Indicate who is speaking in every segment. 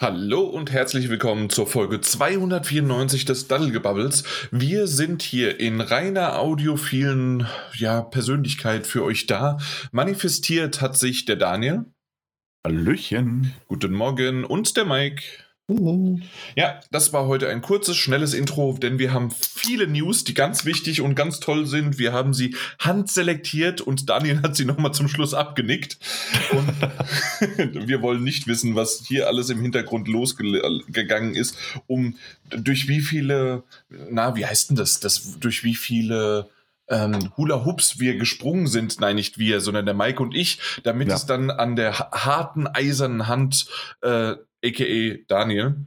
Speaker 1: Hallo und herzlich willkommen zur Folge 294 des Daddelgebubbles. Wir sind hier in reiner audiophilen ja, Persönlichkeit für euch da. Manifestiert hat sich der Daniel.
Speaker 2: Hallöchen.
Speaker 1: Guten Morgen und der Mike. Ja, das war heute ein kurzes, schnelles Intro, denn wir haben viele News, die ganz wichtig und ganz toll sind. Wir haben sie handselektiert und Daniel hat sie nochmal zum Schluss abgenickt. Und wir wollen nicht wissen, was hier alles im Hintergrund losgegangen ist, um durch wie viele, na, wie heißt denn das, das durch wie viele ähm, Hula Hoops wir gesprungen sind, nein, nicht wir, sondern der Mike und ich, damit
Speaker 2: Ja.
Speaker 1: es dann an der harten, eisernen Hand äh, aka Daniel,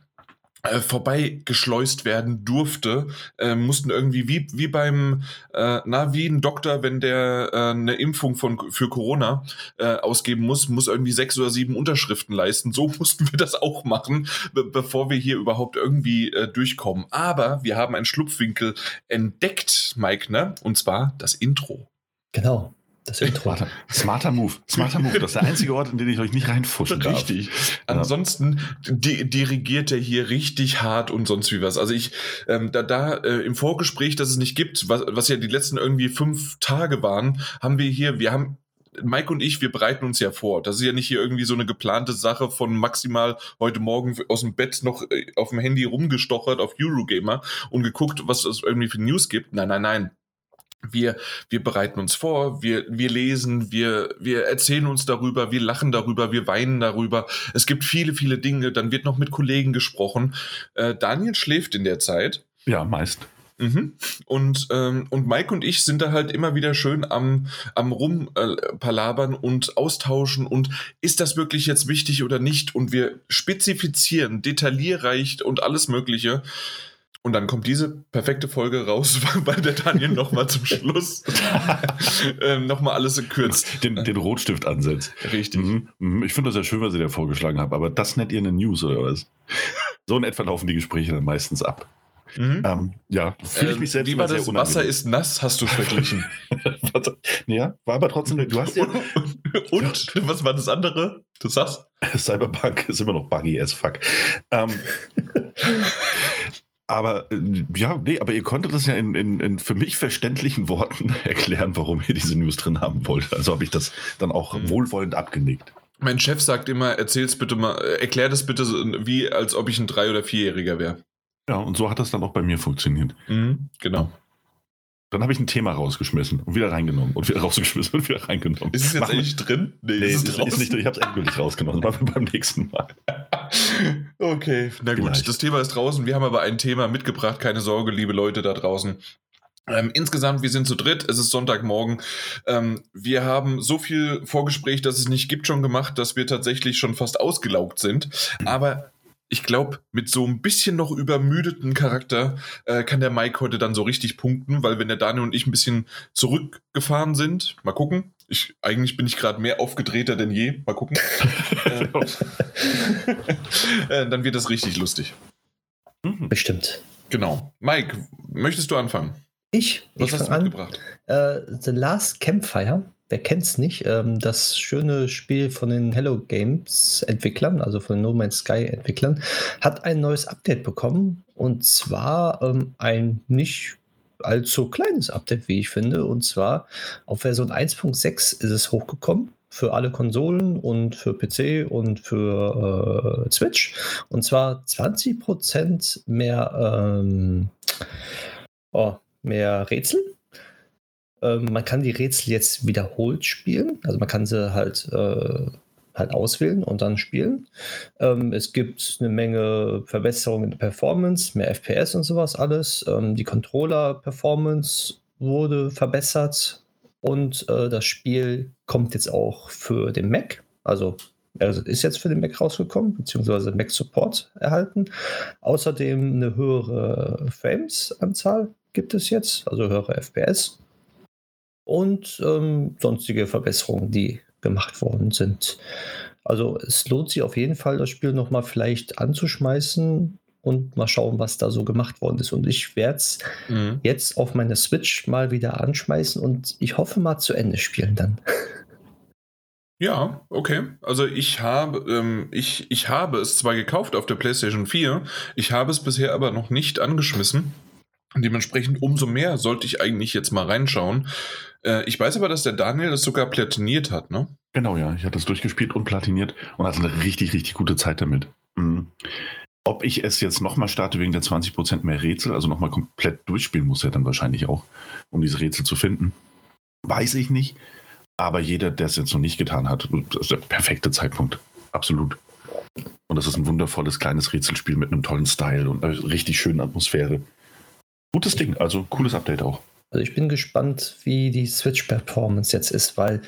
Speaker 1: äh, vorbeigeschleust werden durfte, äh, mussten irgendwie wie, wie beim, äh, na, wie ein Doktor, wenn der äh, eine Impfung von, für Corona äh, ausgeben muss, muss irgendwie sechs oder sieben Unterschriften leisten. So mussten wir das auch machen, be bevor wir hier überhaupt irgendwie äh, durchkommen. Aber wir haben einen Schlupfwinkel entdeckt, Mike, ne? Und zwar das Intro.
Speaker 3: Genau, das Intro.
Speaker 2: Smarter, smarter Move. Smarter Move. Das ist der einzige Ort, in den ich euch nicht reinfuschen darf.
Speaker 1: Richtig. Ansonsten di dirigiert er hier richtig hart und sonst wie was. Also ich, ähm, da, da äh, im Vorgespräch, dass es nicht gibt, was, was ja die letzten irgendwie fünf Tage waren, haben wir hier, wir haben Mike und ich, wir bereiten uns ja vor. Das ist ja nicht hier irgendwie so eine geplante Sache von maximal heute Morgen aus dem Bett noch äh, auf dem Handy rumgestochert auf Eurogamer und geguckt, was es irgendwie für News gibt. Nein, nein, nein. Wir, wir bereiten uns vor, wir, wir lesen, wir, wir erzählen uns darüber, wir lachen darüber, wir weinen darüber. Es gibt viele, viele Dinge. Dann wird noch mit Kollegen gesprochen. Äh, Daniel schläft in der Zeit.
Speaker 2: Ja, meist.
Speaker 1: Mhm. Und, ähm, und Mike und ich sind da halt immer wieder schön am, am Rumpalabern und austauschen und ist das wirklich jetzt wichtig oder nicht? Und wir spezifizieren, detaillierreich und alles Mögliche. Und dann kommt diese perfekte Folge raus, weil der Daniel nochmal zum Schluss ähm, nochmal alles kürzt.
Speaker 2: Den, den Rotstift ansetzt.
Speaker 1: Richtig.
Speaker 2: Mhm. Mhm. Ich finde das ja schön, was ihr da vorgeschlagen habt, aber das nennt ihr eine News oder was? So in etwa laufen die Gespräche dann meistens ab.
Speaker 1: Mhm.
Speaker 2: Ähm, ja, fühle ich mich
Speaker 1: Ähm,
Speaker 2: selbst
Speaker 1: wie
Speaker 2: immer
Speaker 1: war
Speaker 2: sehr
Speaker 1: das? Wasser ist nass, hast du verglichen.
Speaker 2: ja, war aber trotzdem, du hast ja,
Speaker 1: und, und was war das andere? Du sagst?
Speaker 2: Cyberpunk ist immer noch buggy as fuck. Ähm, aber äh, ja, nee, aber ihr konntet das ja in, in, in für mich verständlichen Worten erklären, warum ihr diese News drin haben wollt. Also habe ich das dann auch
Speaker 1: Mhm.
Speaker 2: wohlwollend abgenickt.
Speaker 1: Mein Chef sagt immer, erzähl's bitte mal, äh, erklär das bitte so, wie, als ob ich ein Drei- oder Vierjähriger wäre.
Speaker 2: Ja, und so hat das dann auch bei mir funktioniert.
Speaker 1: Mhm, genau.
Speaker 2: Dann habe ich ein Thema rausgeschmissen und wieder reingenommen und wieder rausgeschmissen und wieder reingenommen.
Speaker 1: Ist es jetzt
Speaker 2: wir-
Speaker 1: eigentlich drin?
Speaker 2: Nee, ist, ist,
Speaker 1: draußen?
Speaker 2: nicht, ich habe es endgültig rausgenommen. Das machen wir beim nächsten Mal.
Speaker 1: Okay, na gut,
Speaker 2: Vielleicht.
Speaker 1: das Thema ist draußen. Wir haben aber ein Thema mitgebracht. Keine Sorge, liebe Leute da draußen. Ähm, insgesamt, wir sind zu dritt. Es ist Sonntagmorgen. Ähm, wir haben so viel Vorgespräch, dass es nicht gibt, schon gemacht, dass wir tatsächlich schon fast ausgelaugt sind. Aber ich glaube, mit so ein bisschen noch übermüdeten Charakter äh, kann der Mike heute dann so richtig punkten, weil wenn der Daniel und ich ein bisschen zurückgefahren sind, mal gucken. Ich, eigentlich bin ich gerade mehr aufgedrehter denn je. Mal gucken. äh, äh, dann wird das richtig lustig.
Speaker 2: Mhm.
Speaker 3: Bestimmt.
Speaker 1: Genau. Mike, möchtest du anfangen?
Speaker 3: Ich,
Speaker 1: Was
Speaker 3: ich
Speaker 1: hast du
Speaker 3: fang an.
Speaker 1: mitgebracht?
Speaker 3: Äh, The Last Campfire, wer kennt's nicht? Ähm, das schöne Spiel von den Hello Games Entwicklern, also von den No Man's Sky Entwicklern, hat ein neues Update bekommen. Und zwar ähm, ein nicht allzu kleines Update, wie ich finde. Und zwar auf Version 1.6 ist es hochgekommen. Für alle Konsolen und für PC und für äh, Switch. Und zwar 20% mehr, ähm, oh, mehr Rätsel. Ähm, man kann die Rätsel jetzt wiederholt spielen. Also man kann sie halt, äh, halt auswählen und dann spielen. Ähm, es gibt eine Menge Verbesserungen in der Performance, mehr FPS und sowas alles. Ähm, die Controller-Performance wurde verbessert und äh, das Spiel kommt jetzt auch für den Mac. Also also ist jetzt für den Mac rausgekommen, beziehungsweise Mac Support erhalten. Außerdem eine höhere Frames-Anzahl gibt es jetzt, also höhere FPS. Und ähm, sonstige Verbesserungen, die gemacht worden sind. Also es lohnt sich auf jeden Fall, das Spiel nochmal vielleicht anzuschmeißen und mal schauen, was da so gemacht worden ist. Und ich werde es
Speaker 1: Mhm.
Speaker 3: jetzt auf meine Switch mal wieder anschmeißen und ich hoffe mal zu Ende spielen dann.
Speaker 1: Ja, okay. Also ich habe, ähm, ich, ich habe es zwar gekauft auf der PlayStation 4, ich habe es bisher aber noch nicht angeschmissen. Dementsprechend umso mehr sollte ich eigentlich jetzt mal reinschauen. Äh, ich weiß aber, dass der Daniel das sogar platiniert hat, ne?
Speaker 2: Genau, ja. Ich hatte es durchgespielt und platiniert und hatte eine richtig, richtig gute Zeit damit. Mhm. Ob ich es jetzt nochmal starte wegen der 20% mehr Rätsel, also nochmal komplett durchspielen muss, ja dann wahrscheinlich auch, um diese Rätsel zu finden, weiß ich nicht. Aber jeder, der es jetzt noch nicht getan hat, das ist der perfekte Zeitpunkt. Absolut. Und das ist ein wundervolles kleines Rätselspiel mit einem tollen Style und einer richtig schönen Atmosphäre. Gutes Ding, also cooles Update auch.
Speaker 3: Also ich bin gespannt, wie die Switch-Performance jetzt ist, weil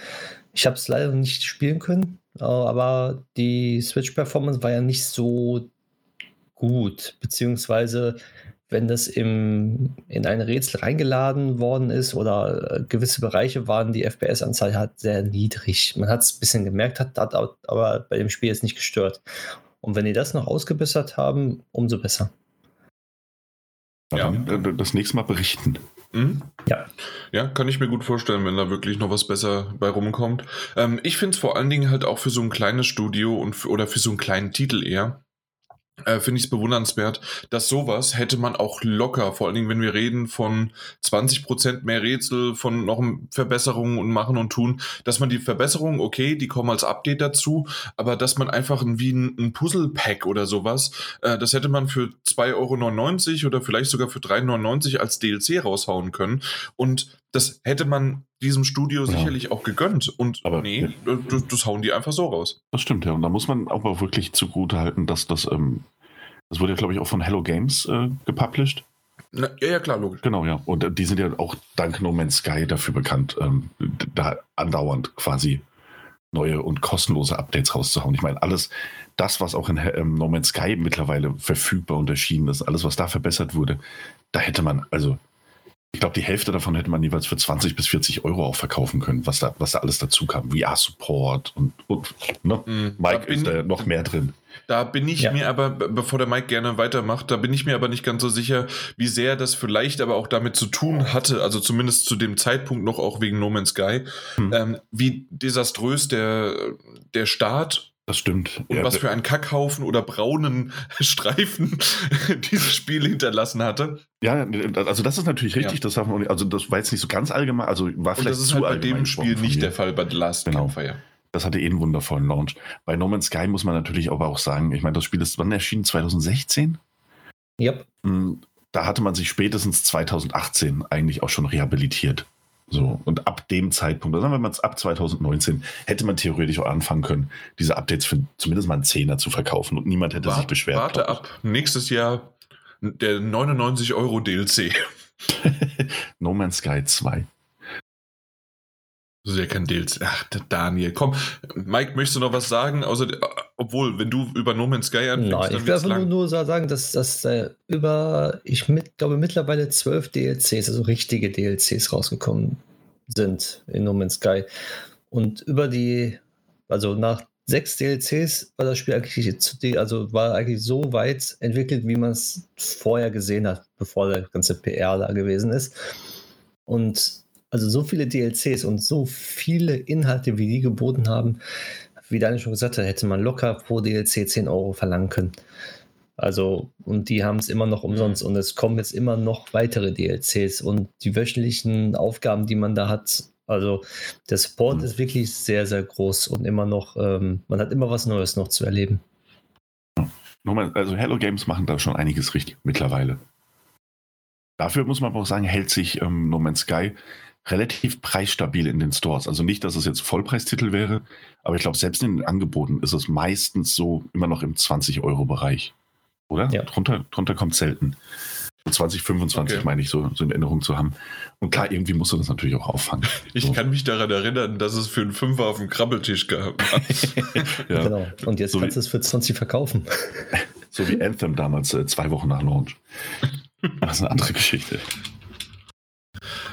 Speaker 3: ich habe es leider nicht spielen können, aber die Switch-Performance war ja nicht so gut, beziehungsweise wenn das im, in ein Rätsel reingeladen worden ist oder äh, gewisse Bereiche waren die FPS-Anzahl halt sehr niedrig. Man hat es ein bisschen gemerkt, hat, hat aber bei dem Spiel jetzt nicht gestört. Und wenn die das noch ausgebessert haben, umso besser.
Speaker 2: Ja. Das nächste Mal berichten.
Speaker 1: Mhm. Ja. Ja, kann ich mir gut vorstellen, wenn da wirklich noch was besser bei rumkommt. Ähm, ich finde es vor allen Dingen halt auch für so ein kleines Studio und oder für so einen kleinen Titel eher äh, finde ich es bewundernswert, dass sowas hätte man auch locker, vor allen Dingen, wenn wir reden von 20% mehr Rätsel, von noch Verbesserungen und machen und tun, dass man die Verbesserungen, okay, die kommen als Update dazu, aber dass man einfach wie ein, ein Puzzle-Pack oder sowas, äh, das hätte man für 2,99 Euro oder vielleicht sogar für 3,99 Euro als DLC raushauen können. Und das hätte man diesem Studio ja. sicherlich auch gegönnt. Und
Speaker 2: aber
Speaker 1: nee, ja. das, das, hauen die einfach so raus.
Speaker 2: Das stimmt, ja. Und da muss man aber wirklich zugute halten, dass das, ähm, das wurde ja, glaube ich, auch von Hello Games äh, gepublished.
Speaker 1: Na, ja, ja, klar, logisch.
Speaker 2: Genau, ja. Und äh, die sind ja auch dank No Man's Sky dafür bekannt, ähm, da andauernd quasi neue und kostenlose Updates rauszuhauen. Ich meine, alles das, was auch in ähm, No Man's Sky mittlerweile verfügbar und erschienen ist, alles, was da verbessert wurde, da hätte man, also ich glaube, die Hälfte davon hätte man jeweils für 20 bis 40 Euro auch verkaufen können, was da, was da alles dazu kam. VR-Support und, und ne? Mhm, Mike ist da noch mehr drin.
Speaker 1: Da bin ich ja. mir aber, bevor der Mike gerne weitermacht, da bin ich mir aber nicht ganz so sicher, wie sehr das vielleicht aber auch damit zu tun hatte, also zumindest zu dem Zeitpunkt noch auch wegen No Man's Sky, hm. ähm, wie desaströs der, der Start
Speaker 2: das stimmt.
Speaker 1: Und ja, was für einen Kackhaufen oder braunen Streifen dieses Spiel hinterlassen hatte.
Speaker 2: Ja, also das ist natürlich richtig. Ja. Das darf man, also das war jetzt nicht so ganz allgemein. Also war
Speaker 1: vielleicht Und das ist halt bei dem Spiel nicht der Fall bei The Last
Speaker 2: genau. Campfire. Das hatte eh einen wundervollen Launch. Bei No Man's Sky muss man natürlich aber auch sagen, ich meine, das Spiel ist wann erschienen? 2016?
Speaker 3: Yep.
Speaker 2: Hm, da hatte man sich spätestens 2018 eigentlich auch schon rehabilitiert. So, und ab dem Zeitpunkt, also sagen wir mal ab 2019, hätte man theoretisch auch anfangen können, diese Updates für zumindest mal einen Zehner zu verkaufen und niemand hätte
Speaker 1: warte,
Speaker 2: sich beschwert.
Speaker 1: Warte ab, nächstes Jahr der 99 Euro DLC.
Speaker 2: no Man's Sky 2.
Speaker 1: Das ist ja kein DLC. Ach, Daniel, komm. Mike, möchtest du noch was sagen? Außer, obwohl, wenn du über No Man's Sky
Speaker 3: anfängst, Nein, ich will einfach nur, nur sagen, dass, dass äh, über, ich mit, glaube mittlerweile zwölf DLCs, also richtige DLCs rausgekommen sind in No Man's Sky. Und über die, also nach sechs DLCs war das Spiel eigentlich, also war eigentlich so weit entwickelt, wie man es vorher gesehen hat, bevor der ganze PR da gewesen ist. Und also so viele DLCs und so viele Inhalte, wie die geboten haben, wie Daniel schon gesagt hat, hätte man locker pro DLC 10 Euro verlangen können. Also, und die haben es immer noch umsonst und es kommen jetzt immer noch weitere DLCs und die wöchentlichen Aufgaben, die man da hat. Also, der Support mhm. ist wirklich sehr, sehr groß und immer noch, ähm, man hat immer was Neues noch zu erleben.
Speaker 2: Also, Hello Games machen da schon einiges richtig mittlerweile. Dafür muss man aber auch sagen, hält sich ähm, No Man's Sky relativ preisstabil in den Stores. Also nicht, dass es jetzt Vollpreistitel wäre, aber ich glaube, selbst in den Angeboten ist es meistens so immer noch im 20-Euro-Bereich. Oder? Ja. Drunter, drunter kommt selten. 20, 25 okay. meine ich so, so in Erinnerung zu haben. Und klar, irgendwie musst du das natürlich auch auffangen.
Speaker 1: Ich
Speaker 2: so.
Speaker 1: kann mich daran erinnern, dass es für einen Fünfer auf dem Krabbeltisch gab.
Speaker 3: ja. Genau. Und jetzt so kannst du es für 20 verkaufen.
Speaker 2: so wie Anthem damals, äh, zwei Wochen nach Launch. Das ist eine andere Geschichte.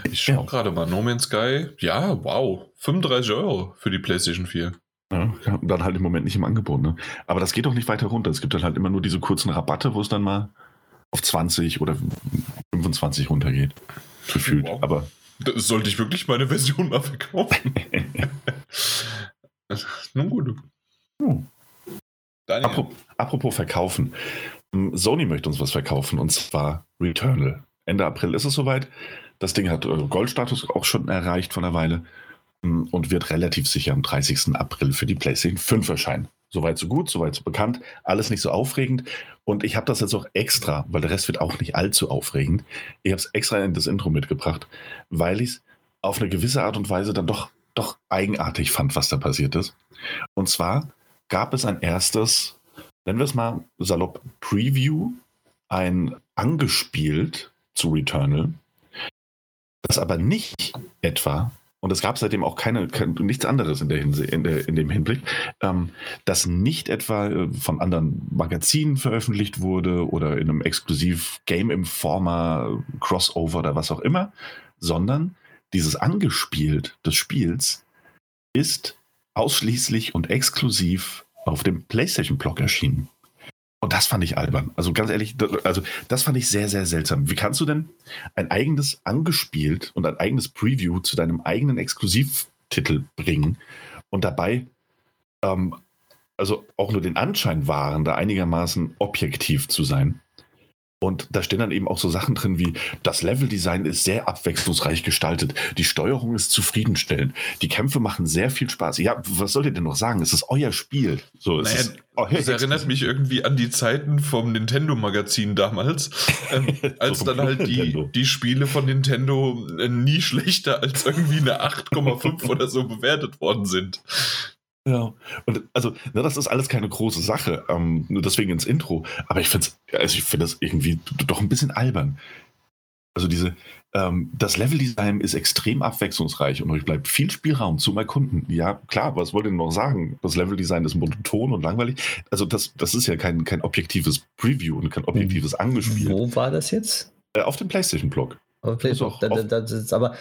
Speaker 1: Ich schaue ja. gerade mal, No Man's Sky, ja, wow, 35 Euro für die PlayStation 4.
Speaker 2: Ja, dann halt im Moment nicht im Angebot. Ne? Aber das geht doch nicht weiter runter. Es gibt dann halt immer nur diese kurzen Rabatte, wo es dann mal auf 20 oder 25 runtergeht. Gefühlt. Wow. Aber
Speaker 1: das sollte ich wirklich meine Version mal verkaufen. Nun gut.
Speaker 2: Hm. Apropos, apropos verkaufen. Hm, Sony möchte uns was verkaufen und zwar Returnal. Ende April ist es soweit. Das Ding hat äh, Goldstatus auch schon erreicht von einer Weile hm, und wird relativ sicher am 30. April für die PlayStation 5 erscheinen. Soweit so gut, soweit so bekannt. Alles nicht so aufregend. Und ich habe das jetzt auch extra, weil der Rest wird auch nicht allzu aufregend. Ich habe es extra in das Intro mitgebracht, weil ich es auf eine gewisse Art und Weise dann doch, doch eigenartig fand, was da passiert ist. Und zwar gab es ein erstes, nennen wir es mal salopp Preview, ein angespielt zu Returnal, das aber nicht etwa und es gab seitdem auch keine, kein, nichts anderes in, der Hinse in, der, in dem Hinblick, ähm, das nicht etwa äh, von anderen Magazinen veröffentlicht wurde oder in einem exklusiv Game Informer Crossover oder was auch immer, sondern dieses Angespielt des Spiels ist ausschließlich und exklusiv auf dem PlayStation-Blog erschienen. Und das fand ich albern. Also ganz ehrlich, also das fand ich sehr, sehr seltsam. Wie kannst du denn ein eigenes angespielt und ein eigenes Preview zu deinem eigenen Exklusivtitel bringen und dabei ähm, also auch nur den Anschein wahren, da einigermaßen objektiv zu sein? Und da stehen dann eben auch so Sachen drin wie, das Leveldesign ist sehr abwechslungsreich gestaltet, die Steuerung ist zufriedenstellend, die Kämpfe machen sehr viel Spaß. Ja, was sollt ihr denn noch sagen? Es ist euer Spiel. So,
Speaker 1: naja, ist das erinnert mich irgendwie an die Zeiten vom Nintendo-Magazin damals, ähm, als so dann halt die, die Spiele von Nintendo äh, nie schlechter als irgendwie eine 8,5 oder so bewertet worden sind.
Speaker 2: Ja, und also, ne, das ist alles keine große Sache, ähm, nur deswegen ins Intro. Aber ich finde also ich finde das irgendwie doch ein bisschen albern. Also diese, ähm, das Leveldesign ist extrem abwechslungsreich und euch bleibt viel Spielraum zum Erkunden. Ja, klar, was wollt ihr noch sagen? Das Leveldesign ist monoton und langweilig. Also das, das ist ja kein, kein objektives Preview und kein objektives Angespiel.
Speaker 3: Wo war das jetzt?
Speaker 2: Äh, auf dem PlayStation-Blog.
Speaker 3: Auf PlayStation. Da, da, das aber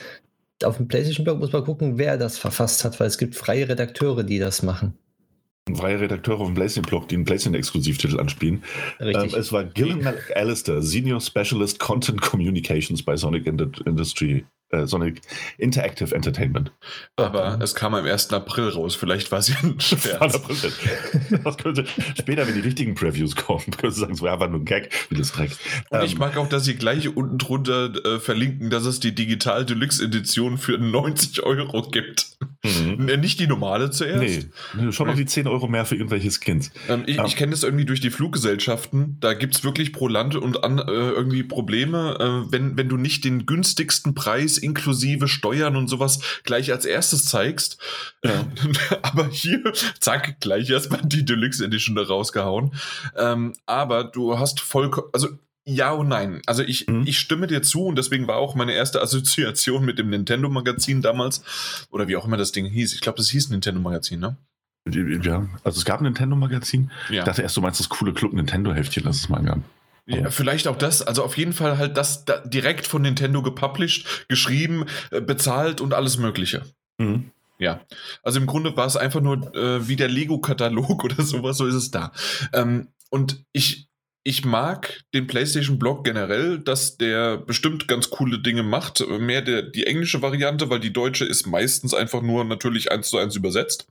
Speaker 3: auf dem PlayStation-Blog muss man gucken, wer das verfasst hat, weil es gibt freie Redakteure, die das machen.
Speaker 2: Freie Redakteure auf dem PlayStation-Blog, die einen PlayStation-Exklusivtitel anspielen. Ähm, es war Gillian Alistair, Senior Specialist Content Communications bei Sonic Industry äh, Sonic Interactive Entertainment.
Speaker 1: Aber mhm. es kam am 1. April raus. Vielleicht war es ja ein Scherz.
Speaker 2: das könnte, später, wenn die richtigen Previews kommen, könnte du sagen, es war einfach nur ein Gag, wie du es trägst.
Speaker 1: Und ähm, ich mag auch, dass sie gleich unten drunter äh, verlinken, dass es die Digital Deluxe Edition für 90 Euro gibt. Mhm. Nicht die normale zuerst.
Speaker 2: Nee, schon noch die 10 Euro mehr für irgendwelche Skins.
Speaker 1: Ähm, ich, ähm. ich kenne das irgendwie durch die Fluggesellschaften. Da gibt es wirklich pro Land und an äh, irgendwie Probleme, äh, wenn, wenn du nicht den günstigsten Preis inklusive Steuern und sowas gleich als erstes zeigst. Ja. aber hier, zack, gleich erstmal die Deluxe Edition da rausgehauen. Ähm, aber du hast vollkommen, also ja und nein. Also ich, mhm. ich stimme dir zu und deswegen war auch meine erste Assoziation mit dem Nintendo-Magazin damals, oder wie auch immer das Ding hieß. Ich glaube, das hieß Nintendo-Magazin, ne?
Speaker 2: Ja, also es gab ein Nintendo-Magazin. Ja. Ich dachte erst, du meinst das coole Club Nintendo-Heftchen, das es mal gab.
Speaker 1: Ja, vielleicht auch das. Also auf jeden Fall halt das da direkt von Nintendo gepublished, geschrieben, äh, bezahlt und alles Mögliche. Mhm. Ja, also im Grunde war es einfach nur äh, wie der Lego-Katalog oder sowas, so ist es da. Ähm, und ich, ich mag den PlayStation-Blog generell, dass der bestimmt ganz coole Dinge macht. Mehr der, die englische Variante, weil die deutsche ist meistens einfach nur natürlich eins zu eins übersetzt.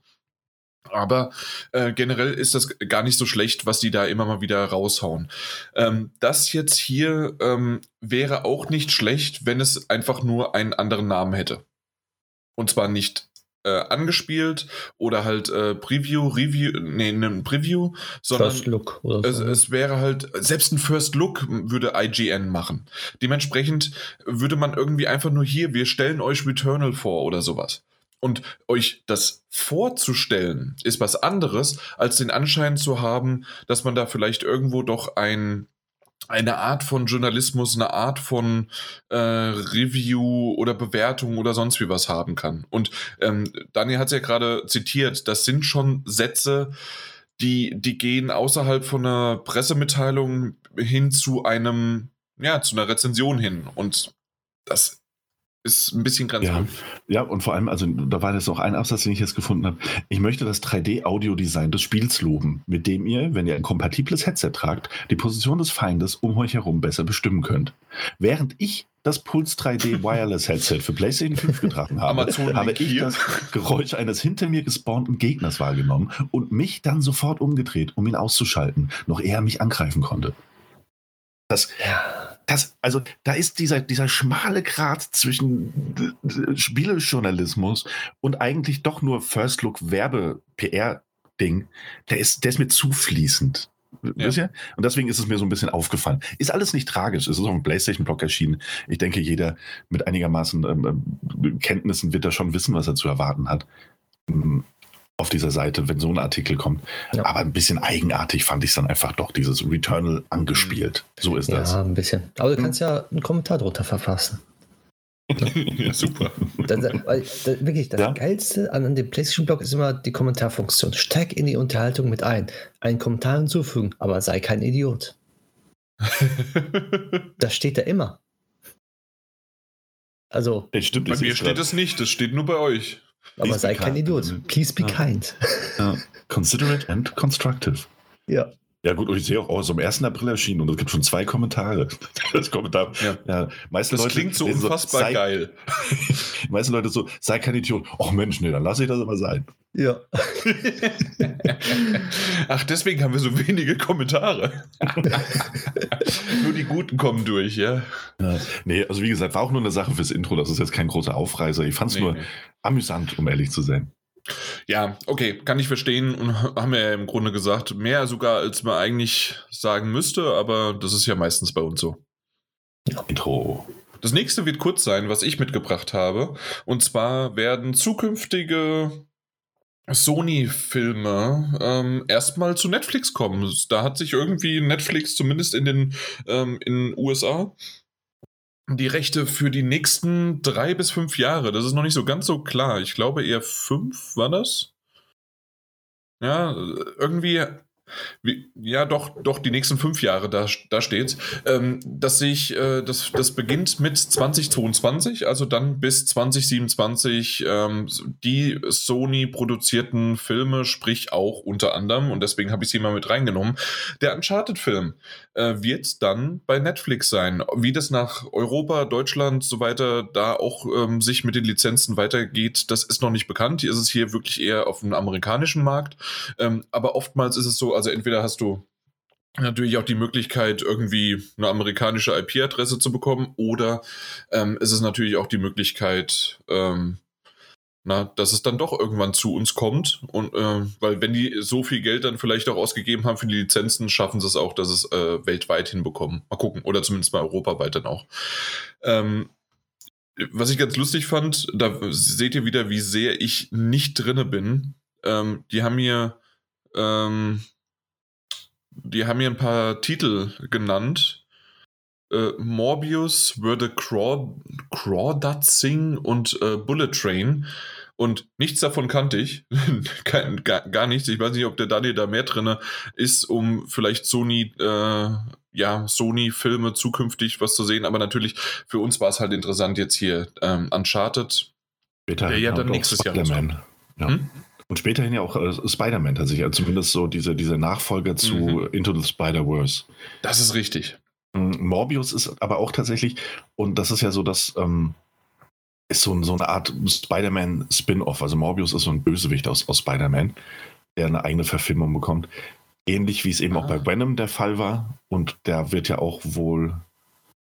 Speaker 1: Aber äh, generell ist das gar nicht so schlecht, was die da immer mal wieder raushauen. Ähm, das jetzt hier ähm, wäre auch nicht schlecht, wenn es einfach nur einen anderen Namen hätte. Und zwar nicht äh, angespielt oder halt äh, Preview, Review, nee, ein Preview, sondern First Look oder so. es, es wäre halt, selbst ein First Look würde IGN machen. Dementsprechend würde man irgendwie einfach nur hier, wir stellen euch Returnal vor oder sowas. Und euch das vorzustellen, ist was anderes, als den Anschein zu haben, dass man da vielleicht irgendwo doch ein, eine Art von Journalismus, eine Art von äh, Review oder Bewertung oder sonst wie was haben kann. Und ähm, Daniel hat es ja gerade zitiert, das sind schon Sätze, die, die gehen außerhalb von einer Pressemitteilung hin zu einem, ja, zu einer Rezension hin. Und das ist ein bisschen
Speaker 2: grenzwertig. Ja, ja, und vor allem, also da war jetzt auch ein Absatz, den ich jetzt gefunden habe. Ich möchte das 3D-Audio-Design des Spiels loben, mit dem ihr, wenn ihr ein kompatibles Headset tragt, die Position des Feindes um euch herum besser bestimmen könnt. Während ich das Pulse 3D Wireless Headset für PlayStation 5 getragen habe,
Speaker 1: Amazon
Speaker 2: habe ich
Speaker 1: hier.
Speaker 2: das Geräusch eines hinter mir gespawnten Gegners wahrgenommen und mich dann sofort umgedreht, um ihn auszuschalten, noch ehe er mich angreifen konnte. Das, das, also da ist dieser, dieser schmale Grat zwischen Spielejournalismus und eigentlich doch nur First Look Werbe PR Ding, der ist, der ist mir zu fließend. Ihr? Und deswegen ist es mir so ein bisschen aufgefallen. Ist alles nicht tragisch. Es ist auf dem PlayStation-Blog erschienen. Ich denke, jeder mit einigermaßen ähm, ähm, Kenntnissen wird da schon wissen, was er zu erwarten hat. Auf dieser Seite, wenn so ein Artikel kommt.
Speaker 3: Ja.
Speaker 2: Aber ein bisschen eigenartig fand ich es dann einfach doch, dieses Returnal angespielt. So ist das.
Speaker 3: Ja, ein bisschen. Aber du kannst ja einen Kommentar drunter verfassen.
Speaker 1: ja, super.
Speaker 3: Das, weil, das, wirklich, das
Speaker 2: Ja.
Speaker 3: Geilste an dem PlayStation-Blog ist immer die Kommentarfunktion. Steig in die Unterhaltung mit ein. Einen Kommentar hinzufügen, aber sei kein Idiot. Das steht da immer. Also,
Speaker 2: stimmt,
Speaker 1: Bei mir steht es nicht, das steht nur bei euch.
Speaker 3: Aber
Speaker 2: Please
Speaker 3: sei mhm.
Speaker 2: be
Speaker 3: kein. Idiot. Please be kind.
Speaker 2: Ja. Considerate and constructive.
Speaker 3: Ja.
Speaker 2: Ja gut, und ich sehe auch, oh, ist am 1. April erschienen und es gibt schon zwei Kommentare. Das Kommentar.
Speaker 1: Ja.
Speaker 2: Ja, meiste
Speaker 1: Das
Speaker 2: Leute
Speaker 1: klingt so unfassbar
Speaker 2: sei,
Speaker 1: geil.
Speaker 2: Die meisten Leute so, sei kein Idiot. Oh Mensch, nee, dann lasse ich das aber sein.
Speaker 3: Ja.
Speaker 1: Ach, deswegen haben wir so wenige Kommentare. nur die Guten kommen durch, ja.
Speaker 2: Ja. Nee, also wie gesagt, war auch nur eine Sache fürs Intro. Das ist jetzt kein großer Aufreißer. Ich fand es
Speaker 1: Nee,
Speaker 2: nur
Speaker 1: nee.
Speaker 2: amüsant, um ehrlich zu sein.
Speaker 1: Ja, okay, kann ich verstehen und haben wir ja im Grunde gesagt, mehr sogar als man eigentlich sagen müsste, aber das ist ja meistens bei uns so.
Speaker 2: Intro.
Speaker 1: Das nächste wird kurz sein, was ich mitgebracht habe. Und zwar werden zukünftige Sony-Filme ähm, erstmal zu Netflix kommen. Da hat sich irgendwie Netflix zumindest in den ähm, in USA die Rechte für die nächsten drei bis fünf Jahre. Das ist noch nicht so ganz so klar. Ich glaube eher fünf war das. Ja, irgendwie. Wie, ja, doch, doch, die nächsten fünf Jahre, da, da steht's. Ähm, dass äh, das, das beginnt mit 2022, also dann bis 2027 ähm, die Sony-produzierten Filme, sprich auch unter anderem, und deswegen habe ich sie mal mit reingenommen, der Uncharted-Film äh, wird dann bei Netflix sein. Wie das nach Europa, Deutschland, so weiter, da auch ähm, sich mit den Lizenzen weitergeht, das ist noch nicht bekannt. Hier ist es hier wirklich eher auf dem amerikanischen Markt. Ähm, aber oftmals ist es so, also entweder hast du natürlich auch die Möglichkeit, irgendwie eine amerikanische IP-Adresse zu bekommen, oder ähm, ist es natürlich auch die Möglichkeit, ähm, na, dass es dann doch irgendwann zu uns kommt. Und äh, weil wenn die so viel Geld dann vielleicht auch ausgegeben haben für die Lizenzen, schaffen sie es auch, dass es äh, weltweit hinbekommen. Mal gucken. Oder zumindest mal europaweit dann auch. Ähm, was ich ganz lustig fand, da seht ihr wieder, wie sehr ich nicht drinne bin. Ähm, die haben mir, ähm, die haben mir ein paar Titel genannt. Äh, Morbius, the Craw, Crawdadsing und äh, Bullet Train. Und nichts davon kannte ich. Kein, gar, gar nichts. Ich weiß nicht, ob der Daniel da mehr drin ist, um vielleicht Sony, äh, ja, Sony-Filme zukünftig was zu sehen. Aber natürlich, für uns war es halt interessant jetzt hier ähm, Uncharted.
Speaker 2: Später
Speaker 1: Der ja dann nächstes Jahr. Hm?
Speaker 2: Und späterhin ja auch äh, Spider-Man tatsächlich. Also zumindest so diese, diese Nachfolger zu
Speaker 1: Mhm.
Speaker 2: Into the Spider-Verse.
Speaker 1: Das ist richtig.
Speaker 2: Mm, Morbius ist aber auch tatsächlich, und das ist ja so, das ähm, ist so, so eine Art Spider-Man-Spin-Off. Also Morbius ist so ein Bösewicht aus, aus Spider-Man, der eine eigene Verfilmung bekommt. Ähnlich wie es eben auch
Speaker 1: Ah.
Speaker 2: bei Venom der Fall war. Und der wird ja auch wohl,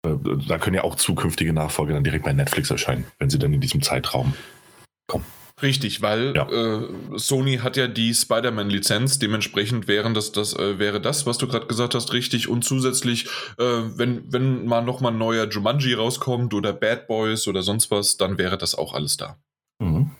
Speaker 2: äh, da können ja auch zukünftige Nachfolger dann direkt bei Netflix erscheinen, wenn sie dann in diesem Zeitraum.
Speaker 1: Richtig, weil
Speaker 2: Ja.
Speaker 1: äh, Sony hat ja die Spider-Man-Lizenz, dementsprechend wären das, das, äh, wäre das, was du gerade gesagt hast, richtig. Und zusätzlich, äh, wenn, wenn mal nochmal ein neuer Jumanji rauskommt oder Bad Boys oder sonst was, dann wäre das auch alles da.
Speaker 2: Mhm.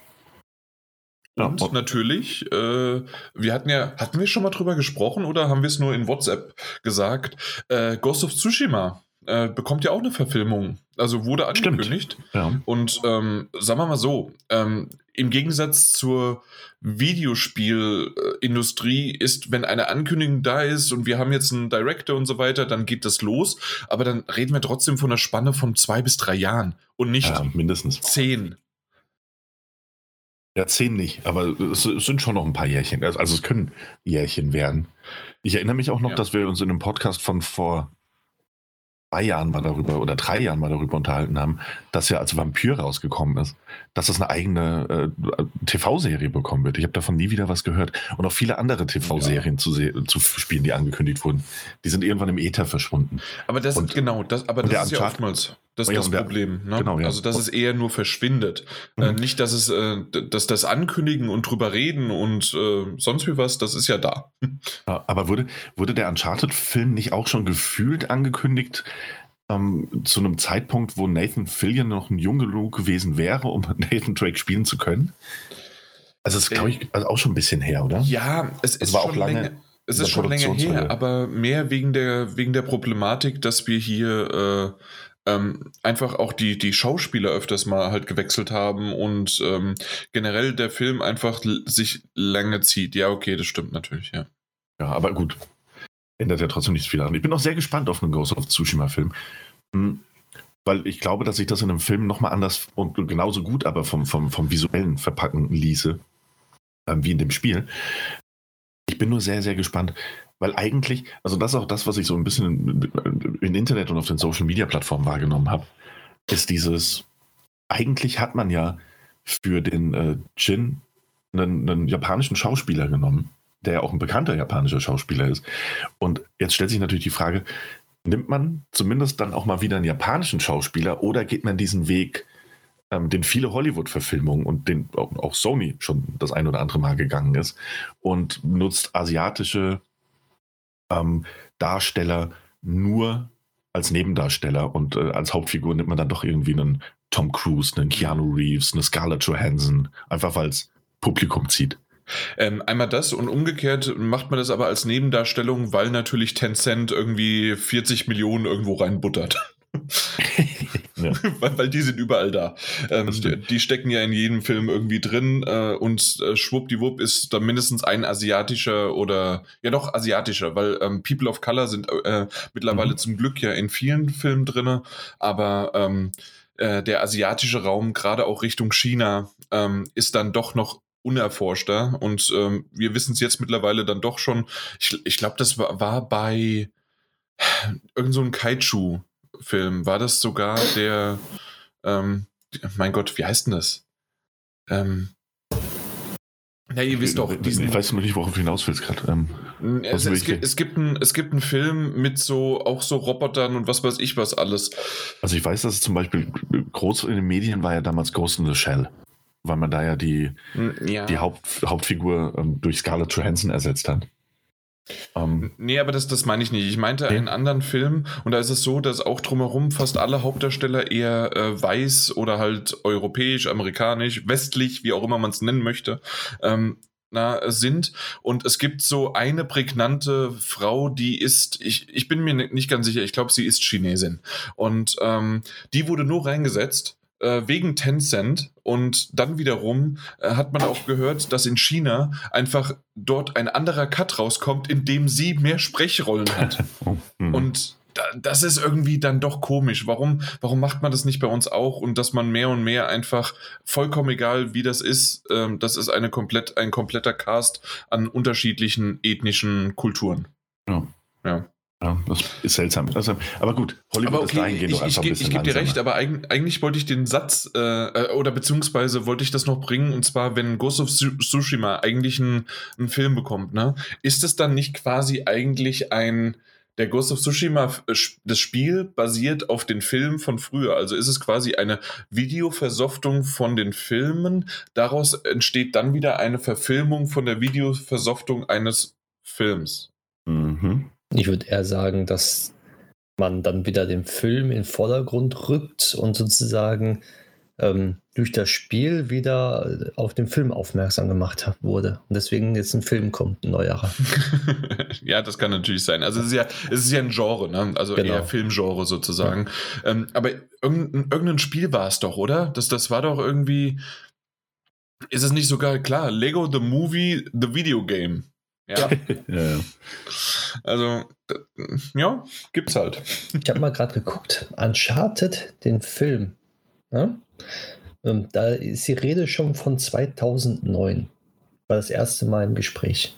Speaker 2: Ja,
Speaker 1: Und
Speaker 2: und-
Speaker 1: natürlich, äh, wir hatten ja, hatten wir schon mal drüber gesprochen oder haben wir es nur in WhatsApp gesagt? Äh, Ghost of Tsushima äh, bekommt ja auch eine Verfilmung. Also wurde angekündigt.
Speaker 2: Ja.
Speaker 1: Und ähm, sagen wir mal so, ähm, im Gegensatz zur Videospielindustrie ist, wenn eine Ankündigung da ist und wir haben jetzt einen Director und so weiter, dann geht das los. Aber dann reden wir trotzdem von einer Spanne von zwei bis drei Jahren und nicht
Speaker 2: ja, mindestens.
Speaker 1: zehn.
Speaker 2: Ja, zehn nicht, aber es, es sind schon noch ein paar Jährchen. Also, also es können Jährchen werden. Ich erinnere mich auch noch,
Speaker 1: Ja.
Speaker 2: dass wir uns in einem Podcast von vor zwei Jahren mal darüber oder drei Jahren mal darüber unterhalten haben, dass ja als Vampir rausgekommen ist, dass es eine eigene äh, TV-Serie bekommen wird. Ich habe davon nie wieder was gehört. Und auch viele andere TV-Serien ja. zu, zu, spielen, die angekündigt wurden, die sind irgendwann im Äther verschwunden.
Speaker 1: Aber das und, genau, das, aber das ist ja oftmals das, ist das Problem. Ne? Genau, ja. Also dass es eher nur verschwindet. Äh, mhm. Äh, nicht, dass es, äh, dass das Ankündigen und drüber reden und äh, sonst wie was, das ist ja da.
Speaker 2: aber wurde, wurde der Uncharted-Film nicht auch schon gefühlt angekündigt? Ähm, zu einem Zeitpunkt, wo Nathan Fillion noch ein jung genug gewesen wäre, um Nathan Drake spielen zu können? Also, das ist, glaube ich, also auch schon ein bisschen her, oder?
Speaker 1: Ja, es, es war auch lange. Länger, es ist schon länger her, aber mehr wegen der, wegen der Problematik, dass wir hier äh, ähm, einfach auch die, die Schauspieler öfters mal halt gewechselt haben und ähm, generell der Film einfach sich lange zieht. Ja, okay, das stimmt natürlich, ja.
Speaker 2: Ja, aber gut. Ändert ja trotzdem nichts viel an. Ich bin auch sehr gespannt auf einen Ghost of Tsushima-Film. Hm, weil ich glaube, dass sich das in einem Film nochmal anders und genauso gut, aber vom, vom, vom visuellen verpacken ließe, äh, wie in dem Spiel. Ich bin nur sehr, sehr gespannt, weil eigentlich, also das ist auch das, was ich so ein bisschen im Internet und auf den Social Media Plattformen wahrgenommen habe, ist dieses, eigentlich hat man ja für den äh, Jin einen, einen japanischen Schauspieler genommen, der ja auch ein bekannter japanischer Schauspieler ist. Und jetzt stellt sich natürlich die Frage, nimmt man zumindest dann auch mal wieder einen japanischen Schauspieler oder geht man diesen Weg, ähm, den viele Hollywood-Verfilmungen und den auch, auch, Sony schon das ein oder andere Mal gegangen ist und nutzt asiatische ähm, Darsteller nur als Nebendarsteller und äh, als Hauptfigur nimmt man dann doch irgendwie einen Tom Cruise, einen Keanu Reeves, eine Scarlett Johansson, einfach weil es Publikum zieht.
Speaker 1: Ähm, einmal das und umgekehrt macht man das aber als Nebendarstellung, weil natürlich Tencent irgendwie 40 Millionen irgendwo reinbuttert. ja. weil, weil, die sind überall da. Ähm, die, die, stecken ja in jedem Film irgendwie drin äh, und äh, schwuppdiwupp ist da mindestens ein asiatischer oder ja doch asiatischer, weil ähm, People of Color sind äh, mittlerweile mhm. zum Glück ja in vielen Filmen drin, aber ähm, äh, der asiatische Raum, gerade auch Richtung China, ähm, ist dann doch noch unerforschter und ähm, wir wissen es jetzt mittlerweile dann doch schon. Ich, ich glaube, das war, war bei irgend so ein Kaiju Film war das sogar der, ähm, mein Gott, wie heißt denn das? Ähm, ja, ihr wisst doch,
Speaker 2: diesen. Ich weiß noch nicht, worauf du hinaus willst gerade. Ähm,
Speaker 1: es, es, gibt, es, gibt ein, es gibt einen Film mit so, auch so Robotern und was weiß ich was alles.
Speaker 2: Also ich weiß, dass es zum Beispiel groß in den Medien war ja damals Ghost in the Shell, weil man da ja die, ja. die Haupt, Hauptfigur ähm, durch Scarlett Johansson ersetzt hat.
Speaker 1: Um, ähm, nee, aber das, das meine ich nicht. Ich meinte okay. einen anderen Film und da ist es so, dass auch drumherum fast alle Hauptdarsteller eher äh, weiß oder halt europäisch, amerikanisch, westlich, wie auch immer man es nennen möchte, ähm, na, sind. Und es gibt so eine prägnante Frau, die ist, ich, ich bin mir nicht ganz sicher, ich glaube, sie ist Chinesin. Und ähm, die wurde nur reingesetzt, wegen Tencent und dann wiederum äh, hat man auch gehört, dass in China einfach dort ein anderer Cut rauskommt, in dem sie mehr Sprechrollen hat. Oh, hm. Und das ist irgendwie dann doch komisch. Warum, warum macht man das nicht bei uns auch und dass man mehr und mehr einfach vollkommen egal, wie das ist, ähm, das ist eine komplett, ein kompletter Cast an unterschiedlichen ethnischen Kulturen.
Speaker 2: Ja. Ja. Ja, das ist seltsam. Also, aber gut,
Speaker 1: Hollywood aber okay, ist dahingehend ich, ich, ich, ich gebe dir recht, aber eigentlich, eigentlich wollte ich den Satz, äh, äh, oder beziehungsweise wollte ich das noch bringen, und zwar, wenn Ghost of Tsushima eigentlich einen Film bekommt, ne, ist es dann nicht quasi eigentlich ein, der Ghost of Tsushima, äh, das Spiel basiert auf den Filmen von früher. Also ist es quasi eine Videoversoftung von den Filmen. Daraus entsteht dann wieder eine Verfilmung von der Videoversoftung eines Films.
Speaker 3: Mhm. Ich würde eher sagen, dass man dann wieder den Film in den Vordergrund rückt und sozusagen ähm, durch das Spiel wieder auf den Film aufmerksam gemacht wurde. Und deswegen jetzt ein Film kommt, ein neuerer.
Speaker 1: ja, das kann natürlich sein. Also es ist ja, es ist ja ein Genre, ne? also genau. eher Filmgenre sozusagen. Ja. Ähm, aber irgendein, irgendein Spiel war es doch, oder? Das, das war doch irgendwie. Ist es nicht sogar klar? Lego the Movie, the Video Game. Ja. ja. Also, ja, gibt's halt.
Speaker 3: Ich habe mal gerade geguckt. Uncharted, den Film. Ja? Ähm, da ist die Rede schon von 2009. War das erste Mal im Gespräch.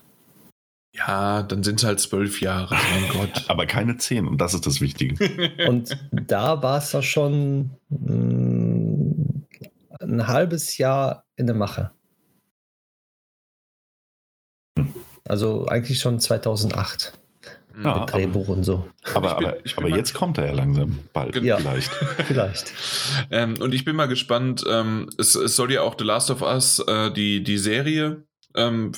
Speaker 1: Ja, dann sind es halt zwölf Jahre, mein Gott.
Speaker 2: Aber keine zehn und das ist das Wichtige.
Speaker 3: Und da war es doch schon mh, mm, ein halbes Jahr in der Mache. Also eigentlich schon 2008.
Speaker 2: Ja,
Speaker 3: mit Drehbuch und so.
Speaker 2: Aber,
Speaker 1: bin-
Speaker 2: aber,
Speaker 1: ich bin
Speaker 2: aber jetzt kommt er ja langsam. Bald,
Speaker 1: Genau.
Speaker 3: Ja.
Speaker 2: vielleicht.
Speaker 3: Vielleicht.
Speaker 1: Ähm, und ich bin mal gespannt, ähm, es, es soll ja auch The Last of Us, äh, die, die Serie, ähm,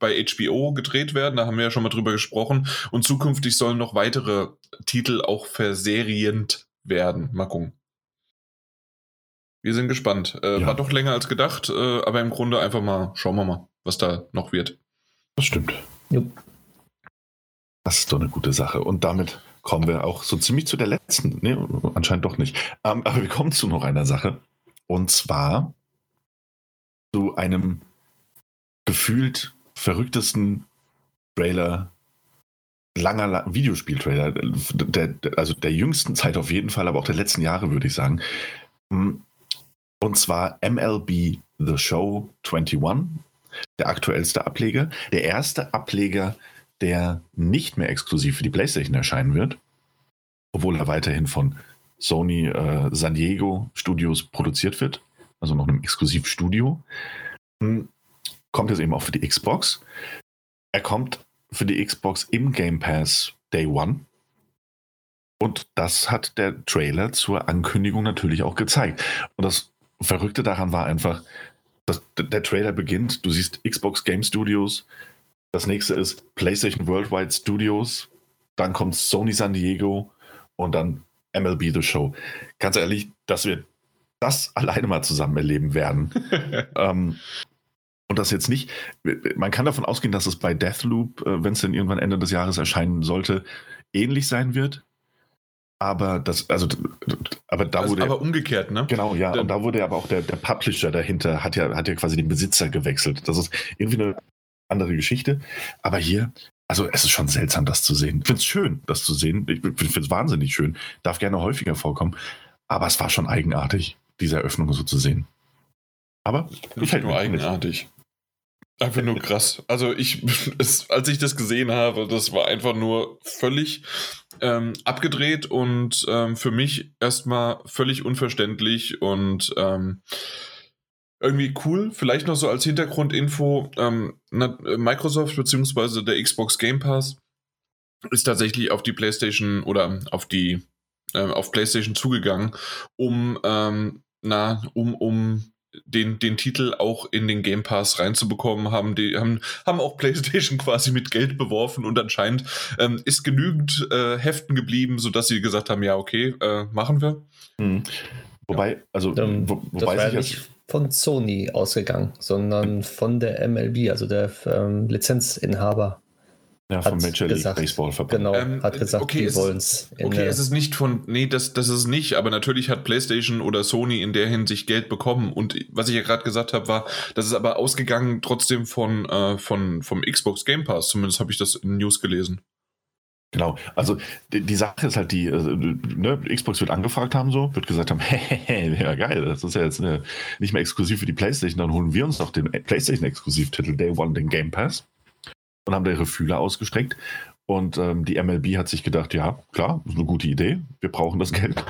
Speaker 1: bei HBO gedreht werden. Da haben wir ja schon mal drüber gesprochen. Und zukünftig sollen noch weitere Titel auch verserient werden. Mal gucken. Wir sind gespannt. Äh,
Speaker 2: Ja.
Speaker 1: War doch länger als gedacht, äh, aber im Grunde einfach mal, schauen wir mal, was da noch wird.
Speaker 2: Das stimmt.
Speaker 3: Jupp.
Speaker 2: Das ist doch eine gute Sache. Und damit kommen wir auch so ziemlich zu der letzten. Nee, anscheinend doch nicht. Ähm, aber wir kommen zu noch einer Sache. Und zwar zu einem gefühlt verrücktesten Trailer, langer La Videospieltrailer, der, also der jüngsten Zeit auf jeden Fall, aber auch der letzten Jahre, würde ich sagen. Und zwar MLB The Show 21, der aktuellste Ableger. Der erste Ableger, der nicht mehr exklusiv für die PlayStation erscheinen wird, obwohl er weiterhin von Sony äh, San Diego Studios produziert wird, also noch einem Exklusivstudio. Hm, Kommt jetzt eben auch für die Xbox. Er kommt für die Xbox im Game Pass Day One. Und das hat der Trailer zur Ankündigung natürlich auch gezeigt. Und das Verrückte daran war einfach, dass der Trailer beginnt, du siehst Xbox Game Studios, das nächste ist PlayStation Worldwide Studios, dann kommt Sony San Diego und dann MLB The Show. Ganz ehrlich, dass wir das alleine mal zusammen erleben werden. ähm, und das jetzt nicht, man kann davon ausgehen, dass es bei Deathloop, äh, wenn es dann irgendwann Ende des Jahres erscheinen sollte, ähnlich sein wird. Aber das, also, aber da
Speaker 1: Also,
Speaker 2: wurde.
Speaker 1: aber umgekehrt, ne?
Speaker 2: Genau, ja.
Speaker 1: Dann-
Speaker 2: Und da wurde aber auch der, der Publisher dahinter, hat ja, hat ja quasi den Besitzer gewechselt. Das ist irgendwie eine andere Geschichte. Aber hier, also es ist schon seltsam, das zu sehen. Ich finde es schön, das zu sehen. Ich finde es wahnsinnig schön. Darf gerne häufiger vorkommen. Aber es war schon eigenartig, diese Eröffnung so zu sehen. Aber
Speaker 1: Nicht
Speaker 2: gefällt
Speaker 1: nur eigenartig. Einfach nur krass. Also ich, es, als ich das gesehen habe, das war einfach nur völlig ähm, abgedreht und ähm, für mich erstmal völlig unverständlich und ähm, irgendwie cool. Vielleicht noch so als Hintergrundinfo, ähm, Microsoft bzw. der Xbox Game Pass ist tatsächlich auf die PlayStation oder auf die ähm, auf PlayStation zugegangen, um ähm, na, um, um den, den Titel auch in den Game Pass reinzubekommen, haben die haben, haben auch PlayStation quasi mit Geld beworfen und anscheinend ähm, ist genügend äh, Heften geblieben, sodass sie gesagt haben, ja, okay, äh, machen wir.
Speaker 2: Hm. Wobei, also,
Speaker 3: Ähm,
Speaker 2: wo,
Speaker 3: das
Speaker 2: wobei
Speaker 3: war ja
Speaker 2: jetzt,
Speaker 3: nicht von Sony ausgegangen, sondern von der MLB, also der ähm, Lizenzinhaber.
Speaker 2: Ja, vom
Speaker 3: hat
Speaker 2: Major League
Speaker 3: gesagt,
Speaker 2: Baseball Verband.
Speaker 3: Genau,
Speaker 1: Ähm,
Speaker 3: hat gesagt,
Speaker 1: okay,
Speaker 3: die
Speaker 1: es-
Speaker 3: wollen es.
Speaker 1: Okay, es ist nicht von, nee, das, das ist es nicht, aber natürlich hat PlayStation oder Sony in der Hinsicht Geld bekommen. Und was ich ja gerade gesagt habe, war, das ist aber ausgegangen trotzdem von, äh, von, vom Xbox Game Pass. Zumindest habe ich das in News gelesen.
Speaker 2: Genau, also die, die Sache ist halt die, äh, ne, Xbox wird angefragt haben so, wird gesagt haben, hey, ja geil, das ist ja jetzt äh, nicht mehr exklusiv für die Playstation, dann holen wir uns doch den Playstation-Exklusivtitel Day One, den Game Pass und haben da ihre Fühler ausgestreckt. Und ähm, die MLB hat sich gedacht, ja klar, ist eine gute Idee, wir brauchen das Geld,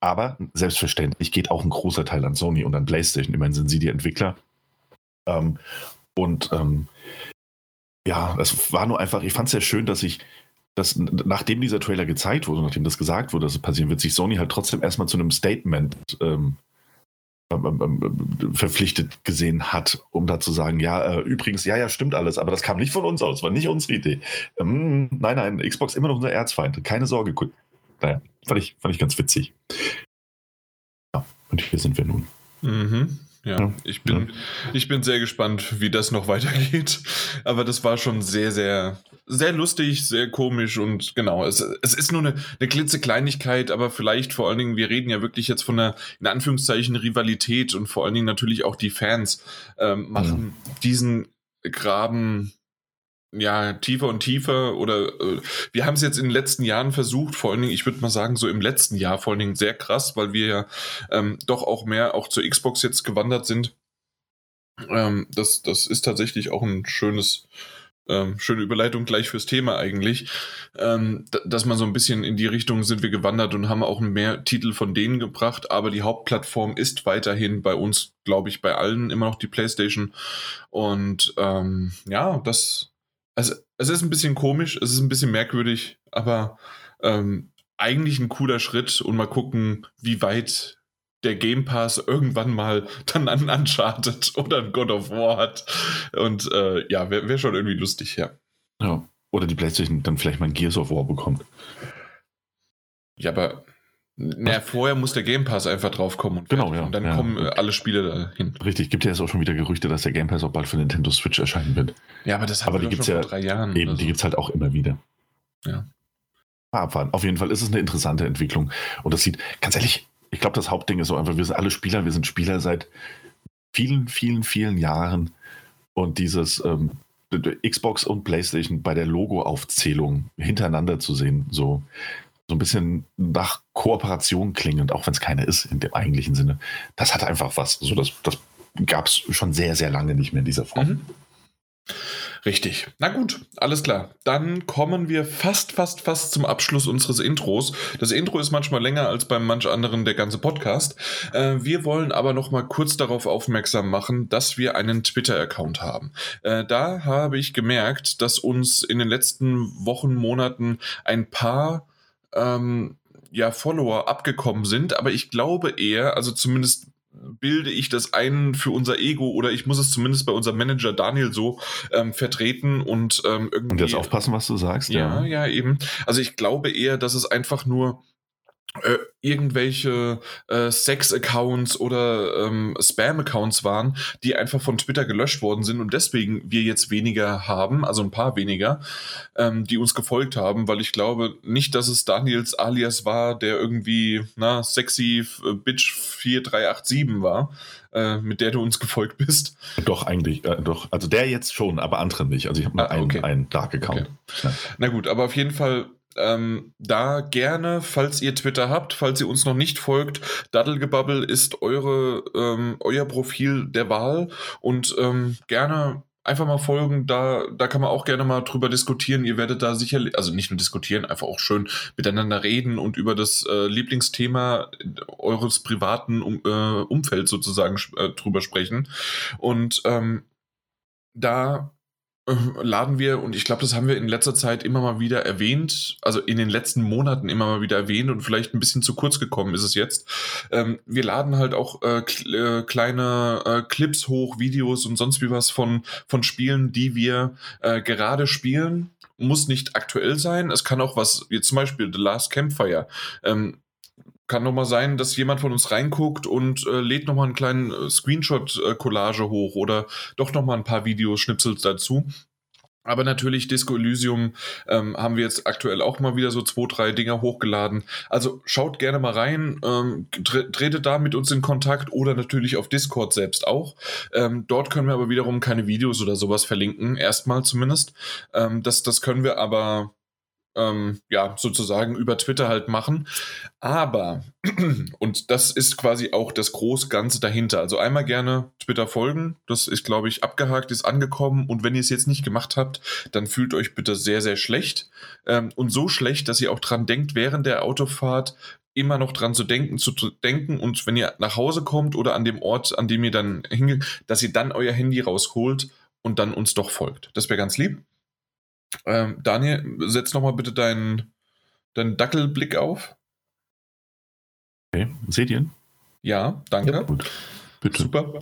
Speaker 2: aber selbstverständlich geht auch ein großer Teil an Sony und an Playstation, immerhin sind sie die Entwickler? Ähm, und ähm, ja, es war nur einfach, ich fand es sehr schön, dass ich dass nachdem dieser Trailer gezeigt wurde, nachdem das gesagt wurde, dass es passieren wird, sich Sony halt trotzdem erstmal zu einem Statement ähm, verpflichtet gesehen hat, um da zu sagen, ja, äh, übrigens, ja, ja, stimmt alles, aber das kam nicht von uns aus, war nicht unsere Idee. Ähm, nein, nein, Xbox immer noch unser Erzfeind, keine Sorge. Naja, fand ich, fand ich ganz witzig. Ja, und hier sind wir nun.
Speaker 1: Mhm. Ja,
Speaker 2: Ja.
Speaker 1: ich bin, ich bin sehr gespannt, wie das noch weitergeht. Aber das war schon sehr, sehr, sehr lustig, sehr komisch und genau, es, es ist nur eine, eine klitzekleinigkeit, aber vielleicht vor allen Dingen, wir reden ja wirklich jetzt von einer, in Anführungszeichen, Rivalität und vor allen Dingen natürlich auch die Fans ähm, machen diesen Graben ja, tiefer und tiefer oder äh, wir haben es jetzt in den letzten Jahren versucht, vor allen Dingen, ich würde mal sagen, so im letzten Jahr vor allen Dingen sehr krass, weil wir ja ähm, doch auch mehr auch zur Xbox jetzt gewandert sind. Ähm, das, das ist tatsächlich auch ein schönes, ähm, schöne Überleitung gleich fürs Thema eigentlich, ähm, dass man so ein bisschen in die Richtung sind wir gewandert und haben auch mehr Titel von denen gebracht, aber die Hauptplattform ist weiterhin bei uns, glaube ich, bei allen immer noch die PlayStation. Und ähm, ja, das, also es ist ein bisschen komisch, es ist ein bisschen merkwürdig, aber ähm, eigentlich ein cooler Schritt und mal gucken, wie weit der Game Pass irgendwann mal dann an Uncharted oder ein God of War hat. Und äh, ja, wäre wär schon irgendwie lustig, ja.
Speaker 2: Ja. Oder die PlayStation dann vielleicht mal ein Gears of War bekommt.
Speaker 1: Ja, aber na, vorher muss der Game Pass einfach draufkommen.
Speaker 2: Und genau, ja.
Speaker 1: Und dann
Speaker 2: ja.
Speaker 1: kommen äh, alle Spiele dahin.
Speaker 2: Richtig, gibt ja jetzt auch schon wieder Gerüchte, dass der Game Pass auch bald für Nintendo Switch erscheinen wird.
Speaker 1: Ja, aber das
Speaker 2: haben aber wir die gibt's
Speaker 1: schon
Speaker 2: ja,
Speaker 1: vor drei Jahren.
Speaker 2: Eben, die gibt es halt auch immer wieder.
Speaker 1: Ja.
Speaker 2: Abfahren. Auf jeden Fall ist es eine interessante Entwicklung. Und das sieht, ganz ehrlich, ich glaube, das Hauptding ist so einfach, wir sind alle Spieler, wir sind Spieler seit vielen, vielen, vielen Jahren. Und dieses ähm, Xbox und PlayStation bei der Logo-Aufzählung hintereinander zu sehen, so, so ein bisschen nach Kooperation klingend, auch wenn es keine ist in dem eigentlichen Sinne, das hat einfach was. So, das, das gab es schon sehr, sehr lange nicht mehr in dieser Form.
Speaker 1: Mhm. Richtig. Na gut, alles klar. Dann kommen wir fast, fast, fast zum Abschluss unseres Intros. Das Intro ist manchmal länger als beim manch anderen der ganze Podcast. Äh, wir wollen aber noch mal kurz darauf aufmerksam machen, dass wir einen Twitter-Account haben. Äh, da habe ich gemerkt, dass uns in den letzten Wochen, Monaten ein paar ähm, ja, Follower abgekommen sind, aber ich glaube eher, also zumindest bilde ich das ein für unser Ego oder ich muss es zumindest bei unserem Manager Daniel so ähm, vertreten und ähm, irgendwie.
Speaker 2: Und jetzt aufpassen, was du sagst.
Speaker 1: Ja, ja, ja, eben. Also ich glaube eher, dass es einfach nur äh, irgendwelche äh, Sex-Accounts oder ähm, Spam-Accounts waren, die einfach von Twitter gelöscht worden sind und deswegen wir jetzt weniger haben, also ein paar weniger, ähm, die uns gefolgt haben, weil ich glaube nicht, dass es Daniels Alias war, der irgendwie, na, sexy äh, Bitch 4387 war, äh, mit der du uns gefolgt bist.
Speaker 2: Doch, eigentlich, äh, doch. Also der jetzt schon, aber andere nicht. Also ich habe nur ah, okay. einen, einen Dark-Account. Okay.
Speaker 1: Ja. Na gut, aber auf jeden Fall ähm, da gerne, falls ihr Twitter habt, falls ihr uns noch nicht folgt, Daddelgebabbel ist eure, ähm, euer Profil der Wahl und ähm, gerne einfach mal folgen, da, da kann man auch gerne mal drüber diskutieren. Ihr werdet da sicherlich, also nicht nur diskutieren, einfach auch schön miteinander reden und über das äh, Lieblingsthema eures privaten um, äh, Umfelds sozusagen äh, drüber sprechen. Und ähm, da laden wir, und ich glaube, das haben wir in letzter Zeit immer mal wieder erwähnt, also in den letzten Monaten immer mal wieder erwähnt und vielleicht ein bisschen zu kurz gekommen ist es jetzt. Ähm, wir laden halt auch äh, äh, kleine äh, Clips hoch, Videos und sonst wie was von, von Spielen, die wir äh, gerade spielen. Muss nicht aktuell sein. Es kann auch was, wie zum Beispiel The Last Campfire. Ähm, kann noch mal sein, dass jemand von uns reinguckt und äh, lädt noch mal einen kleinen äh, Screenshot-Collage hoch oder doch noch mal ein paar Videoschnipsel dazu. Aber natürlich Disco Elysium ähm, haben wir jetzt aktuell auch mal wieder so zwei, drei Dinger hochgeladen. Also schaut gerne mal rein, ähm, tretet da mit uns in Kontakt oder natürlich auf Discord selbst auch. Ähm, dort können wir aber wiederum keine Videos oder sowas verlinken, erstmal zumindest. Ähm, das, das können wir aber ähm, ja, sozusagen über Twitter halt machen. Aber, und das ist quasi auch das Großganze dahinter. Also einmal gerne Twitter folgen. Das ist, glaube ich, abgehakt, ist angekommen. Und wenn ihr es jetzt nicht gemacht habt, dann fühlt euch bitte sehr, sehr schlecht. Ähm, und so schlecht, dass ihr auch dran denkt, während der Autofahrt immer noch dran zu denken, zu denken und wenn ihr nach Hause kommt oder an dem Ort, an dem ihr dann hingeht, dass ihr dann euer Handy rausholt und dann uns doch folgt. Das wäre ganz lieb. Ähm, Daniel, setz noch mal bitte deinen, deinen Dackelblick auf.
Speaker 2: Okay, seht ihr ihn?
Speaker 1: Ja, danke. Ja,
Speaker 2: gut.
Speaker 1: Bitte. Super.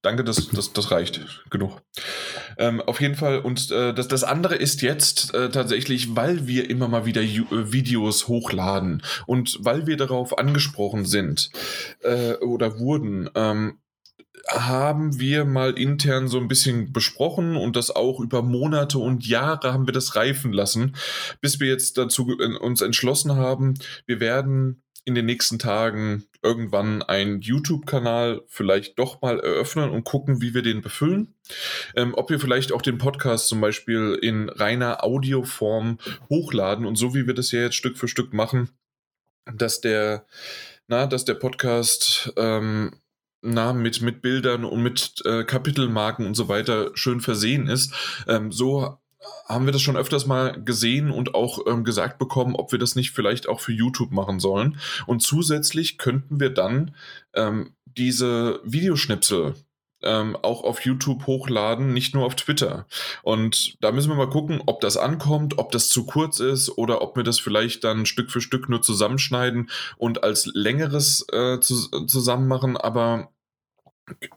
Speaker 1: Danke, das, das, das reicht. Genug. Ähm, auf jeden Fall. Und äh, das, das andere ist jetzt äh, tatsächlich, weil wir immer mal wieder Ju äh, Videos hochladen und weil wir darauf angesprochen sind äh, oder wurden, ähm, haben wir mal intern so ein bisschen besprochen und das auch über Monate und Jahre haben wir das reifen lassen, bis wir jetzt dazu uns entschlossen haben, wir werden in den nächsten Tagen irgendwann einen YouTube-Kanal vielleicht doch mal eröffnen und gucken, wie wir den befüllen. Ähm, ob wir vielleicht auch den Podcast zum Beispiel in reiner Audioform hochladen und so wie wir das ja jetzt Stück für Stück machen, dass der, na, dass der Podcast ähm, na, mit, mit Bildern und mit äh, Kapitelmarken und so weiter schön versehen ist. Ähm, so haben wir das schon öfters mal gesehen und auch ähm, gesagt bekommen, ob wir das nicht vielleicht auch für YouTube machen sollen. Und zusätzlich könnten wir dann ähm, diese Videoschnipsel ähm, auch auf YouTube hochladen, nicht nur auf Twitter. Und da müssen wir mal gucken, ob das ankommt, ob das zu kurz ist oder ob wir das vielleicht dann Stück für Stück nur zusammenschneiden und als längeres äh, zu, zusammen machen. Aber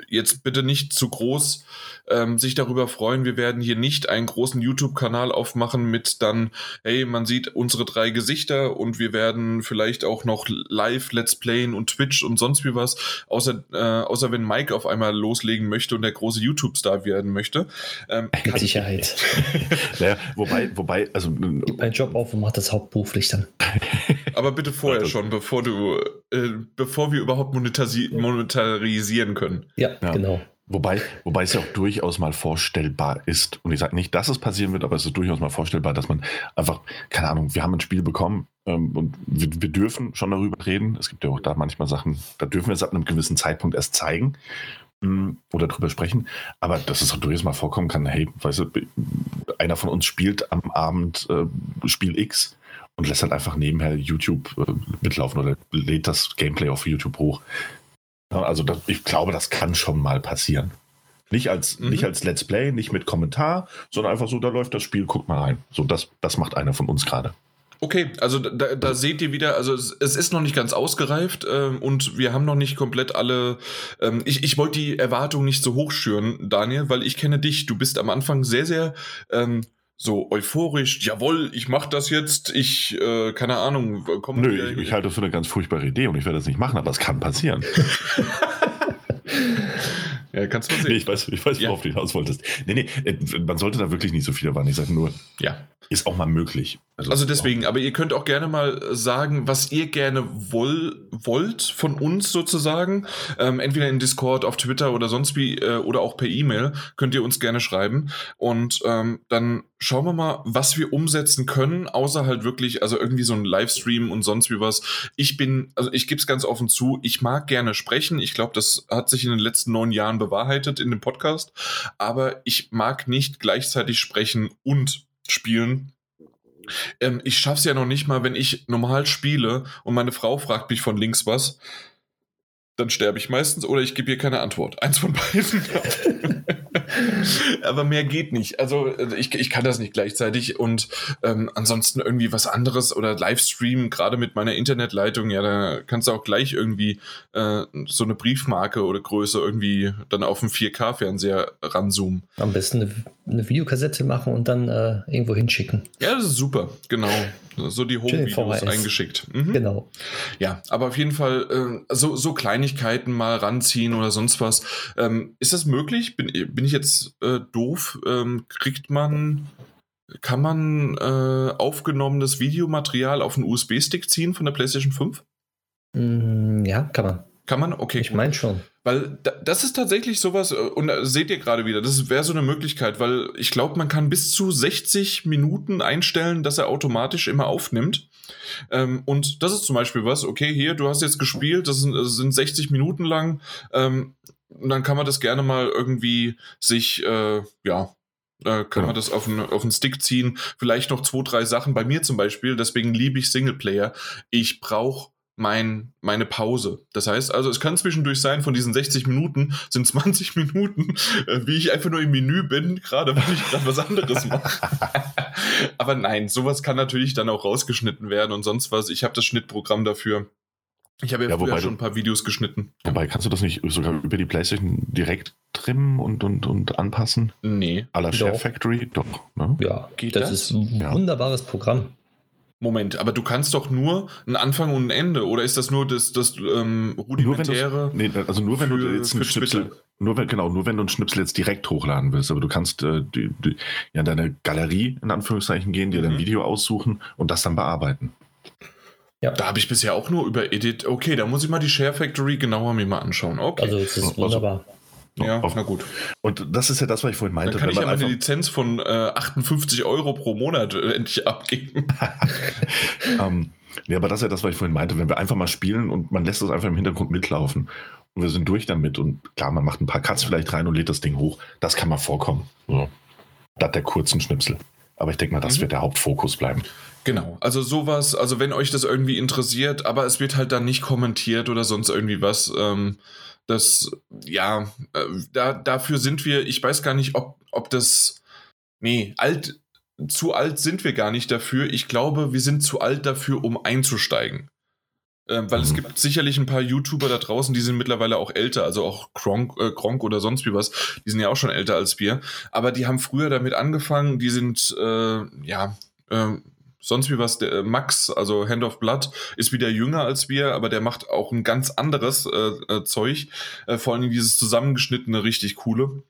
Speaker 1: jetzt bitte nicht zu groß ähm, sich darüber freuen. Wir werden hier nicht einen großen YouTube-Kanal aufmachen mit dann, hey, man sieht unsere drei Gesichter und wir werden vielleicht auch noch live Let's Playen und Twitch und sonst wie was, außer, äh, außer wenn Mike auf einmal loslegen möchte und der große YouTube-Star werden möchte.
Speaker 3: Ähm, Mit Sicherheit.
Speaker 2: naja, wobei, wobei, also.
Speaker 3: Gib meinen Job auf und mach das hauptberuflich dann.
Speaker 1: Aber bitte vorher schon, bevor du, äh, bevor wir überhaupt monetarisieren können.
Speaker 3: Ja, ja. genau.
Speaker 2: Wobei, wobei es ja auch durchaus mal vorstellbar ist, und ich sage nicht, dass es passieren wird, aber es ist durchaus mal vorstellbar, dass man einfach, keine Ahnung, wir haben ein Spiel bekommen ähm, und wir, wir, dürfen schon darüber reden. Es gibt ja auch da manchmal Sachen, da dürfen wir es ab einem gewissen Zeitpunkt erst zeigen mh, mm, oder drüber sprechen. Aber dass es auch durchaus mal vorkommen kann, hey, weißt du, einer von uns spielt am Abend äh, Spiel X und lässt halt einfach nebenher YouTube äh, mitlaufen oder lädt das Gameplay auf YouTube hoch. Also das, ich glaube, das kann schon mal passieren. Nicht als, mhm. nicht als Let's Play, nicht mit Kommentar, sondern einfach so, da läuft das Spiel, guck mal rein. So, das, das macht einer von uns gerade.
Speaker 1: Okay, also da, da, seht ihr wieder, also es, es ist noch nicht ganz ausgereift ähm, und wir haben noch nicht komplett alle. Ähm, ich ich wollte die Erwartung nicht so hoch schüren, Daniel, weil ich kenne dich. Du bist am Anfang sehr, sehr ähm, so euphorisch, jawohl, ich mach das jetzt, ich, äh, keine Ahnung,
Speaker 2: komm. Nö, ich, ich, halte das für eine ganz furchtbare Idee und ich werde das nicht machen, aber es kann passieren.
Speaker 1: ja, kannst du sehen.
Speaker 2: Nee, ich weiß, ich weiß worauf ja. du hinaus wolltest. Nee, nee, äh, man sollte da wirklich nicht so viel erwarten. Ich sage nur,
Speaker 1: ja.
Speaker 2: ist auch mal möglich.
Speaker 1: Also, also deswegen, aber ihr könnt auch gerne mal sagen, was ihr gerne woll, wollt von uns sozusagen. Ähm, entweder in Discord, auf Twitter oder sonst wie äh, oder auch per E-Mail könnt ihr uns gerne schreiben. Und ähm, dann schauen wir mal, was wir umsetzen können, außer halt wirklich, also irgendwie so ein Livestream und sonst wie was. Ich bin, also ich gebe es ganz offen zu, ich mag gerne sprechen. Ich glaube, das hat sich in den letzten neun Jahren bewahrheitet in dem Podcast. Aber ich mag nicht gleichzeitig sprechen und spielen ähm, ich schaff's ja noch nicht mal, wenn ich normal spiele und meine Frau fragt mich von links was, dann sterbe ich meistens oder ich gebe ihr keine Antwort. Eins von beiden. Aber mehr geht nicht. Also äh, ich, ich kann das nicht gleichzeitig und ähm, ansonsten irgendwie was anderes oder Livestream, gerade mit meiner Internetleitung, ja, da kannst du auch gleich irgendwie äh, so eine Briefmarke oder Größe irgendwie dann auf einen 4K-Fernseher ranzoomen.
Speaker 3: Am besten eine, Videokassette machen und dann äh, irgendwo hinschicken.
Speaker 1: Ja, das ist super, genau. So die Home-Videos eingeschickt. Mhm.
Speaker 3: Genau.
Speaker 1: Ja, aber auf jeden Fall äh, so, so Kleinigkeiten mal ranziehen oder sonst was. Ähm, ist das möglich? Bin, bin ich jetzt äh, doof? Ähm, kriegt man, kann man äh, aufgenommenes Videomaterial auf einen USB-Stick ziehen von der PlayStation 5?
Speaker 3: Mm, ja, kann man.
Speaker 1: Kann man? Okay.
Speaker 3: Ich meine schon.
Speaker 1: Weil das ist tatsächlich sowas, äh, und da seht ihr gerade wieder, das wäre so eine Möglichkeit, weil ich glaube, man kann bis zu 60 Minuten einstellen, dass er automatisch immer aufnimmt. Ähm, und das ist zum Beispiel was, okay, hier, du hast jetzt gespielt, das sind, das sind 60 Minuten lang, ähm, und dann kann man das gerne mal irgendwie sich, äh, ja, äh, kann ja. man das auf einen, auf einen Stick ziehen. Vielleicht noch zwei, drei Sachen. Bei mir zum Beispiel, deswegen liebe ich Singleplayer. Ich brauche mein, meine Pause. Das heißt also, es kann zwischendurch sein, von diesen 60 Minuten sind 20 Minuten, äh, wie ich einfach nur im Menü bin, gerade wenn ich gerade was anderes mache. Aber nein, sowas kann natürlich dann auch rausgeschnitten werden und sonst was. Ich habe das Schnittprogramm dafür. Ich habe ja, ja früher schon ein paar Videos geschnitten.
Speaker 2: Wobei, kannst du das nicht sogar über die Playstation direkt trimmen und, und, und anpassen?
Speaker 1: Nee.
Speaker 2: A la Chef Factory? Doch.
Speaker 3: Ne? Ja, Geht das, das ist ein ja. wunderbares Programm.
Speaker 1: Moment, aber du kannst doch nur einen Anfang und ein Ende, oder ist das nur das, das ähm, rudimentäre?
Speaker 2: Nee, also nur wenn für, du jetzt einen Schnipsel, nur wenn, genau, nur wenn du einen Schnipsel jetzt direkt hochladen willst, aber du kannst äh, die, die, ja, in deine Galerie in Anführungszeichen gehen, dir mhm. dein Video aussuchen und das dann bearbeiten.
Speaker 1: Ja. Da habe ich bisher auch nur über Edit. Okay, da muss ich mal die Share Factory genauer mir mal anschauen. Okay.
Speaker 3: Also es ist wunderbar. Also,
Speaker 1: ja, auf, na gut.
Speaker 2: Und das ist ja das, was ich vorhin meinte.
Speaker 1: Dann kann ich ja meine Lizenz von äh, 58 Euro pro Monat äh, endlich abgeben.
Speaker 2: ähm, ja, aber das ist ja das, was ich vorhin meinte. Wenn wir einfach mal spielen und man lässt das einfach im Hintergrund mitlaufen und wir sind durch damit und klar, man macht ein paar Cuts vielleicht rein und lädt das Ding hoch, das kann mal vorkommen. So. Statt der kurzen Schnipsel. Aber ich denke mal, das mhm. wird der Hauptfokus bleiben.
Speaker 1: Genau, also sowas, also wenn euch das irgendwie interessiert, aber es wird halt dann nicht kommentiert oder sonst irgendwie was. Ähm, das, ja, äh, da, dafür sind wir, ich weiß gar nicht, ob, ob das, nee, alt, zu alt sind wir gar nicht dafür. Ich glaube, wir sind zu alt dafür, um einzusteigen. Ähm, weil mhm. es gibt sicherlich ein paar YouTuber da draußen, die sind mittlerweile auch älter, also auch Kronk, äh, Kronk oder sonst wie was, die sind ja auch schon älter als wir, aber die haben früher damit angefangen, die sind, äh, ja, äh, sonst wie was, der äh, Max, also Hand of Blood, ist wieder jünger als wir, aber der macht auch ein ganz anderes äh, äh, Zeug. Äh, vor allem dieses zusammengeschnittene, richtig coole.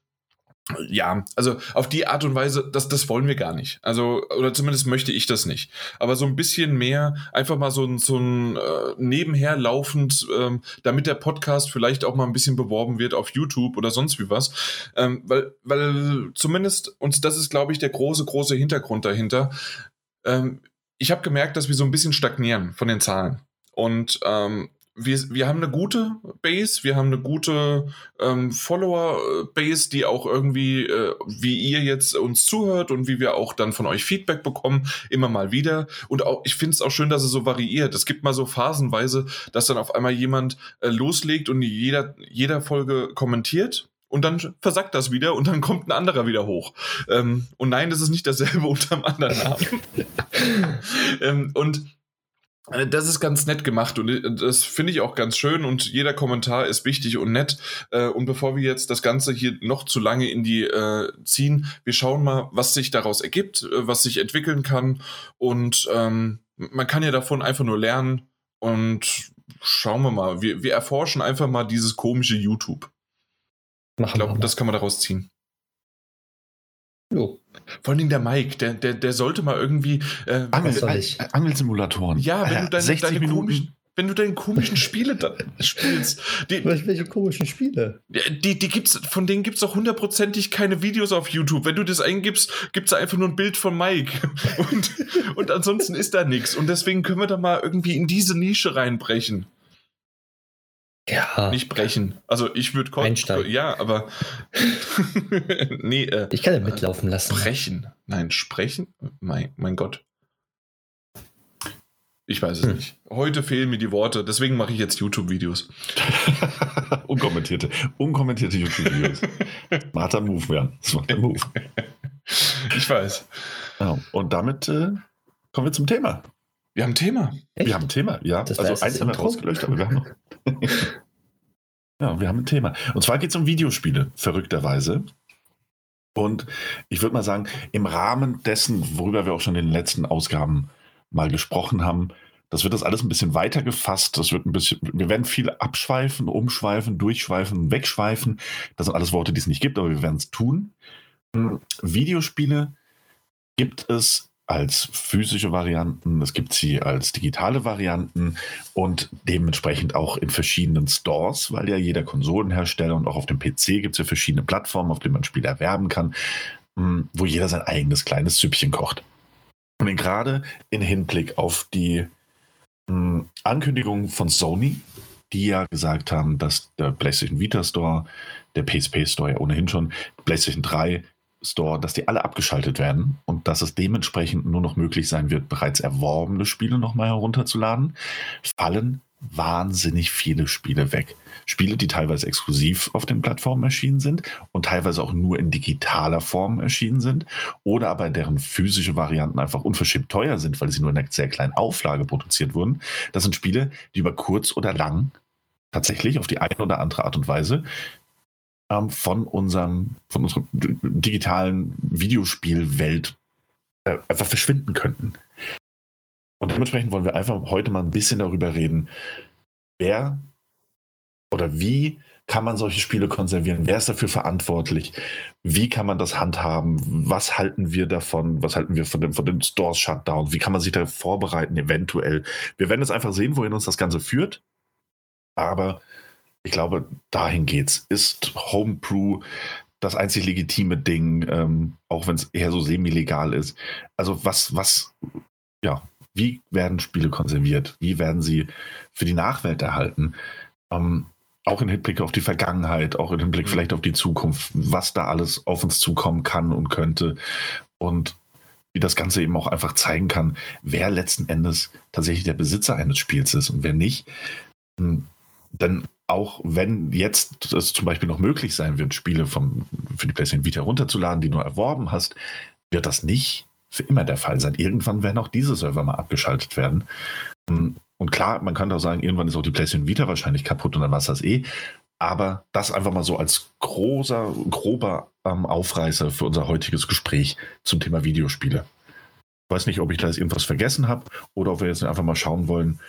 Speaker 1: Ja, also auf die Art und Weise, das, das wollen wir gar nicht. Also, oder zumindest möchte ich das nicht. Aber so ein bisschen mehr, einfach mal so ein, so ein äh, nebenher laufend, ähm, damit der Podcast vielleicht auch mal ein bisschen beworben wird auf YouTube oder sonst wie was. Ähm, weil, weil zumindest, und das ist, glaube ich, der große, große Hintergrund dahinter, ähm, ich habe gemerkt, dass wir so ein bisschen stagnieren von den Zahlen. Und ähm, wir, wir haben eine gute Base, wir haben eine gute ähm, Follower-Base, die auch irgendwie, äh, wie ihr jetzt uns zuhört und wie wir auch dann von euch Feedback bekommen, immer mal wieder. Und auch, ich finde es auch schön, dass es so variiert. Es gibt mal so phasenweise, dass dann auf einmal jemand äh, loslegt und jeder, jeder Folge kommentiert und dann versackt das wieder und dann kommt ein anderer wieder hoch. Ähm, und nein, das ist nicht dasselbe unter einem anderen Namen. ähm, und äh, das ist ganz nett gemacht und äh, das finde ich auch ganz schön und jeder Kommentar ist wichtig und nett. Äh, und bevor wir jetzt das Ganze hier noch zu lange in die äh, ziehen, wir schauen mal, was sich daraus ergibt, was sich entwickeln kann und ähm, man kann ja davon einfach nur lernen und schauen wir mal. Wir, wir erforschen einfach mal dieses komische YouTube. Machen ich glaube, das kann man daraus ziehen. Jo. Vor allem der Mike, der, der, der sollte mal irgendwie.
Speaker 2: Äh, Angel, äh, Angelsimulatoren.
Speaker 1: Ja, wenn du deine, 60 deine Minuten. Komischen, wenn du deine komischen Spiele da spielst.
Speaker 3: Die, Welche komischen Spiele?
Speaker 1: Die, die gibt's, von denen gibt es auch hundertprozentig keine Videos auf YouTube. Wenn du das eingibst, gibt es einfach nur ein Bild von Mike. Und, und ansonsten ist da nichts. Und deswegen können wir da mal irgendwie in diese Nische reinbrechen.
Speaker 3: Ja.
Speaker 1: Nicht brechen. Also ich würde
Speaker 3: Einsteigen.
Speaker 1: Ja, aber.
Speaker 3: nee, äh, Ich kann ja mitlaufen lassen.
Speaker 1: Brechen. Nein, sprechen? Mein, mein Gott. Ich weiß es hm. nicht. Heute fehlen mir die Worte, deswegen mache ich jetzt YouTube-Videos.
Speaker 2: unkommentierte, unkommentierte YouTube-Videos. Smarter Move werden. Smarter Move.
Speaker 1: ich weiß.
Speaker 2: Ja, und damit äh, kommen wir zum Thema.
Speaker 1: Wir haben ein Thema.
Speaker 2: Echt? Wir haben ein Thema, ja.
Speaker 3: Das also eins haben wir rausgelöscht, aber wir haben noch.
Speaker 2: ja, wir haben ein Thema. Und zwar geht es um Videospiele, verrückterweise. Und ich würde mal sagen, im Rahmen dessen, worüber wir auch schon in den letzten Ausgaben mal gesprochen haben, das wird das alles ein bisschen weiter gefasst. Das wird ein bisschen, wir werden viel abschweifen, umschweifen, durchschweifen, wegschweifen. Das sind alles Worte, die es nicht gibt, aber wir werden es tun. Hm, Videospiele gibt es als physische Varianten, es gibt sie als digitale Varianten und dementsprechend auch in verschiedenen Stores, weil ja jeder Konsolenhersteller und auch auf dem PC gibt es ja verschiedene Plattformen, auf denen man Spiele erwerben kann, hm, wo jeder sein eigenes kleines Süppchen kocht. Und gerade in Hinblick auf die hm, Ankündigung von Sony, die ja gesagt haben, dass der PlayStation Vita Store, der PSP Store ja ohnehin schon, PlayStation 3 Store, dass die alle abgeschaltet werden und dass es dementsprechend nur noch möglich sein wird, bereits erworbene Spiele nochmal herunterzuladen, fallen wahnsinnig viele Spiele weg. Spiele, die teilweise exklusiv auf den Plattformen erschienen sind und teilweise auch nur in digitaler Form erschienen sind oder aber deren physische Varianten einfach unverschämt teuer sind, weil sie nur in einer sehr kleinen Auflage produziert wurden. Das sind Spiele, die über kurz oder lang tatsächlich auf die eine oder andere Art und Weise von, unserem, von unserer digitalen Videospielwelt äh, einfach verschwinden könnten. Und dementsprechend wollen wir einfach heute mal ein bisschen darüber reden, wer oder wie kann man solche Spiele konservieren? Wer ist dafür verantwortlich? Wie kann man das handhaben? Was halten wir davon? Was halten wir von dem, von dem Stores-Shutdown? Wie kann man sich da vorbereiten, eventuell? Wir werden jetzt einfach sehen, wohin uns das Ganze führt. Aber ich glaube, dahin geht's. Ist Homebrew das einzig legitime Ding, ähm, auch wenn es eher so semi-legal ist? Also was, was, ja, wie werden Spiele konserviert? Wie werden sie für die Nachwelt erhalten? Ähm, auch im Hinblick auf die Vergangenheit, auch im Hinblick mhm. vielleicht auf die Zukunft, was da alles auf uns zukommen kann und könnte. Und wie das Ganze eben auch einfach zeigen kann, wer letzten Endes tatsächlich der Besitzer eines Spiels ist und wer nicht. Hm, denn auch wenn jetzt es zum Beispiel noch möglich sein wird, Spiele vom, für die PlayStation Vita runterzuladen, die du erworben hast, wird das nicht für immer der Fall sein. Irgendwann werden auch diese Server mal abgeschaltet werden. Hm, und klar, man kann auch sagen, irgendwann ist auch die PlayStation Vita wahrscheinlich kaputt und dann war es das eh. Aber das einfach mal so als großer, grober ähm, Aufreißer für unser heutiges Gespräch zum Thema Videospiele. Ich weiß nicht, ob ich da jetzt irgendwas vergessen habe oder ob wir jetzt einfach mal schauen wollen,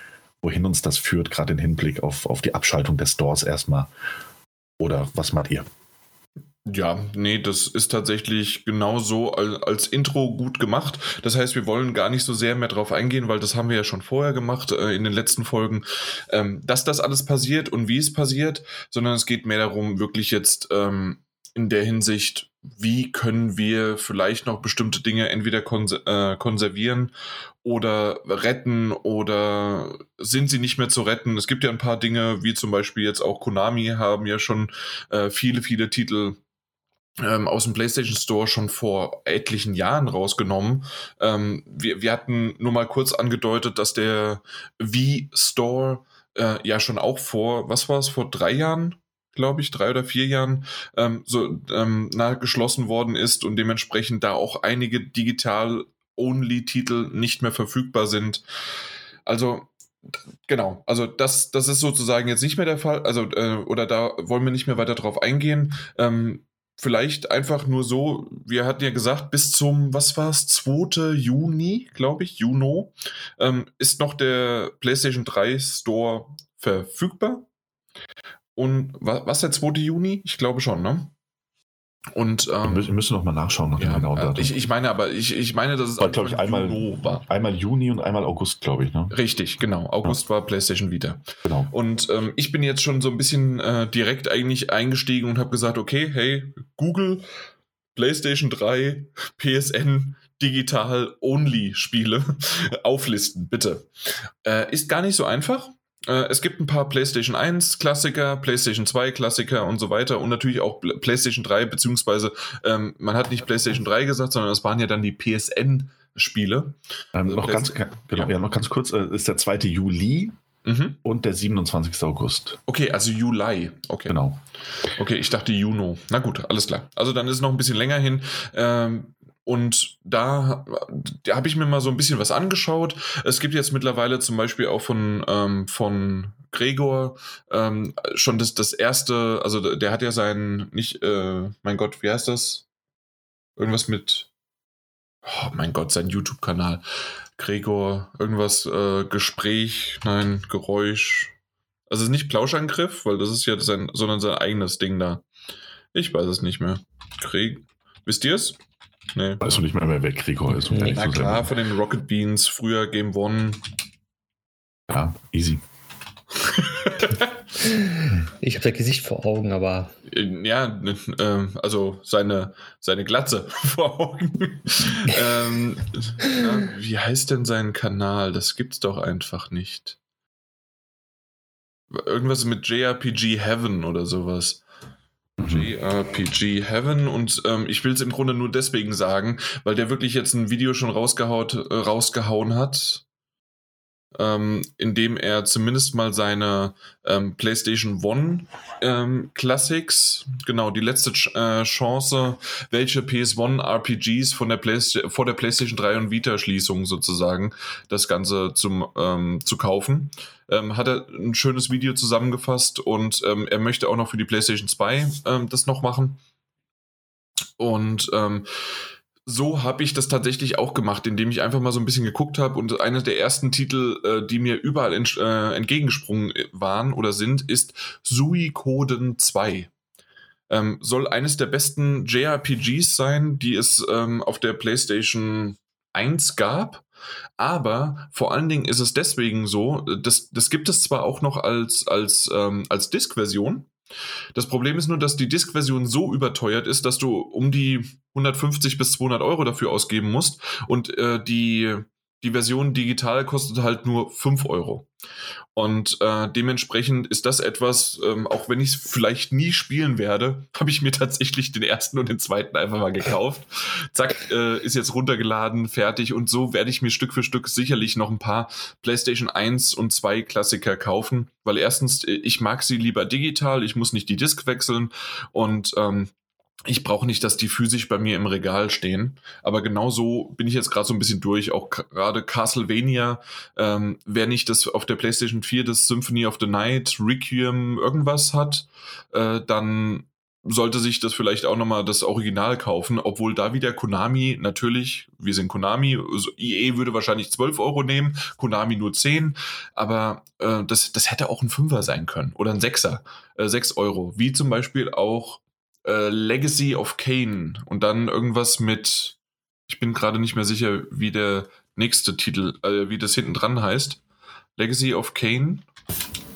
Speaker 2: wohin uns das führt, gerade im Hinblick auf, auf die Abschaltung des Stores erstmal. Oder was macht ihr?
Speaker 1: Ja, nee, das ist tatsächlich genauso als, als Intro gut gemacht. Das heißt, wir wollen gar nicht so sehr mehr drauf eingehen, weil das haben wir ja schon vorher gemacht äh, in den letzten Folgen, ähm, dass das alles passiert und wie es passiert, sondern es geht mehr darum, wirklich jetzt ähm, in der Hinsicht, wie können wir vielleicht noch bestimmte Dinge entweder konser äh, konservieren oder retten oder sind sie nicht mehr zu retten. Es gibt ja ein paar Dinge, wie zum Beispiel jetzt auch Konami haben ja schon äh, viele, viele Titel ähm, aus dem PlayStation Store schon vor etlichen Jahren rausgenommen. Ähm, wir, wir hatten nur mal kurz angedeutet, dass der Wii Store äh, ja schon auch vor, was war es, vor drei Jahren, glaube ich, drei oder vier Jahren ähm, so ähm, na, geschlossen worden ist und dementsprechend da auch einige digital-only-Titel nicht mehr verfügbar sind. Also Genau, also das, das ist sozusagen jetzt nicht mehr der Fall, also äh, oder da wollen wir nicht mehr weiter drauf eingehen. Ähm, vielleicht einfach nur so, wir hatten ja gesagt, bis zum, was war es, 2. Juni, glaube ich, Juno, ähm, ist noch der PlayStation 3 Store verfügbar. Und was, der 2. Juni? Ich glaube schon, ne?
Speaker 2: Und ähm, wir müssen noch mal nachschauen nach
Speaker 1: ja, dem genauen Datum. Ich, ich meine aber, ich, ich meine, dass es
Speaker 2: war, glaube ich, einmal, war. einmal Juni und einmal August, glaube ich. Ne?
Speaker 1: Richtig, genau. August ja. war PlayStation Vita.
Speaker 2: Genau.
Speaker 1: Und ähm, ich bin jetzt schon so ein bisschen äh, direkt eigentlich eingestiegen und habe gesagt, okay, hey, Google, PlayStation 3, PSN, Digital Only Spiele auflisten, bitte. Äh, ist gar nicht so einfach. Äh, es gibt ein paar PlayStation 1 Klassiker, PlayStation 2 Klassiker und so weiter und natürlich auch PlayStation 3, beziehungsweise ähm, man hat nicht PlayStation 3 gesagt, sondern es waren ja dann die PSN Spiele.
Speaker 2: Ähm, also noch, ganz, genau, ja. ja. noch ganz kurz, äh, ist der 2. Juli mhm. und der 27. August.
Speaker 1: Okay, also Juli. Okay.
Speaker 2: Genau.
Speaker 1: Okay, ich dachte Juno. Na gut, alles klar. Also dann ist es noch ein bisschen länger hin. Ähm, und da, da habe ich mir mal so ein bisschen was angeschaut. Es gibt jetzt mittlerweile zum Beispiel auch von, ähm, von Gregor ähm, schon das, das erste, also der hat ja sein, nicht, äh, mein Gott, wie heißt das? Irgendwas mit, oh mein Gott, sein YouTube-Kanal. Gregor, irgendwas, äh, Gespräch, nein, Geräusch. Also nicht Plauschangriff, weil das ist ja sein, sondern sein eigenes Ding da. Ich weiß es nicht mehr. Greg, wisst ihr es?
Speaker 2: Nee. Weißt du nicht mehr, wer Gregor ist?
Speaker 1: Na klar, von den Rocket Beans, früher Game One.
Speaker 2: Ja, easy.
Speaker 3: ich habe das Gesicht vor Augen, aber.
Speaker 1: Ja, äh, also seine, seine Glatze vor Augen. ähm, na, wie heißt denn sein Kanal? Das gibt's doch einfach nicht. Irgendwas mit JRPG Heaven oder sowas. JRPG Heaven und ähm, ich will es im Grunde nur deswegen sagen, weil der wirklich jetzt ein Video schon rausgehaut, äh, rausgehauen hat, ähm, in dem er zumindest mal seine ähm, PlayStation One ähm, Classics, genau, die letzte äh, Chance, welche PS1 RPGs von der vor der PlayStation 3 und Vita Schließung sozusagen das Ganze zum, ähm, zu kaufen. Ähm, hat er ein schönes Video zusammengefasst und ähm, er möchte auch noch für die PlayStation 2 ähm, das noch machen. Und ähm, so habe ich das tatsächlich auch gemacht, indem ich einfach mal so ein bisschen geguckt habe und einer der ersten Titel, äh, die mir überall ent äh, entgegengesprungen waren oder sind, ist Suikoden 2. Ähm, soll eines der besten JRPGs sein, die es ähm, auf der PlayStation 1 gab. Aber vor allen Dingen ist es deswegen so, das, das gibt es zwar auch noch als, als, ähm, als Disk-Version, das Problem ist nur, dass die Disk-Version so überteuert ist, dass du um die 150 bis 200 Euro dafür ausgeben musst. Und äh, die die Version digital kostet halt nur 5 Euro. Und äh, dementsprechend ist das etwas, ähm, auch wenn ich es vielleicht nie spielen werde, habe ich mir tatsächlich den ersten und den zweiten einfach mal gekauft. Zack, äh, ist jetzt runtergeladen, fertig. Und so werde ich mir Stück für Stück sicherlich noch ein paar PlayStation 1 und 2 Klassiker kaufen. Weil erstens, äh, ich mag sie lieber digital, ich muss nicht die Disk wechseln und ähm, ich brauche nicht, dass die physisch bei mir im Regal stehen. Aber genauso bin ich jetzt gerade so ein bisschen durch. Auch gerade Castlevania, ähm, wer nicht das auf der PlayStation 4 das Symphony of the Night, Requiem, irgendwas hat, äh, dann sollte sich das vielleicht auch nochmal das Original kaufen, obwohl da wieder Konami natürlich, wir sind Konami, also EA würde wahrscheinlich 12 Euro nehmen, Konami nur 10, aber äh, das, das hätte auch ein Fünfer sein können oder ein Sechser, äh, 6 Euro, wie zum Beispiel auch äh, Legacy of Kane und dann irgendwas mit, ich bin gerade nicht mehr sicher, wie der nächste Titel, äh, wie das hinten dran heißt. Legacy of Kane.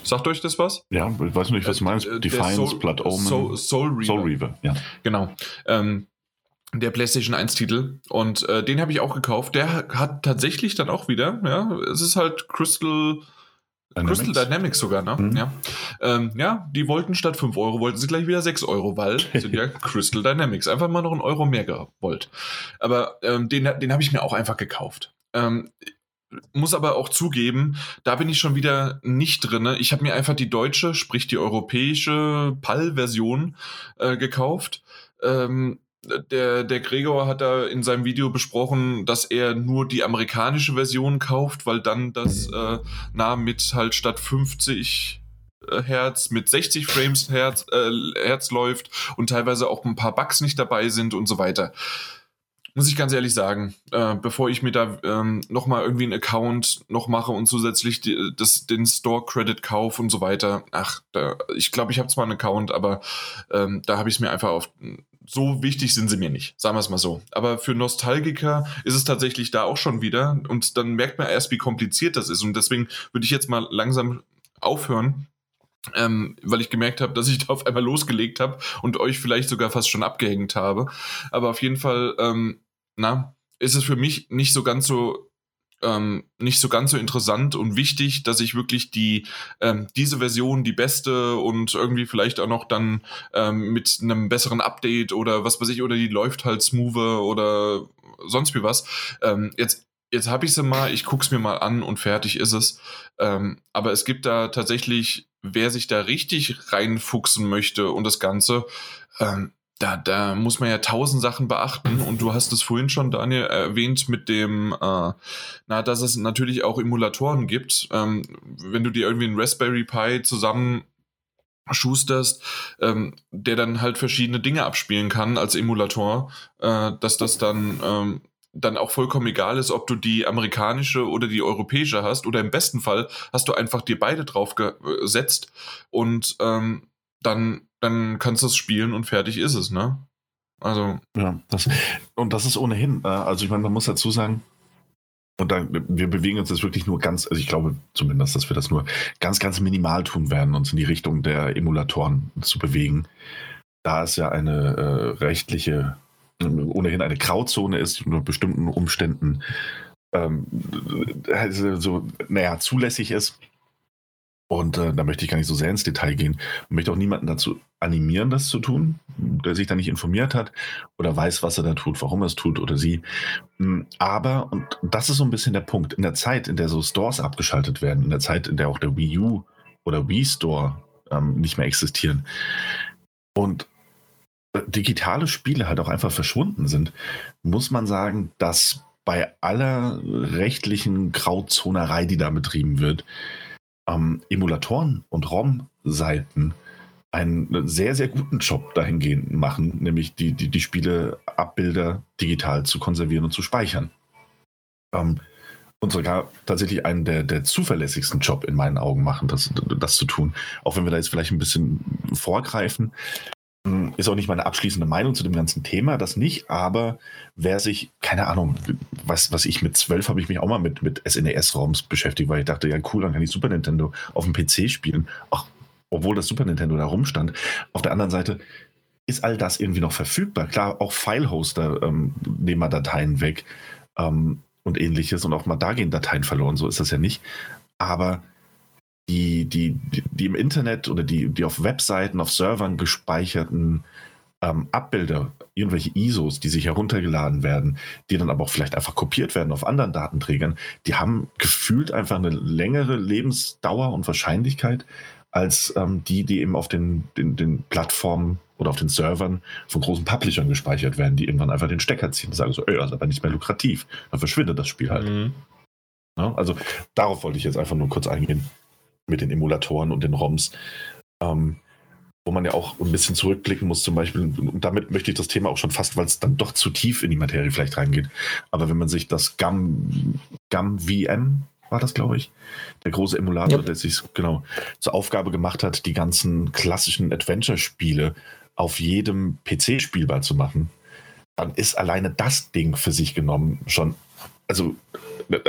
Speaker 1: Sagt euch das was?
Speaker 2: Ja, ich weiß nicht, was du meinst. Äh, Defiance,
Speaker 1: Soul,
Speaker 2: Blood Omen.
Speaker 1: Soul, Soul Reaver.
Speaker 2: Soul Reaver, ja.
Speaker 1: Genau. Ähm, der PlayStation 1 Titel und äh, den habe ich auch gekauft. Der hat tatsächlich dann auch wieder, ja, es ist halt Crystal Dynamics. Crystal Dynamics sogar, ne? Mhm. Ja. Ähm, ja, die wollten statt 5 Euro, wollten sie gleich wieder 6 Euro, weil sind ja Crystal Dynamics. Einfach mal noch einen Euro mehr gewollt. Aber ähm, den, den habe ich mir auch einfach gekauft. Ähm, muss aber auch zugeben, da bin ich schon wieder nicht drin. Ich habe mir einfach die deutsche, sprich die europäische PAL-Version äh, gekauft. Ähm, der, der Gregor hat da in seinem Video besprochen, dass er nur die amerikanische Version kauft, weil dann das äh, nah mit halt statt 50 äh, Hertz mit 60 Frames Hertz, äh, Hertz läuft und teilweise auch ein paar Bugs nicht dabei sind und so weiter. Muss ich ganz ehrlich sagen, äh, bevor ich mir da ähm, nochmal irgendwie einen Account noch mache und zusätzlich die, das, den Store-Credit kaufe und so weiter. Ach, da, ich glaube, ich habe zwar einen Account, aber ähm, da habe ich es mir einfach auf so wichtig sind sie mir nicht, sagen wir es mal so. Aber für Nostalgiker ist es tatsächlich da auch schon wieder und dann merkt man erst, wie kompliziert das ist. Und deswegen würde ich jetzt mal langsam aufhören, ähm, weil ich gemerkt habe, dass ich da auf einmal losgelegt habe und euch vielleicht sogar fast schon abgehängt habe. Aber auf jeden Fall, ähm, na, ist es für mich nicht so ganz so ähm, nicht so ganz so interessant und wichtig, dass ich wirklich die ähm, diese Version die beste und irgendwie vielleicht auch noch dann ähm, mit einem besseren Update oder was weiß ich oder die läuft halt smoother oder sonst wie was. Ähm, jetzt jetzt habe ich sie mal, ich guck's mir mal an und fertig ist es. Ähm, aber es gibt da tatsächlich, wer sich da richtig reinfuchsen möchte und das Ganze, ähm, da, da muss man ja tausend Sachen beachten und du hast es vorhin schon, Daniel, erwähnt mit dem, äh, na, dass es natürlich auch Emulatoren gibt. Ähm, wenn du dir irgendwie einen Raspberry Pi zusammen schusterst, ähm, der dann halt verschiedene Dinge abspielen kann als Emulator, äh, dass das dann ähm, dann auch vollkommen egal ist, ob du die amerikanische oder die europäische hast oder im besten Fall hast du einfach dir beide drauf gesetzt und ähm, dann dann kannst du es spielen und fertig ist es, ne? Also.
Speaker 2: Ja, das, und das ist ohnehin, äh, also ich meine, man muss dazu sagen, und da, wir bewegen uns jetzt wirklich nur ganz, also ich glaube zumindest, dass wir das nur ganz, ganz minimal tun werden, uns in die Richtung der Emulatoren zu bewegen. Da es ja eine äh, rechtliche, ohnehin eine Grauzone ist, unter bestimmten Umständen ähm, also so, naja, zulässig ist, und äh, da möchte ich gar nicht so sehr ins Detail gehen. Ich möchte auch niemanden dazu animieren, das zu tun, der sich da nicht informiert hat oder weiß, was er da tut, warum er es tut oder sie. Hm, aber, und das ist so ein bisschen der Punkt, in der Zeit, in der so Stores abgeschaltet werden, in der Zeit, in der auch der Wii U oder Wii Store ähm, nicht mehr existieren und digitale Spiele halt auch einfach verschwunden sind, muss man sagen, dass bei aller rechtlichen Grauzonerei, die da betrieben wird, ähm, Emulatoren und ROM-Seiten einen sehr, sehr guten Job dahingehend machen, nämlich die, die, die Spieleabbilder digital zu konservieren und zu speichern. Ähm, und sogar tatsächlich einen der, der zuverlässigsten Job in meinen Augen machen, das, das zu tun. Auch wenn wir da jetzt vielleicht ein bisschen vorgreifen. Ist auch nicht meine abschließende Meinung zu dem ganzen Thema, das nicht, aber wer sich, keine Ahnung, was, was ich mit zwölf habe ich mich auch mal mit, mit SNES-Raums beschäftigt, weil ich dachte, ja cool, dann kann ich Super Nintendo auf dem PC spielen. Ach, obwohl das Super Nintendo da rumstand. Auf der anderen Seite ist all das irgendwie noch verfügbar. Klar, auch File-Hoster ähm, nehmen mal Dateien weg. Ähm, und ähnliches und auch mal da gehen Dateien verloren, so ist das ja nicht. Aber die, die, die, die im Internet oder die, die auf Webseiten, auf Servern gespeicherten ähm, Abbilder, irgendwelche ISOs, die sich heruntergeladen werden, die dann aber auch vielleicht einfach kopiert werden auf anderen Datenträgern, die haben gefühlt einfach eine längere Lebensdauer und Wahrscheinlichkeit als ähm, die, die eben auf den, den, den Plattformen oder auf den Servern von großen Publishern gespeichert werden, die irgendwann einfach den Stecker ziehen und sagen so, ey, das ist aber nicht mehr lukrativ. Dann verschwindet das Spiel halt. Mhm. Ja, also darauf wollte ich jetzt einfach nur kurz eingehen mit den Emulatoren und den ROMs. Ähm, wo man ja auch ein bisschen zurückblicken muss, zum Beispiel, und damit möchte ich das Thema auch schon fast, weil es dann doch zu tief in die Materie vielleicht reingeht. Aber wenn man sich das GAM, GAM VM, war das, glaube ich, der große Emulator, ja. der sich genau zur Aufgabe gemacht hat, die ganzen klassischen Adventure-Spiele auf jedem PC spielbar zu machen, dann ist alleine das Ding für sich genommen schon, also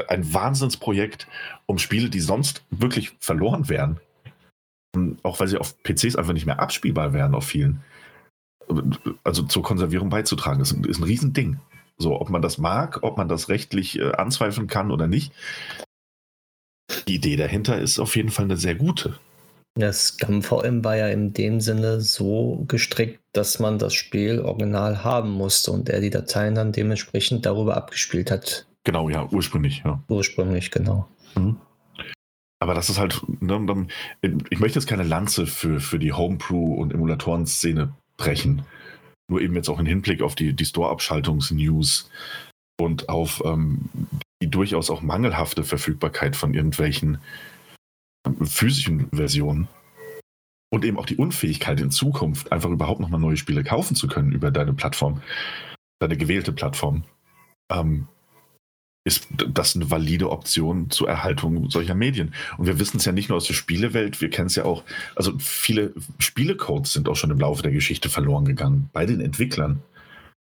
Speaker 2: ein Wahnsinnsprojekt, um Spiele, die sonst wirklich verloren wären, auch weil sie auf PCs einfach nicht mehr abspielbar wären auf vielen, also zur Konservierung beizutragen. Das ist ein Riesending. So, ob man das mag, ob man das rechtlich äh, anzweifeln kann oder nicht. Die Idee dahinter ist auf jeden Fall eine sehr gute.
Speaker 3: Das SCAM-VM war ja in dem Sinne so gestrickt, dass man das Spiel original haben musste und er die Dateien dann dementsprechend darüber abgespielt hat.
Speaker 2: Genau, ja, ursprünglich, ja.
Speaker 3: Ursprünglich, genau. Mhm.
Speaker 2: Aber das ist halt, ne, ich möchte jetzt keine Lanze für, für die Homebrew- und Emulatoren-Szene brechen. Nur eben jetzt auch im Hinblick auf die, die Store-Abschaltungs-News und auf ähm, die durchaus auch mangelhafte Verfügbarkeit von irgendwelchen ähm, physischen Versionen. Und eben auch die Unfähigkeit in Zukunft, einfach überhaupt nochmal neue Spiele kaufen zu können über deine Plattform, deine gewählte Plattform. Ähm, ist das eine valide Option zur Erhaltung solcher Medien. Und wir wissen es ja nicht nur aus der Spielewelt, wir kennen es ja auch, also viele Spielecodes sind auch schon im Laufe der Geschichte verloren gegangen bei den Entwicklern.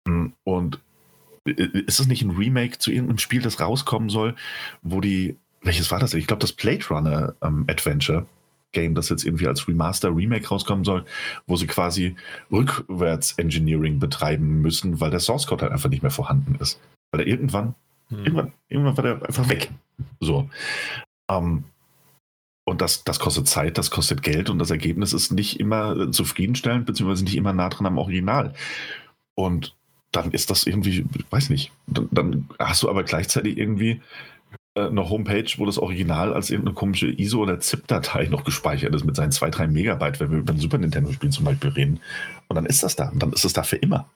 Speaker 2: Hm, und ist es nicht ein Remake zu irgendeinem Spiel, das rauskommen soll, wo die, welches war das? Ich glaube, das Blade Runner ähm, Adventure Game, das jetzt irgendwie als Remaster Remake rauskommen soll, wo sie quasi rückwärts Engineering betreiben müssen, weil der Source Code halt einfach nicht mehr vorhanden ist. Weil er irgendwann hm. Irgendwann, irgendwann war der einfach weg. So. Ähm, und das, das kostet Zeit, das kostet Geld und das Ergebnis ist nicht immer zufriedenstellend, beziehungsweise nicht immer nah dran am Original. Und dann ist das irgendwie, weiß nicht, dann, dann hast du aber gleichzeitig irgendwie äh, eine Homepage, wo das Original als irgendeine komische ISO- oder ZIP-Datei noch gespeichert ist mit seinen 2, 3 Megabyte, wenn wir über ein Super Nintendo-Spiel zum Beispiel reden. Und dann ist das da. Und dann ist es da für immer.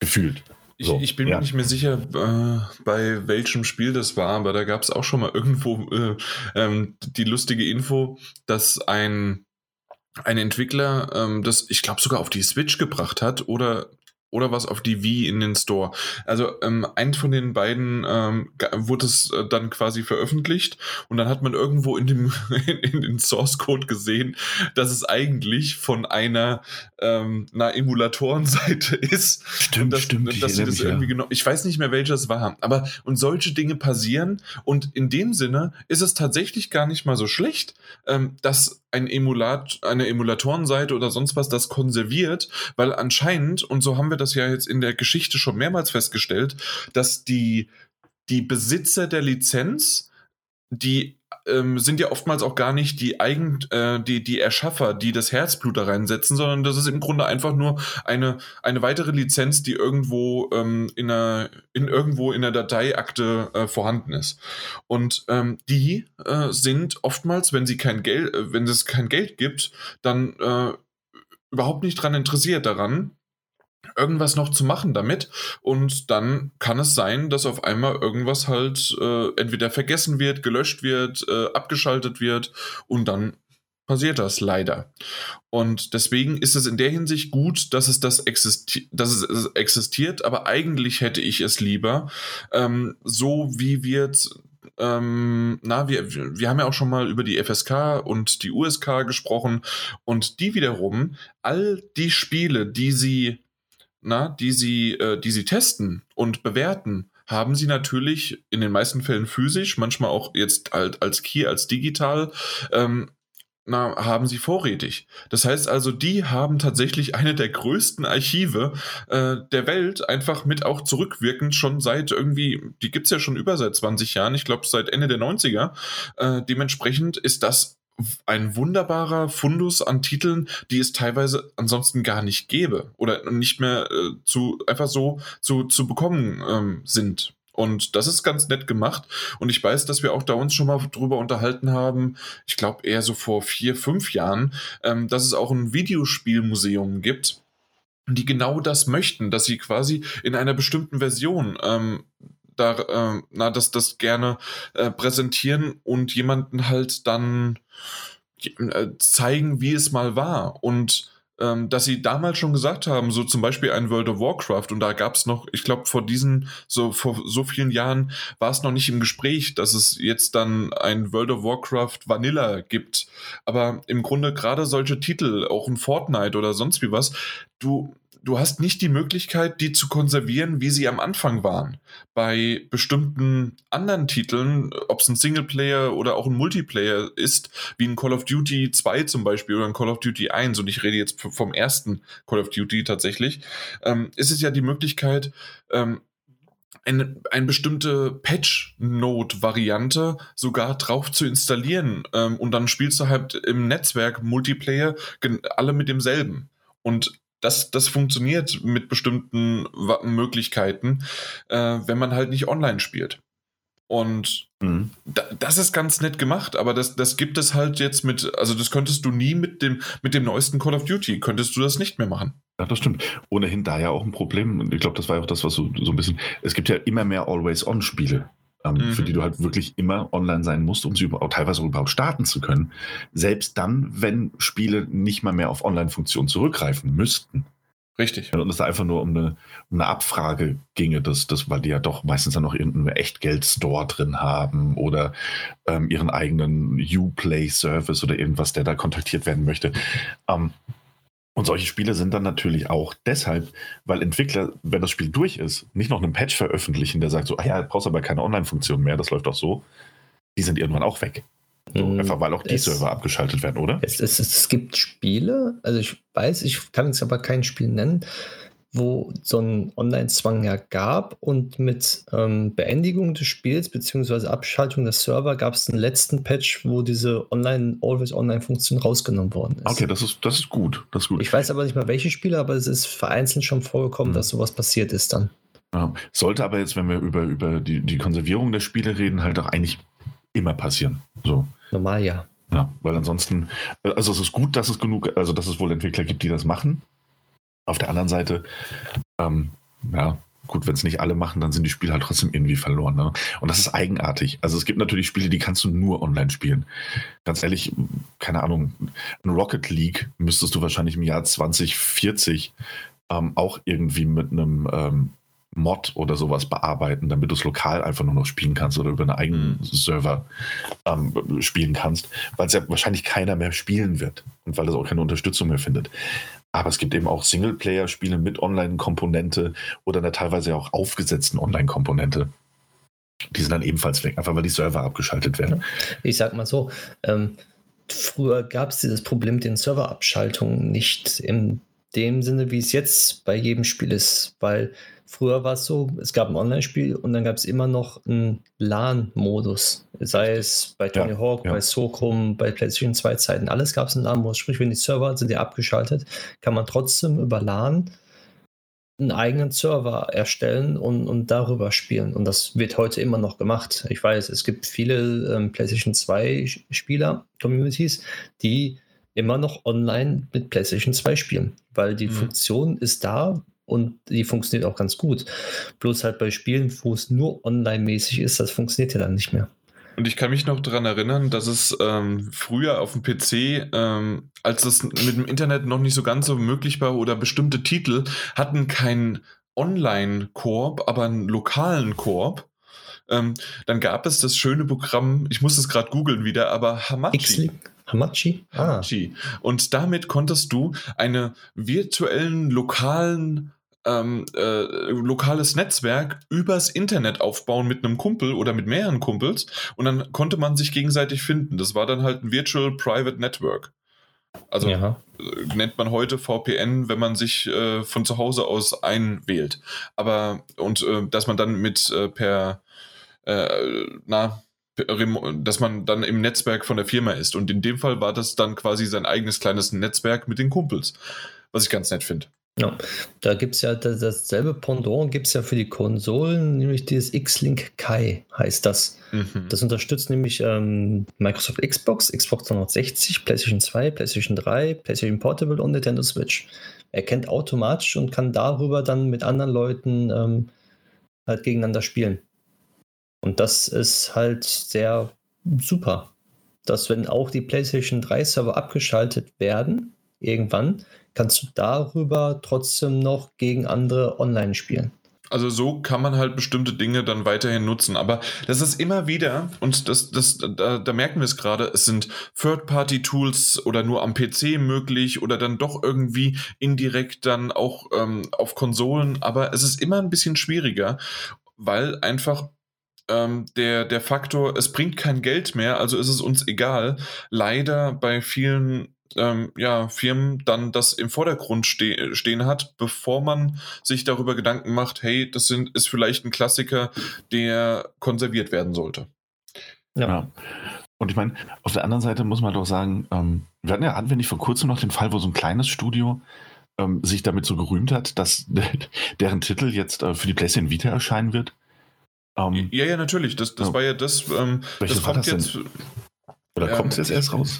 Speaker 2: Gefühlt.
Speaker 1: So, ich, ich, bin ja. mir nicht mehr sicher, äh, bei welchem Spiel das war, aber da gab es auch schon mal irgendwo äh, ähm, die lustige Info, dass ein, ein Entwickler ähm, das, ich glaube, sogar auf die Switch gebracht hat oder oder was auf die Wii in den Store. Also ähm, ein von den beiden ähm, wurde es äh, dann quasi veröffentlicht und dann hat man irgendwo in dem in, in den Source Code gesehen, dass es eigentlich von einer ähm, einer Emulatorenseite ist.
Speaker 2: Stimmt,
Speaker 1: dass,
Speaker 2: stimmt.
Speaker 1: Dass sie das irgendwie ja. genommen. Ich weiß nicht mehr, welches war, aber und solche Dinge passieren und in dem Sinne ist es tatsächlich gar nicht mal so schlecht, ähm, dass ein Emulat, eine Emulatorenseite oder sonst was das konserviert, weil anscheinend, und so haben wir das ja jetzt in der Geschichte schon mehrmals festgestellt, dass die, die Besitzer der Lizenz, die ähm, sind ja oftmals auch gar nicht die Eigen, äh, die, die Erschaffer, die das Herzblut da reinsetzen, sondern das ist im Grunde einfach nur eine, eine weitere Lizenz, die irgendwo ähm, in einer, in irgendwo in der Dateiakte äh, vorhanden ist. Und ähm, die äh, sind oftmals, wenn sie kein Geld, äh, wenn es kein Geld gibt, dann äh, überhaupt nicht daran interessiert daran, irgendwas noch zu machen damit. Und dann kann es sein, dass auf einmal irgendwas halt äh, entweder vergessen wird, gelöscht wird, äh, abgeschaltet wird und dann passiert das leider. Und deswegen ist es in der Hinsicht gut, dass es das existi dass es existiert, aber eigentlich hätte ich es lieber, ähm, so wie wir ähm, na, wir, wir haben ja auch schon mal über die FSK und die USK gesprochen und die wiederum, all die Spiele, die sie na, die sie, äh, die sie testen und bewerten, haben sie natürlich in den meisten Fällen physisch, manchmal auch jetzt halt als Key, als digital, ähm, na, haben sie vorrätig. Das heißt also, die haben tatsächlich eine der größten Archive äh, der Welt, einfach mit auch zurückwirkend schon seit irgendwie, die gibt es ja schon über seit 20 Jahren, ich glaube seit Ende der 90er. Äh, dementsprechend ist das ein wunderbarer Fundus an Titeln, die es teilweise ansonsten gar nicht gäbe oder nicht mehr äh, zu einfach so zu, zu bekommen ähm, sind. Und das ist ganz nett gemacht. Und ich weiß, dass wir auch da uns schon mal drüber unterhalten haben, ich glaube eher so vor vier, fünf Jahren, ähm, dass es auch ein Videospielmuseum gibt, die genau das möchten, dass sie quasi in einer bestimmten Version ähm, da, äh, na, das, das gerne äh, präsentieren und jemanden halt dann zeigen, wie es mal war. Und ähm, dass sie damals schon gesagt haben, so zum Beispiel ein World of Warcraft, und da gab es noch, ich glaube, vor diesen, so vor so vielen Jahren war es noch nicht im Gespräch, dass es jetzt dann ein World of Warcraft Vanilla gibt. Aber im Grunde gerade solche Titel, auch ein Fortnite oder sonst wie was, du, du hast nicht die Möglichkeit, die zu konservieren, wie sie am Anfang waren. Bei bestimmten anderen Titeln, ob es ein Singleplayer oder auch ein Multiplayer ist, wie ein Call of Duty 2 zum Beispiel oder ein Call of Duty 1, und ich rede jetzt vom ersten Call of Duty tatsächlich, ähm, ist es ja die Möglichkeit, ähm, eine, eine bestimmte Patch-Note-Variante sogar drauf zu installieren. Ähm, und dann spielst du halt im Netzwerk Multiplayer alle mit demselben. Und das, das funktioniert mit bestimmten Möglichkeiten, äh, wenn man halt nicht online spielt. Und mhm. da, das ist ganz nett gemacht, aber das, das gibt es halt jetzt mit, also das könntest du nie mit dem, mit dem neuesten Call of Duty, könntest du das nicht mehr machen.
Speaker 2: Ja, das stimmt. Ohnehin da ja auch ein Problem. Ich glaube, das war ja auch das, was so, so ein bisschen, es gibt ja immer mehr Always-On-Spiele ähm, mhm. für die du halt wirklich immer online sein musst, um sie überhaupt, teilweise überhaupt starten zu können. Selbst dann, wenn Spiele nicht mal mehr auf Online-Funktionen zurückgreifen müssten.
Speaker 1: Richtig.
Speaker 2: Und es da einfach nur um eine, um eine Abfrage ginge, dass, dass, weil die ja doch meistens dann noch irgendeinen Echtgeld-Store drin haben oder ähm, ihren eigenen Uplay-Service oder irgendwas, der da kontaktiert werden möchte. Ähm, und solche Spiele sind dann natürlich auch deshalb, weil Entwickler, wenn das Spiel durch ist, nicht noch einen Patch veröffentlichen, der sagt so, ah ja, brauchst aber keine Online-Funktion mehr, das läuft doch so. Die sind irgendwann auch weg. So, mm, einfach weil auch die es, Server abgeschaltet werden, oder?
Speaker 3: Es, es, es gibt Spiele, also ich weiß, ich kann jetzt aber kein Spiel nennen, wo so ein Online-Zwang ja gab und mit ähm, Beendigung des Spiels bzw. Abschaltung des Server gab es einen letzten Patch, wo diese Online, Always-Online-Funktion rausgenommen worden ist.
Speaker 2: Okay, das ist, das ist gut. Das ist gut.
Speaker 3: Ich weiß aber nicht mal welche Spiele, aber es ist vereinzelt schon vorgekommen, mhm. dass sowas passiert ist dann.
Speaker 2: Ja, sollte aber jetzt, wenn wir über, über die, die Konservierung der Spiele reden, halt auch eigentlich immer passieren. So.
Speaker 3: Normal ja.
Speaker 2: Ja, weil ansonsten, also es ist gut, dass es genug, also dass es wohl Entwickler gibt, die das machen. Auf der anderen Seite, ähm, ja, gut, wenn es nicht alle machen, dann sind die Spiele halt trotzdem irgendwie verloren. Ne? Und das ist eigenartig. Also es gibt natürlich Spiele, die kannst du nur online spielen. Ganz ehrlich, keine Ahnung, ein Rocket League müsstest du wahrscheinlich im Jahr 2040 ähm, auch irgendwie mit einem ähm, Mod oder sowas bearbeiten, damit du es lokal einfach nur noch spielen kannst oder über einen eigenen mhm. Server ähm, spielen kannst, weil es ja wahrscheinlich keiner mehr spielen wird und weil es auch keine Unterstützung mehr findet. Aber es gibt eben auch Singleplayer-Spiele mit Online-Komponente oder einer teilweise auch aufgesetzten Online-Komponente. Die sind dann ebenfalls weg, einfach weil die Server abgeschaltet werden.
Speaker 3: Ich sag mal so, ähm, früher gab es dieses Problem mit den Serverabschaltungen nicht in dem Sinne, wie es jetzt bei jedem Spiel ist, weil Früher war es so, es gab ein Online-Spiel und dann gab es immer noch einen LAN-Modus. Sei es bei Tony ja, Hawk, ja. bei Socrum, bei PlayStation 2 Zeiten. Alles gab es einen LAN-Modus. Sprich, wenn die Server sind ja abgeschaltet, kann man trotzdem über LAN einen eigenen Server erstellen und, und darüber spielen. Und das wird heute immer noch gemacht. Ich weiß, es gibt viele ähm, PlayStation 2 Spieler, Communities, die immer noch online mit PlayStation 2 spielen, weil die mhm. Funktion ist da, und die funktioniert auch ganz gut. Bloß halt bei Spielen, wo es nur online-mäßig ist, das funktioniert ja dann nicht mehr.
Speaker 1: Und ich kann mich noch daran erinnern, dass es ähm, früher auf dem PC, ähm, als das mit dem Internet noch nicht so ganz so möglich war oder bestimmte Titel hatten keinen Online-Koop, aber einen lokalen Koop. Ähm, dann gab es das schöne Programm, ich muss es gerade googeln wieder, aber Hamachi.
Speaker 3: Hamachi?
Speaker 1: Ah. Hamachi. Und damit konntest du einen virtuellen lokalen ähm, äh, lokales Netzwerk übers Internet aufbauen mit einem Kumpel oder mit mehreren Kumpels und dann konnte man sich gegenseitig finden. Das war dann halt ein Virtual Private Network. Also ja. Äh, nennt man heute VPN, wenn man sich äh, von zu Hause aus einwählt. Aber und äh, dass man dann mit äh, per äh, na dass man dann im Netzwerk von der Firma ist. Und in dem Fall war das dann quasi sein eigenes kleines Netzwerk mit den Kumpels, was ich ganz nett finde.
Speaker 3: Ja, da gibt es ja das, dasselbe Pendant gibt es ja für die Konsolen, nämlich dieses X-Link Kai heißt das. Mhm. Das unterstützt nämlich ähm, Microsoft Xbox, Xbox 360, PlayStation 2, PlayStation 3, PlayStation Portable und Nintendo Switch. Er kennt automatisch und kann darüber dann mit anderen Leuten ähm, halt gegeneinander spielen. Und das ist halt sehr super, dass wenn auch die PlayStation 3 Server abgeschaltet werden, irgendwann, kannst du darüber trotzdem noch gegen andere online spielen.
Speaker 1: Also so kann man halt bestimmte Dinge dann weiterhin nutzen. Aber das ist immer wieder, und das, das, da, da merken wir es gerade, es sind Third-Party-Tools oder nur am PC möglich oder dann doch irgendwie indirekt dann auch ähm, auf Konsolen. Aber es ist immer ein bisschen schwieriger, weil einfach ähm, der, der Faktor, es bringt kein Geld mehr, also ist es uns egal, leider bei vielen ähm, ja, Firmen dann das im Vordergrund ste stehen hat, bevor man sich darüber Gedanken macht, hey, das sind, ist vielleicht ein Klassiker, der konserviert werden sollte.
Speaker 2: Ja. ja. Und ich meine, auf der anderen Seite muss man doch sagen, ähm, wir hatten ja, nicht vor kurzem noch den Fall, wo so ein kleines Studio ähm, sich damit so gerühmt hat, dass deren Titel jetzt äh, für die PlayStation Vita erscheinen wird?
Speaker 1: Ähm, ja, ja, natürlich. Das, das ja. war ja das. Ähm,
Speaker 2: das kommt das jetzt. Denn? Oder kommt es jetzt erst raus?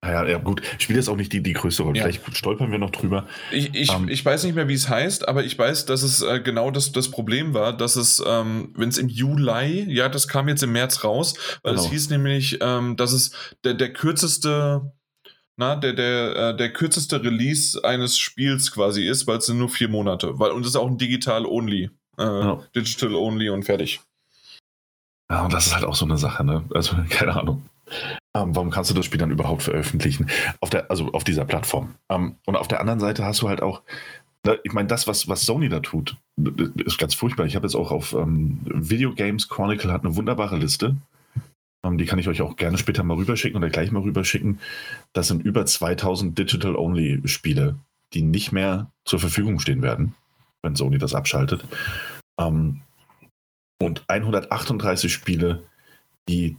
Speaker 2: Naja, ja, gut. Spielt jetzt auch nicht die, die größte Rolle. Ja. Vielleicht stolpern wir noch drüber.
Speaker 1: Ich, ich, ähm, ich weiß nicht mehr, wie es heißt, aber ich weiß, dass es äh, genau das, das Problem war, dass es, ähm, wenn es im Juli, ja, das kam jetzt im März raus, weil genau. es hieß nämlich, ähm, dass es der, der kürzeste, na, der, der, äh, der kürzeste Release eines Spiels quasi ist, weil es sind nur vier Monate. Weil, und es ist auch ein Digital-Only. Äh, ja. Digital-Only und fertig.
Speaker 2: Ja, und das ist halt auch so eine Sache, ne? Also, keine Ahnung. Ähm, warum kannst du das Spiel dann überhaupt veröffentlichen? Auf der, also auf dieser Plattform. Ähm, und auf der anderen Seite hast du halt auch, ne, ich meine, das, was, was Sony da tut, ist ganz furchtbar. Ich habe jetzt auch auf ähm, Video Games Chronicle hat eine wunderbare Liste. Ähm, die kann ich euch auch gerne später mal rüberschicken oder gleich mal rüberschicken. Das sind über 2000 Digital-Only-Spiele, die nicht mehr zur Verfügung stehen werden, wenn Sony das abschaltet. Ähm, und 138 Spiele, die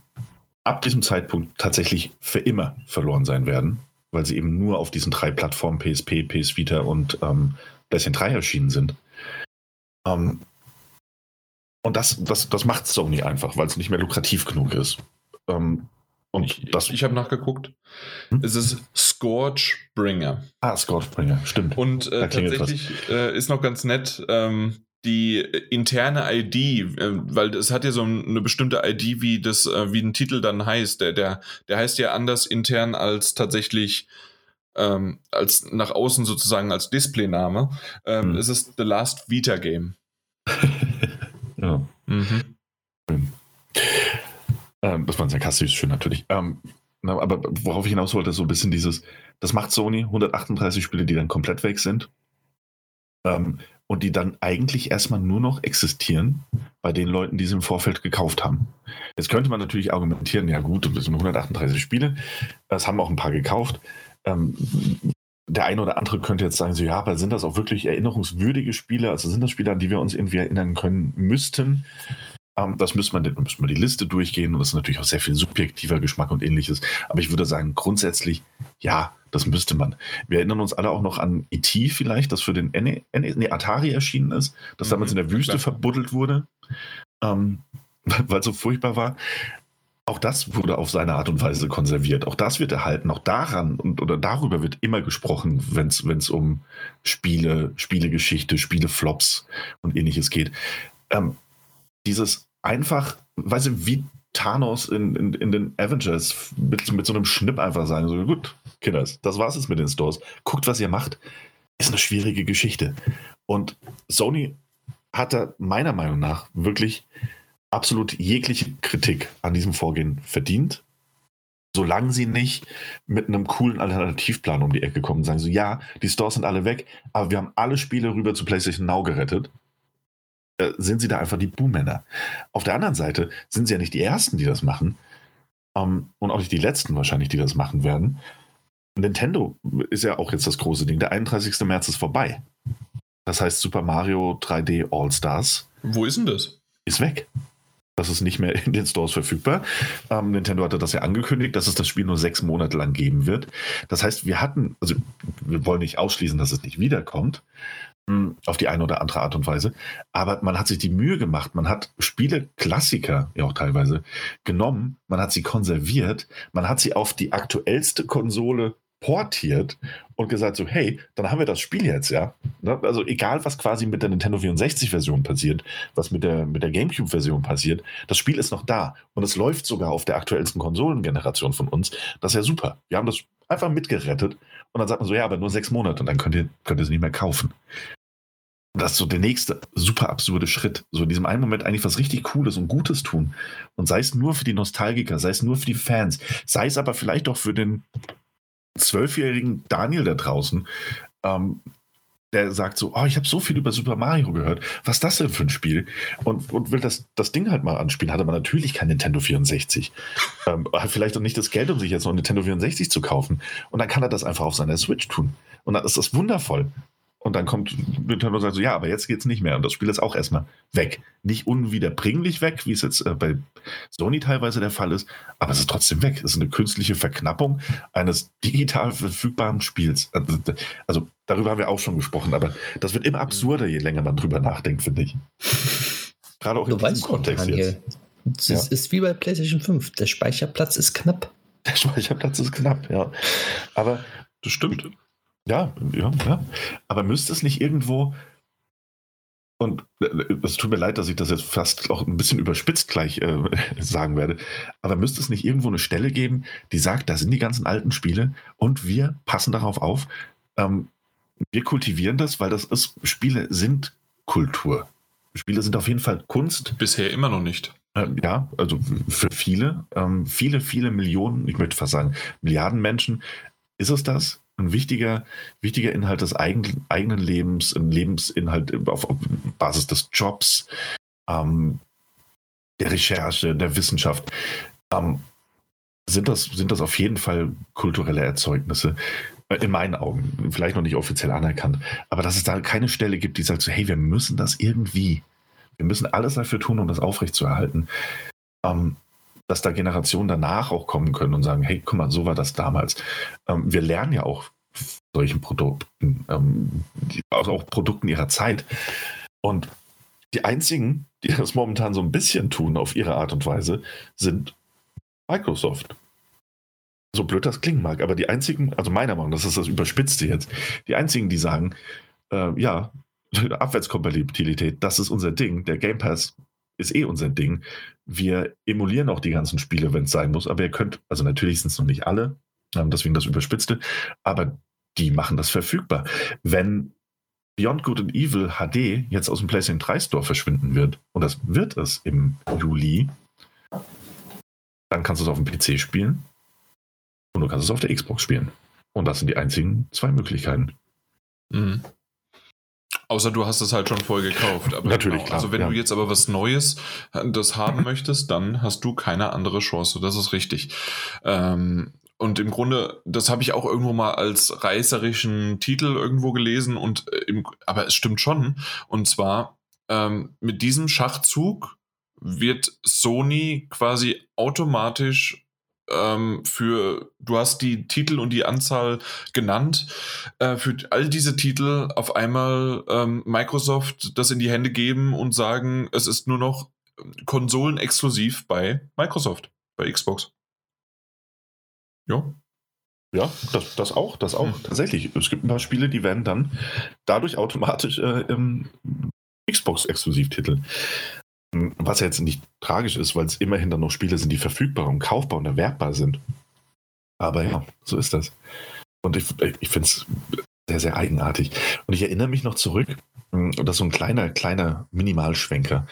Speaker 2: ab diesem Zeitpunkt tatsächlich für immer verloren sein werden, weil sie eben nur auf diesen drei Plattformen PSP, PS Vita und ähm, PlayStation 3 erschienen sind. Ähm, und das, das, das macht Sony einfach, weil es nicht mehr lukrativ genug ist. Ähm,
Speaker 1: und ich, das, ich habe nachgeguckt. Hm? Es ist Scorchbringer.
Speaker 2: Ah, Scorchbringer, stimmt.
Speaker 1: Und äh, tatsächlich äh, ist noch ganz nett. Ähm, die interne ID, äh, weil es hat ja so eine bestimmte ID, wie das, äh, wie ein Titel dann heißt. Der, der, der heißt ja anders intern als tatsächlich ähm, als nach außen sozusagen als Displayname. Ähm, hm. Es ist The Last Vita Game.
Speaker 2: ja. Mhm. Ähm, das war sarkastisch schön natürlich. Ähm, aber worauf ich hinaus wollte, ist so ein bisschen dieses, das macht Sony, 138 Spiele, die dann komplett weg sind. Ähm, und die dann eigentlich erstmal nur noch existieren bei den Leuten, die sie im Vorfeld gekauft haben. Jetzt könnte man natürlich argumentieren, ja gut, das sind 138 Spiele, das haben auch ein paar gekauft. Ähm, der eine oder andere könnte jetzt sagen, so ja, aber sind das auch wirklich erinnerungswürdige Spiele? Also sind das Spiele, an die wir uns irgendwie erinnern können müssten? Ähm, das müsste man, müsste man die Liste durchgehen und das ist natürlich auch sehr viel subjektiver Geschmack und ähnliches. Aber ich würde sagen, grundsätzlich, ja, das müsste man. Wir erinnern uns alle auch noch an E.T. vielleicht, das für den N nee, Atari erschienen ist, das mhm, damals in der Wüste klar. verbuddelt wurde, ähm, weil es so furchtbar war. Auch das wurde auf seine Art und Weise konserviert. Auch das wird erhalten. Auch daran und oder darüber wird immer gesprochen, wenn es um Spiele, Spielegeschichte, Spieleflops und ähnliches geht. Ähm, dieses einfach, weißt du, wie Thanos in, in, in den Avengers mit, mit so einem Schnipp einfach sagen, so gut, Kinders, das war's jetzt mit den Stores. Guckt, was ihr macht. Ist eine schwierige Geschichte. Und Sony hat da meiner Meinung nach wirklich absolut jegliche Kritik an diesem Vorgehen verdient. Solange sie nicht mit einem coolen Alternativplan um die Ecke kommen und sagen so, ja, die Stores sind alle weg, aber wir haben alle Spiele rüber zu PlayStation Now gerettet, äh, sind sie da einfach die Buhmänner. Auf der anderen Seite sind sie ja nicht die Ersten, die das machen ähm, und auch nicht die Letzten wahrscheinlich, die das machen werden. Nintendo ist ja auch jetzt das große Ding. Der 31. März ist vorbei. Das heißt Super Mario 3D All Stars.
Speaker 1: Wo ist denn das?
Speaker 2: Ist weg. Das ist nicht mehr in den Stores verfügbar. Ähm, Nintendo hatte das ja angekündigt, dass es das Spiel nur sechs Monate lang geben wird. Das heißt, wir hatten, also wir wollen nicht ausschließen, dass es nicht wiederkommt, auf die eine oder andere Art und Weise. Aber man hat sich die Mühe gemacht, man hat Spiele, Klassiker ja auch teilweise, genommen, man hat sie konserviert, man hat sie auf die aktuellste Konsole portiert und gesagt so, hey, dann haben wir das Spiel jetzt, ja. Ne? Also egal, was quasi mit der Nintendo 64-Version passiert, was mit der, mit der GameCube-Version passiert, das Spiel ist noch da und es läuft sogar auf der aktuellsten Konsolengeneration von uns. Das ist ja super. Wir haben das einfach mitgerettet und dann sagt man so, ja, aber nur sechs Monate und dann könnt ihr, könnt ihr es nicht mehr kaufen. Das ist so der nächste super absurde Schritt. So in diesem einen Moment eigentlich was richtig Cooles und Gutes tun. Und sei es nur für die Nostalgiker, sei es nur für die Fans, sei es aber vielleicht auch für den zwölfjährigen Daniel da draußen, ähm, der sagt so, oh, ich habe so viel über Super Mario gehört. Was ist das denn für ein Spiel? Und, und will das, das Ding halt mal anspielen. Hatte man natürlich kein Nintendo 64. ähm, hat vielleicht auch nicht das Geld, um sich jetzt noch ein Nintendo 64 zu kaufen. Und dann kann er das einfach auf seiner Switch tun. Und dann ist das wundervoll. Und dann kommt Nintendo und sagt so, ja, aber jetzt geht's nicht mehr. Und das Spiel ist auch erstmal weg. Nicht unwiederbringlich weg, wie es jetzt äh, bei Sony teilweise der Fall ist, aber es ist trotzdem weg. Es ist eine künstliche Verknappung eines digital verfügbaren Spiels. Also, also darüber haben wir auch schon gesprochen, aber das wird immer absurder, je länger man drüber nachdenkt, finde ich.
Speaker 3: Gerade auch du in diesem Kontext Daniel, jetzt. Es ja. ist wie bei PlayStation 5. Der Speicherplatz ist knapp.
Speaker 2: Der Speicherplatz ist knapp, ja. Aber das stimmt. Ja, ja, ja. Aber müsste es nicht irgendwo, und äh, es tut mir leid, dass ich das jetzt fast auch ein bisschen überspitzt gleich äh, sagen werde, aber müsste es nicht irgendwo eine Stelle geben, die sagt, da sind die ganzen alten Spiele und wir passen darauf auf. Ähm, wir kultivieren das, weil das ist, Spiele sind Kultur. Spiele sind auf jeden Fall Kunst.
Speaker 1: Bisher immer noch nicht.
Speaker 2: Ähm, ja, also für viele, ähm, viele, viele Millionen, ich möchte fast sagen Milliarden Menschen ist es das ein wichtiger, wichtiger Inhalt des eigen, eigenen Lebens, ein Lebensinhalt auf, auf Basis des Jobs, ähm, der Recherche, der Wissenschaft. Ähm, sind, das, sind das auf jeden Fall kulturelle Erzeugnisse. Äh, in meinen Augen, vielleicht noch nicht offiziell anerkannt, aber dass es da keine Stelle gibt, die sagt so, hey, wir müssen das irgendwie, wir müssen alles dafür tun, um das aufrechtzuerhalten. Ähm, dass da Generationen danach auch kommen können und sagen, hey, guck mal, so war das damals. Ähm, wir lernen ja auch solchen Produkten, ähm, also auch Produkten ihrer Zeit. Und die einzigen, die das momentan so ein bisschen tun auf ihre Art und Weise, sind Microsoft. So blöd das klingen mag, aber die einzigen, also meiner Meinung nach, das ist das Überspitzte jetzt, die einzigen, die sagen, äh, ja, Abwärtskompatibilität, das ist unser Ding, der Game Pass ist eh unser Ding. Wir emulieren auch die ganzen Spiele, wenn es sein muss, aber ihr könnt, also natürlich sind es noch nicht alle, ähm, deswegen das Überspitzte, aber die machen das verfügbar. Wenn Beyond Good and Evil HD jetzt aus dem PlayStation 3 Store verschwinden wird, und das wird es im Juli, dann kannst du es auf dem PC spielen und du kannst es auf der Xbox spielen. Und das sind die einzigen zwei Möglichkeiten.
Speaker 1: Mhm. Außer du hast es halt schon voll gekauft.
Speaker 2: Aber Natürlich,
Speaker 1: genau. klar. Also wenn ja. du jetzt aber was Neues äh, das haben möchtest, dann hast du keine andere Chance. Das ist richtig. Ähm, und im Grunde, das habe ich auch irgendwo mal als reißerischen Titel irgendwo gelesen. Und äh, im, aber es stimmt schon. Und zwar ähm, mit diesem Schachzug wird Sony quasi automatisch ähm, für, du hast die Titel und die Anzahl genannt, äh, für all diese Titel auf einmal ähm, Microsoft das in die Hände geben und sagen, es ist nur noch Konsolen exklusiv bei Microsoft, bei Xbox.
Speaker 2: Ja. Ja, das, das auch, das auch. Hm. Tatsächlich. Es gibt ein paar Spiele, die werden dann dadurch automatisch äh, Xbox-Exklusivtitel. Was ja jetzt nicht tragisch ist, weil es immerhin dann noch Spiele sind, die verfügbar und kaufbar und erwerbbar sind. Aber ja, so ist das. Und ich, ich finde es sehr, sehr eigenartig. Und ich erinnere mich noch zurück, hm, das ist so ein kleiner, kleiner Minimalschwenker.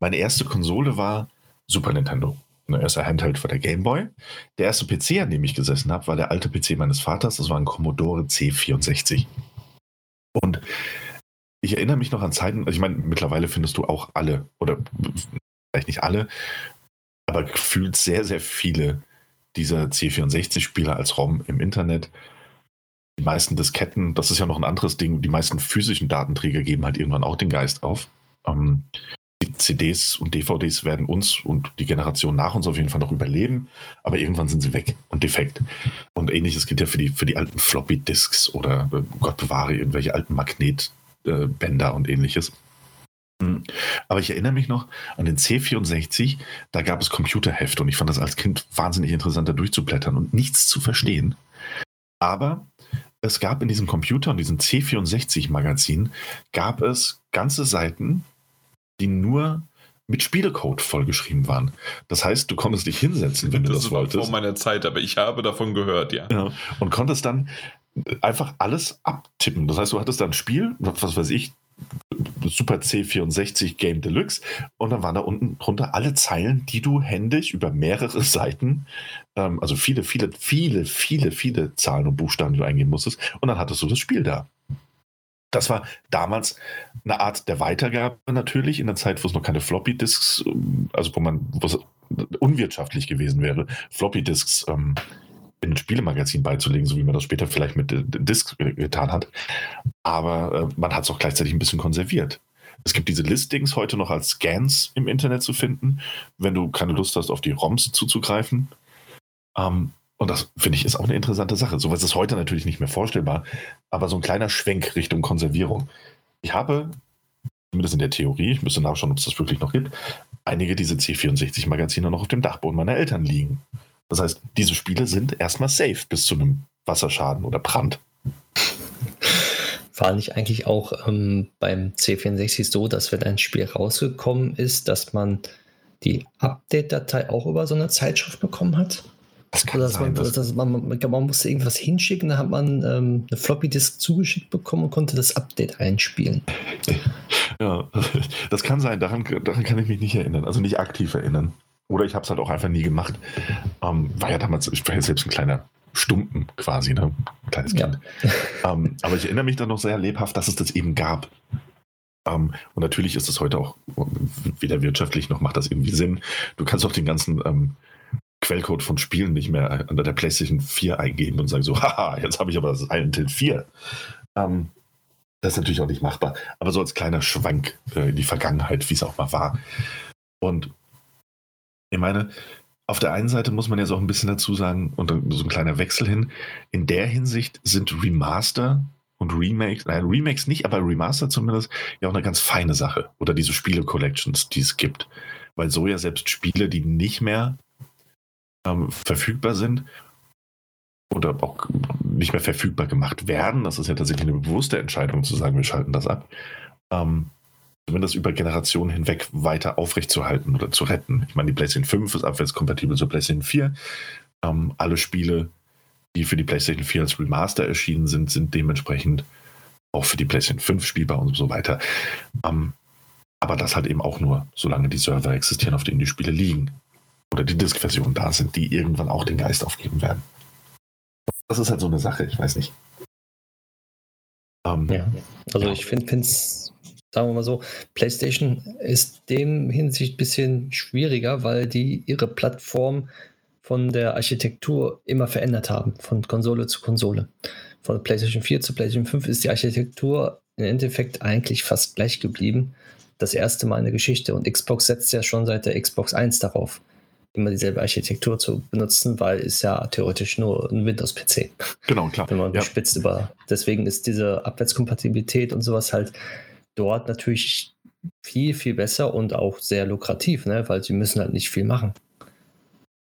Speaker 2: Meine erste Konsole war Super Nintendo. Der erste Handheld war der Game Boy. Der erste PC, an dem ich gesessen habe, war der alte PC meines Vaters. Das war ein Commodore C64. Und ich erinnere mich noch an Zeiten, also ich meine, mittlerweile findest du auch alle, oder vielleicht nicht alle, aber gefühlt sehr, sehr viele dieser C64-Spiele als ROM im Internet. Die meisten Disketten, das ist ja noch ein anderes Ding, die meisten physischen Datenträger geben halt irgendwann auch den Geist auf. Ähm, die CDs und DVDs werden uns und die Generation nach uns auf jeden Fall noch überleben, aber irgendwann sind sie weg und defekt. Und ähnliches gilt ja für die, für die alten Floppy-Disks oder äh, Gott bewahre, irgendwelche alten Magnetbänder und ähnliches. Hm. Aber ich erinnere mich noch an den C64, da gab es Computerheft und ich fand das als Kind wahnsinnig interessant, da durchzublättern und nichts zu verstehen. Aber es gab in diesem Computer und diesem C64-Magazin, gab es ganze Seiten, die nur mit Spielecode vollgeschrieben waren. Das heißt, du konntest dich hinsetzen, wenn du das, das wolltest. Das
Speaker 1: war vor meiner Zeit, aber ich habe davon gehört, ja. ja.
Speaker 2: Und konntest dann einfach alles abtippen. Das heißt, du hattest dann ein Spiel, was weiß ich, Super C64 Game Deluxe und dann waren da unten drunter alle Zeilen, die du händisch über mehrere Seiten, ähm, also viele, viele, viele, viele, viele Zahlen und Buchstaben, die du eingeben musstest und dann hattest du das Spiel da. Das war damals eine Art der Weitergabe natürlich, in der Zeit, wo es noch keine Floppy-Disks, ähm, also wo man, wo es unwirtschaftlich gewesen wäre, Floppy-Disks ähm, in ein Spielemagazin beizulegen, so wie man das später vielleicht mit Disc getan hat. Aber äh, man hat es auch gleichzeitig ein bisschen konserviert. Es gibt diese Listings heute noch als Scans im Internet zu finden, wenn du keine Lust hast, auf die ROMs zuzugreifen. Ähm, und das finde ich ist auch eine interessante Sache. Sowas ist heute natürlich nicht mehr vorstellbar, aber so ein kleiner Schwenk Richtung Konservierung. Ich habe, zumindest in der Theorie, ich müsste nachschauen, ob es das wirklich noch gibt, einige dieser C64-Magazine noch auf dem Dachboden meiner Eltern liegen. Das heißt, diese Spiele sind erstmal safe bis zu einem Wasserschaden oder Brand.
Speaker 3: War nicht eigentlich auch ähm, beim C64 so, dass wenn ein Spiel rausgekommen ist, dass man die Update-Datei auch über so eine Zeitschrift bekommen hat? Das kann Oder sein. Man, das dass man, man, man, musste irgendwas hinschicken, da hat man ähm, eine Floppy-Disk zugeschickt bekommen und konnte das Update einspielen.
Speaker 2: Ja, das kann sein, daran, daran kann ich mich nicht erinnern, also nicht aktiv erinnern. Oder ich habe es halt auch einfach nie gemacht. Ähm, war ja damals, ich war ja selbst ein kleiner Stumpen quasi, ne? Ein kleines Kind. Ja. ähm, aber ich erinnere mich dann noch sehr lebhaft, dass es das eben gab. Ähm, und natürlich ist es heute auch weder wirtschaftlich noch macht das irgendwie Sinn. Du kannst auch den ganzen ähm, Quellcode von Spielen nicht mehr unter der PlayStation 4 eingeben und sagen so, haha, jetzt habe ich aber das Silent Hill 4. Ähm, das ist natürlich auch nicht machbar. Aber so als kleiner Schwank äh, in die Vergangenheit, wie es auch mal war. Und ich meine, auf der einen Seite muss man jetzt auch ein bisschen dazu sagen, und so ein kleiner Wechsel hin, in der Hinsicht sind Remaster und Remakes, nein, Remakes nicht, aber Remaster zumindest, ja auch eine ganz feine Sache. Oder diese Spiele-Collections, die es gibt. Weil so ja selbst Spiele, die nicht mehr ähm, verfügbar sind oder auch nicht mehr verfügbar gemacht werden, das ist ja tatsächlich eine bewusste Entscheidung zu sagen, wir schalten das ab, ähm, zumindest über Generationen hinweg weiter aufrechtzuerhalten oder zu retten. Ich meine, die PlayStation 5 ist abwärtskompatibel zur PlayStation 4. Ähm, alle Spiele, die für die PlayStation 4 als Remaster erschienen sind, sind dementsprechend auch für die PlayStation 5 spielbar und so weiter. Ähm, aber das halt eben auch nur, solange die Server existieren, auf denen die Spiele liegen. Oder die Disk-Versionen da sind, die irgendwann auch den Geist aufgeben werden. Das ist halt so eine Sache, ich weiß nicht.
Speaker 3: Ähm, ja, also ja. ich finde es sagen wir mal so, PlayStation ist dem Hinsicht ein bisschen schwieriger, weil die ihre Plattform von der Architektur immer verändert haben, von Konsole zu Konsole. Von PlayStation 4 zu PlayStation 5 ist die Architektur im Endeffekt eigentlich fast gleich geblieben. Das erste Mal in der Geschichte. Und Xbox setzt ja schon seit der Xbox 1 darauf, immer dieselbe Architektur zu benutzen, weil es ja theoretisch nur ein Windows-PC.
Speaker 2: Genau, klar.
Speaker 3: Wenn man ja. spitzt über. Deswegen ist diese Abwärtskompatibilität und sowas halt dort natürlich viel, viel besser und auch sehr lukrativ, ne? weil sie müssen halt nicht viel machen.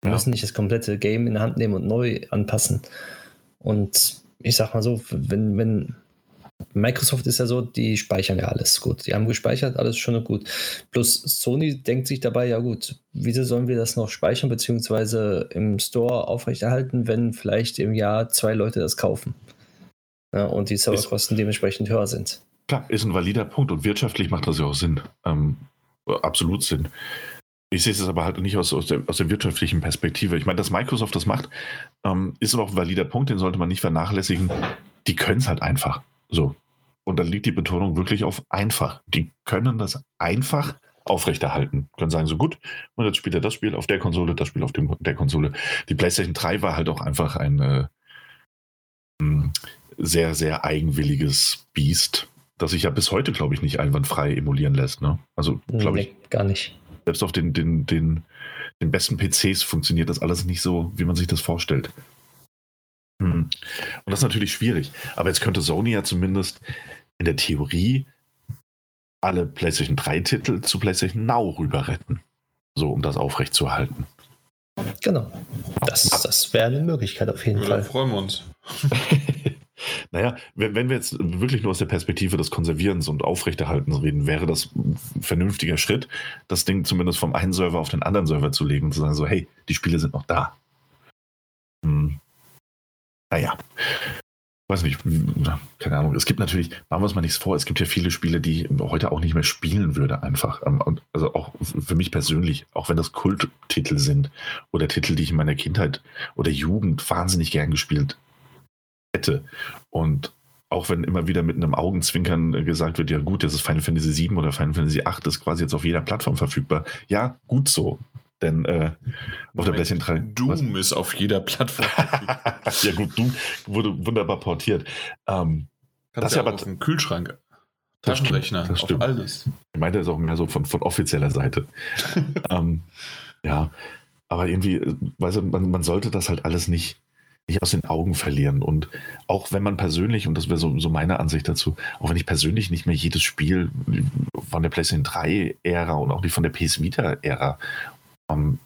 Speaker 3: Sie ja. müssen nicht das komplette Game in der Hand nehmen und neu anpassen. Und ich sag mal so, wenn, wenn Microsoft ist ja so, die speichern ja alles gut. Die haben gespeichert, alles schon gut. Plus Sony denkt sich dabei, ja gut, wieso sollen wir das noch speichern, beziehungsweise im Store aufrechterhalten, wenn vielleicht im Jahr zwei Leute das kaufen? Ja, und die Serverkosten dementsprechend höher sind.
Speaker 2: Klar, ist ein valider Punkt und wirtschaftlich macht das ja auch Sinn. Ähm, absolut Sinn. Ich sehe es aber halt nicht aus, aus, der, aus der wirtschaftlichen Perspektive. Ich meine, dass Microsoft das macht, ähm, ist noch ein valider Punkt, den sollte man nicht vernachlässigen. Die können es halt einfach. So. Und da liegt die Betonung wirklich auf einfach. Die können das einfach aufrechterhalten. Können sagen, so gut, und jetzt spielt er das Spiel auf der Konsole, das Spiel auf dem, der Konsole. Die PlayStation 3 war halt auch einfach ein äh, sehr, sehr eigenwilliges Biest, das sich ja bis heute, glaube ich, nicht einwandfrei emulieren lässt. Ne? Also, glaube nee,
Speaker 3: ich. Gar nicht.
Speaker 2: Selbst auf den, den, den, den besten PCs funktioniert das alles nicht so, wie man sich das vorstellt. Hm. Und das ist natürlich schwierig. Aber jetzt könnte Sony ja zumindest in der Theorie alle PlayStation 3-Titel zu PlayStation Now rüber retten. So, um das aufrechtzuerhalten.
Speaker 3: Genau. Das, das wäre eine Möglichkeit auf jeden ja, Fall. Da
Speaker 1: freuen wir uns.
Speaker 2: naja, wenn, wir jetzt wirklich nur aus der Perspektive des Konservierens und Aufrechterhaltens reden, wäre das ein vernünftiger Schritt, das Ding zumindest vom einen Server auf den anderen Server zu legen und zu sagen, so, hey, die Spiele sind noch da. Hm. Naja, weiß nicht, keine Ahnung. Es gibt natürlich, machen wir uns mal nichts vor, es gibt ja viele Spiele, die heute auch nicht mehr spielen würde, einfach. Ähm, also auch für mich persönlich, auch wenn das Kulttitel sind oder Titel, die ich in meiner Kindheit oder Jugend wahnsinnig gern gespielt hätte. Und auch wenn immer wieder mit einem Augenzwinkern gesagt wird, ja gut, das ist Final Fantasy 7 oder Final Fantasy 8, das ist quasi jetzt auf jeder Plattform verfügbar. Ja, gut so. Denn äh, auf der PlayStation 3.
Speaker 1: Doom was? ist auf jeder Plattform.
Speaker 2: ja, gut, Doom wurde wunderbar portiert. Ähm,
Speaker 1: das ja aber auf dem Kühlschrank. Taschenrechner,
Speaker 2: das stimmt. auf alles. Ich meinte das auch mehr so von, von offizieller Seite. ähm, ja, aber irgendwie, äh, weißt du, man, man sollte das halt alles nicht, nicht aus den Augen verlieren. Und auch wenn man persönlich, und das wäre so, so meine Ansicht dazu, auch wenn ich persönlich nicht mehr jedes Spiel von der PlayStation 3-Ära und auch nicht von der PS Vita-Ära ähm,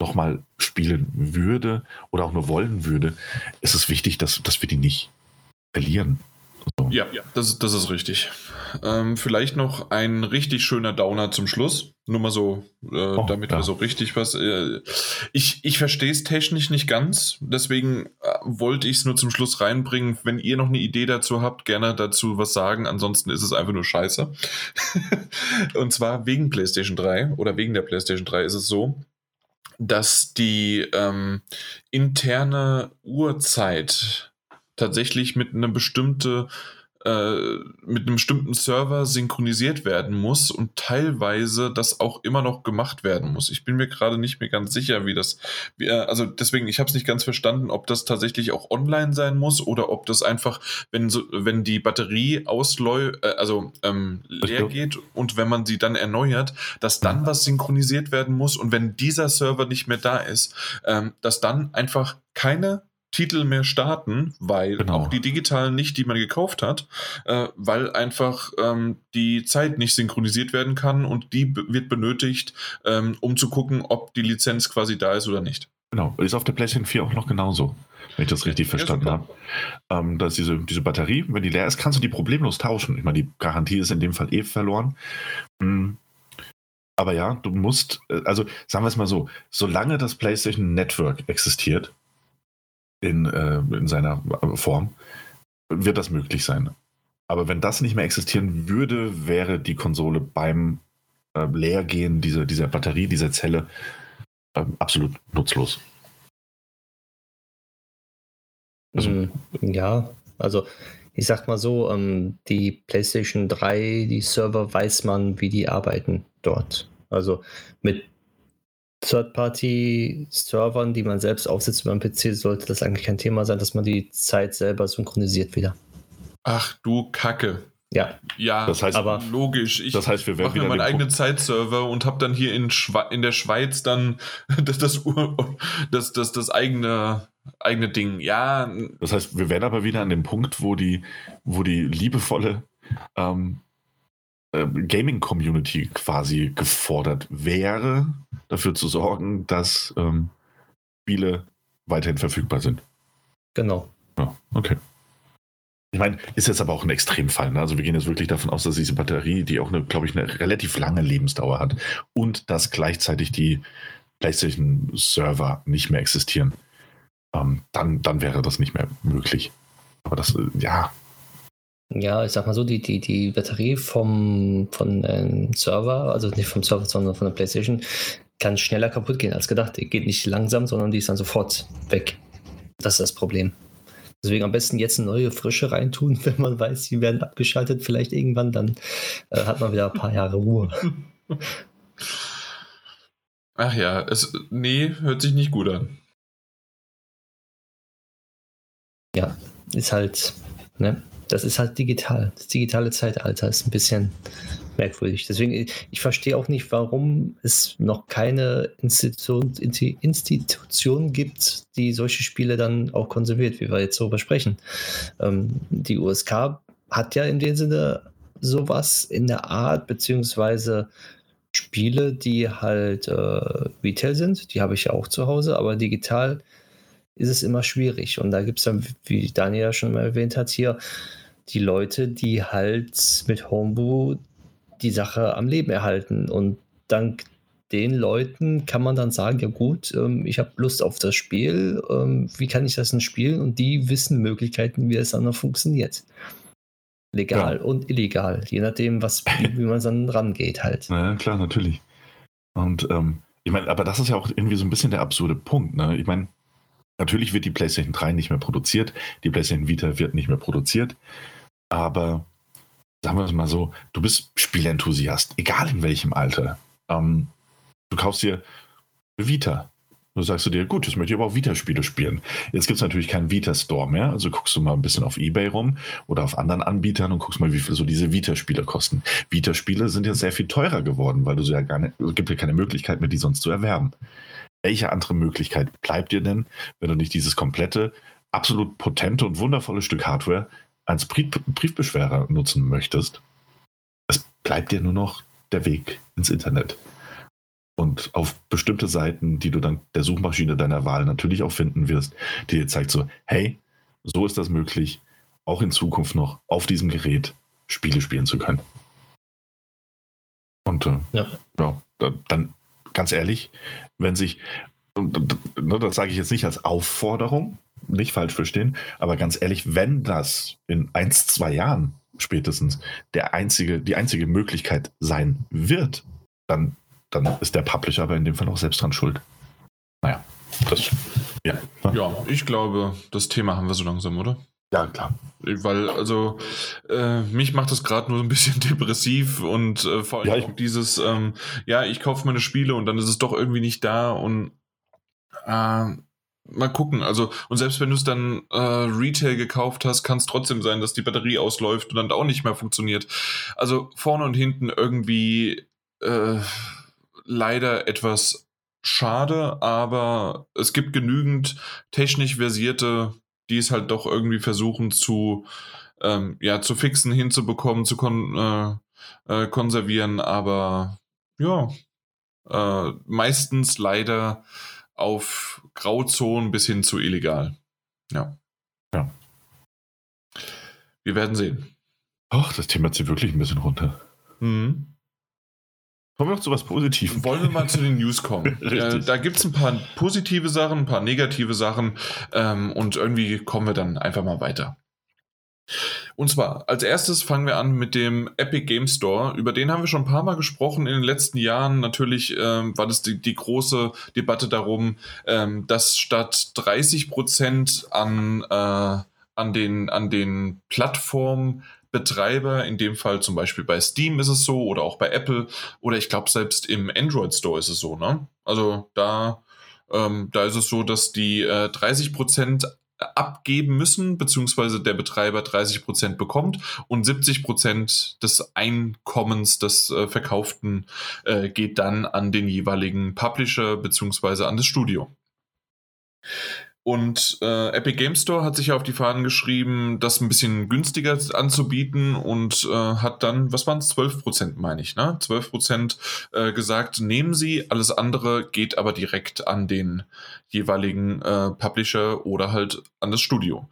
Speaker 2: nochmal spielen würde oder auch nur wollen würde, ist es wichtig, dass, dass wir die nicht verlieren.
Speaker 1: So. Ja, das, das ist richtig. Ähm, vielleicht noch ein richtig schöner Downer zum Schluss. Nur mal so, äh, oh, damit ja. wir so richtig was. Äh, ich ich verstehe es technisch nicht ganz, deswegen äh, wollte ich es nur zum Schluss reinbringen. Wenn ihr noch eine Idee dazu habt, gerne dazu was sagen. Ansonsten ist es einfach nur scheiße. Und zwar wegen PlayStation 3 oder wegen der PlayStation 3 ist es so, dass die ähm, interne Uhrzeit tatsächlich mit einer bestimmte äh, mit einem bestimmten Server synchronisiert werden muss und teilweise das auch immer noch gemacht werden muss. Ich bin mir gerade nicht mehr ganz sicher, wie das, wie, äh, also deswegen, ich habe es nicht ganz verstanden, ob das tatsächlich auch online sein muss oder ob das einfach, wenn so, wenn die Batterie ausläuft, äh, also ähm, leer geht und wenn man sie dann erneuert, dass dann was synchronisiert werden muss und wenn dieser Server nicht mehr da ist, ähm, dass dann einfach keine Titel mehr starten, weil genau. auch die digitalen nicht, die man gekauft hat, äh, weil einfach ähm, die Zeit nicht synchronisiert werden kann und die wird benötigt, ähm, um zu gucken, ob die Lizenz quasi da ist oder nicht.
Speaker 2: Genau, ist auf der PlayStation 4 auch noch genauso, wenn ich das richtig ja, verstanden habe. Ähm, dass diese, diese Batterie, wenn die leer ist, kannst du die problemlos tauschen. Ich meine, die Garantie ist in dem Fall eh verloren. Mhm. Aber ja, du musst, äh, also sagen wir es mal so, solange das PlayStation Network existiert, in, äh, in seiner Form, wird das möglich sein. Aber wenn das nicht mehr existieren würde, wäre die Konsole beim äh, Leergehen dieser, dieser Batterie, dieser Zelle äh, absolut nutzlos.
Speaker 3: Also, mm, ja, also ich sag mal so, ähm, die PlayStation 3, die Server weiß man, wie die arbeiten dort. Also mit Third-Party-Servern, die man selbst aufsetzt über den PC, sollte das eigentlich kein Thema sein, dass man die Zeit selber synchronisiert wieder.
Speaker 1: Ach du Kacke.
Speaker 3: Ja.
Speaker 1: Ja,
Speaker 2: das heißt,
Speaker 1: aber logisch. Ich
Speaker 2: das heißt, wir
Speaker 1: mache mir meinen eigenen Zeitserver und habe dann hier in, in der Schweiz dann das, das, das, das, das eigene, eigene Ding. Ja.
Speaker 2: Das heißt, wir werden aber wieder an dem Punkt, wo die, wo die liebevolle ähm, äh, Gaming-Community quasi gefordert wäre, dafür zu sorgen, dass ähm, Spiele weiterhin verfügbar sind.
Speaker 3: Genau.
Speaker 2: Ja, okay. Ich meine, ist jetzt aber auch ein Extremfall. Ne? Also wir gehen jetzt wirklich davon aus, dass diese Batterie, die auch, eine, glaube ich, eine relativ lange Lebensdauer hat und dass gleichzeitig die PlayStation-Server nicht mehr existieren, ähm, dann, dann wäre das nicht mehr möglich. Aber das, äh, ja,
Speaker 3: ja, ich sag mal so, die, die, die Batterie vom, von Server, also nicht vom Server, sondern von der PlayStation, kann schneller kaputt gehen als gedacht. Die geht nicht langsam, sondern die ist dann sofort weg. Das ist das Problem. Deswegen am besten jetzt eine neue Frische reintun, wenn man weiß, sie werden abgeschaltet. Vielleicht irgendwann, dann äh, hat man wieder ein paar Jahre Ruhe.
Speaker 1: Ach ja, es, nee, hört sich nicht gut an.
Speaker 3: Ja, ist halt, ne? Das ist halt digital. Das digitale Zeitalter ist ein bisschen merkwürdig. Deswegen, ich verstehe auch nicht, warum es noch keine Institution, Institution gibt, die solche Spiele dann auch konserviert, wie wir jetzt darüber sprechen. Ähm, die USK hat ja in dem Sinne sowas in der Art, beziehungsweise Spiele, die halt äh, Retail sind, die habe ich ja auch zu Hause, aber digital ist es immer schwierig. Und da gibt es dann, wie Daniel ja schon mal erwähnt hat, hier die Leute, die halt mit Homebrew die Sache am Leben erhalten. Und dank den Leuten kann man dann sagen, ja gut, ähm, ich habe Lust auf das Spiel, ähm, wie kann ich das denn spielen? Und die wissen Möglichkeiten, wie es dann noch funktioniert. Legal ja. und illegal, je nachdem, was, wie, wie man dann rangeht halt.
Speaker 2: Ja, klar, natürlich. Und ähm, ich meine, aber das ist ja auch irgendwie so ein bisschen der absurde Punkt. Ne? Ich meine, natürlich wird die PlayStation 3 nicht mehr produziert, die PlayStation Vita wird nicht mehr produziert, aber sagen wir es mal so, du bist Spielenthusiast, egal in welchem Alter. Ähm, du kaufst dir Vita. Du sagst du dir, gut, das möchte ich aber auch Vita-Spiele spielen. Jetzt gibt es natürlich keinen Vita-Store mehr, also guckst du mal ein bisschen auf Ebay rum oder auf anderen Anbietern und guckst mal, wie viel so diese Vita-Spiele kosten. Vita-Spiele sind ja sehr viel teurer geworden, weil du ja gar nicht, es gibt ja keine Möglichkeit mehr, die sonst zu erwerben. Welche andere Möglichkeit bleibt dir denn, wenn du nicht dieses komplette, absolut potente und wundervolle Stück Hardware als Briefbeschwerer nutzen möchtest, es bleibt dir nur noch der Weg ins Internet. Und auf bestimmte Seiten, die du dann der Suchmaschine deiner Wahl natürlich auch finden wirst, die dir zeigt so, hey, so ist das möglich, auch in Zukunft noch auf diesem Gerät Spiele spielen zu können. Und äh, ja. ja, dann ganz ehrlich, wenn sich, ne, das sage ich jetzt nicht als Aufforderung, nicht falsch verstehen, aber ganz ehrlich, wenn das in ein, zwei Jahren spätestens der einzige, die einzige Möglichkeit sein wird, dann, dann ist der Publisher aber in dem Fall auch selbst dran schuld. Naja, das,
Speaker 1: ja. Ja, ich glaube, das Thema haben wir so langsam, oder?
Speaker 2: Ja, klar.
Speaker 1: Weil, also, äh, mich macht das gerade nur ein bisschen depressiv und äh, vor allem ja, auch dieses, ähm, ja, ich kaufe meine Spiele und dann ist es doch irgendwie nicht da und äh, mal gucken. Also, und selbst wenn du es dann äh, Retail gekauft hast, kann es trotzdem sein, dass die Batterie ausläuft und dann auch nicht mehr funktioniert. Also vorne und hinten irgendwie äh, leider etwas schade, aber es gibt genügend technisch versierte, die es halt doch irgendwie versuchen zu, ähm, ja, zu fixen, hinzubekommen, zu kon äh, äh, konservieren, aber ja, äh, meistens leider auf Grauzonen bis hin zu illegal. Ja.
Speaker 2: Ja.
Speaker 1: Wir werden sehen.
Speaker 2: Ach, das Thema zieht wirklich ein bisschen runter. Mhm. Kommen wir noch zu was Positivem.
Speaker 1: Wollen wir mal zu den News kommen? äh, da gibt es ein paar positive Sachen, ein paar negative Sachen ähm, und irgendwie kommen wir dann einfach mal weiter. Und zwar, als erstes fangen wir an mit dem Epic Game Store. Über den haben wir schon ein paar Mal gesprochen in den letzten Jahren. Natürlich ähm, war das die, die, große Debatte darum, ähm, dass statt 30 Prozent an, äh, an, den, an den Plattformbetreiber, in dem Fall zum Beispiel bei Steam ist es so oder auch bei Apple oder ich glaube selbst im Android Store ist es so, ne? Also da, ähm, da ist es so, dass die äh, 30 Prozent abgeben müssen, beziehungsweise der Betreiber 30 Prozent bekommt und 70 Prozent des Einkommens des äh, Verkauften äh, geht dann an den jeweiligen Publisher beziehungsweise an das Studio. Und äh, Epic Game Store hat sich ja auf die Fahnen geschrieben, das ein bisschen günstiger anzubieten und äh, hat dann, was waren es, 12 Prozent, meine ich, ne? 12 Prozent äh, gesagt, nehmen Sie, alles andere geht aber direkt an den jeweiligen äh, Publisher oder halt an das Studio.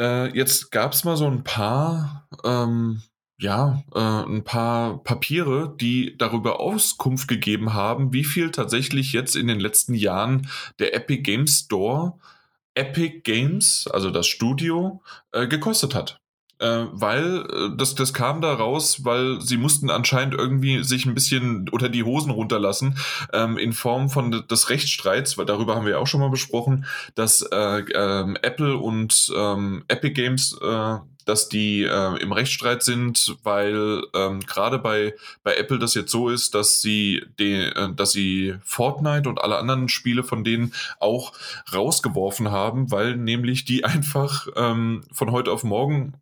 Speaker 1: Äh, jetzt gab es mal so ein paar ähm, ja, äh, ein paar Papiere, die darüber Auskunft gegeben haben, wie viel tatsächlich jetzt in den letzten Jahren der Epic Games Store Epic Games, also das Studio, äh, gekostet hat. äh, weil äh, das, das kam da raus, weil sie mussten anscheinend irgendwie sich ein bisschen unter die Hosen runterlassen ähm, in Form von des Rechtsstreits, weil darüber haben wir ja auch schon mal besprochen, dass äh, ähm, Apple und ähm, Epic Games äh, dass die äh, im Rechtsstreit sind, weil ähm, gerade bei, bei Apple das jetzt so ist, dass sie, de, äh, dass sie Fortnite und alle anderen Spiele von denen auch rausgeworfen haben, weil nämlich die einfach ähm, von heute auf morgen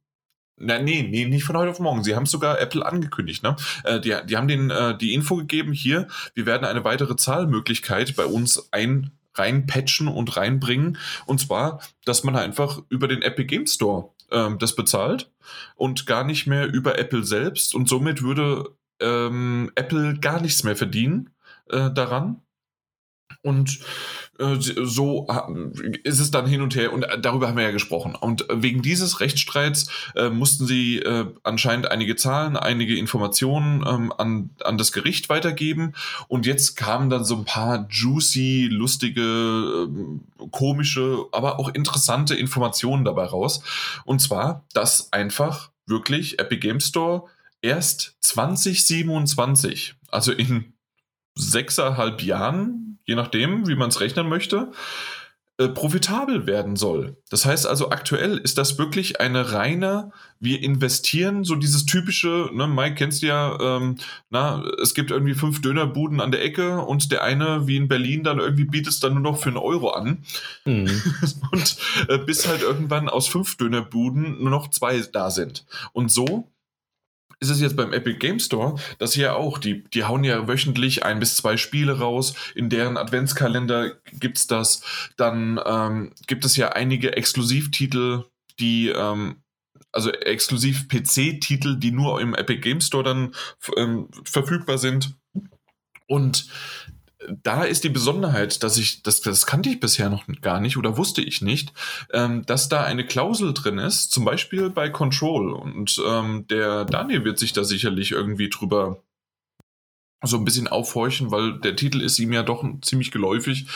Speaker 1: na, nee, nee, nicht von heute auf morgen. Sie haben es sogar Apple angekündigt. Ne? Äh, die, die haben den äh, die Info gegeben, hier, wir werden eine weitere Zahlmöglichkeit bei uns ein reinpatchen und reinbringen. Und zwar, dass man einfach über den Epic Game Store ähm, das bezahlt und gar nicht mehr über Apple selbst. Und somit würde ähm, Apple gar nichts mehr verdienen äh, daran. Und äh, so ist es dann hin und her und äh, darüber haben wir ja gesprochen. Und wegen dieses Rechtsstreits äh, mussten sie äh, anscheinend einige Zahlen, einige Informationen ähm, an, an das Gericht weitergeben und jetzt kamen dann so ein paar juicy, lustige, äh, komische, aber auch interessante Informationen dabei raus. Und zwar, dass einfach wirklich Epic Game Store erst 2027, also in sechseinhalb Jahren, je nachdem, wie man es rechnen möchte, äh, profitabel werden soll. Das heißt also, aktuell ist das wirklich eine reine, wir investieren, so dieses typische, ne, Mike kennst du ja, ähm, na, es gibt irgendwie fünf Dönerbuden an der Ecke und der eine, wie in Berlin, dann irgendwie bietet es dann nur noch für einen Euro an. Mhm. und äh, bis halt irgendwann aus fünf Dönerbuden nur noch zwei da sind. Und so ist es jetzt beim Epic Game Store, dass hier auch, die, die hauen ja wöchentlich ein bis zwei Spiele raus, in deren Adventskalender gibt es das. Dann ähm, gibt es ja einige Exklusivtitel, die, ähm, also exklusiv PC-Titel, die nur im Epic Game Store dann ähm, verfügbar sind. Und da ist die Besonderheit, dass ich, das, das kannte ich bisher noch gar nicht oder wusste ich nicht, ähm, dass da eine Klausel drin ist, zum Beispiel bei Control. Und ähm, der Daniel wird sich da sicherlich irgendwie drüber so ein bisschen aufhorchen, weil der Titel ist ihm ja doch ziemlich geläufig.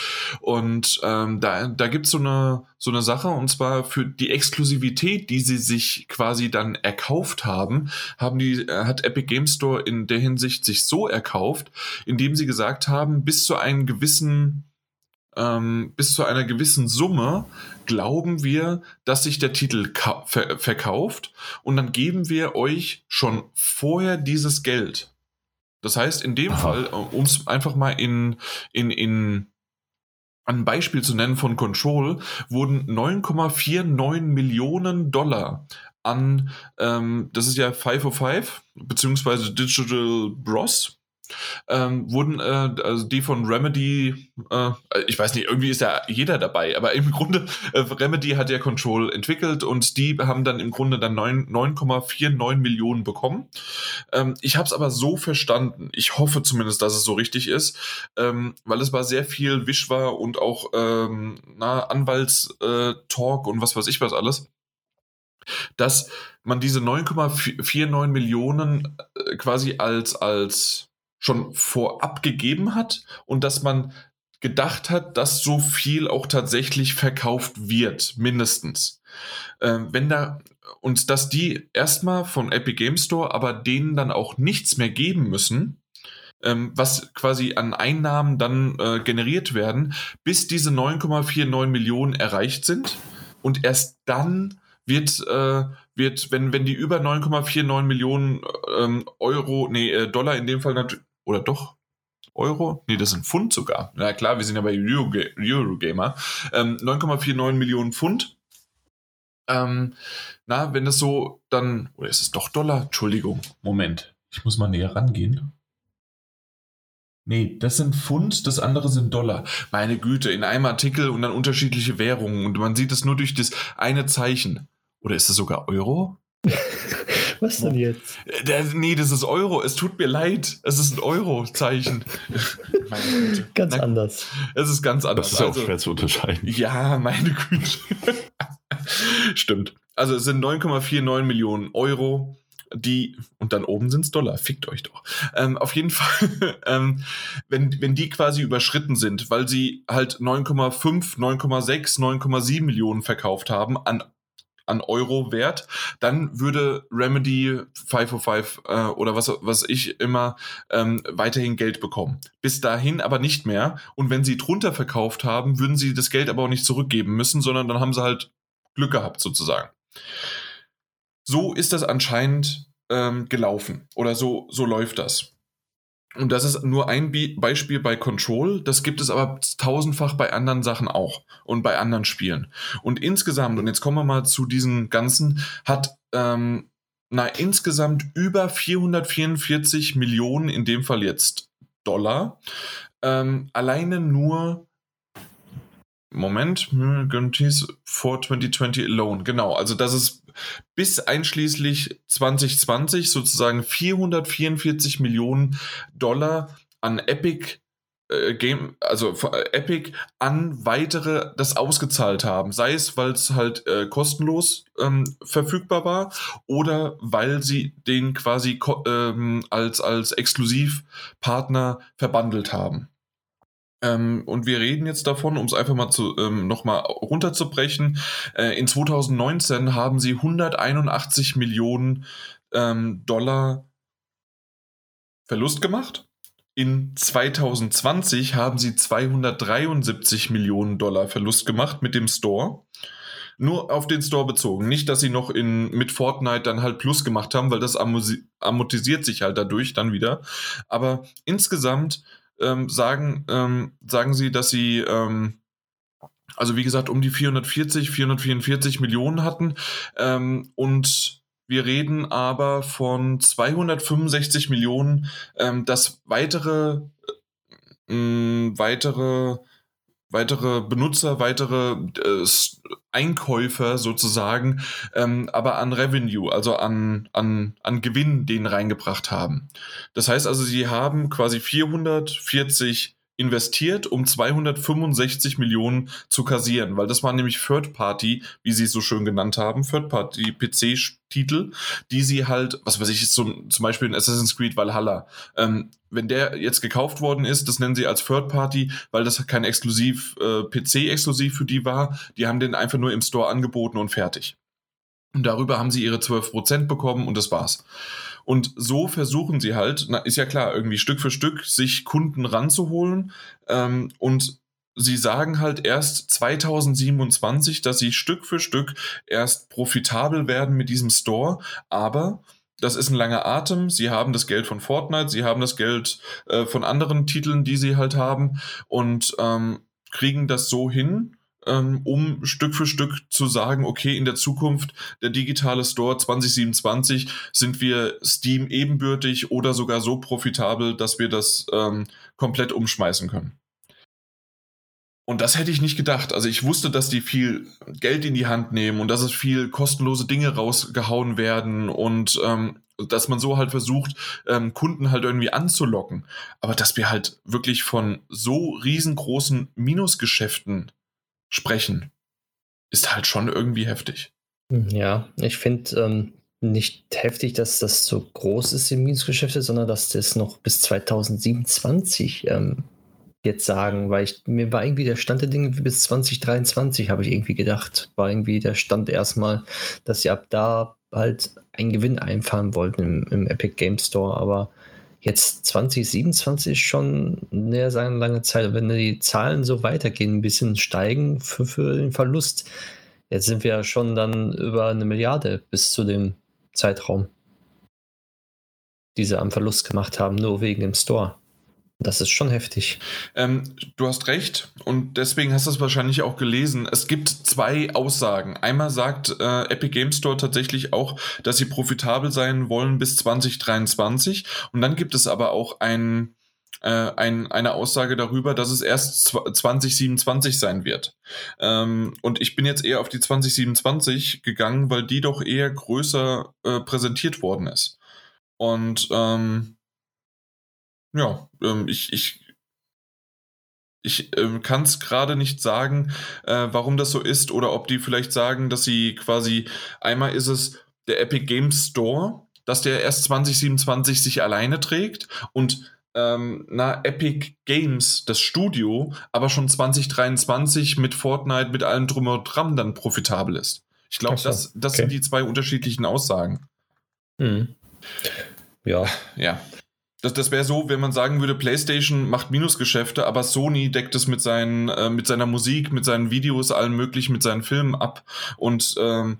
Speaker 1: Und ähm, da, da gibt es so eine, so eine Sache, und zwar für die Exklusivität, die sie sich quasi dann erkauft haben, haben die, äh, hat Epic Game Store in der Hinsicht sich so erkauft, indem sie gesagt haben, bis zu einem gewissen ähm, bis zu einer gewissen Summe glauben wir, dass sich der Titel ver verkauft und dann geben wir euch schon vorher dieses Geld. Das heißt, in dem Aha. Fall, äh, um es einfach mal in, in, in ein Beispiel zu nennen von Control, wurden 9,49 Millionen Dollar an, ähm, das ist ja 505, beziehungsweise Digital Bros, ähm, wurden äh, also die von Remedy, äh, ich weiß nicht, irgendwie ist ja jeder dabei, aber im Grunde, äh, Remedy hat ja Control entwickelt und die haben dann im Grunde dann 9,49 Millionen bekommen. Ähm, ich habe es aber so verstanden, ich hoffe zumindest, dass es so richtig ist, ähm, weil es war sehr viel Wisch war und auch ähm, Anwaltstalk und was weiß ich was alles dass man diese 9,49 Millionen äh, quasi als, als schon vorab gegeben hat und dass man gedacht hat, dass so viel auch tatsächlich verkauft wird, mindestens. Ähm, wenn da und dass die erstmal von Epic Game Store, aber denen dann auch nichts mehr geben müssen, ähm, was quasi an Einnahmen dann äh, generiert werden, bis diese 9,49 Millionen erreicht sind und erst dann wird, äh, wird wenn, wenn die über 9,49 Millionen ähm, Euro, nee, äh, Dollar in dem Fall natürlich, oder doch? Euro? Nee, das sind Pfund sogar. Na klar, wir sind ja bei Eurogamer. Ähm, 9,49 Millionen Pfund. Ähm, na, wenn das so dann, oder ist es doch Dollar? Entschuldigung, Moment. Ich muss mal näher rangehen. Nee, das sind Pfund, das andere sind Dollar. Meine Güte, in einem Artikel und dann unterschiedliche Währungen und man sieht es nur durch das eine Zeichen. Oder ist es sogar Euro?
Speaker 3: Was denn jetzt?
Speaker 1: Der, nee, das ist Euro. Es tut mir leid. Es ist ein Euro-Zeichen.
Speaker 3: ganz Na, anders.
Speaker 1: Es ist ganz anders.
Speaker 2: Das ist also, auch schwer zu unterscheiden.
Speaker 1: Ja, meine Güte. Stimmt. Also es sind 9,49 Millionen Euro die, und dann oben sind es Dollar, fickt euch doch. Ähm, auf jeden Fall, ähm, wenn, wenn die quasi überschritten sind, weil sie halt 9,5, 9,6, 9,7 Millionen verkauft haben an an Euro wert, dann würde Remedy 505 äh, oder was, was ich immer ähm, weiterhin Geld bekommen. Bis dahin aber nicht mehr. Und wenn sie drunter verkauft haben, würden sie das Geld aber auch nicht zurückgeben müssen, sondern dann haben sie halt Glück gehabt sozusagen. So ist das anscheinend ähm, gelaufen oder so, so läuft das. Und das ist nur ein Be Beispiel bei Control. Das gibt es aber tausendfach bei anderen Sachen auch und bei anderen Spielen. Und insgesamt, und jetzt kommen wir mal zu diesen ganzen, hat ähm, na insgesamt über 444 Millionen, in dem Fall jetzt Dollar, ähm, alleine nur Moment, Guarantees for 2020 alone. Genau, also das ist bis einschließlich 2020 sozusagen 444 Millionen Dollar an Epic äh, Game, also äh, Epic an weitere das ausgezahlt haben. Sei es, weil es halt äh, kostenlos ähm, verfügbar war oder weil sie den quasi ähm, als, als Exklusivpartner verbandelt haben. Ähm, und wir reden jetzt davon, um es einfach mal zu, ähm, nochmal runterzubrechen. Äh, in 2019 haben sie 181 Millionen ähm, Dollar Verlust gemacht. In 2020 haben sie 273 Millionen Dollar Verlust gemacht mit dem Store. Nur auf den Store bezogen. Nicht, dass sie noch in, mit Fortnite dann halt Plus gemacht haben, weil das amortisiert sich halt dadurch dann wieder. Aber insgesamt ähm, sagen, ähm, sagen sie, dass sie, ähm, also wie gesagt, um die 440, 444 Millionen hatten. Ähm, und wir reden aber von 265 Millionen, ähm, dass weitere, äh, weitere weitere Benutzer, weitere äh, Einkäufer sozusagen, ähm, aber an Revenue, also an, an, an Gewinn, den reingebracht haben. Das heißt also, sie haben quasi 440 investiert, um 265 Millionen zu kassieren, weil das waren nämlich Third Party, wie sie es so schön genannt haben, Third Party PC-Titel, die sie halt, was weiß ich, zum, zum Beispiel in Assassin's Creed Valhalla, ähm, wenn der jetzt gekauft worden ist, das nennen sie als Third Party, weil das kein exklusiv äh, PC-exklusiv für die war, die haben den einfach nur im Store angeboten und fertig. Und darüber haben sie ihre 12% bekommen und das war's. Und so versuchen sie halt, na, ist ja klar, irgendwie Stück für Stück sich Kunden ranzuholen. Ähm, und sie sagen halt erst 2027, dass sie Stück für Stück erst profitabel werden mit diesem Store. Aber das ist ein langer Atem. Sie haben das Geld von Fortnite, sie haben das Geld äh, von anderen Titeln, die sie halt haben und ähm, kriegen das so hin, um Stück für Stück zu sagen, okay, in der Zukunft der digitale Store 2027 sind wir Steam ebenbürtig oder sogar so profitabel, dass wir das ähm, komplett umschmeißen können. Und das hätte ich nicht gedacht. Also ich wusste, dass die viel Geld in die Hand nehmen und dass es viel kostenlose Dinge rausgehauen werden und ähm, dass man so halt versucht, ähm, Kunden halt irgendwie anzulocken. Aber dass wir halt wirklich von so riesengroßen Minusgeschäften sprechen, ist halt schon irgendwie heftig.
Speaker 3: Ja, ich finde ähm, nicht heftig, dass das so groß ist im Minusgeschäfte, sondern dass das noch bis 2027 ähm, jetzt sagen, weil ich, mir war irgendwie der Stand der Dinge bis 2023, habe ich irgendwie gedacht, war irgendwie der Stand erstmal, dass sie ab da halt einen Gewinn einfahren wollten im, im Epic Game Store, aber jetzt 2027 schon eine sehr lange Zeit. Wenn die Zahlen so weitergehen, ein bisschen steigen für, für den Verlust, jetzt sind wir schon dann über eine Milliarde bis zu dem Zeitraum, die sie am Verlust gemacht haben, nur wegen dem Store. Das ist schon heftig.
Speaker 1: Ähm, du hast recht und deswegen hast du es wahrscheinlich auch gelesen. Es gibt zwei Aussagen. Einmal sagt äh, Epic Game Store tatsächlich auch, dass sie profitabel sein wollen bis 2023 und dann gibt es aber auch ein, äh, ein, eine Aussage darüber, dass es erst 2027 sein wird. Ähm, und ich bin jetzt eher auf die 2027 gegangen, weil die doch eher größer äh, präsentiert worden ist. Und ähm, ja, ähm, ich, ich, ich ähm, kann es gerade nicht sagen, äh, warum das so ist oder ob die vielleicht sagen, dass sie quasi einmal ist es der Epic Games Store, dass der erst 2027 sich alleine trägt und ähm, na, Epic Games, das Studio, aber schon 2023 mit Fortnite, mit allem drum und dran dann profitabel ist. Ich glaube,
Speaker 3: so,
Speaker 1: das, das
Speaker 3: okay.
Speaker 1: sind die zwei unterschiedlichen Aussagen.
Speaker 3: Mhm. Ja,
Speaker 1: Ja. Das, das wäre so, wenn man sagen würde, PlayStation macht Minusgeschäfte, aber Sony deckt es mit, seinen, äh, mit seiner Musik, mit seinen Videos, allem möglichen, mit seinen Filmen ab. Und ähm,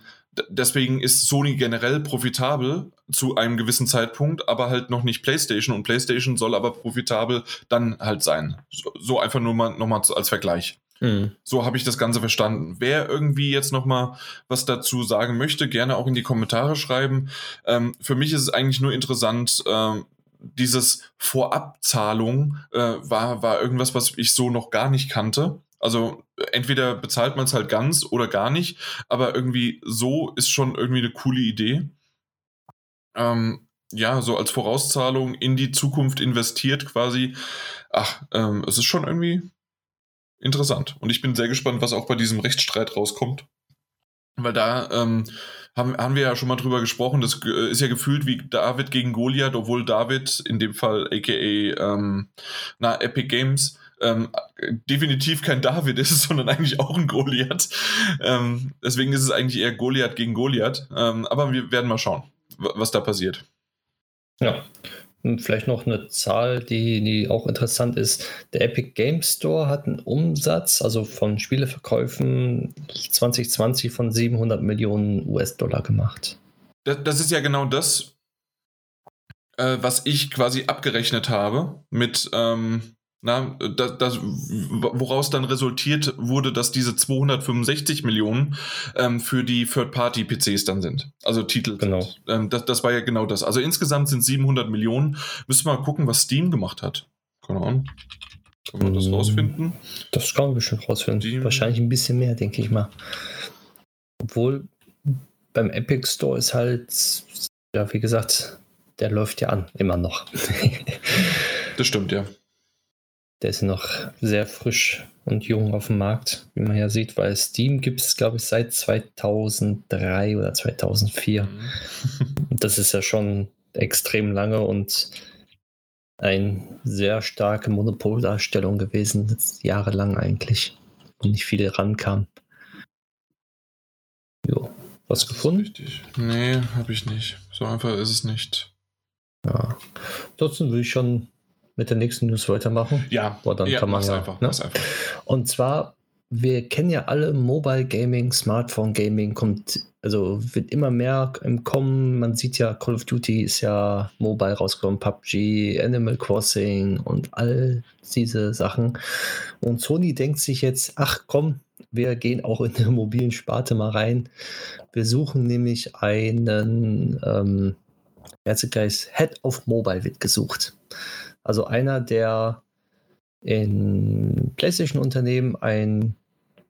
Speaker 1: deswegen ist Sony generell profitabel zu einem gewissen Zeitpunkt, aber halt noch nicht PlayStation. Und PlayStation soll aber profitabel dann halt sein. So, so einfach nur mal nochmal als Vergleich.
Speaker 3: Mhm.
Speaker 1: So habe ich das Ganze verstanden. Wer irgendwie jetzt noch mal was dazu sagen möchte, gerne auch in die Kommentare schreiben. Ähm, für mich ist es eigentlich nur interessant, ähm, dieses Vorabzahlung äh, war, war irgendwas, was ich so noch gar nicht kannte. Also entweder bezahlt man es halt ganz oder gar nicht, aber irgendwie so ist schon irgendwie eine coole Idee. Ähm, ja, so als Vorauszahlung in die Zukunft investiert quasi. Ach, ähm, es ist schon irgendwie interessant. Und ich bin sehr gespannt, was auch bei diesem Rechtsstreit rauskommt. Weil da ähm, haben, haben wir ja schon mal drüber gesprochen, das ist ja gefühlt wie David gegen Goliath, obwohl David, in dem Fall aka ähm, na, Epic Games, ähm, definitiv kein David ist, sondern eigentlich auch ein Goliath. Ähm, deswegen ist es eigentlich eher Goliath gegen Goliath. Ähm, aber wir werden mal schauen, wa- was da passiert.
Speaker 3: Ja. Und vielleicht noch eine Zahl, die, die auch interessant ist. Der Epic Game Store hat einen Umsatz, also von Spieleverkäufen 2020 von 700 Millionen US-Dollar gemacht.
Speaker 1: Das, das ist ja genau das, äh, was ich quasi abgerechnet habe mit, ähm, na, das, das, woraus dann resultiert wurde, dass diese 265 Millionen ähm, für die Third-Party-PCs dann sind. Also Titel.
Speaker 3: Genau.
Speaker 1: Ähm, das, das war ja genau das. Also insgesamt sind 700 Millionen. Müssen wir mal gucken, was Steam gemacht hat. Keine Ahnung. Können wir das
Speaker 3: Mm.
Speaker 1: rausfinden?
Speaker 3: Das kann man bestimmt rausfinden.
Speaker 1: Die-
Speaker 3: Wahrscheinlich ein bisschen mehr, denke ich mal. Obwohl beim Epic Store ist halt, ja, wie gesagt, der läuft ja an, immer noch.
Speaker 1: Das stimmt, ja.
Speaker 3: Der ist noch sehr frisch und jung auf dem Markt, wie man ja sieht, weil Steam gibt es, glaube ich, seit 2003 oder 2004. Und Das ist ja schon extrem lange und eine sehr starke Monopoldarstellung gewesen, jahrelang eigentlich, und nicht viele rankamen. Jo, was gefunden?
Speaker 1: Richtig. Nee, habe ich nicht. So einfach ist es nicht.
Speaker 3: Ja. Trotzdem will ich schon mit der nächsten News weitermachen.
Speaker 1: Ja,
Speaker 3: Boah, dann
Speaker 1: ja,
Speaker 3: kann man ja,
Speaker 1: einfach.
Speaker 3: ne?
Speaker 1: Einfach.
Speaker 3: Und zwar, wir kennen ja alle Mobile Gaming, Smartphone Gaming kommt, also wird immer mehr im Kommen. Man sieht ja, Call of Duty ist ja mobile rausgekommen, PUBG, Animal Crossing und all diese Sachen. Und Sony denkt sich jetzt, ach komm, wir gehen auch in der mobilen Sparte mal rein. Wir suchen nämlich einen ähm, Head of Mobile wird gesucht. Also einer, der in PlayStation-Unternehmen einen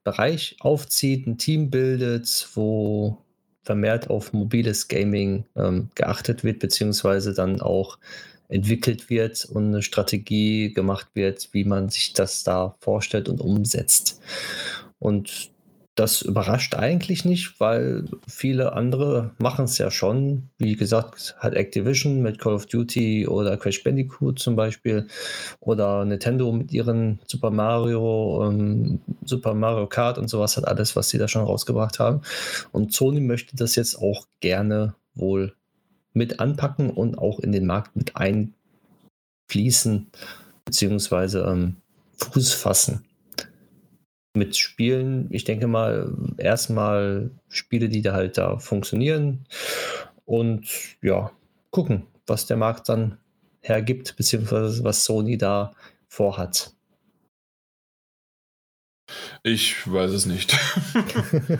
Speaker 3: Bereich aufzieht, ein Team bildet, wo vermehrt auf mobiles Gaming ähm, geachtet wird, beziehungsweise dann auch entwickelt wird und eine Strategie gemacht wird, wie man sich das da vorstellt und umsetzt. Und das überrascht eigentlich nicht, weil viele andere machen es ja schon. Wie gesagt, hat Activision mit Call of Duty oder Crash Bandicoot zum Beispiel oder Nintendo mit ihren Super Mario, ähm, Super Mario Kart und sowas hat alles, was sie da schon rausgebracht haben. Und Sony möchte das jetzt auch gerne wohl mit anpacken und auch in den Markt mit einfließen, beziehungsweise ähm, Fuß fassen mit Spielen, ich denke mal, erstmal Spiele, die da halt da funktionieren und ja, gucken, was der Markt dann hergibt, beziehungsweise was Sony da vorhat.
Speaker 1: Ich weiß es nicht.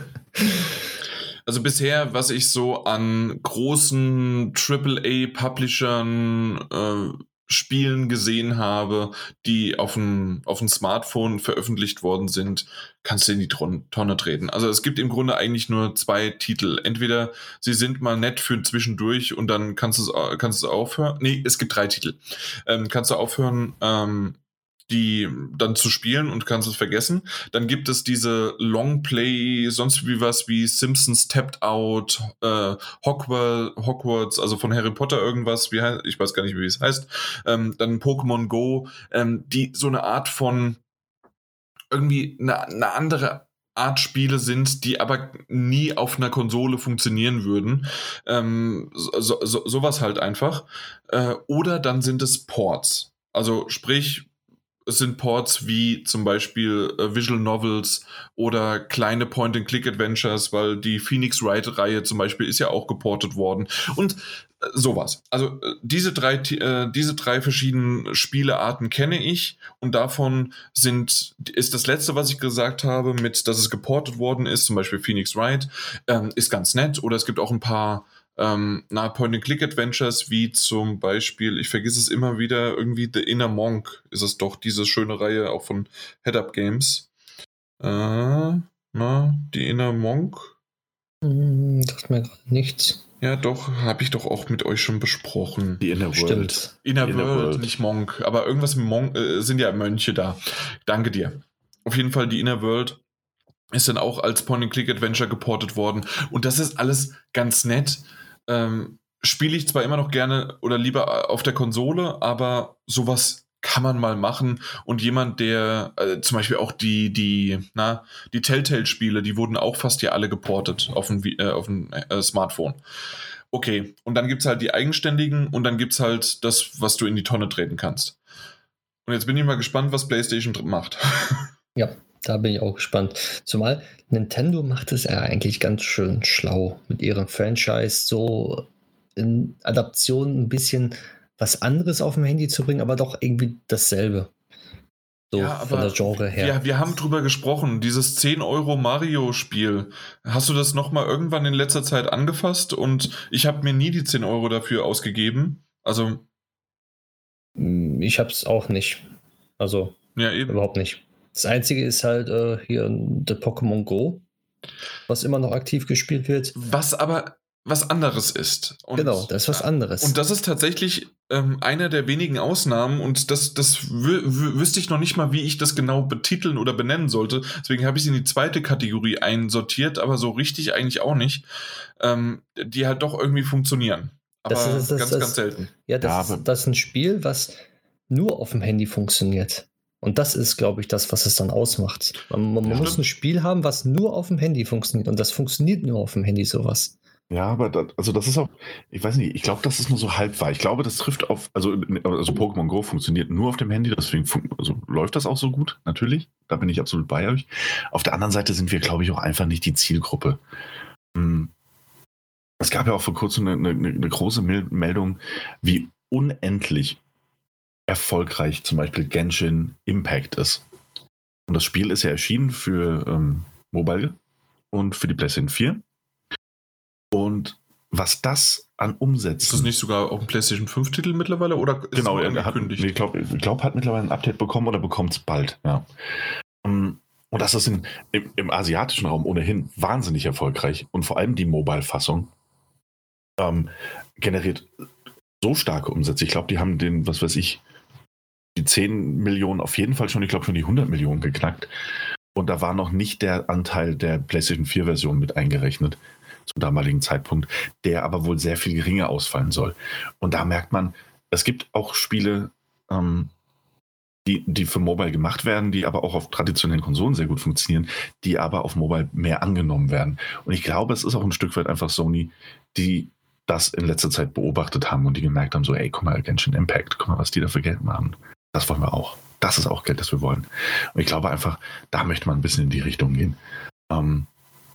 Speaker 1: also bisher, was ich so an großen AAA-Publishern äh, Spielen gesehen habe, die auf dem, auf dem Smartphone veröffentlicht worden sind, kannst du in die Tonne treten. Also es gibt im Grunde eigentlich nur zwei Titel. Entweder sie sind mal nett für zwischendurch und dann kannst du es kannst aufhören. Nee, es gibt drei Titel. Ähm, kannst du aufhören, ähm, die dann zu spielen und kannst es vergessen. Dann gibt es diese Longplay, sonst wie was wie Simpsons Tapped Out, äh, Hogwarts, Hogwarts, also von Harry Potter irgendwas, wie ich weiß gar nicht, wie es heißt. Ähm, dann Pokémon Go, ähm, die so eine Art von irgendwie eine, eine andere Art Spiele sind, die aber nie auf einer Konsole funktionieren würden. Ähm, so, so, sowas halt einfach. Äh, oder dann sind es Ports. Also sprich, sind Ports wie zum Beispiel äh, Visual Novels oder kleine Point-and-Click-Adventures, weil die Phoenix Wright-Reihe zum Beispiel ist ja auch geportet worden. Und äh, sowas. Also äh, diese drei, äh, diese drei verschiedenen Spielearten kenne ich und davon sind, ist das letzte, was ich gesagt habe, mit, dass es geportet worden ist, zum Beispiel Phoenix Wright, ähm, ist ganz nett. Oder es gibt auch ein paar ähm, na, Point-and-Click-Adventures, wie zum Beispiel, ich vergesse es immer wieder, irgendwie The Inner Monk ist es doch, diese schöne Reihe auch von Head-Up Games. Äh, na, die Inner Monk?
Speaker 3: Hm, sagt mir gerade nichts.
Speaker 1: Ja, doch, habe ich doch auch mit euch schon besprochen.
Speaker 2: Die Inner
Speaker 3: Stimmt.
Speaker 2: World.
Speaker 1: Inner,
Speaker 2: Inner
Speaker 1: World,
Speaker 2: World.
Speaker 1: nicht Monk, aber irgendwas mit Monk, äh, sind ja Mönche da. Danke dir. Auf jeden Fall die Inner World ist dann auch als Point-and-Click-Adventure geportet worden. Und das ist alles ganz nett. Ähm, Spiele ich zwar immer noch gerne oder lieber auf der Konsole, aber sowas kann man mal machen. Und jemand, der äh, zum Beispiel auch die, die, na, die Telltale-Spiele, die wurden auch fast ja alle geportet auf ein, äh, auf ein äh, Smartphone. Okay, und dann gibt es halt die eigenständigen und dann gibt es halt das, was du in die Tonne treten kannst. Und jetzt bin ich mal gespannt, was PlayStation macht.
Speaker 3: Ja, da bin ich auch gespannt. Zumal Nintendo macht es ja eigentlich ganz schön schlau mit ihrem Franchise so in Adaption ein bisschen was anderes auf dem Handy zu bringen, aber doch irgendwie dasselbe. So
Speaker 1: Ja,
Speaker 3: von
Speaker 1: aber
Speaker 3: der Genre her.
Speaker 1: Ja, wir haben drüber gesprochen. Dieses 10 Euro Mario-Spiel. Hast du das nochmal irgendwann in letzter Zeit angefasst? Und ich habe mir nie die 10 Euro dafür ausgegeben. Also,
Speaker 3: Hm, Ich hab's auch nicht. Also
Speaker 1: ja, eben.
Speaker 3: überhaupt nicht. Das einzige ist halt äh, hier der Pokémon Go, was immer noch aktiv gespielt wird.
Speaker 1: Was aber was anderes ist. Und,
Speaker 3: genau, das ist was anderes.
Speaker 1: Und das ist tatsächlich ähm, einer der wenigen Ausnahmen und das, das wü wü wüsste ich noch nicht mal, wie ich das genau betiteln oder benennen sollte. Deswegen habe ich es in die zweite Kategorie einsortiert, aber so richtig eigentlich auch nicht. Ähm, die halt doch irgendwie funktionieren. Aber
Speaker 3: Das ist- das-
Speaker 1: ganz,
Speaker 3: das-
Speaker 1: ganz selten.
Speaker 3: Ja, das,
Speaker 2: Ja,
Speaker 3: ist, das ist ein Spiel, was nur auf dem Handy funktioniert. Und das ist, glaube ich, das, was es dann ausmacht. Man, man
Speaker 1: Ja,
Speaker 3: muss
Speaker 1: stimmt.
Speaker 3: ein Spiel haben, was nur auf dem Handy funktioniert. Und das funktioniert nur auf dem Handy, sowas.
Speaker 2: Ja, aber das, also das ist auch, ich weiß nicht, ich glaube, das ist nur so halb wahr. Ich glaube, das trifft auf, also, also Pokémon Go funktioniert nur auf dem Handy, deswegen also läuft das auch so gut, natürlich. Da bin ich absolut bei euch. Auf der anderen Seite sind wir, glaube ich, auch einfach nicht die Zielgruppe. Hm. Es gab ja auch vor kurzem eine, eine, eine große Mel- Meldung, wie unendlich erfolgreich zum Beispiel Genshin Impact ist. Und das Spiel ist ja erschienen für ähm, Mobile und für die PlayStation 4. Und was das an Umsätzen.
Speaker 1: Ist das nicht sogar auch ein PlayStation 5-Titel mittlerweile oder ist
Speaker 2: genau,
Speaker 1: es
Speaker 2: hat,
Speaker 1: angekündigt?
Speaker 2: nee, ich glaube, glaub, hat mittlerweile ein Update bekommen oder bekommt es bald. Ja. Ähm, Und das ist in, im, im asiatischen Raum ohnehin wahnsinnig erfolgreich. Und vor allem die Mobile-Fassung ähm, generiert so starke Umsätze. Ich glaube, die haben den, was weiß ich, die 10 Millionen auf jeden Fall schon, ich glaube schon die 100 Millionen geknackt. Und da war noch nicht der Anteil der PlayStation 4-Version mit eingerechnet zum damaligen Zeitpunkt, der aber wohl sehr viel geringer ausfallen soll. Und da merkt man, es gibt auch Spiele, ähm, die, die für Mobile gemacht werden, die aber auch auf traditionellen Konsolen sehr gut funktionieren, die aber auf Mobile mehr angenommen werden. Und ich glaube, es ist auch ein Stück weit einfach Sony, die das in letzter Zeit beobachtet haben und die gemerkt haben, so, ey, guck mal, Genshin Impact, guck mal, was die da für Geld machen. Das wollen wir auch. Das ist auch Geld, das wir wollen. Und ich glaube einfach, da möchte man ein bisschen in die Richtung gehen. Ähm,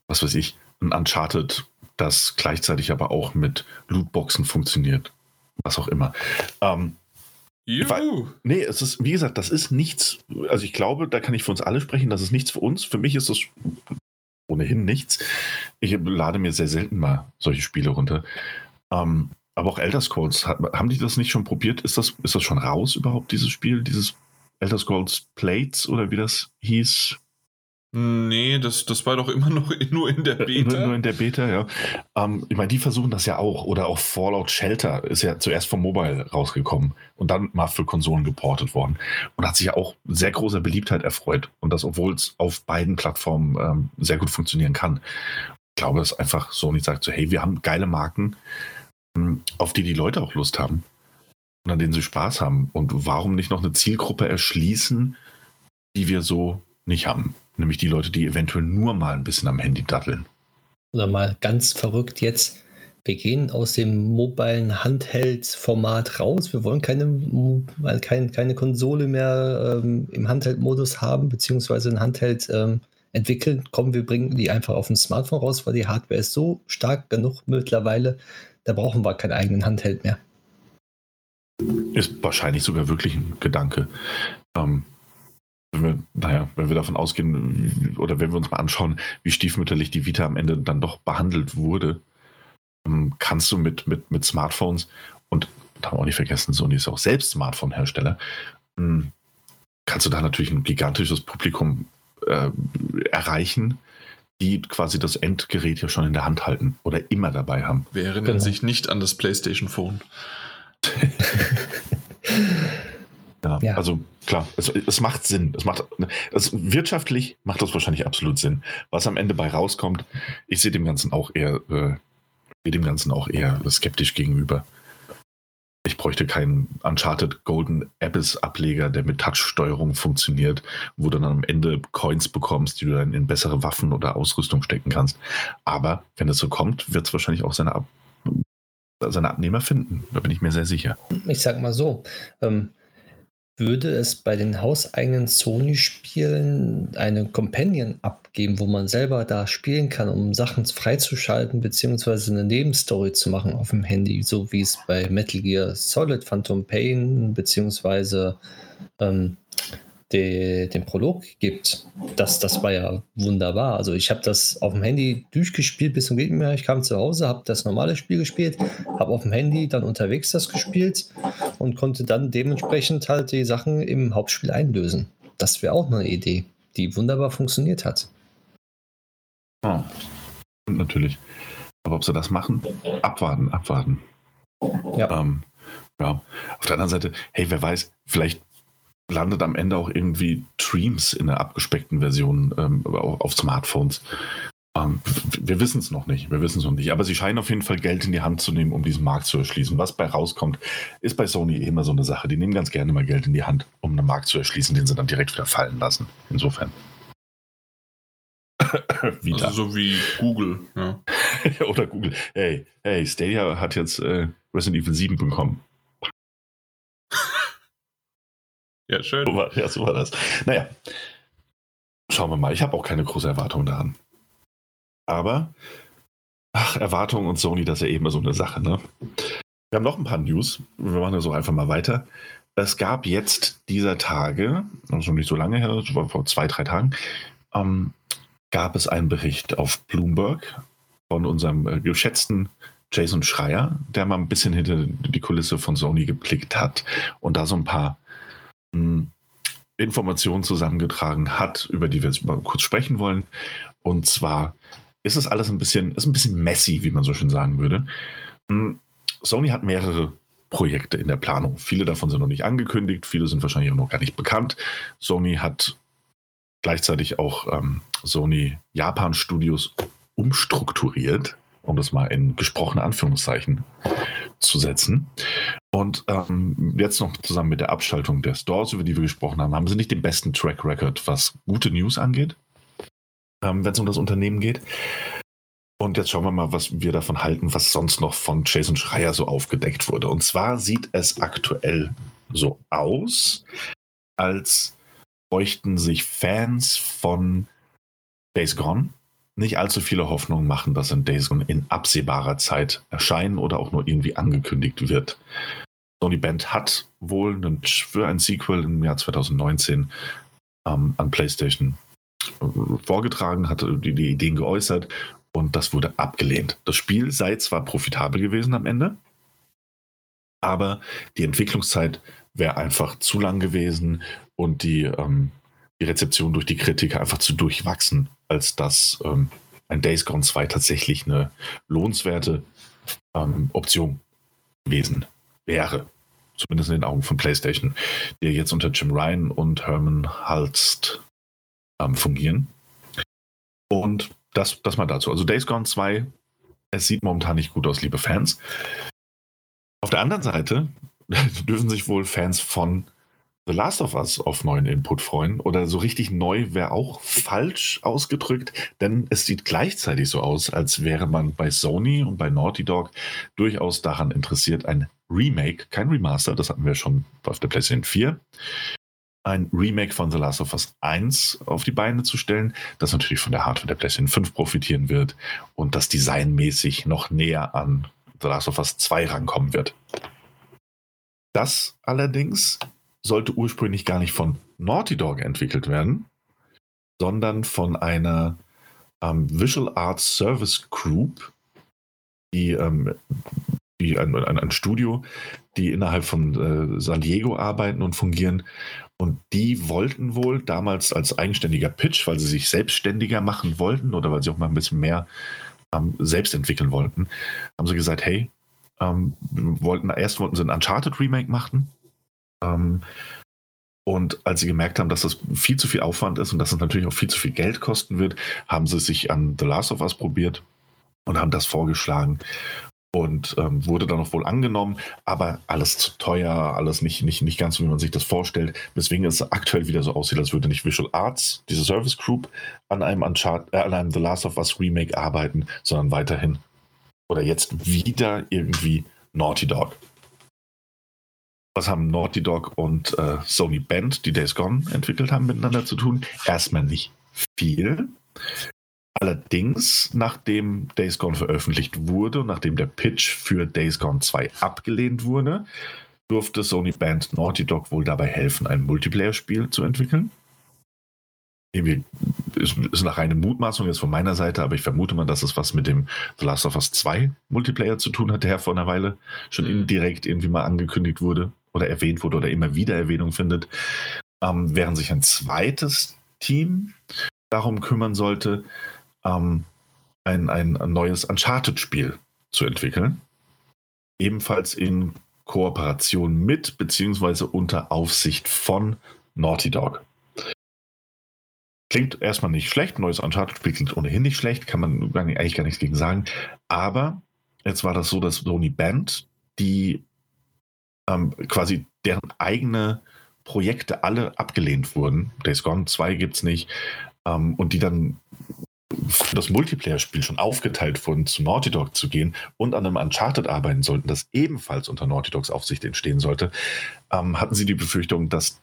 Speaker 2: was weiß ich, ein Uncharted, das gleichzeitig aber auch mit Lootboxen funktioniert. Was auch immer. Ähm,
Speaker 1: Juhu.
Speaker 2: Nee, es ist, wie gesagt, das ist nichts, also ich glaube, da kann ich für uns alle sprechen, das ist nichts für uns. Für mich ist das ohnehin nichts. Ich lade mir sehr selten mal solche Spiele runter. Ähm, aber auch Elder Scrolls, haben die das nicht schon probiert? Ist das, ist das schon raus überhaupt, dieses Spiel, dieses Elder Scrolls Plates oder wie das hieß?
Speaker 1: Nee, das, das war doch immer noch nur in der Beta.
Speaker 2: Nur, in der Beta, ja. Ähm, ich meine, die versuchen das ja auch. Oder auch Fallout Shelter ist ja zuerst vom Mobile rausgekommen und dann mal für Konsolen geportet worden. Und hat sich ja auch sehr großer Beliebtheit erfreut. Und das, obwohl es auf beiden Plattformen ähm, sehr gut funktionieren kann. Ich glaube, dass einfach Sony sagt so, hey, wir haben geile Marken, auf die die Leute auch Lust haben. Und an denen sie Spaß haben. Und warum nicht noch eine Zielgruppe erschließen, die wir so nicht haben? nämlich die Leute, die eventuell nur mal ein bisschen am Handy datteln.
Speaker 3: Oder mal ganz verrückt jetzt, wir gehen aus dem mobilen Handheld-Format raus. Wir wollen keine, keine, keine Konsole mehr ähm, im Handheld-Modus haben, beziehungsweise ein Handheld ähm, entwickeln. Komm, wir bringen die einfach auf dem Smartphone raus, weil die Hardware ist so stark genug mittlerweile, da brauchen wir keinen eigenen Handheld mehr.
Speaker 2: Ist wahrscheinlich sogar wirklich ein Gedanke. Ähm, wenn wir, naja, wenn wir davon ausgehen, oder wenn wir uns mal anschauen, wie stiefmütterlich die Vita am Ende dann doch behandelt wurde, ähm, kannst du mit, mit, mit Smartphones und da auch nicht vergessen, Sony ist auch selbst Smartphone-Hersteller, ähm, kannst du da natürlich ein gigantisches Publikum äh, erreichen, die quasi das Endgerät ja schon in der Hand halten oder immer dabei haben.
Speaker 1: Wer erinnert genau. sich nicht an das PlayStation Phone?
Speaker 2: ja, ja, also klar, es, es, macht Sinn. Es macht, es, wirtschaftlich macht das wahrscheinlich absolut Sinn. Was am Ende bei rauskommt, ich sehe dem Ganzen auch eher äh, dem Ganzen auch eher skeptisch gegenüber. Ich bräuchte keinen Uncharted Golden Abyss Ableger, der mit Touch-Steuerung funktioniert, wo du dann am Ende Coins bekommst, die du dann in bessere Waffen oder Ausrüstung stecken kannst. Aber wenn es so kommt, wird es wahrscheinlich auch seine, Ab seine Abnehmer finden. Da bin ich mir sehr sicher.
Speaker 3: Ich sag mal so, ähm, würde es bei den hauseigenen Sony-Spielen eine Companion abgeben, wo man selber da spielen kann, um Sachen freizuschalten, beziehungsweise eine Nebenstory zu machen auf dem Handy, so wie es bei Metal Gear Solid Phantom Pain, beziehungsweise ähm, de, den Prolog gibt, das, das war ja wunderbar. Also ich habe das auf dem Handy durchgespielt bis zum geht mehr. Ich kam zu Hause, habe das normale Spiel gespielt, habe auf dem Handy dann unterwegs das gespielt und konnte dann dementsprechend halt die Sachen im Hauptspiel einlösen. Das wäre auch eine Idee, die wunderbar funktioniert hat.
Speaker 2: Oh, natürlich. Aber ob sie das machen? Abwarten, abwarten. Ja. Ähm, ja. Auf der anderen Seite, hey, wer weiß, vielleicht landet am Ende auch irgendwie Dreams in der abgespeckten Version ähm, auf Smartphones. Ähm, wir wissen es noch nicht, wir wissen es noch nicht. Aber sie scheinen auf jeden Fall Geld in die Hand zu nehmen, um diesen Markt zu erschließen. Was bei rauskommt, ist bei Sony immer so eine Sache. Die nehmen ganz gerne mal Geld in die Hand, um einen Markt zu erschließen, den sie dann direkt wieder fallen lassen. Insofern.
Speaker 1: Also so wie Google. Ja.
Speaker 2: Oder Google. Hey, hey, Stadia hat jetzt äh, Resident Evil 7 bekommen.
Speaker 1: Ja, schön.
Speaker 2: So war, ja, so war das. Naja, schauen wir mal. Ich habe auch keine große Erwartung daran. Aber, ach, Erwartung und Sony, das ist ja eben so eine Sache, ne? Wir haben noch ein paar News. Wir machen ja so einfach mal weiter. Es gab jetzt dieser Tage, also nicht so lange her, vor zwei, drei Tagen, ähm, gab es einen Bericht auf Bloomberg von unserem äh, geschätzten Jason Schreier, der mal ein bisschen hinter die Kulisse von Sony geblickt hat und da so ein paar Informationen zusammengetragen hat, über die wir jetzt mal kurz sprechen wollen. Und zwar ist es alles ein bisschen, ist ein bisschen messy, wie man so schön sagen würde. Hm, Sony hat mehrere Projekte in der Planung. Viele davon sind noch nicht angekündigt, viele sind wahrscheinlich auch noch gar nicht bekannt. Sony hat gleichzeitig auch ähm, Sony Japan Studios umstrukturiert, um das mal in gesprochene Anführungszeichen zu setzen. Und ähm, jetzt noch zusammen mit der Abschaltung der Stores, über die wir gesprochen haben, haben sie nicht den besten Track Record, was gute News angeht, ähm, wenn es um das Unternehmen geht. Und jetzt schauen wir mal, was wir davon halten, was sonst noch von Jason Schreier so aufgedeckt wurde. Und zwar sieht es aktuell so aus, als bräuchten sich Fans von Days Gone nicht allzu viele Hoffnungen machen, dass ein Days Gone in absehbarer Zeit erscheinen oder auch nur irgendwie angekündigt wird. Sony Band hat wohl einen, für ein Sequel im Jahr 2019 ähm, an PlayStation äh, vorgetragen, hatte die, die Ideen geäußert und das wurde abgelehnt. Das Spiel sei zwar profitabel gewesen am Ende, aber die Entwicklungszeit wäre einfach zu lang gewesen und die, ähm, die Rezeption durch die Kritiker einfach zu durchwachsen, als dass ähm, ein Days Gone 2 tatsächlich eine lohnenswerte ähm, Option gewesen wäre. Zumindest in den Augen von PlayStation, die jetzt unter Jim Ryan und Herman Halst ähm, fungieren. Und das, das mal dazu. Also Days Gone 2, es sieht momentan nicht gut aus, liebe Fans. Auf der anderen Seite dürfen sich wohl Fans von The Last of Us auf neuen Input freuen. Oder so richtig neu wäre auch falsch ausgedrückt, denn es sieht gleichzeitig so aus, als wäre man bei Sony und bei Naughty Dog durchaus daran interessiert, ein Remake, kein Remaster, das hatten wir schon auf der PlayStation 4, ein Remake von The Last of Us 1 auf die Beine zu stellen, das natürlich von der Hardware der PlayStation 5 profitieren wird und das designmäßig noch näher an The Last of Us 2 rankommen wird. Das allerdings sollte ursprünglich gar nicht von Naughty Dog entwickelt werden, sondern von einer ähm, Visual Arts Service Group, die, ähm, die ein, ein, ein, Studio, die innerhalb von äh, San Diego arbeiten und fungieren. Und die wollten wohl damals als eigenständiger Pitch, weil sie sich selbstständiger machen wollten oder weil sie auch mal ein bisschen mehr ähm, selbst entwickeln wollten, haben sie gesagt, hey, ähm, wollten, erst wollten sie ein Uncharted Remake machen. Ähm, und als sie gemerkt haben, dass das viel zu viel Aufwand ist und dass es natürlich auch viel zu viel Geld kosten wird, haben sie sich an The Last of Us probiert und haben das vorgeschlagen und ähm, wurde dann auch wohl angenommen, aber alles zu teuer, alles nicht, nicht, nicht ganz so, wie man sich das vorstellt, weswegen es aktuell wieder so aussieht, als würde nicht Visual Arts, diese Service Group, an einem, Uncharted, äh, an einem The Last of Us Remake arbeiten, sondern weiterhin oder jetzt wieder irgendwie Naughty Dog. Was haben Naughty Dog und äh, Sony Band, die Days Gone entwickelt haben, miteinander zu tun? Erstmal nicht viel. Allerdings, nachdem Days Gone veröffentlicht wurde und nachdem der Pitch für Days Gone 2 abgelehnt wurde, durfte Sony Band Naughty Dog wohl dabei helfen, ein Multiplayer-Spiel zu entwickeln irgendwie, ist, ist eine reine Mutmaßung jetzt von meiner Seite, aber ich vermute mal, dass es was mit dem The Last of Us 2 Multiplayer zu tun hat, der vor einer Weile schon mhm. indirekt irgendwie mal angekündigt wurde oder erwähnt wurde oder immer wieder Erwähnung findet. Ähm, während sich ein zweites Team darum kümmern sollte, ähm, ein, ein, neues Uncharted-Spiel zu entwickeln. Ebenfalls in Kooperation mit beziehungsweise unter Aufsicht von Naughty Dog. Klingt erstmal nicht schlecht. Neues Uncharted-Spiel klingt ohnehin nicht schlecht, kann man eigentlich gar nichts gegen sagen. Aber jetzt war das so, dass Sony Band, die ähm, quasi deren eigene Projekte alle abgelehnt wurden, Days Gone 2 gibt es nicht, ähm, und die dann für das Multiplayer-Spiel schon aufgeteilt wurden, zu Naughty Dog zu gehen und an einem Uncharted arbeiten sollten, das ebenfalls unter Naughty Dogs Aufsicht entstehen sollte, ähm, hatten sie die Befürchtung, dass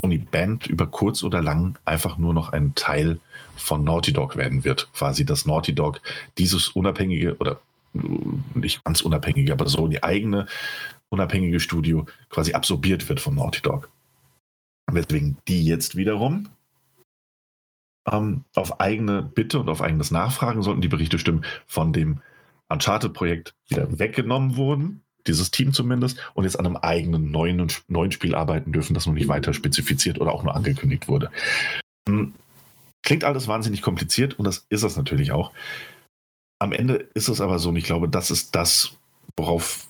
Speaker 2: Sony Band über kurz oder lang einfach nur noch ein Teil von Naughty Dog werden wird. Quasi, dass Naughty Dog dieses unabhängige oder nicht ganz unabhängige, aber so die eigene unabhängige Studio quasi absorbiert wird von Naughty Dog. Weswegen die jetzt wiederum ähm, auf eigene Bitte und auf eigenes Nachfragen sollten die Berichte stimmen, von dem Uncharted-Projekt wieder weggenommen wurden dieses Team zumindest, und jetzt an einem eigenen neuen, neuen Spiel arbeiten dürfen, das noch nicht weiter spezifiziert oder auch nur angekündigt wurde. Hm, klingt alles wahnsinnig kompliziert und das ist es natürlich auch. Am Ende ist es aber so, und ich glaube, das ist das, worauf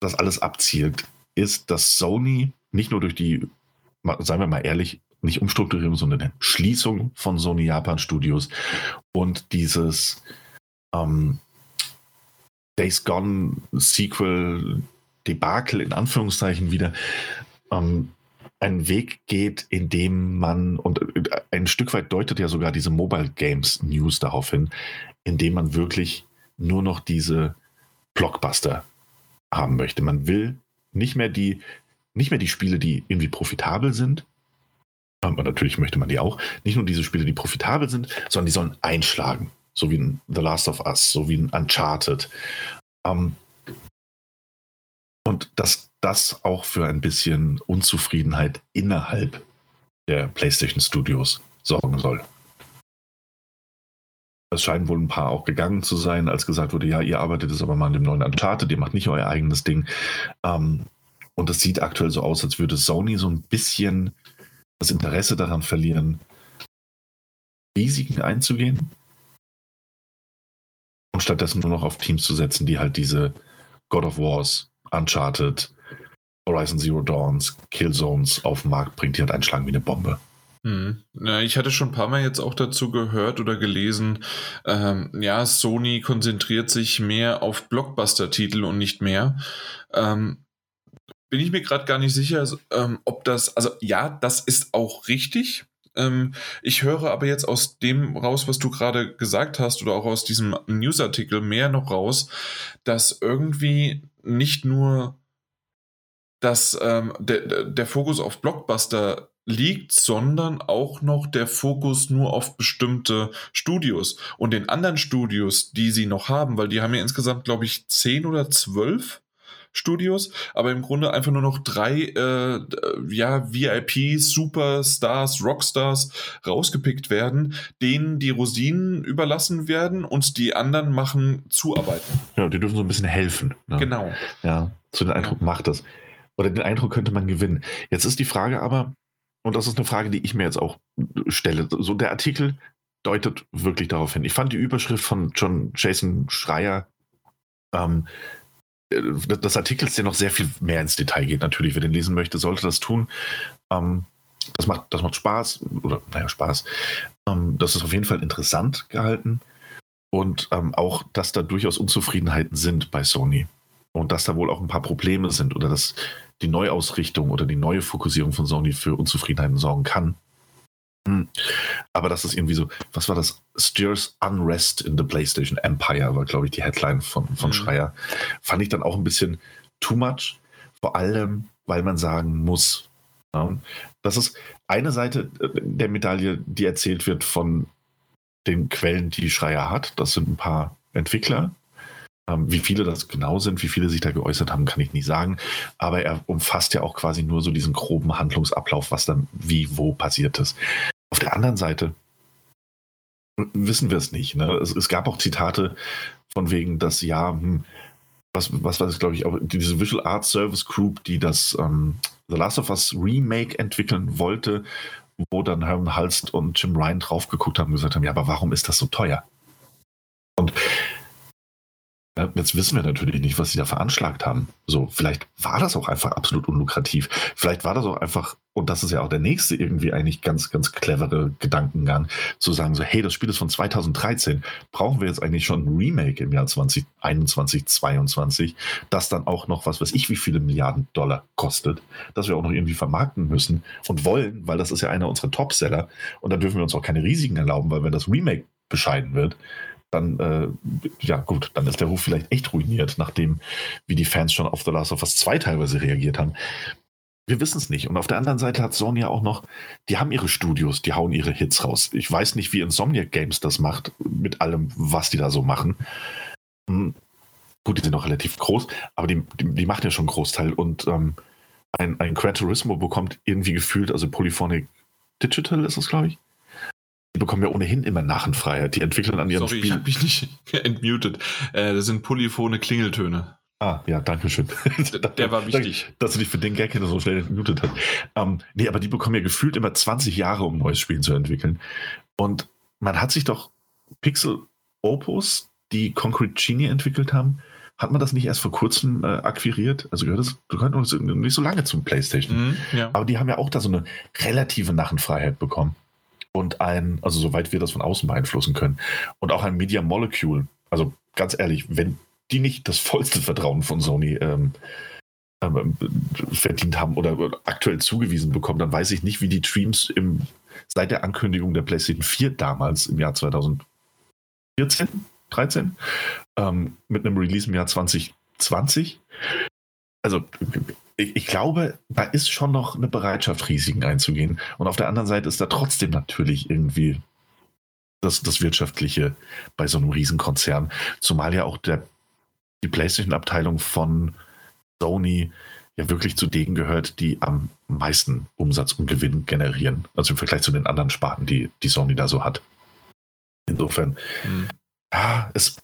Speaker 2: das alles abzielt, ist, dass Sony nicht nur durch die, seien wir mal ehrlich, nicht Umstrukturierung, sondern Schließung von Sony Japan Studios und dieses ähm, Days Gone Sequel Debakel in Anführungszeichen wieder ähm, einen Weg geht, in dem man, und äh, ein Stück weit deutet ja sogar diese Mobile Games News darauf hin, in dem man wirklich nur noch diese Blockbuster haben möchte. Man will nicht mehr die, nicht mehr die Spiele, die irgendwie profitabel sind. Aber natürlich möchte man die auch. Nicht nur diese Spiele, die profitabel sind, sondern die sollen einschlagen so wie ein The Last of Us, so wie ein Uncharted. Ähm, und dass das auch für ein bisschen Unzufriedenheit innerhalb der PlayStation Studios sorgen soll. Es scheinen wohl ein paar auch gegangen zu sein, als gesagt wurde, ja, ihr arbeitet jetzt aber mal an dem neuen Uncharted, ihr macht nicht euer eigenes Ding. Ähm, und es sieht aktuell so aus, als würde Sony so ein bisschen das Interesse daran verlieren, Risiken einzugehen und stattdessen nur noch auf Teams zu setzen, die halt diese God of Wars, Uncharted, Horizon Zero Dawns, Killzones auf den Markt bringt, die halt einschlagen wie eine Bombe.
Speaker 1: Hm. Ich hatte schon ein paar Mal jetzt auch dazu gehört oder gelesen, ähm, ja, Sony konzentriert sich mehr auf Blockbuster-Titel und nicht mehr. Ähm, bin ich mir gerade gar nicht sicher, ähm, ob das, also ja, das ist auch richtig. Ähm, ich höre aber jetzt aus dem raus, was du gerade gesagt hast oder auch aus diesem Newsartikel mehr noch raus, dass irgendwie nicht nur dass ähm, der, der Fokus auf Blockbuster liegt, sondern auch noch der Fokus nur auf bestimmte Studios. Und den anderen Studios, die sie noch haben, weil die haben ja insgesamt, glaube ich, zehn oder zwölf Studios, aber im Grunde einfach nur noch drei äh, ja, VIPs, Superstars, Rockstars rausgepickt werden, denen die Rosinen überlassen werden und die anderen machen Zuarbeiten.
Speaker 2: Ja, die dürfen so ein bisschen helfen.
Speaker 1: Ne? Genau.
Speaker 2: Ja, zu den Eindruck ja. macht das. Oder den Eindruck könnte man gewinnen. Jetzt ist die Frage aber, und das ist eine Frage, die ich mir jetzt auch stelle. So der Artikel deutet wirklich darauf hin. Ich fand die Überschrift von John Jason Schreier ähm, des Artikels, der noch sehr viel mehr ins Detail geht, natürlich. Wer den lesen möchte, sollte das tun. Ähm, das, macht, das macht Spaß, oder naja, Spaß. Ähm, das ist auf jeden Fall interessant gehalten. Und ähm, auch, dass da durchaus Unzufriedenheiten sind bei Sony. Und dass da wohl auch ein paar Probleme sind oder dass die Neuausrichtung oder die neue Fokussierung von Sony für Unzufriedenheiten sorgen kann. Hm. Aber das ist irgendwie so, was war das? Stirs Unrest in the PlayStation Empire, war, glaube ich, die Headline von, von mhm. Schreier. Fand ich dann auch ein bisschen too much, vor allem, weil man sagen muss, ja, das ist eine Seite äh, der Medaille, die erzählt wird von den Quellen, die Schreier hat. Das sind ein paar Entwickler. Ähm, wie viele das genau sind, wie viele sich da geäußert haben, kann ich nicht sagen. Aber er umfasst ja auch quasi nur so diesen groben Handlungsablauf, was dann wie wo passiert ist. Auf der anderen Seite wissen wir es nicht. Ne? Es, es, gab auch Zitate von wegen, dass ja, hm, was, was war das, glaube ich, auch diese Visual Arts Service Group, die das ähm, The Last of Us Remake entwickeln wollte, wo dann Herman Halst und Jim Ryan drauf geguckt haben und gesagt haben, ja, aber warum ist das so teuer? Und Jetzt wissen wir natürlich nicht, was sie da veranschlagt haben. So, vielleicht war das auch einfach absolut unlukrativ. Vielleicht war das auch einfach, und das ist ja auch der nächste irgendwie eigentlich ganz, ganz clevere Gedankengang, zu sagen so, hey, das Spiel ist von 2013. Brauchen wir jetzt eigentlich schon ein Remake im Jahr 2021, 2022, das dann auch noch, was weiß ich, wie viele Milliarden Dollar kostet, das wir auch noch irgendwie vermarkten müssen und wollen, weil das ist ja einer unserer Topseller. Und da dürfen wir uns auch keine Risiken erlauben, weil wenn das Remake bescheiden wird, dann, äh, ja gut, dann ist der Ruf vielleicht echt ruiniert, nachdem, wie die Fans schon auf The Last of Us 2 teilweise reagiert haben. Wir wissen es nicht. Und auf der anderen Seite hat Sony ja auch noch, die haben ihre Studios, die hauen ihre Hits raus. Ich weiß nicht, wie Insomniac Games das macht, mit allem, was die da so machen. Hm, gut, die sind noch relativ groß, aber die, die, die machen ja schon einen Großteil. Und ähm, ein, ein Gran Turismo bekommt irgendwie gefühlt, also Polyphonic Digital ist es, glaube ich, die bekommen ja ohnehin immer Narrenfreiheit. Die entwickeln an ihrem
Speaker 1: Sorry, Spiel. ich habe mich nicht entmutet. Äh, das sind polyphone Klingeltöne.
Speaker 2: Ah, ja, danke schön.
Speaker 1: Der war wichtig.
Speaker 2: Dass du dich für den Gag so schnell entmutet hast. Ähm, nee, aber die bekommen ja gefühlt immer 20 Jahre, um ein neues Spiel zu entwickeln. Und man hat sich doch Pixel Opus, die Concrete Genie entwickelt haben, hat man das nicht erst vor kurzem äh, akquiriert? Also gehört das gehört nicht so lange zum PlayStation. Mm, ja. Aber die haben ja auch da so eine relative Narrenfreiheit bekommen und ein, also soweit wir das von außen beeinflussen können, und auch ein Media Molecule. Also ganz ehrlich, wenn die nicht das vollste Vertrauen von Sony ähm, ähm, verdient haben oder aktuell zugewiesen bekommen, dann weiß ich nicht, wie die Streams im, seit der Ankündigung der PlayStation 4 damals im Jahr 2014, 13, ähm, mit einem Release im Jahr 2020. Also ich, ich, glaube, da ist schon noch eine Bereitschaft, Risiken einzugehen. Und auf der anderen Seite ist da trotzdem natürlich irgendwie das, das Wirtschaftliche bei so einem Riesenkonzern. Zumal ja auch der, die PlayStation-Abteilung von Sony ja wirklich zu denen gehört, die am meisten Umsatz und Gewinn generieren. Also im Vergleich zu den anderen Sparten, die, die Sony da so hat. Insofern, mhm. ja, es,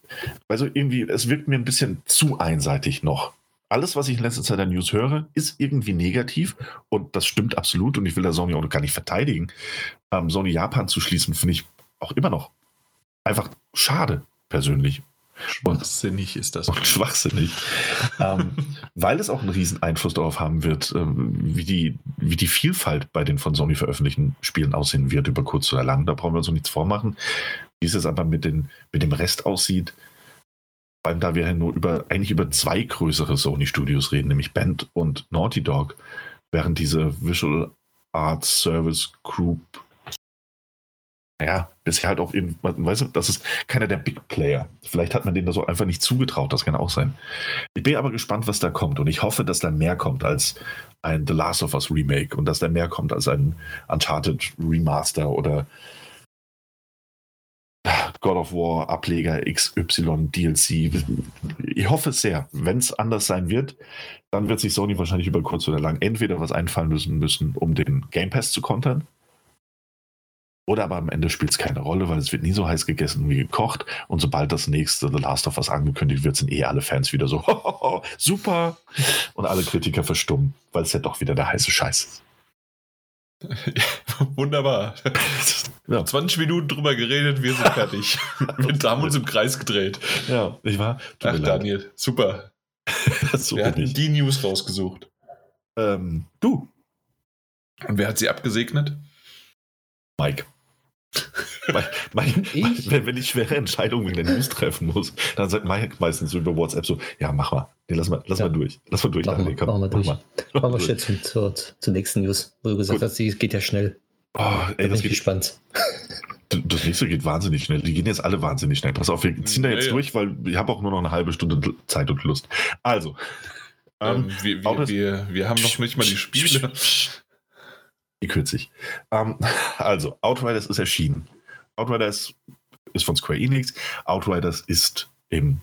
Speaker 2: also irgendwie, es wirkt mir ein bisschen zu einseitig noch alles, was ich in letzter Zeit an News höre, ist irgendwie negativ und das stimmt absolut und ich will da Sony auch gar nicht verteidigen. Ähm, Sony Japan zu schließen, finde ich auch immer noch einfach schade, persönlich.
Speaker 1: Schwachsinnig ist das.
Speaker 2: Und schwachsinnig. ähm, weil es auch einen riesen Einfluss darauf haben wird, ähm, wie, die, wie die Vielfalt bei den von Sony veröffentlichten Spielen aussehen wird, über kurz oder lang. Da brauchen wir uns nichts vormachen. Wie es jetzt aber mit, den, mit dem Rest aussieht, Vor allem, da wir ja nur über, eigentlich über zwei größere Sony-Studios reden, nämlich Band und Naughty Dog, während diese Visual Arts Service Group ja, bisher halt auch eben, weißt du, das ist keiner der Big Player. Vielleicht hat man denen das auch einfach nicht zugetraut, das kann auch sein. Ich bin aber gespannt, was da kommt und ich hoffe, dass da mehr kommt als ein The Last of Us Remake und dass da mehr kommt als ein Uncharted Remaster oder God of War Ableger XY DLC. Ich hoffe es sehr. Wenn es anders sein wird, dann wird sich Sony wahrscheinlich über kurz oder lang entweder was einfallen müssen, müssen um den Game Pass zu kontern oder aber am Ende spielt es keine Rolle, weil es wird nie so heiß gegessen wie gekocht. Und sobald das nächste The Last of Us angekündigt wird, sind eh alle Fans wieder so, super. Und alle Kritiker verstummen, weil es ja doch wieder der heiße Scheiß ist.
Speaker 1: Ja, wunderbar. Ja. 20 Minuten drüber geredet, wir sind fertig. wir haben uns im Kreis gedreht.
Speaker 2: Ja, ich war.
Speaker 1: Ach, Daniel, super. so wir hatten ich. die News rausgesucht.
Speaker 2: Ähm, du.
Speaker 1: Und wer hat sie abgesegnet?
Speaker 2: Mike mein, mein, ich? Wenn, wenn, ich schwere Entscheidungen wegen der News treffen muss, dann sagt Mike meistens über WhatsApp so, ja, mach mal. Nee, lass mal, lass ja. mal durch. Lass mal durch.
Speaker 3: Machen, nee, komm, machen wir durch. Mach mal. Machen wir schnell zur, zur, zur, nächsten News, wo du gesagt Gut. hast, die geht ja schnell.
Speaker 2: Oh, ey, da bin ich gespannt. Das nächste geht wahnsinnig schnell. Die gehen jetzt alle wahnsinnig schnell. Pass auf, wir ziehen da jetzt ja, durch, weil ich habe auch nur noch eine halbe Stunde Zeit und Lust. Also.
Speaker 1: Ähm, ähm wir, wir, wir, wir, haben noch nicht mal die Spiele.
Speaker 2: Die kürze ich. Ähm, also, Outriders ist erschienen. Outriders ist von Square Enix. Outriders ist im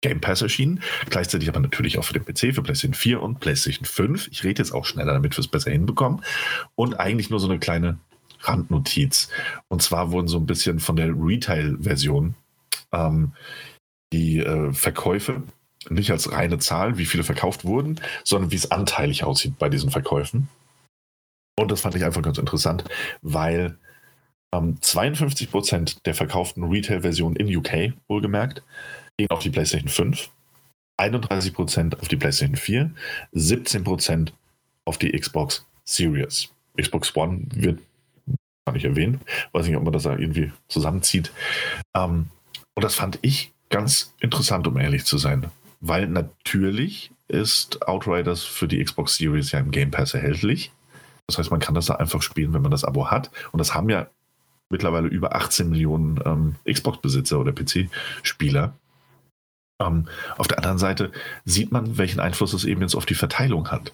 Speaker 2: Game Pass erschienen. Gleichzeitig aber natürlich auch für den PC, für PlayStation 4 und PlayStation 5. Ich rede jetzt auch schneller, damit wir es besser hinbekommen. Und eigentlich nur so eine kleine Randnotiz. Und zwar wurden so ein bisschen von der Retail-Version ähm, die äh, Verkäufe nicht als reine Zahlen, wie viele verkauft wurden, sondern wie es anteilig aussieht bei diesen Verkäufen. Und das fand ich einfach ganz interessant, weil ähm, 52% der verkauften Retail-Versionen in UK, wohlgemerkt, gehen auf die PlayStation 5, 31% auf die PlayStation 4, 17% auf die Xbox Series. Xbox One wird gar nicht erwähnt. Weiß nicht, ob man das da irgendwie zusammenzieht. Ähm, und das fand ich ganz interessant, um ehrlich zu sein. Weil natürlich ist Outriders für die Xbox Series ja im Game Pass erhältlich. Das heißt, man kann das da einfach spielen, wenn man das Abo hat. Und das haben ja mittlerweile über 18 Millionen ähm, Xbox-Besitzer oder PC-Spieler. Ähm, auf der anderen Seite sieht man, welchen Einfluss es eben jetzt auf die Verteilung hat.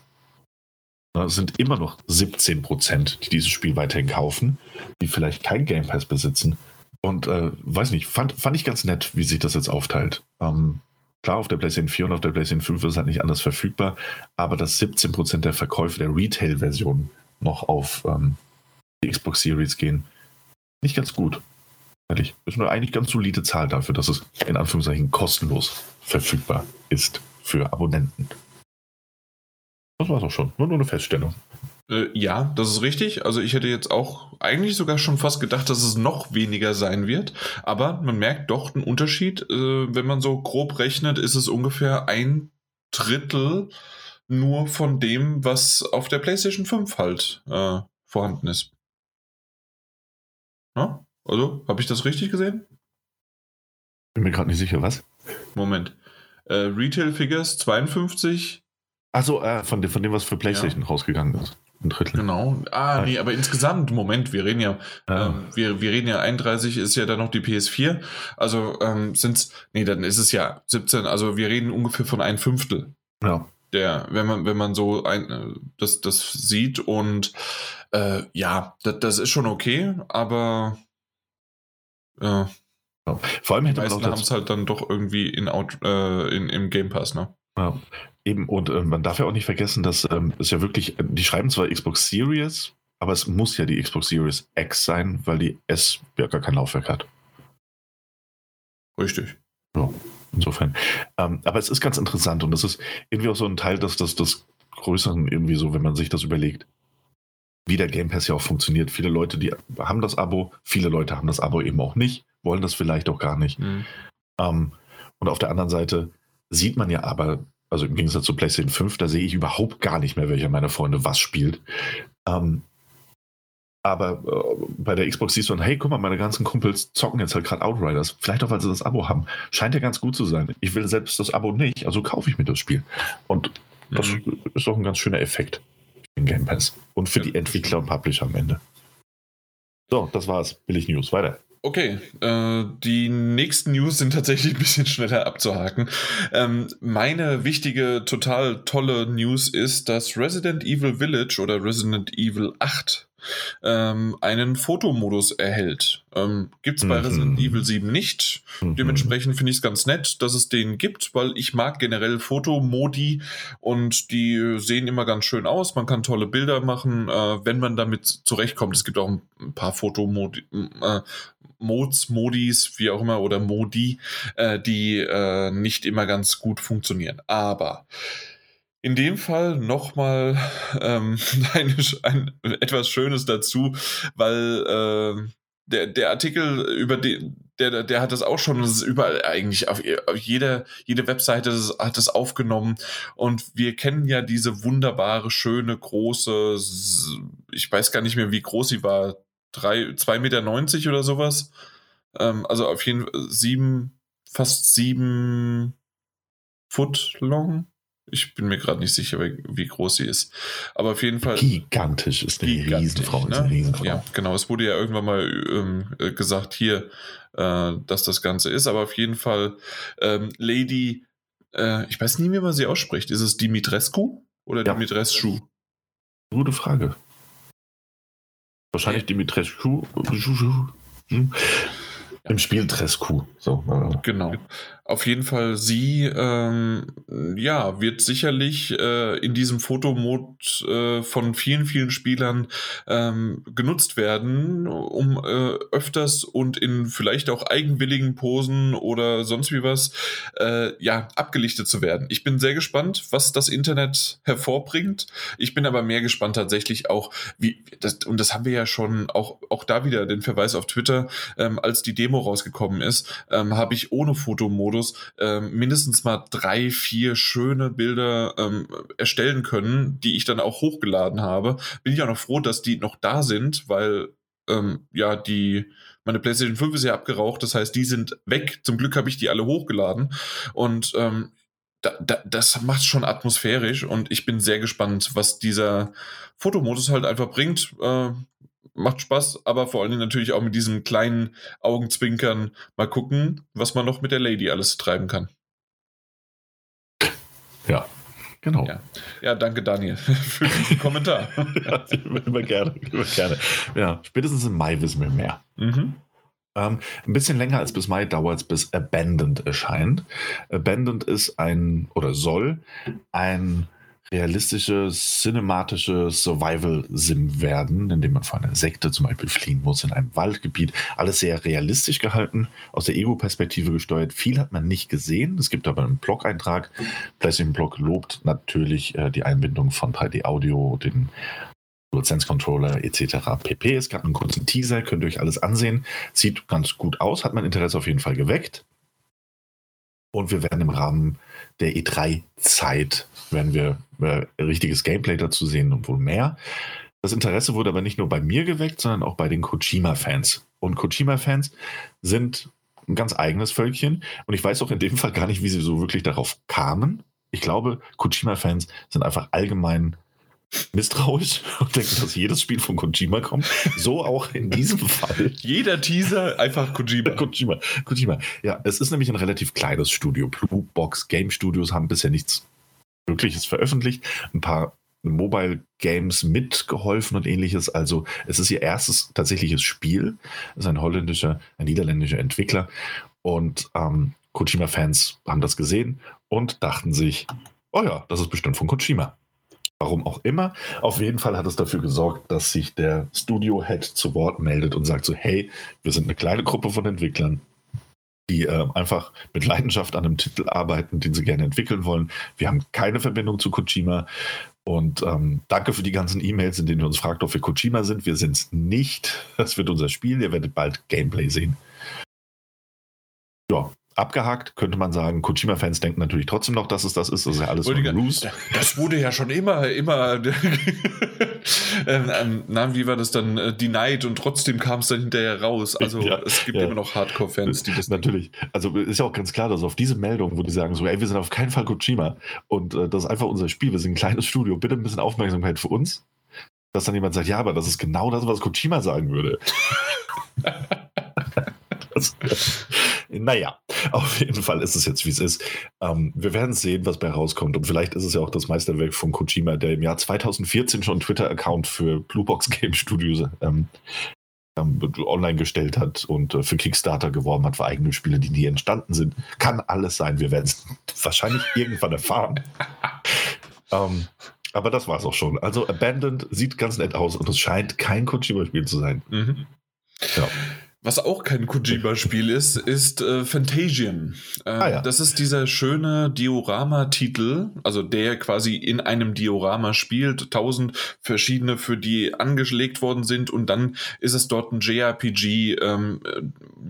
Speaker 2: Es sind immer noch 17 Prozent, die dieses Spiel weiterhin kaufen, die vielleicht kein Game Pass besitzen. Und äh, weiß nicht, fand, fand ich ganz nett, wie sich das jetzt aufteilt. Ähm, klar, auf der PlayStation 4 und auf der PlayStation 5 ist es halt nicht anders verfügbar, aber dass 17 Prozent der Verkäufe der Retail-Version noch auf ähm, die Xbox Series gehen. Nicht ganz gut. Ehrlich. Das ist eine eigentlich ganz solide Zahl dafür, dass es in Anführungszeichen kostenlos verfügbar ist für Abonnenten. Das war es auch schon. Nur, nur eine Feststellung.
Speaker 1: Äh, ja, das ist richtig. Also ich hätte jetzt auch eigentlich sogar schon fast gedacht, dass es noch weniger sein wird. Aber man merkt doch einen Unterschied. Äh, wenn man so grob rechnet, ist es ungefähr ein Drittel nur von dem, was auf der PlayStation 5 halt äh, vorhanden ist. Ja? Also, habe ich das richtig gesehen?
Speaker 2: Bin mir gerade nicht sicher, was?
Speaker 1: Moment. Äh, Retail Figures 52.
Speaker 2: Achso, äh, von, dem, von dem, was für PlayStation ja. rausgegangen ist.
Speaker 1: Ein Drittel. Genau. Ah, nee, aber insgesamt, Moment, wir reden ja, ja. Ähm, wir, wir reden ja 31 ist ja dann noch die PS4. Also ähm, sind es, nee, dann ist es ja 17, also wir reden ungefähr von ein Fünftel.
Speaker 2: Ja
Speaker 1: der, wenn man, wenn man so ein, äh, das, das sieht und äh, ja, das, das ist schon okay, aber
Speaker 2: äh, Vor allem hätte
Speaker 1: meisten haben es halt dann doch irgendwie in, äh, in, im Game Pass, ne?
Speaker 2: Ja, eben, und äh, man darf ja auch nicht vergessen, dass ähm, es ja wirklich, die schreiben zwar Xbox Series, aber es muss ja die Xbox Series X sein, weil die S ja gar kein Laufwerk hat.
Speaker 1: Richtig.
Speaker 2: Ja. Insofern. Ähm, aber es ist ganz interessant und das ist irgendwie auch so ein Teil des, des, des Größeren, irgendwie so, wenn man sich das überlegt, wie der Game Pass ja auch funktioniert. Viele Leute, die haben das Abo, viele Leute haben das Abo eben auch nicht, wollen das vielleicht auch gar nicht. Mhm. Ähm, und auf der anderen Seite sieht man ja aber, also im Gegensatz zu PlayStation 5, da sehe ich überhaupt gar nicht mehr, welcher meiner Freunde was spielt. Ähm, Aber äh, bei der Xbox siehst du dann, hey, guck mal, meine ganzen Kumpels zocken jetzt halt gerade Outriders. Vielleicht auch, weil sie das Abo haben. Scheint ja ganz gut zu sein. Ich will selbst das Abo nicht, also kaufe ich mir das Spiel. Und das mhm. ist doch ein ganz schöner Effekt im Game Pass. Und für ja, die Entwickler und Publisher am Ende. So, das war's. Billig News. Weiter.
Speaker 1: Okay, äh, die nächsten News sind tatsächlich ein bisschen schneller abzuhaken. Ähm, meine wichtige, total tolle News ist, dass Resident Evil Village oder Resident Evil 8 ähm, einen Fotomodus erhält. Ähm, gibt es bei mhm. Resident Evil 7 nicht. Mhm. Dementsprechend finde ich es ganz nett, dass es den gibt, weil ich mag generell Fotomodi und die sehen immer ganz schön aus. Man kann tolle Bilder machen, äh, wenn man damit zurechtkommt. Es gibt auch ein paar Fotomodi. Äh, Modes, Modis, wie auch immer, oder Modi, äh, die äh, nicht immer ganz gut funktionieren. Aber in dem Fall nochmal ähm, ein, ein, etwas Schönes dazu, weil äh, der, der Artikel über den, der, der hat das auch schon, das ist überall eigentlich, auf, auf jeder, jede Webseite hat das aufgenommen und wir kennen ja diese wunderbare, schöne, große, ich weiß gar nicht mehr, wie groß sie war, 2,90 Meter oder sowas. Ähm, also auf jeden Fall sieben, fast sieben Foot long. Ich bin mir gerade nicht sicher, wie groß sie ist. Aber auf jeden Fall.
Speaker 2: Gigantisch ist eine Riesenfrau. Ne? Eine Riesenfrau.
Speaker 1: Ja, genau. Es wurde ja irgendwann mal ähm, äh, gesagt, hier, äh, dass das Ganze ist. Aber auf jeden Fall ähm, Lady, äh, ich weiß nie, wie man sie ausspricht. Ist es Dimitrescu oder ja. Dimitrescu?
Speaker 2: Gute Frage. Wahrscheinlich Dimitrescu. Im Spiel Trescu. So,
Speaker 1: genau. Auf jeden Fall, sie ähm, ja, wird sicherlich äh, in diesem Fotomod äh, von vielen, vielen Spielern ähm, genutzt werden, um äh, öfters und in vielleicht auch eigenwilligen Posen oder sonst wie was äh, ja, abgelichtet zu werden. Ich bin sehr gespannt, was das Internet hervorbringt. Ich bin aber mehr gespannt tatsächlich auch, wie, das, und das haben wir ja schon auch, auch da wieder den Verweis auf Twitter, ähm, als die Demo rausgekommen ist, ähm, habe ich ohne Fotomodus Modus ähm, mindestens mal drei, vier schöne Bilder ähm, erstellen können, die ich dann auch hochgeladen habe. Bin ich auch noch froh, dass die noch da sind, weil ähm, ja, die, meine PlayStation 5 ist ja abgeraucht, das heißt, die sind weg. Zum Glück habe ich die alle hochgeladen und ähm, da, da, das macht schon atmosphärisch und ich bin sehr gespannt, was dieser Fotomodus halt einfach bringt. Äh, macht Spaß, aber vor allen Dingen natürlich auch mit diesem kleinen Augenzwinkern mal gucken, was man noch mit der Lady alles treiben kann.
Speaker 2: Ja, genau.
Speaker 1: Ja, ja danke Daniel für den Kommentar.
Speaker 2: ja, immer gerne, immer gerne. Ja, spätestens im Mai wissen wir mehr. Mhm. Ähm, ein bisschen länger als bis Mai dauert es, bis Abandoned erscheint. Abandoned ist ein oder soll ein realistische, cinematische Survival-Sim werden, in dem man vor einer Sekte zum Beispiel fliehen muss in einem Waldgebiet. Alles sehr realistisch gehalten, aus der Ego-Perspektive gesteuert. Viel hat man nicht gesehen. Es gibt aber einen Blog-Eintrag. PlayStation Blog lobt natürlich äh, die Einbindung von 3D-Audio, den Sense Controller etc. pp. Es gab einen kurzen Teaser, könnt ihr euch alles ansehen. Sieht ganz gut aus, hat mein Interesse auf jeden Fall geweckt. Und wir werden im Rahmen der E3-Zeit, werden wir äh, richtiges Gameplay dazu sehen und wohl mehr. Das Interesse wurde aber nicht nur bei mir geweckt, sondern auch bei den Kojima-Fans. Und Kojima-Fans sind ein ganz eigenes Völkchen. Und ich weiß auch in dem Fall gar nicht, wie sie so wirklich darauf kamen. Ich glaube, Kojima-Fans sind einfach allgemein misstrauisch und denken, dass jedes Spiel von Kojima kommt. So auch in diesem Fall.
Speaker 1: Jeder Teaser einfach Kojima.
Speaker 2: Kojima. Kojima. Ja, es ist nämlich ein relativ kleines Studio. Blue Box Game Studios haben bisher nichts Wirkliches veröffentlicht. Ein paar Mobile Games mitgeholfen und ähnliches. Also es ist ihr erstes tatsächliches Spiel. Es ist ein holländischer, ein niederländischer Entwickler. Und ähm, Kojima-Fans haben das gesehen und dachten sich, oh ja, das ist bestimmt von Kojima. Warum auch immer. Auf jeden Fall hat es dafür gesorgt, dass sich der Studio-Head zu Wort meldet und sagt so, hey, wir sind eine kleine Gruppe von Entwicklern, die äh, einfach mit Leidenschaft an einem Titel arbeiten, den sie gerne entwickeln wollen. Wir haben keine Verbindung zu Kojima. Und ähm, danke für die ganzen E-Mails, in denen ihr uns fragt, ob wir Kojima sind. Wir sind es nicht. Das wird unser Spiel. Ihr werdet bald Gameplay sehen. Ja, abgehakt, könnte man sagen. Kojima-Fans denken natürlich trotzdem noch, dass es das ist. Das ist ja alles
Speaker 1: Wollte Ruse. Das wurde ja schon immer, immer. ähm, ähm, na, wie war das dann? Äh, denied und trotzdem kam es dann hinterher raus. Also ja, es gibt ja. immer noch Hardcore-Fans, die das.
Speaker 2: Natürlich. Also ist ja auch ganz klar, dass auf diese Meldung, wo die sagen, so, ey, wir sind auf keinen Fall Kojima und äh, das ist einfach unser Spiel, wir sind ein kleines Studio, bitte ein bisschen Aufmerksamkeit für uns. Dass dann jemand sagt, ja, aber das ist genau das, was Kojima sagen würde. das, naja, auf jeden Fall ist es jetzt, wie es ist. Ähm, wir werden sehen, was bei rauskommt. Und vielleicht ist es ja auch das Meisterwerk von Kojima, der im Jahr 2014 schon einen Twitter-Account für Bluebox Game Studios ähm, ähm, online gestellt hat und äh, für Kickstarter geworben hat für eigene Spiele, die nie entstanden sind. Kann alles sein. Wir werden es wahrscheinlich irgendwann erfahren. ähm, aber das war es auch schon. Also Abandoned sieht ganz nett aus und es scheint kein Kojima-Spiel zu sein. Mhm.
Speaker 1: Ja. Was auch kein Kojima-Spiel ist, ist äh, Fantasian. Äh, ah, ja. Das ist dieser schöne Diorama-Titel, also der quasi in einem Diorama spielt, tausend verschiedene, für die angelegt worden sind und dann ist es dort ein JRPG, ähm, äh,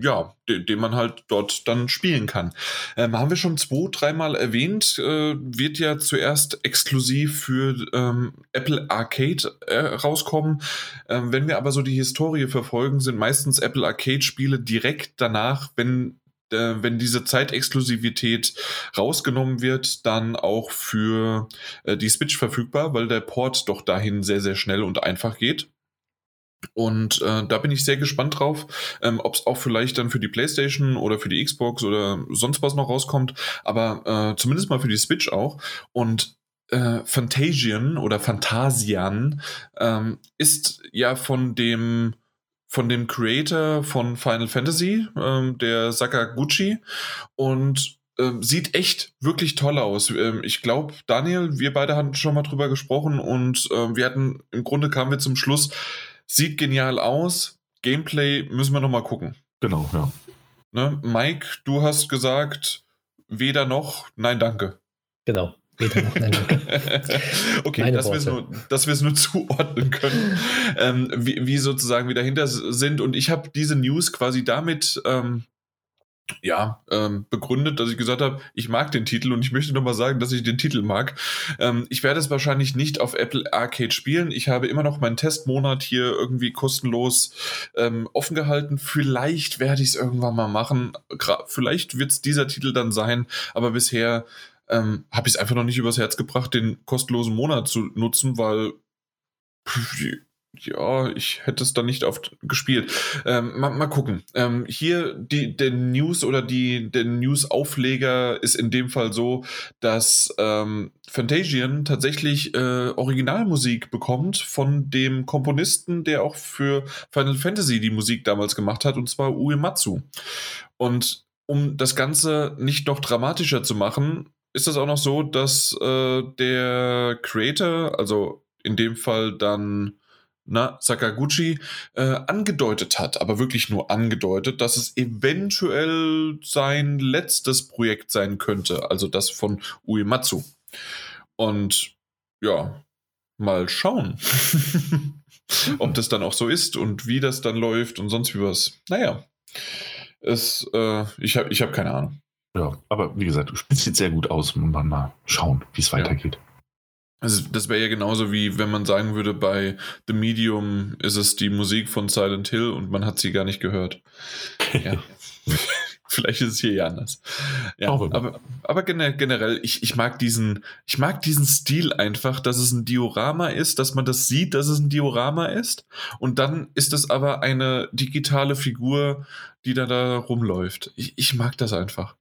Speaker 1: ja, den, den, man halt dort dann spielen kann. Ähm, haben wir schon zwei, dreimal erwähnt, äh, wird ja zuerst exklusiv für ähm, Apple Arcade äh, rauskommen. Ähm, wenn wir aber so die Historie verfolgen, sind meistens Apple Arcade-Spiele direkt danach, wenn äh, wenn diese Zeitexklusivität rausgenommen wird, dann auch für äh, die Switch verfügbar, weil der Port doch dahin sehr, sehr schnell und einfach geht. Und äh, da bin ich sehr gespannt drauf, ähm, ob es auch vielleicht dann für die PlayStation oder für die Xbox oder sonst was noch rauskommt, aber äh, zumindest mal für die Switch auch. Und äh, Phantasian oder Phantasian ähm, ist ja von dem von dem Creator von Final Fantasy, ähm, der Sakaguchi, und ähm, sieht echt wirklich toll aus. Ähm, ich glaube, Daniel, wir beide hatten schon mal drüber gesprochen und ähm, wir hatten im Grunde kamen wir zum Schluss, Sieht genial aus. Gameplay müssen wir noch mal gucken.
Speaker 2: Genau, ja.
Speaker 1: Ne? Mike, du hast gesagt, weder noch, nein, danke.
Speaker 3: Genau. Weder noch, nein,
Speaker 1: okay, dass wir, es nur, dass nur zuordnen können, ähm, wie, wie, sozusagen wir dahinter sind. Und ich habe diese News quasi damit ähm, ja, ähm, begründet, dass ich gesagt habe, ich mag den Titel und ich möchte nochmal sagen, dass ich den Titel mag. Ähm, ich werde es wahrscheinlich nicht auf Apple Arcade spielen. Ich habe immer noch meinen Testmonat hier irgendwie kostenlos ähm, offen gehalten. Vielleicht werde ich es irgendwann mal machen. Gra vielleicht wird es dieser Titel dann sein, aber bisher ähm, habe ich es einfach noch nicht übers Herz gebracht, den kostenlosen Monat zu nutzen, weil ja, ich hätte es dann nicht oft gespielt. Ähm, mal, mal, gucken. Ähm, hier die, der News oder die, der News-Aufleger ist in dem Fall so, dass ähm, Fantasian tatsächlich äh, Originalmusik bekommt von dem Komponisten, der auch für Final Fantasy die Musik damals gemacht hat, und zwar Uematsu. Und um das Ganze nicht noch dramatischer zu machen, ist das auch noch so, dass äh, der Creator, also in dem Fall dann na, Sakaguchi äh, angedeutet hat, aber wirklich nur angedeutet, dass es eventuell sein letztes Projekt sein könnte, also das von Uematsu. Und ja, mal schauen, ob das dann auch so ist und wie das dann läuft und sonst wie was. Naja, es, äh, ich habe ich hab keine Ahnung.
Speaker 2: Ja, aber wie gesagt, du spielst jetzt sehr gut aus und dann mal schauen, wie es weitergeht. Ja.
Speaker 1: Also das wäre ja genauso wie wenn man sagen würde, bei The Medium ist es die Musik von Silent Hill und man hat sie gar nicht gehört. Ja. Vielleicht ist es hier ja anders. Ja, aber, aber generell, ich, ich mag diesen, ich mag diesen Stil einfach, dass es ein Diorama ist, dass man das sieht, dass es ein Diorama ist. Und dann ist es aber eine digitale Figur, die da, da rumläuft. Ich, ich mag das einfach.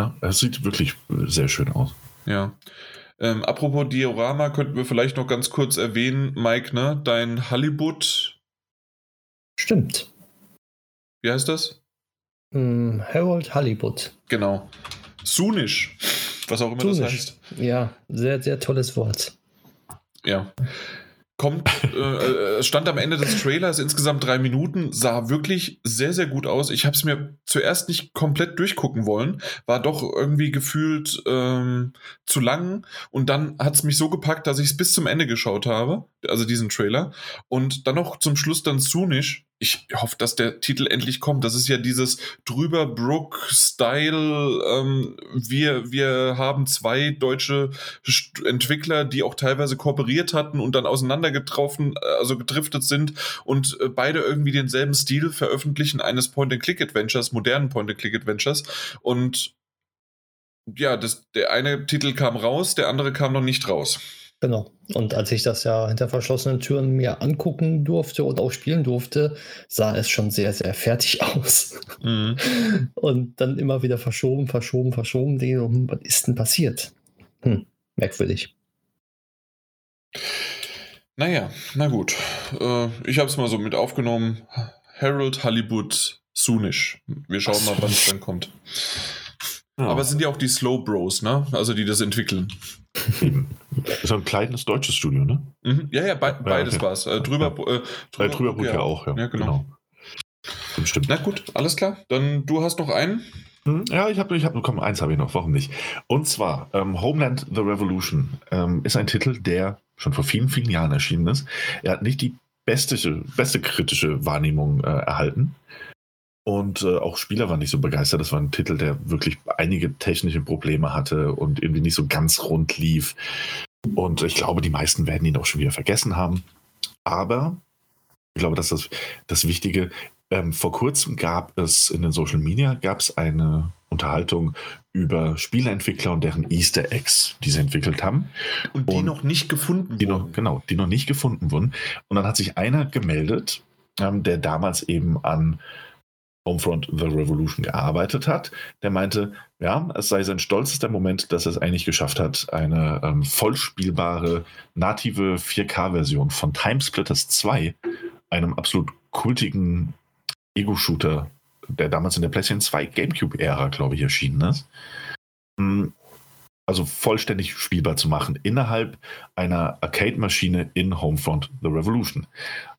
Speaker 2: Ja, es sieht wirklich sehr schön aus.
Speaker 1: Ja. Ähm, apropos Diorama, könnten wir vielleicht noch ganz kurz erwähnen, Mike, ne? Dein Hollywood.
Speaker 3: Stimmt.
Speaker 1: Wie heißt das?
Speaker 3: Mm, Harold Hollywood.
Speaker 1: Genau. Sunisch, was auch immer Sunisch. das heißt.
Speaker 3: Ja, sehr, sehr tolles Wort.
Speaker 1: Ja kommt, äh, äh, stand am Ende des Trailers insgesamt drei Minuten, sah wirklich sehr, sehr gut aus. Ich habe es mir zuerst nicht komplett durchgucken wollen, war doch irgendwie gefühlt ähm, zu lang und dann hat es mich so gepackt, dass ich es bis zum Ende geschaut habe, also diesen Trailer und dann noch zum Schluss dann Sunisch ich hoffe, dass der Titel endlich kommt. Das ist ja dieses drüber Brook-Style. Ähm, wir, wir haben zwei deutsche Entwickler, die auch teilweise kooperiert hatten und dann auseinandergetroffen, äh, also gedriftet sind und äh, beide irgendwie denselben Stil veröffentlichen eines Point-and-Click-Adventures, modernen Point-and-Click-Adventures. Und ja, das, der eine Titel kam raus, der andere kam noch nicht raus.
Speaker 3: Genau. Und als ich das ja hinter verschlossenen Türen mir angucken durfte und auch spielen durfte, sah es schon sehr, sehr fertig aus. Mhm. Und dann immer wieder verschoben, verschoben, verschoben. Was ist denn passiert? Hm, merkwürdig.
Speaker 1: Naja, na gut. Äh, ich habe es mal so mit aufgenommen. Harold Hollywood Soonish. Wir schauen mal, wann es dann kommt. Ja. Aber es sind ja auch die Slow Bros, ne? Also die das entwickeln.
Speaker 2: Das ist ein kleines deutsches Studio, ne?
Speaker 1: Mhm. Ja, ja, be beides okay. war es. Äh, drüber,
Speaker 2: ja. äh, drüber, äh, drüber ja, auch, ja.
Speaker 1: ja genau. genau. Stimmt. Na gut, alles klar. Dann du hast noch einen.
Speaker 2: Hm, ja, ich habe, ich hab, komm, eins habe ich noch, warum nicht? Und zwar ähm, Homeland The Revolution ähm, ist ein Titel, der schon vor vielen, vielen Jahren erschienen ist. Er hat nicht die beste, beste kritische Wahrnehmung äh, erhalten. Und äh, auch Spieler waren nicht so begeistert. Das war ein Titel, der wirklich einige technische Probleme hatte und irgendwie nicht so ganz rund lief. Und ich glaube, die meisten werden ihn auch schon wieder vergessen haben. Aber ich glaube, das, das Wichtige, ähm, vor kurzem gab es in den Social Media gab es eine Unterhaltung über Spieleentwickler und deren Easter Eggs, die sie entwickelt haben.
Speaker 1: Und die und noch nicht gefunden
Speaker 2: die wurden. Noch, genau, die noch nicht gefunden wurden. Und dann hat sich einer gemeldet, ähm, der damals eben an Homefront The Revolution gearbeitet hat, der meinte, ja, es sei sein stolzester Moment, dass er es eigentlich geschafft hat, eine ähm, vollspielbare native 4K-Version von Timesplitters 2, einem absolut kultigen Ego-Shooter, der damals in der PlayStation 2 GameCube-Ära, glaube ich, erschienen ist, hm, also vollständig spielbar zu machen innerhalb einer Arcade-Maschine in Homefront The Revolution.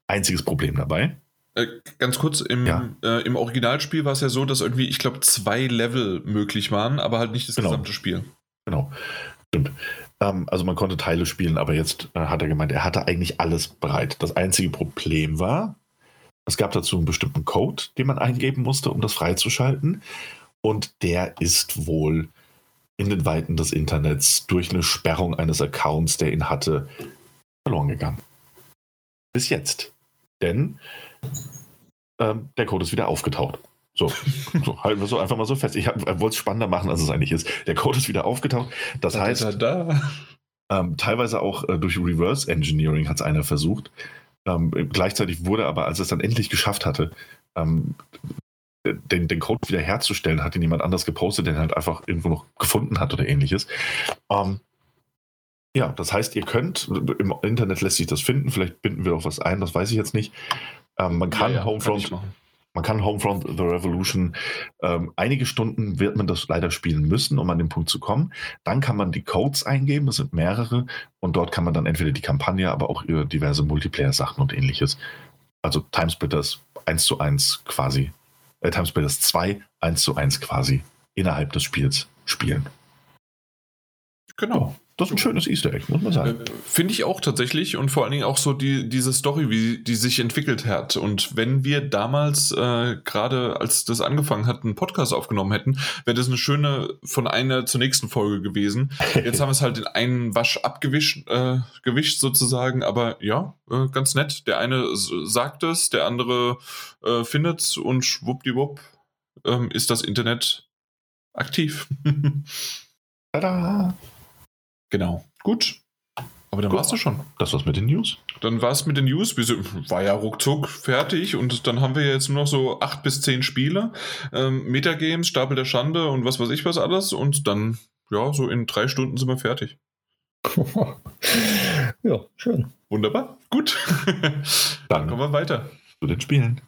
Speaker 2: Einziges Problem dabei,
Speaker 1: äh, ganz kurz, im, ja. äh, im Originalspiel war es ja so, dass irgendwie, ich glaube, zwei Level möglich waren, aber halt nicht das genau. gesamte Spiel.
Speaker 2: Genau. Stimmt. Ähm, also man konnte Teile spielen, aber jetzt äh, hat er gemeint, er hatte eigentlich alles bereit. Das einzige Problem war, es gab dazu einen bestimmten Code, den man eingeben musste, um das freizuschalten. Und der ist wohl in den Weiten des Internets durch eine Sperrung eines Accounts, der ihn hatte, verloren gegangen. Bis jetzt. Denn ähm, der Code ist wieder aufgetaucht. So, so halten wir so einfach mal so fest. Ich wollte es spannender machen, als es eigentlich ist. Der Code ist wieder aufgetaucht. Das da heißt, da. Ähm, teilweise auch äh, durch Reverse Engineering hat es einer versucht. Ähm, gleichzeitig wurde aber, als es dann endlich geschafft hatte, ähm, den, den, Code wieder herzustellen, hat ihn jemand anders gepostet, den er halt einfach irgendwo noch gefunden hat oder ähnliches. Ähm, ja, das heißt, ihr könnt, im Internet lässt sich das finden, vielleicht binden wir auch was ein, das weiß ich jetzt nicht. Ähm, man kann ja, ja, Homefront, kann man kann Homefront The Revolution, ähm, einige Stunden wird man das leider spielen müssen, um an den Punkt zu kommen. Dann kann man die Codes eingeben, das sind mehrere, und dort kann man dann entweder die Kampagne, aber auch diverse Multiplayer-Sachen und ähnliches. Also Timesplitters 1 zu 1 quasi, äh, Timesplitters 2 1 zu 1 quasi innerhalb des Spiels spielen.
Speaker 1: Genau.
Speaker 2: Das ist ein schönes Easter Egg, muss man sagen. Äh,
Speaker 1: finde ich auch tatsächlich und vor allen Dingen auch so die, diese Story, wie die sich entwickelt hat. Und wenn wir damals, äh, gerade als das angefangen hat, einen Podcast aufgenommen hätten, wäre das eine schöne von einer zur nächsten Folge gewesen. Jetzt haben wir es halt in einen Wasch abgewischt, äh, gewischt sozusagen, aber ja, äh, ganz nett. Der eine sagt es, der andere äh, findet es und schwuppdiwupp ähm, ist das Internet aktiv.
Speaker 2: Tada!
Speaker 1: Genau. Gut. Aber dann warst du schon.
Speaker 2: Das war's mit den News.
Speaker 1: Dann war es mit den News. War ja ruckzuck fertig und dann haben wir jetzt nur noch so acht bis zehn Spiele. Ähm, Metagames, Stapel der Schande und was weiß ich was alles. Und dann, ja, so in drei Stunden sind wir fertig.
Speaker 3: ja, schön.
Speaker 1: Wunderbar. Gut. dann kommen wir weiter.
Speaker 2: Zu den Spielen.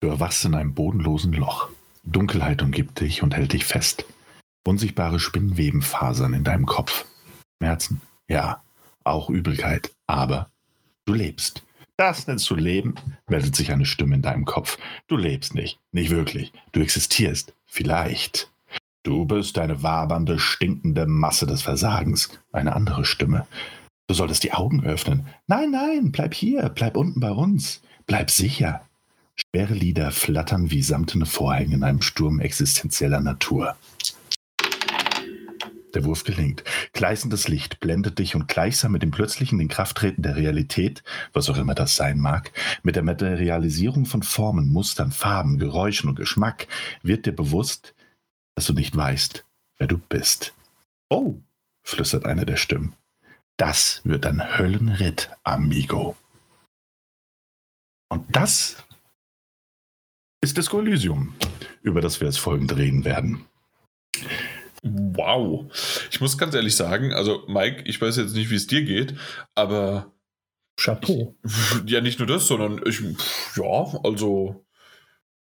Speaker 2: Du erwachst in einem bodenlosen Loch. Dunkelheit umgibt dich und hält dich fest. Unsichtbare Spinnwebenfasern in deinem Kopf. Schmerzen, ja, auch Übelkeit, aber du lebst. Das nennst du Leben, meldet sich eine Stimme in deinem Kopf. Du lebst nicht, nicht wirklich. Du existierst, vielleicht. Du bist eine wabernde, stinkende Masse des Versagens. Eine andere Stimme. Du solltest die Augen öffnen. Nein, nein, bleib hier, bleib unten bei uns. Bleib sicher. Schwere Lieder flattern wie samtene Vorhänge in einem Sturm existenzieller Natur. Der Wurf gelingt. Gleißendes Licht blendet dich und gleichsam mit dem plötzlichen Inkrafttreten der Realität, was auch immer das sein mag, mit der Materialisierung von Formen, Mustern, Farben, Geräuschen und Geschmack, wird dir bewusst, dass du nicht weißt, wer du bist. Oh, flüstert eine der Stimmen. Das wird ein Höllenritt, Amigo. Und das ist Disco Elysium, über das wir jetzt folgend reden werden.
Speaker 1: Wow. Ich muss ganz ehrlich sagen, also Mike, ich weiß jetzt nicht, wie es dir geht, aber
Speaker 3: Chapeau.
Speaker 1: Ich, ja, nicht nur das, sondern ich, ja, also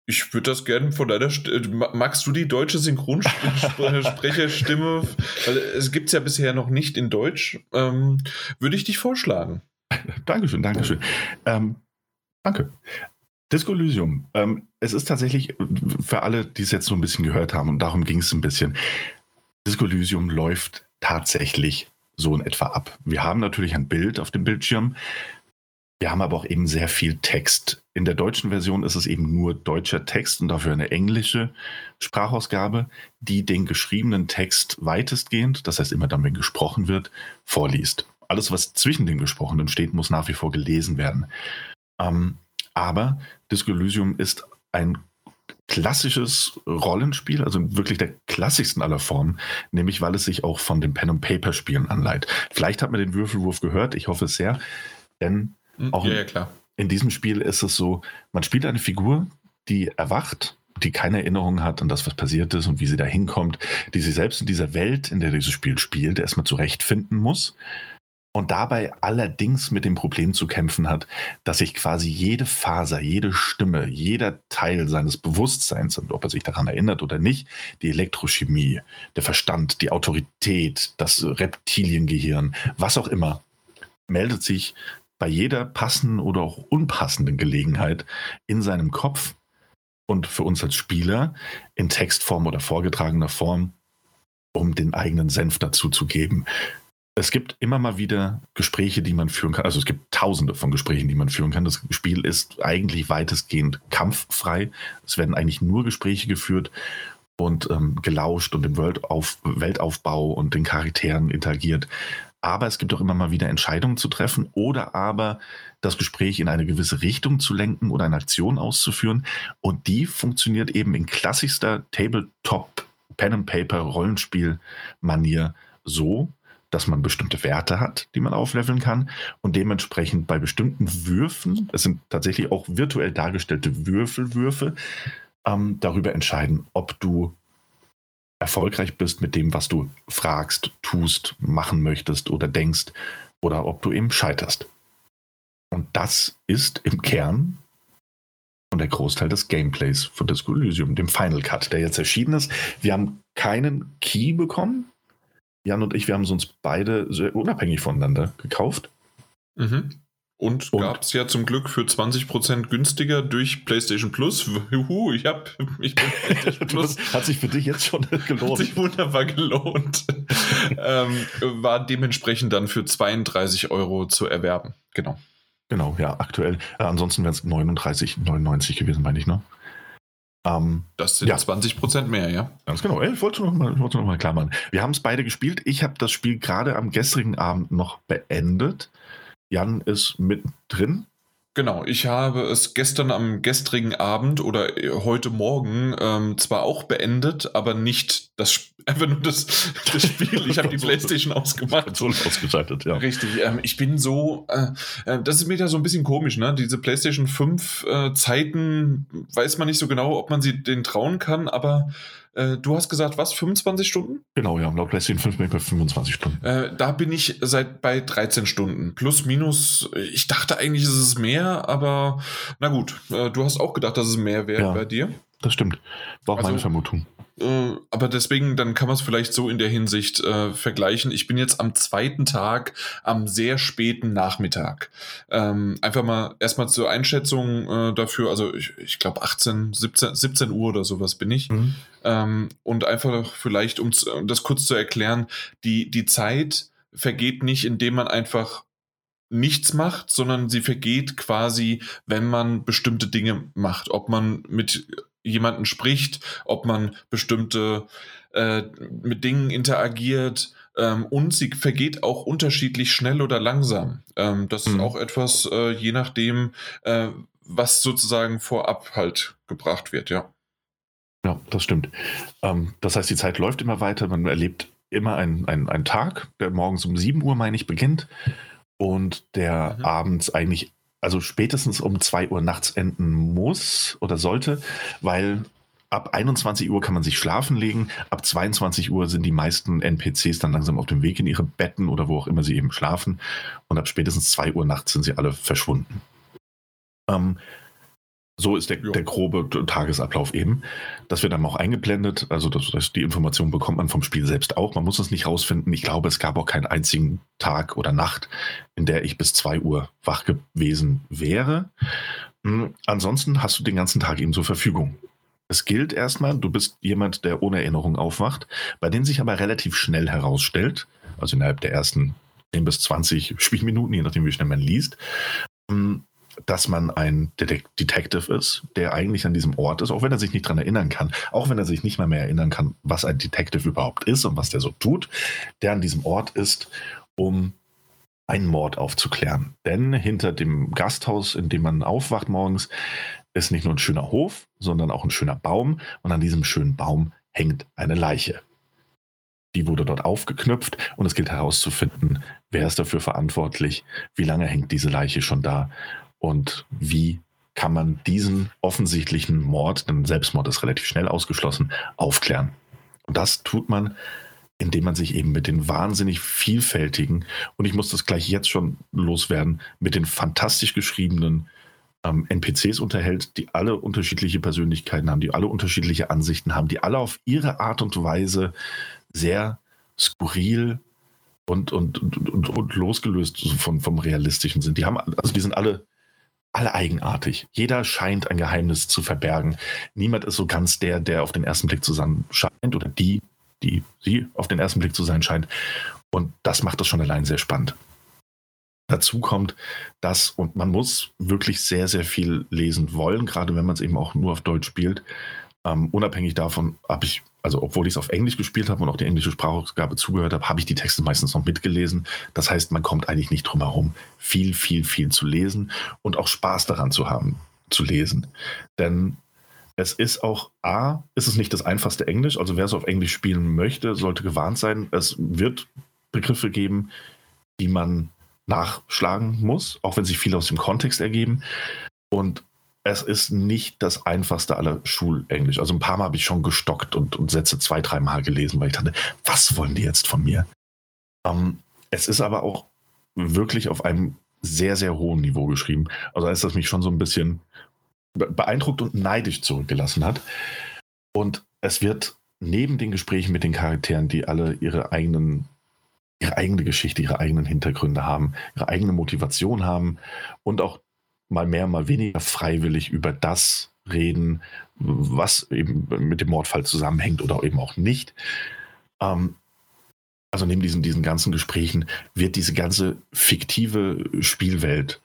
Speaker 1: ich würde das gerne von deiner Stimme. Magst du die deutsche Synchronsprecherstimme? Weil es gibt es ja bisher noch nicht in Deutsch. Ähm, würde ich dich vorschlagen.
Speaker 2: Dankeschön, Dankeschön. Ähm, danke. Disco Elysium. Ähm, es ist tatsächlich für alle, die es jetzt so ein bisschen gehört haben, und darum ging es ein bisschen. Disco Elysium läuft tatsächlich so in etwa ab. Wir haben natürlich ein Bild auf dem Bildschirm. Wir haben aber auch eben sehr viel Text. In der deutschen Version ist es eben nur deutscher Text und dafür eine englische Sprachausgabe, die den geschriebenen Text weitestgehend, das heißt immer dann, wenn gesprochen wird, vorliest. Alles, was zwischen den Gesprochenen steht, muss nach wie vor gelesen werden. Ähm, aber Disco Elysium ist ein klassisches Rollenspiel, also wirklich der klassischsten aller Formen, nämlich weil es sich auch von den Pen-and-Paper-Spielen anleiht. Vielleicht hat man den Würfelwurf gehört, ich hoffe es sehr, denn hm, auch ja, ja, in diesem Spiel ist es so, man spielt eine Figur, die erwacht, die keine Erinnerung hat an das, was passiert ist und wie sie da hinkommt, die sich selbst in dieser Welt, in der dieses Spiel spielt, erstmal zurechtfinden muss und dabei allerdings mit dem Problem zu kämpfen hat, dass sich quasi jede Faser, jede Stimme, jeder Teil seines Bewusstseins, und ob er sich daran erinnert oder nicht, die Elektrochemie, der Verstand, die Autorität, das Reptiliengehirn, was auch immer, meldet sich bei jeder passenden oder auch unpassenden Gelegenheit in seinem Kopf und für uns als Spieler in Textform oder vorgetragener Form, um den eigenen Senf dazu zu geben es gibt immer mal wieder Gespräche, die man führen kann. Also es gibt tausende von Gesprächen, die man führen kann. Das Spiel ist eigentlich weitestgehend kampffrei. Es werden eigentlich nur Gespräche geführt und ähm, gelauscht und im Weltauf Weltaufbau und den Charakteren interagiert. Aber es gibt auch immer mal wieder Entscheidungen zu treffen oder aber das Gespräch in eine gewisse Richtung zu lenken oder eine Aktion auszuführen. Und die funktioniert eben in klassischster Tabletop Pen and Paper Rollenspiel Manier so, dass man bestimmte Werte hat, die man aufleveln kann und dementsprechend bei bestimmten Würfen, es sind tatsächlich auch virtuell dargestellte Würfelwürfe, ähm, darüber entscheiden, ob du erfolgreich bist mit dem, was du fragst, tust, machen möchtest oder denkst oder ob du eben scheiterst. Und das ist im Kern und der Großteil des Gameplays von Disco Elysium, dem Final Cut, der jetzt erschienen ist. Wir haben keinen Key bekommen, Jan und ich, wir haben es uns beide sehr unabhängig voneinander gekauft.
Speaker 1: Mhm. Und, und gab es ja zum Glück für 20% günstiger durch PlayStation Plus. Juhu, ich hab. Ich bin
Speaker 2: PlayStation Plus. hat sich für dich jetzt schon gelohnt. Hat sich
Speaker 1: wunderbar gelohnt. ähm, war dementsprechend dann für 32 Euro zu erwerben. Genau.
Speaker 2: Genau, ja, aktuell. Äh, ansonsten wären es 39,99 gewesen, meine ich, ne?
Speaker 1: Ähm, das sind ja. 20 Prozent mehr, ja.
Speaker 2: Ganz genau. Ich wollte noch mal, wollte noch mal klar machen. Wir haben es beide gespielt. Ich habe das Spiel gerade am gestrigen Abend noch beendet. Jan ist mittendrin.
Speaker 1: Genau, ich habe es gestern am gestrigen Abend oder heute Morgen ähm, zwar auch beendet, aber nicht das einfach nur das, das Spiel. Ich habe die Playstation ausgemacht.
Speaker 2: Konsole ausgeschaltet, ja.
Speaker 1: Richtig. Ähm, ich bin so, äh, äh, das ist mir ja so ein bisschen komisch, ne? Diese Playstation 5 äh, Zeiten weiß man nicht so genau, ob man sie den trauen kann, aber äh, du hast gesagt, was? 25 Stunden?
Speaker 2: Genau, ja. Laut PlayStation 5 bin ich bei 25 Stunden.
Speaker 1: Äh, da bin ich seit bei 13 Stunden. Plus, minus. Ich dachte eigentlich, ist es mehr, aber na gut. Äh, du hast auch gedacht, dass es mehr wäre ja, bei dir.
Speaker 2: Das stimmt. War auch also, meine Vermutung.
Speaker 1: Äh, aber deswegen, dann kann man es vielleicht so in der Hinsicht äh, vergleichen. Ich bin jetzt am zweiten Tag, am sehr späten Nachmittag. Ähm, einfach mal erstmal zur Einschätzung äh, dafür, also ich, ich glaube 18, 17, 17 Uhr oder sowas bin ich. Mhm. Ähm, und einfach vielleicht, um, um das kurz zu erklären, die, die Zeit vergeht nicht, indem man einfach nichts macht, sondern sie vergeht quasi, wenn man bestimmte Dinge macht. Ob man mit jemandem spricht, ob man bestimmte äh, mit Dingen interagiert. Ähm, und sie vergeht auch unterschiedlich schnell oder langsam. Ähm, das mhm. ist auch etwas, äh, je nachdem, äh, was sozusagen vorab halt gebracht wird, ja.
Speaker 2: Ja, das stimmt. Ähm, das heißt, die Zeit läuft immer weiter. Man erlebt immer einen, einen, Tag, der morgens um 7 Uhr, meine ich, beginnt und der mhm. abends eigentlich, also spätestens um 2 Uhr nachts enden muss oder sollte, weil ab 21 Uhr kann man sich schlafen legen, ab 22 Uhr sind die meisten NPCs dann langsam auf dem Weg in ihre Betten oder wo auch immer sie eben schlafen und ab spätestens 2 Uhr nachts sind sie alle verschwunden. Ähm, so ist der, der, grobe Tagesablauf eben. Das wird dann auch eingeblendet. Also das, das, die Information bekommt man vom Spiel selbst auch. Man muss es nicht rausfinden. Ich glaube, es gab auch keinen einzigen Tag oder Nacht, in der ich bis 2 Uhr wach gewesen wäre. Hm, ansonsten hast du den ganzen Tag eben zur Verfügung. Es gilt erstmal, du bist jemand, der ohne Erinnerung aufwacht, bei dem sich aber relativ schnell herausstellt, also innerhalb der ersten 10 bis 20 Spielminuten, je nachdem wie schnell man liest, hm, dass man ein Detective ist, der eigentlich an diesem Ort ist, auch wenn er sich nicht daran erinnern kann, auch wenn er sich nicht mal mehr erinnern kann, was ein Detective überhaupt ist und was der so tut, der an diesem Ort ist, um einen Mord aufzuklären. Denn hinter dem Gasthaus, in dem man aufwacht morgens, ist nicht nur ein schöner Hof, sondern auch ein schöner Baum und an diesem schönen Baum hängt eine Leiche. Die wurde dort aufgeknüpft und es gilt herauszufinden, wer ist dafür verantwortlich, wie lange hängt diese Leiche schon da und wie kann man diesen offensichtlichen Mord, denn Selbstmord ist relativ schnell ausgeschlossen, aufklären. Und das tut man, indem man sich eben mit den wahnsinnig vielfältigen, und ich muss das gleich jetzt schon loswerden, mit den fantastisch geschriebenen ähm, NPCs unterhält, die alle unterschiedliche Persönlichkeiten haben, die alle unterschiedliche Ansichten haben, die alle auf ihre Art und Weise sehr skurril und, und, und, und losgelöst von, vom Realistischen sind. Die haben, also die sind alle alle eigenartig. Jeder scheint ein Geheimnis zu verbergen. Niemand ist so ganz der, der auf den ersten Blick zu sein scheint oder die, die sie auf den ersten Blick zu sein scheint. Und das macht das schon allein sehr spannend. Dazu kommt dass, und man muss wirklich sehr, sehr viel lesen wollen, gerade wenn man es eben auch nur auf Deutsch spielt. Ähm, unabhängig davon habe ich also obwohl ich es auf Englisch gespielt habe und auch die englische Sprachausgabe zugehört habe, habe ich die Texte meistens noch mitgelesen. Das heißt, man kommt eigentlich nicht drum herum, viel, viel, viel zu lesen und auch Spaß daran zu haben, zu lesen. Denn es ist auch A, ist es nicht das einfachste Englisch. Also wer es auf Englisch spielen möchte, sollte gewarnt sein. Es wird Begriffe geben, die man nachschlagen muss, auch wenn sich viele aus dem Kontext ergeben. Und es ist nicht das einfachste aller Schulenglisch. Also ein paar Mal habe ich schon gestockt und, und Sätze zwei, dreimal gelesen, weil ich dachte, was wollen die jetzt von mir? Ähm, es ist aber auch wirklich auf einem sehr, sehr hohen Niveau geschrieben. Also als das mich schon so ein bisschen beeindruckt und neidisch zurückgelassen hat. Und es wird neben den Gesprächen mit den Charakteren, die alle ihre eigenen ihre eigene Geschichte, ihre eigenen Hintergründe haben, ihre eigene Motivation haben und auch mal mehr, mal weniger freiwillig über das reden, was eben mit dem Mordfall zusammenhängt oder eben auch nicht. Ähm, also neben diesen, diesen ganzen Gesprächen wird diese ganze fiktive Spielwelt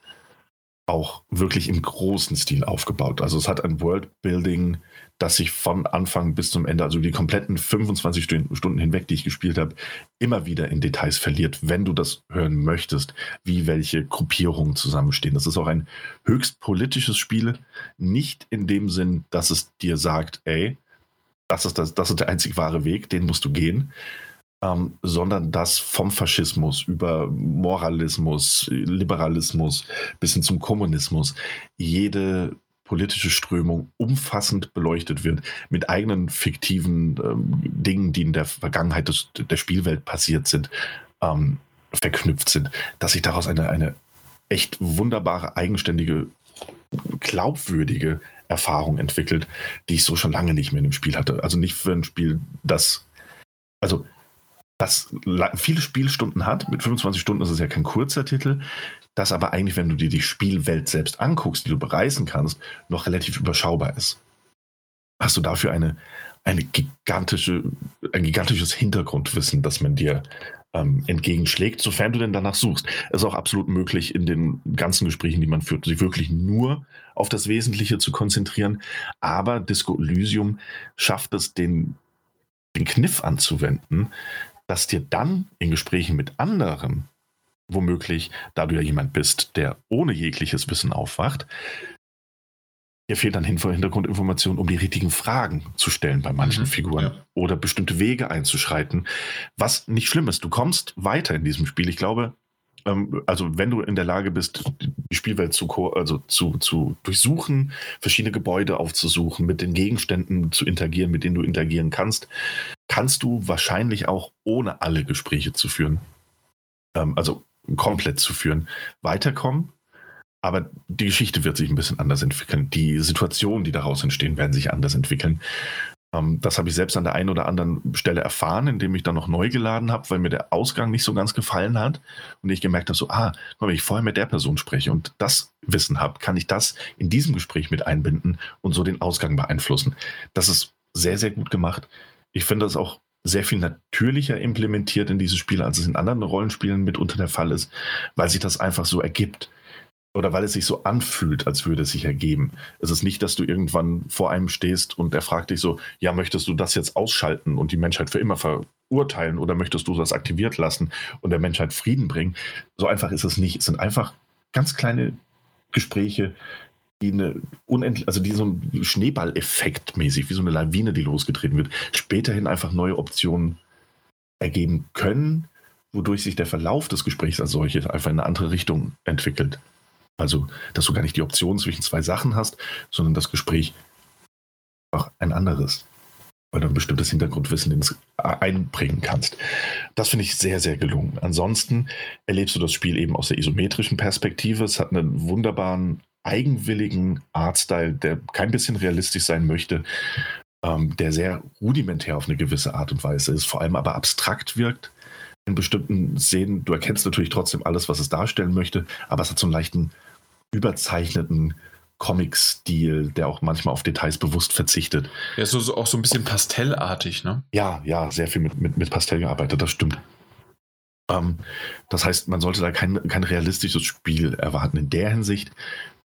Speaker 2: auch wirklich im großen Stil aufgebaut. Also es hat ein Worldbuilding, das sich von Anfang bis zum Ende, also die kompletten 25 Stunden hinweg, die ich gespielt habe, immer wieder in Details verliert, wenn du das hören möchtest, wie welche Gruppierungen zusammenstehen. Das ist auch ein höchst politisches Spiel, nicht in dem Sinn, dass es dir sagt, ey, das ist, das, das ist der einzig wahre Weg, den musst du gehen, ähm, sondern das vom Faschismus über Moralismus, Liberalismus bis hin zum Kommunismus jede politische Strömung umfassend beleuchtet wird, mit eigenen fiktiven ähm, Dingen, die in der Vergangenheit des, der Spielwelt passiert sind, ähm, verknüpft sind, dass sich daraus eine, eine echt wunderbare, eigenständige, glaubwürdige Erfahrung entwickelt, die ich so schon lange nicht mehr in dem Spiel hatte. Also nicht für ein Spiel, das, also das viele Spielstunden hat. Mit 25 Stunden ist es ja kein kurzer Titel, das aber eigentlich, wenn du dir die Spielwelt selbst anguckst, die du bereisen kannst, noch relativ überschaubar ist. Hast du dafür eine, eine gigantische, ein gigantisches Hintergrundwissen, das man dir ähm, entgegenschlägt, sofern du denn danach suchst. Es ist auch absolut möglich, in den ganzen Gesprächen, die man führt, sich wirklich nur auf das Wesentliche zu konzentrieren. Aber Disco Elysium schafft es, den, den Kniff anzuwenden, dass dir dann in Gesprächen mit anderen, womöglich, da du ja jemand bist, der ohne jegliches Wissen aufwacht, Dir fehlt dann Hintergrundinformationen, um die richtigen Fragen zu stellen bei manchen mhm, Figuren ja. oder bestimmte Wege einzuschreiten. Was nicht schlimm ist, du kommst weiter in diesem Spiel. Ich glaube, ähm, also wenn du in der Lage bist, die Spielwelt zu, also zu, zu durchsuchen, verschiedene Gebäude aufzusuchen, mit den Gegenständen zu interagieren, mit denen du interagieren kannst, kannst du wahrscheinlich auch ohne alle Gespräche zu führen, ähm, also komplett zu führen, weiterkommen aber die Geschichte wird sich ein bisschen anders entwickeln. Die Situationen, die daraus entstehen, werden sich anders entwickeln. Ähm, das habe ich selbst an der einen oder anderen Stelle erfahren, indem ich dann noch neu geladen habe, weil mir der Ausgang nicht so ganz gefallen hat. Und ich gemerkt habe, so, ah, wenn ich vorher mit der Person spreche und das Wissen habe, kann ich das in diesem Gespräch mit einbinden und so den Ausgang beeinflussen. Das ist sehr, sehr gut gemacht. Ich finde das auch sehr viel natürlicher implementiert in dieses Spiel, als es in anderen Rollenspielen mitunter der Fall ist, weil sich das einfach so ergibt oder weil es sich so anfühlt, als würde es sich ergeben. Es ist nicht, dass du irgendwann vor einem stehst und er fragt dich so, ja, möchtest du das jetzt ausschalten und die Menschheit für immer verurteilen oder möchtest du das aktiviert lassen und der Menschheit Frieden bringen? So einfach ist es nicht. Es sind einfach ganz kleine Gespräche, die eine unendlich, also die so ein Schneeballeffekt mäßig, wie so eine Lawine, die losgetreten wird, späterhin einfach neue Optionen ergeben können, wodurch sich der Verlauf des Gesprächs als solches einfach in eine andere Richtung entwickelt. Also, dass du gar nicht die Option zwischen zwei Sachen hast, sondern das Gespräch auch ein anderes, weil du ein bestimmtes Hintergrundwissen ins, einbringen kannst. Das finde ich sehr, sehr gelungen. Ansonsten erlebst du das Spiel eben aus der isometrischen Perspektive. Es hat einen wunderbaren, eigenwilligen Artstyle, der kein bisschen realistisch sein möchte, ähm, der sehr rudimentär auf eine gewisse Art und Weise ist, vor allem aber abstrakt wirkt in bestimmten Szenen. Du erkennst natürlich trotzdem alles, was es darstellen möchte, aber es hat so einen leichten überzeichneten Comic-Stil, der auch manchmal auf Details bewusst verzichtet.
Speaker 1: Ja, so, so auch so ein bisschen pastellartig, ne?
Speaker 2: Ja, ja, sehr viel mit, mit, mit Pastell gearbeitet, das stimmt. Ähm, das heißt, man sollte da kein, kein realistisches Spiel erwarten in der Hinsicht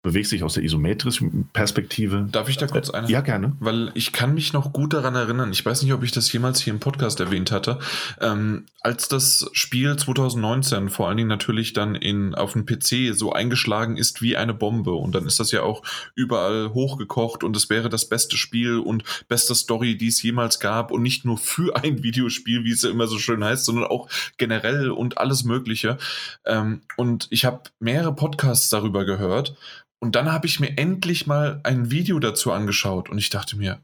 Speaker 2: bewegst dich aus der isometrischen Perspektive.
Speaker 1: Darf ich da kurz eine?
Speaker 2: Ja, gerne.
Speaker 1: Weil ich kann mich noch gut daran erinnern, ich weiß nicht, ob ich das jemals hier im Podcast erwähnt hatte, ähm, als das Spiel 2019 vor allen Dingen natürlich dann in, auf dem PC so eingeschlagen ist wie eine Bombe und dann ist das ja auch überall hochgekocht und es wäre das beste Spiel und beste Story, die es jemals gab und nicht nur für ein Videospiel, wie es ja immer so schön heißt, sondern auch generell und alles Mögliche. Ähm, und ich habe mehrere Podcasts darüber gehört und dann habe ich mir endlich mal ein Video dazu angeschaut und ich dachte mir,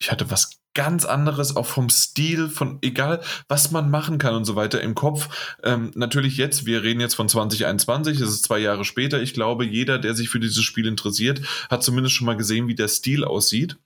Speaker 1: ich hatte was ganz anderes, auch vom Stil, von egal, was man machen kann und so weiter im Kopf. Ähm, natürlich jetzt, wir reden jetzt von 2021, es ist zwei Jahre später. Ich glaube, jeder, der sich für dieses Spiel interessiert, hat zumindest schon mal gesehen, wie der Stil aussieht.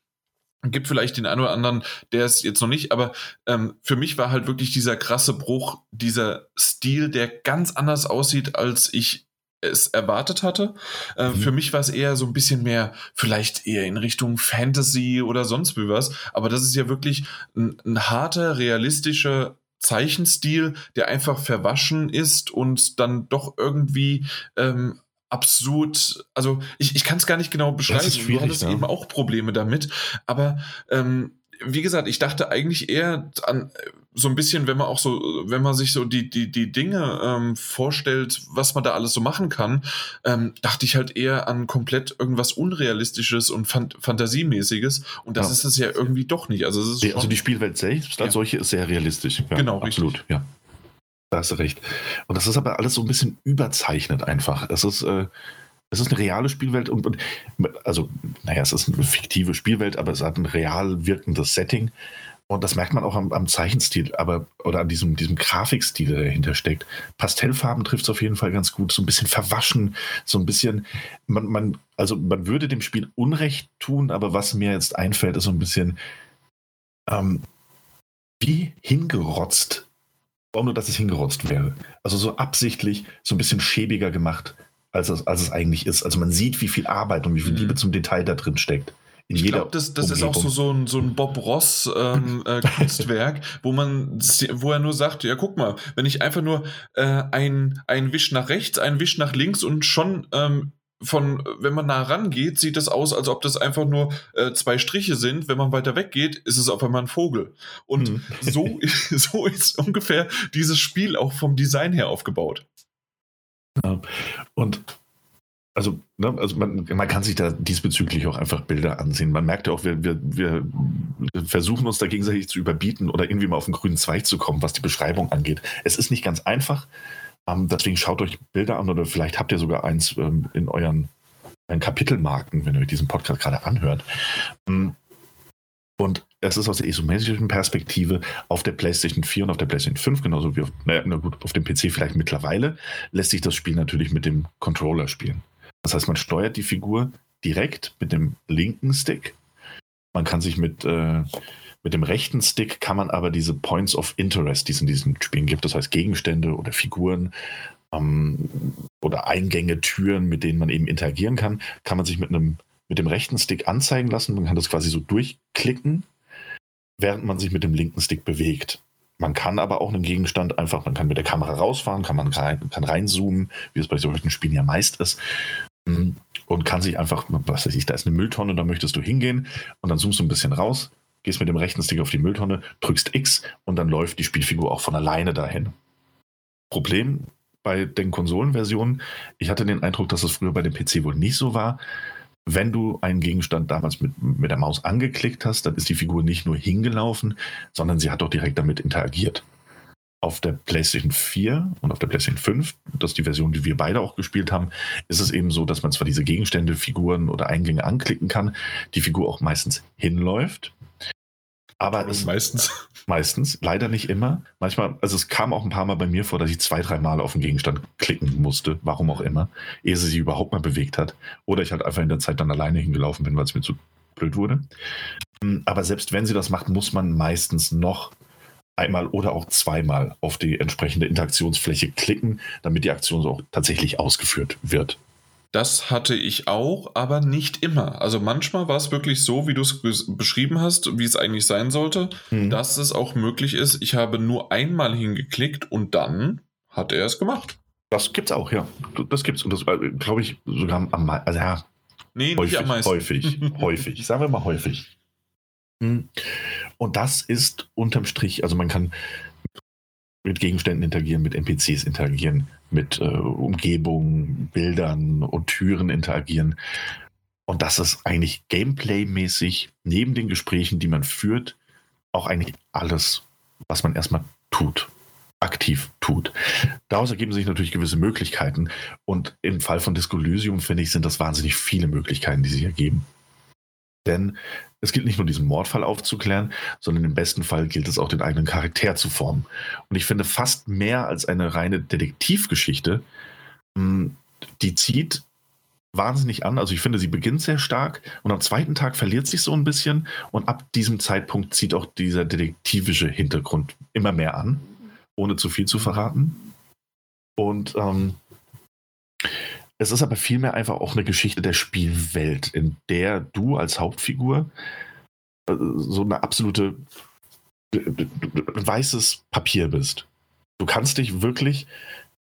Speaker 1: Gibt vielleicht den einen oder anderen, der es jetzt noch nicht, aber ähm, für mich war halt wirklich dieser krasse Bruch, dieser Stil, der ganz anders aussieht, als ich es erwartet hatte. Äh, mhm. Für mich war es eher so ein bisschen mehr, vielleicht eher in Richtung Fantasy oder sonst wie was. Aber das ist ja wirklich ein, ein harter, realistischer Zeichenstil, der einfach verwaschen ist und dann doch irgendwie ähm, absurd, also ich, ich kann es gar nicht genau beschreiben. Du hattest ja. eben auch Probleme damit, aber ähm, wie gesagt, ich dachte eigentlich eher an so ein bisschen, wenn man auch so, wenn man sich so die, die, die Dinge ähm, vorstellt, was man da alles so machen kann, ähm, dachte ich halt eher an komplett irgendwas Unrealistisches und Fan Fantasiemäßiges. Und das ja. ist es ja irgendwie doch nicht. Also, es
Speaker 2: ist also die Spielwelt selbst als ja. solche ist sehr realistisch.
Speaker 1: Ja, genau, absolut, richtig.
Speaker 2: ja. Da hast du recht. Und das ist aber alles so ein bisschen überzeichnet einfach. Es ist, äh, es ist eine reale Spielwelt und, und, also, naja, es ist eine fiktive Spielwelt, aber es hat ein real wirkendes Setting. Und das merkt man auch am, am Zeichenstil, aber oder an diesem, diesem Grafikstil, der dahinter steckt. Pastellfarben trifft es auf jeden Fall ganz gut, so ein bisschen verwaschen, so ein bisschen, man, man, also man würde dem Spiel Unrecht tun, aber was mir jetzt einfällt, ist so ein bisschen ähm, wie hingerotzt. Warum nur, dass es hingerotzt wäre. Also so absichtlich, so ein bisschen schäbiger gemacht als es, als es eigentlich ist. Also man sieht, wie viel Arbeit und wie viel mhm. Liebe zum Detail da drin steckt In
Speaker 1: ich glaube, das, das ist auch so, so ein, so ein Bob Ross ähm, äh, Kunstwerk, wo man, wo er nur sagt, ja guck mal, wenn ich einfach nur äh, ein, ein Wisch nach rechts, ein Wisch nach links und schon ähm, von, wenn man nah rangeht, sieht das aus, als ob das einfach nur äh, zwei Striche sind. Wenn man weiter weggeht, ist es auf einmal ein Vogel. Und
Speaker 2: Mhm.
Speaker 1: so, so ist ungefähr dieses Spiel auch vom Design her aufgebaut.
Speaker 2: Und also, ne, also man, man kann sich da diesbezüglich auch einfach Bilder ansehen. Man merkt ja auch, wir, wir, wir versuchen uns da gegenseitig zu überbieten oder irgendwie mal auf den grünen Zweig zu kommen, was die Beschreibung angeht. Es ist nicht ganz einfach. Ähm, deswegen schaut euch Bilder an oder vielleicht habt ihr sogar eins ähm, in euren, euren Kapitelmarken, wenn ihr euch diesen Podcast gerade anhört. Ähm, Und es ist aus der isometrischen Perspektive auf der PlayStation 4 und auf der PlayStation 5, genauso wie auf, na gut, auf dem PC vielleicht mittlerweile, lässt sich das Spiel natürlich mit dem Controller spielen. Das heißt, man steuert die Figur direkt mit dem linken Stick. Man kann sich mit, äh, mit dem rechten Stick kann man aber diese Points of Interest, die es in diesen Spielen gibt, das heißt Gegenstände oder Figuren ähm, oder Eingänge, Türen, mit denen man eben interagieren kann, kann man sich mit einem mit dem rechten Stick anzeigen lassen. Man kann das quasi so durchklicken, während man sich mit dem linken Stick bewegt. Man kann aber auch einen Gegenstand einfach, man kann mit der Kamera rausfahren, kann man rein, kann reinzoomen, wie es bei solchen Spielen ja meist ist. Mm, Und kann sich einfach, was weiß ich, da ist eine Mülltonne, da möchtest du hingehen und dann zoomst du ein bisschen raus, gehst mit dem rechten Stick auf die Mülltonne, drückst X und dann läuft die Spielfigur auch von alleine dahin. Problem bei den Konsolenversionen, ich hatte den Eindruck, dass es früher bei dem PC wohl nicht so war. Wenn du einen Gegenstand damals mit, mit der Maus angeklickt hast, dann ist die Figur nicht nur hingelaufen, sondern sie hat auch direkt damit interagiert. Auf der PlayStation 4 und auf der PlayStation 5, das ist die Version, die wir beide auch gespielt haben, ist es eben so, dass man zwar diese Gegenstände, Figuren oder Eingänge anklicken kann, die Figur auch meistens hinläuft, aber es
Speaker 1: meistens.
Speaker 2: Meistens, leider nicht immer. Manchmal, also es kam auch ein paar Mal bei mir vor, dass ich zwei, drei Mal auf den Gegenstand klicken musste, warum auch immer, ehe sie sich überhaupt mal bewegt hat. Oder ich halt einfach in der Zeit dann alleine hingelaufen bin, weil es mir zu blöd wurde. Mm, Aber selbst wenn sie das macht, muss man meistens noch einmal oder auch zweimal auf die entsprechende Interaktionsfläche klicken, damit die Aktion so auch tatsächlich ausgeführt wird.
Speaker 1: Das hatte ich auch, aber nicht immer. Also manchmal war es wirklich so, wie du es bes- beschrieben hast, wie es eigentlich sein sollte,
Speaker 2: Mhm.
Speaker 1: dass es auch möglich ist. Ich habe nur einmal hingeklickt und dann hat er es gemacht.
Speaker 2: Das gibt's auch, ja. Das gibt's. Und das glaube ich sogar am meisten. Also ja,
Speaker 1: Nee,
Speaker 2: häufig,
Speaker 1: nicht am meisten.
Speaker 2: häufig, häufig. Sagen wir mal häufig. Hm. Und das ist unterm Strich, also man kann mit Gegenständen interagieren, mit NPCs interagieren, mit äh, Umgebung, Bildern und Türen interagieren. Und das ist eigentlich Gameplay-mäßig neben den Gesprächen, die man führt, auch eigentlich alles, was man erstmal tut, aktiv tut. Daraus ergeben sich natürlich gewisse Möglichkeiten. Und im Fall von Disco Elysium, finde ich, sind das wahnsinnig viele Möglichkeiten, die sich ergeben. Denn es gilt nicht nur diesen Mordfall aufzuklären, sondern im besten Fall gilt es auch, den eigenen Charakter zu formen. Und ich finde fast mehr als eine reine Detektivgeschichte, mh, die zieht wahnsinnig an. Also ich finde, sie beginnt sehr stark und am zweiten Tag verliert sich so ein bisschen und ab diesem Zeitpunkt zieht auch dieser detektivische Hintergrund immer mehr an, ohne zu viel zu verraten. Und ähm, es ist aber vielmehr einfach auch eine Geschichte der Spielwelt, in der du als Hauptfigur äh, so eine absolute weißes Papier bist. Du kannst dich wirklich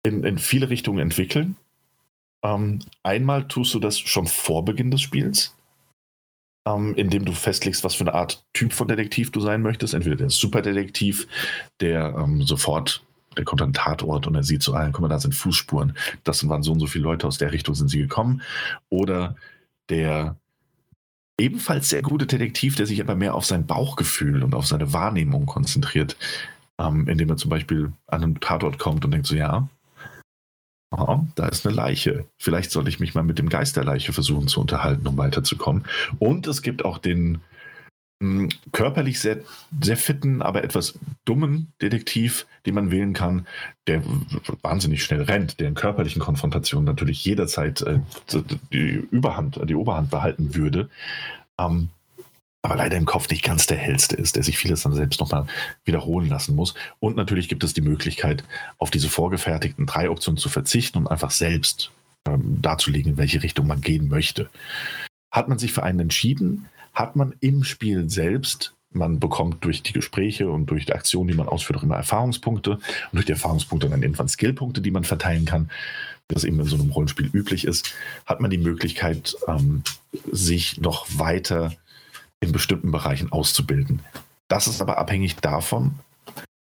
Speaker 2: in, in viele Richtungen entwickeln. Ähm, einmal tust du das schon vor Beginn des Spiels, ähm, indem du festlegst, was für eine Art Typ von Detektiv du sein möchtest. Entweder der Superdetektiv, der ähm, sofort, der kommt an den Tatort und er sieht so, ah, guck mal, da sind Fußspuren. Das waren so und so viele Leute aus der Richtung sind sie gekommen. Oder der ebenfalls sehr gute Detektiv, der sich aber mehr auf sein Bauchgefühl und auf seine Wahrnehmung konzentriert, ähm, indem er zum Beispiel an einen Tatort kommt und denkt so, ja, aha, da ist eine Leiche. Vielleicht soll ich mich mal mit dem Geist der Leiche versuchen zu unterhalten, um weiterzukommen. Und es gibt auch den körperlich sehr, sehr fitten, aber etwas dummen Detektiv, den man wählen kann, der wahnsinnig schnell rennt, der in körperlichen Konfrontationen natürlich jederzeit äh, die Überhand, die Oberhand behalten würde. Ähm, aber leider im Kopf nicht ganz der hellste ist, der sich vieles dann selbst nochmal wiederholen lassen muss. Und natürlich gibt es die Möglichkeit, auf diese vorgefertigten drei Optionen zu verzichten und einfach selbst ähm, darzulegen, in welche Richtung man gehen möchte. Hat man sich für einen entschieden, hat man im Spiel selbst man bekommt durch die Gespräche und durch die Aktionen, die man ausführt, auch immer Erfahrungspunkte und durch die Erfahrungspunkte dann irgendwann Skillpunkte, die man verteilen kann, wie das eben in so einem Rollenspiel üblich ist, hat man die Möglichkeit, ähm, sich noch weiter in bestimmten Bereichen auszubilden. Das ist aber abhängig davon,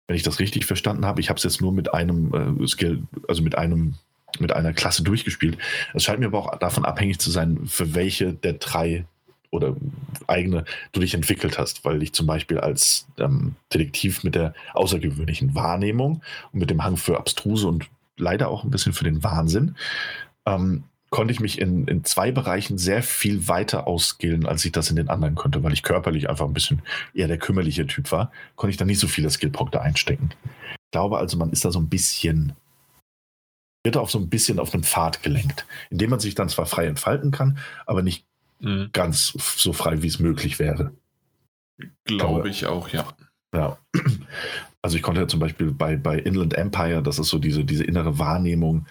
Speaker 2: wenn ich das richtig verstanden habe, ich habe es jetzt nur mit einem äh, Skill, also mit einem mit einer Klasse durchgespielt. Es scheint mir aber auch davon abhängig zu sein, für welche der drei oder eigene du dich entwickelt hast, weil ich zum Beispiel als ähm, Detektiv mit der außergewöhnlichen Wahrnehmung und mit dem Hang für Abstruse und leider auch ein bisschen für den Wahnsinn, ähm, konnte ich mich in, in zwei Bereichen sehr viel weiter ausskillen, als ich das in den anderen konnte, weil ich körperlich einfach ein bisschen eher der kümmerliche Typ war, konnte ich da nicht so viele Skillpunkte einstecken. Ich glaube also, man ist da so ein bisschen, wird auch so ein bisschen auf einen Pfad gelenkt, indem man sich dann zwar frei entfalten kann, aber nicht mhm. ganz so frei, wie es möglich wäre.
Speaker 1: Glaube ich auch, ja.
Speaker 2: Ja. Also ich konnte ja zum Beispiel bei, bei Inland Empire, das ist so diese, diese innere Wahrnehmung,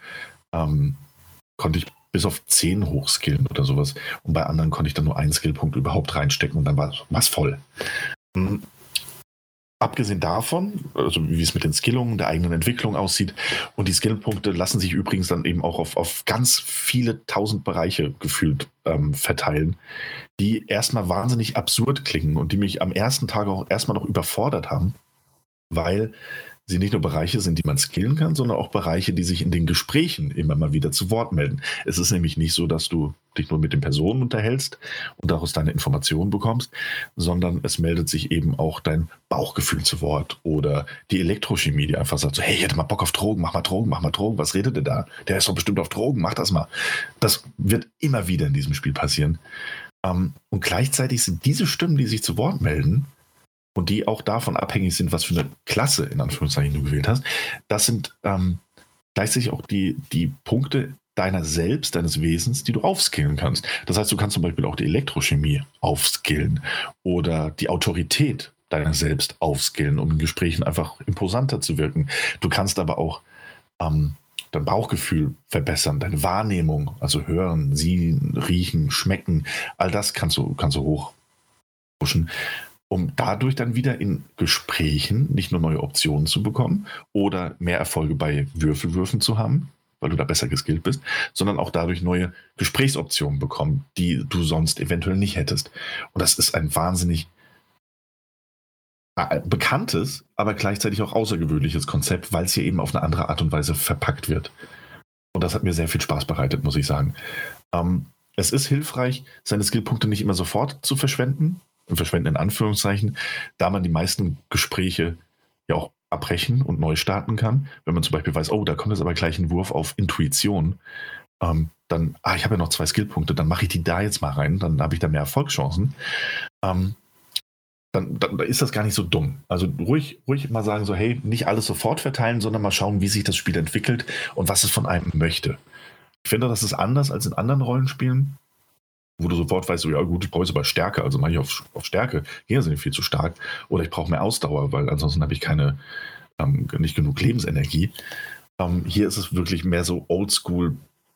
Speaker 2: ähm, konnte ich bis auf 10 hochskillen oder sowas. Und bei anderen konnte ich dann nur einen Skillpunkt überhaupt reinstecken und dann war es voll. Abgesehen davon, also wie es mit den Skillungen der eigenen Entwicklung aussieht, und die Skillpunkte lassen sich übrigens dann eben auch auf, auf ganz viele tausend Bereiche gefühlt ähm, verteilen, die erstmal wahnsinnig absurd klingen und die mich am ersten Tag auch erstmal noch überfordert haben, weil sie nicht nur Bereiche sind, die man skillen kann, sondern auch Bereiche, die sich in den Gesprächen immer mal wieder zu Wort melden. Es ist nämlich nicht so, dass du dich nur mit den Personen unterhältst und daraus deine Informationen bekommst, sondern es meldet sich eben auch dein Bauchgefühl zu Wort oder die Elektrochemie, die einfach sagt so, hey, ich hätte mal Bock auf Drogen, mach mal Drogen, mach mal Drogen, was redet ihr da? Der ist doch bestimmt auf Drogen, mach das mal. Das wird immer wieder in diesem Spiel passieren. Ähm, und gleichzeitig sind diese Stimmen, die sich zu Wort melden, und die auch davon abhängig sind, was für eine Klasse in Anführungszeichen du gewählt hast, das sind ähm, gleichzeitig auch die, die Punkte deiner selbst, deines Wesens, die du aufskillen kannst. Das heißt, du kannst zum Beispiel auch die Elektrochemie aufskillen oder die Autorität deiner selbst aufskillen, um in Gesprächen einfach imposanter zu wirken. Du kannst aber auch ähm, dein Bauchgefühl verbessern, deine Wahrnehmung, also hören, sehen, riechen, schmecken, all das kannst du, kannst du hoch pushen um dadurch dann wieder in Gesprächen nicht nur neue Optionen zu bekommen oder mehr Erfolge bei Würfelwürfen zu haben, weil du da besser geskillt bist, sondern auch dadurch neue Gesprächsoptionen bekommen, die du sonst eventuell nicht hättest. Und das ist ein wahnsinnig äh, bekanntes, aber gleichzeitig auch außergewöhnliches Konzept, weil es hier eben auf eine andere Art und Weise verpackt wird. Und das hat mir sehr viel Spaß bereitet, muss ich sagen. Ähm, es ist hilfreich, seine Skillpunkte nicht immer sofort zu verschwenden, verschwenden in Anführungszeichen, da man die meisten Gespräche ja auch abbrechen und neu starten kann. Wenn man zum Beispiel weiß, oh, da kommt jetzt aber gleich ein Wurf auf Intuition, ähm, dann, ah, ich habe ja noch zwei Skillpunkte, dann mache ich die da jetzt mal rein, dann habe ich da mehr Erfolgschancen. Ähm, dann, dann, ist das gar nicht so dumm. Also ruhig, ruhig mal sagen, so, hey, nicht alles sofort verteilen, sondern mal schauen, wie sich das Spiel entwickelt und was es von einem möchte. Ich finde, das ist anders als in anderen Rollenspielen wo du sofort weißt, so, ja gut, ich brauche jetzt aber Stärke, also mache ich auf, auf Stärke. Gegner sind viel zu stark. Oder ich brauche mehr Ausdauer, weil ansonsten habe ich keine, ähm, nicht genug Lebensenergie. Ähm, hier ist es wirklich mehr so Oldschool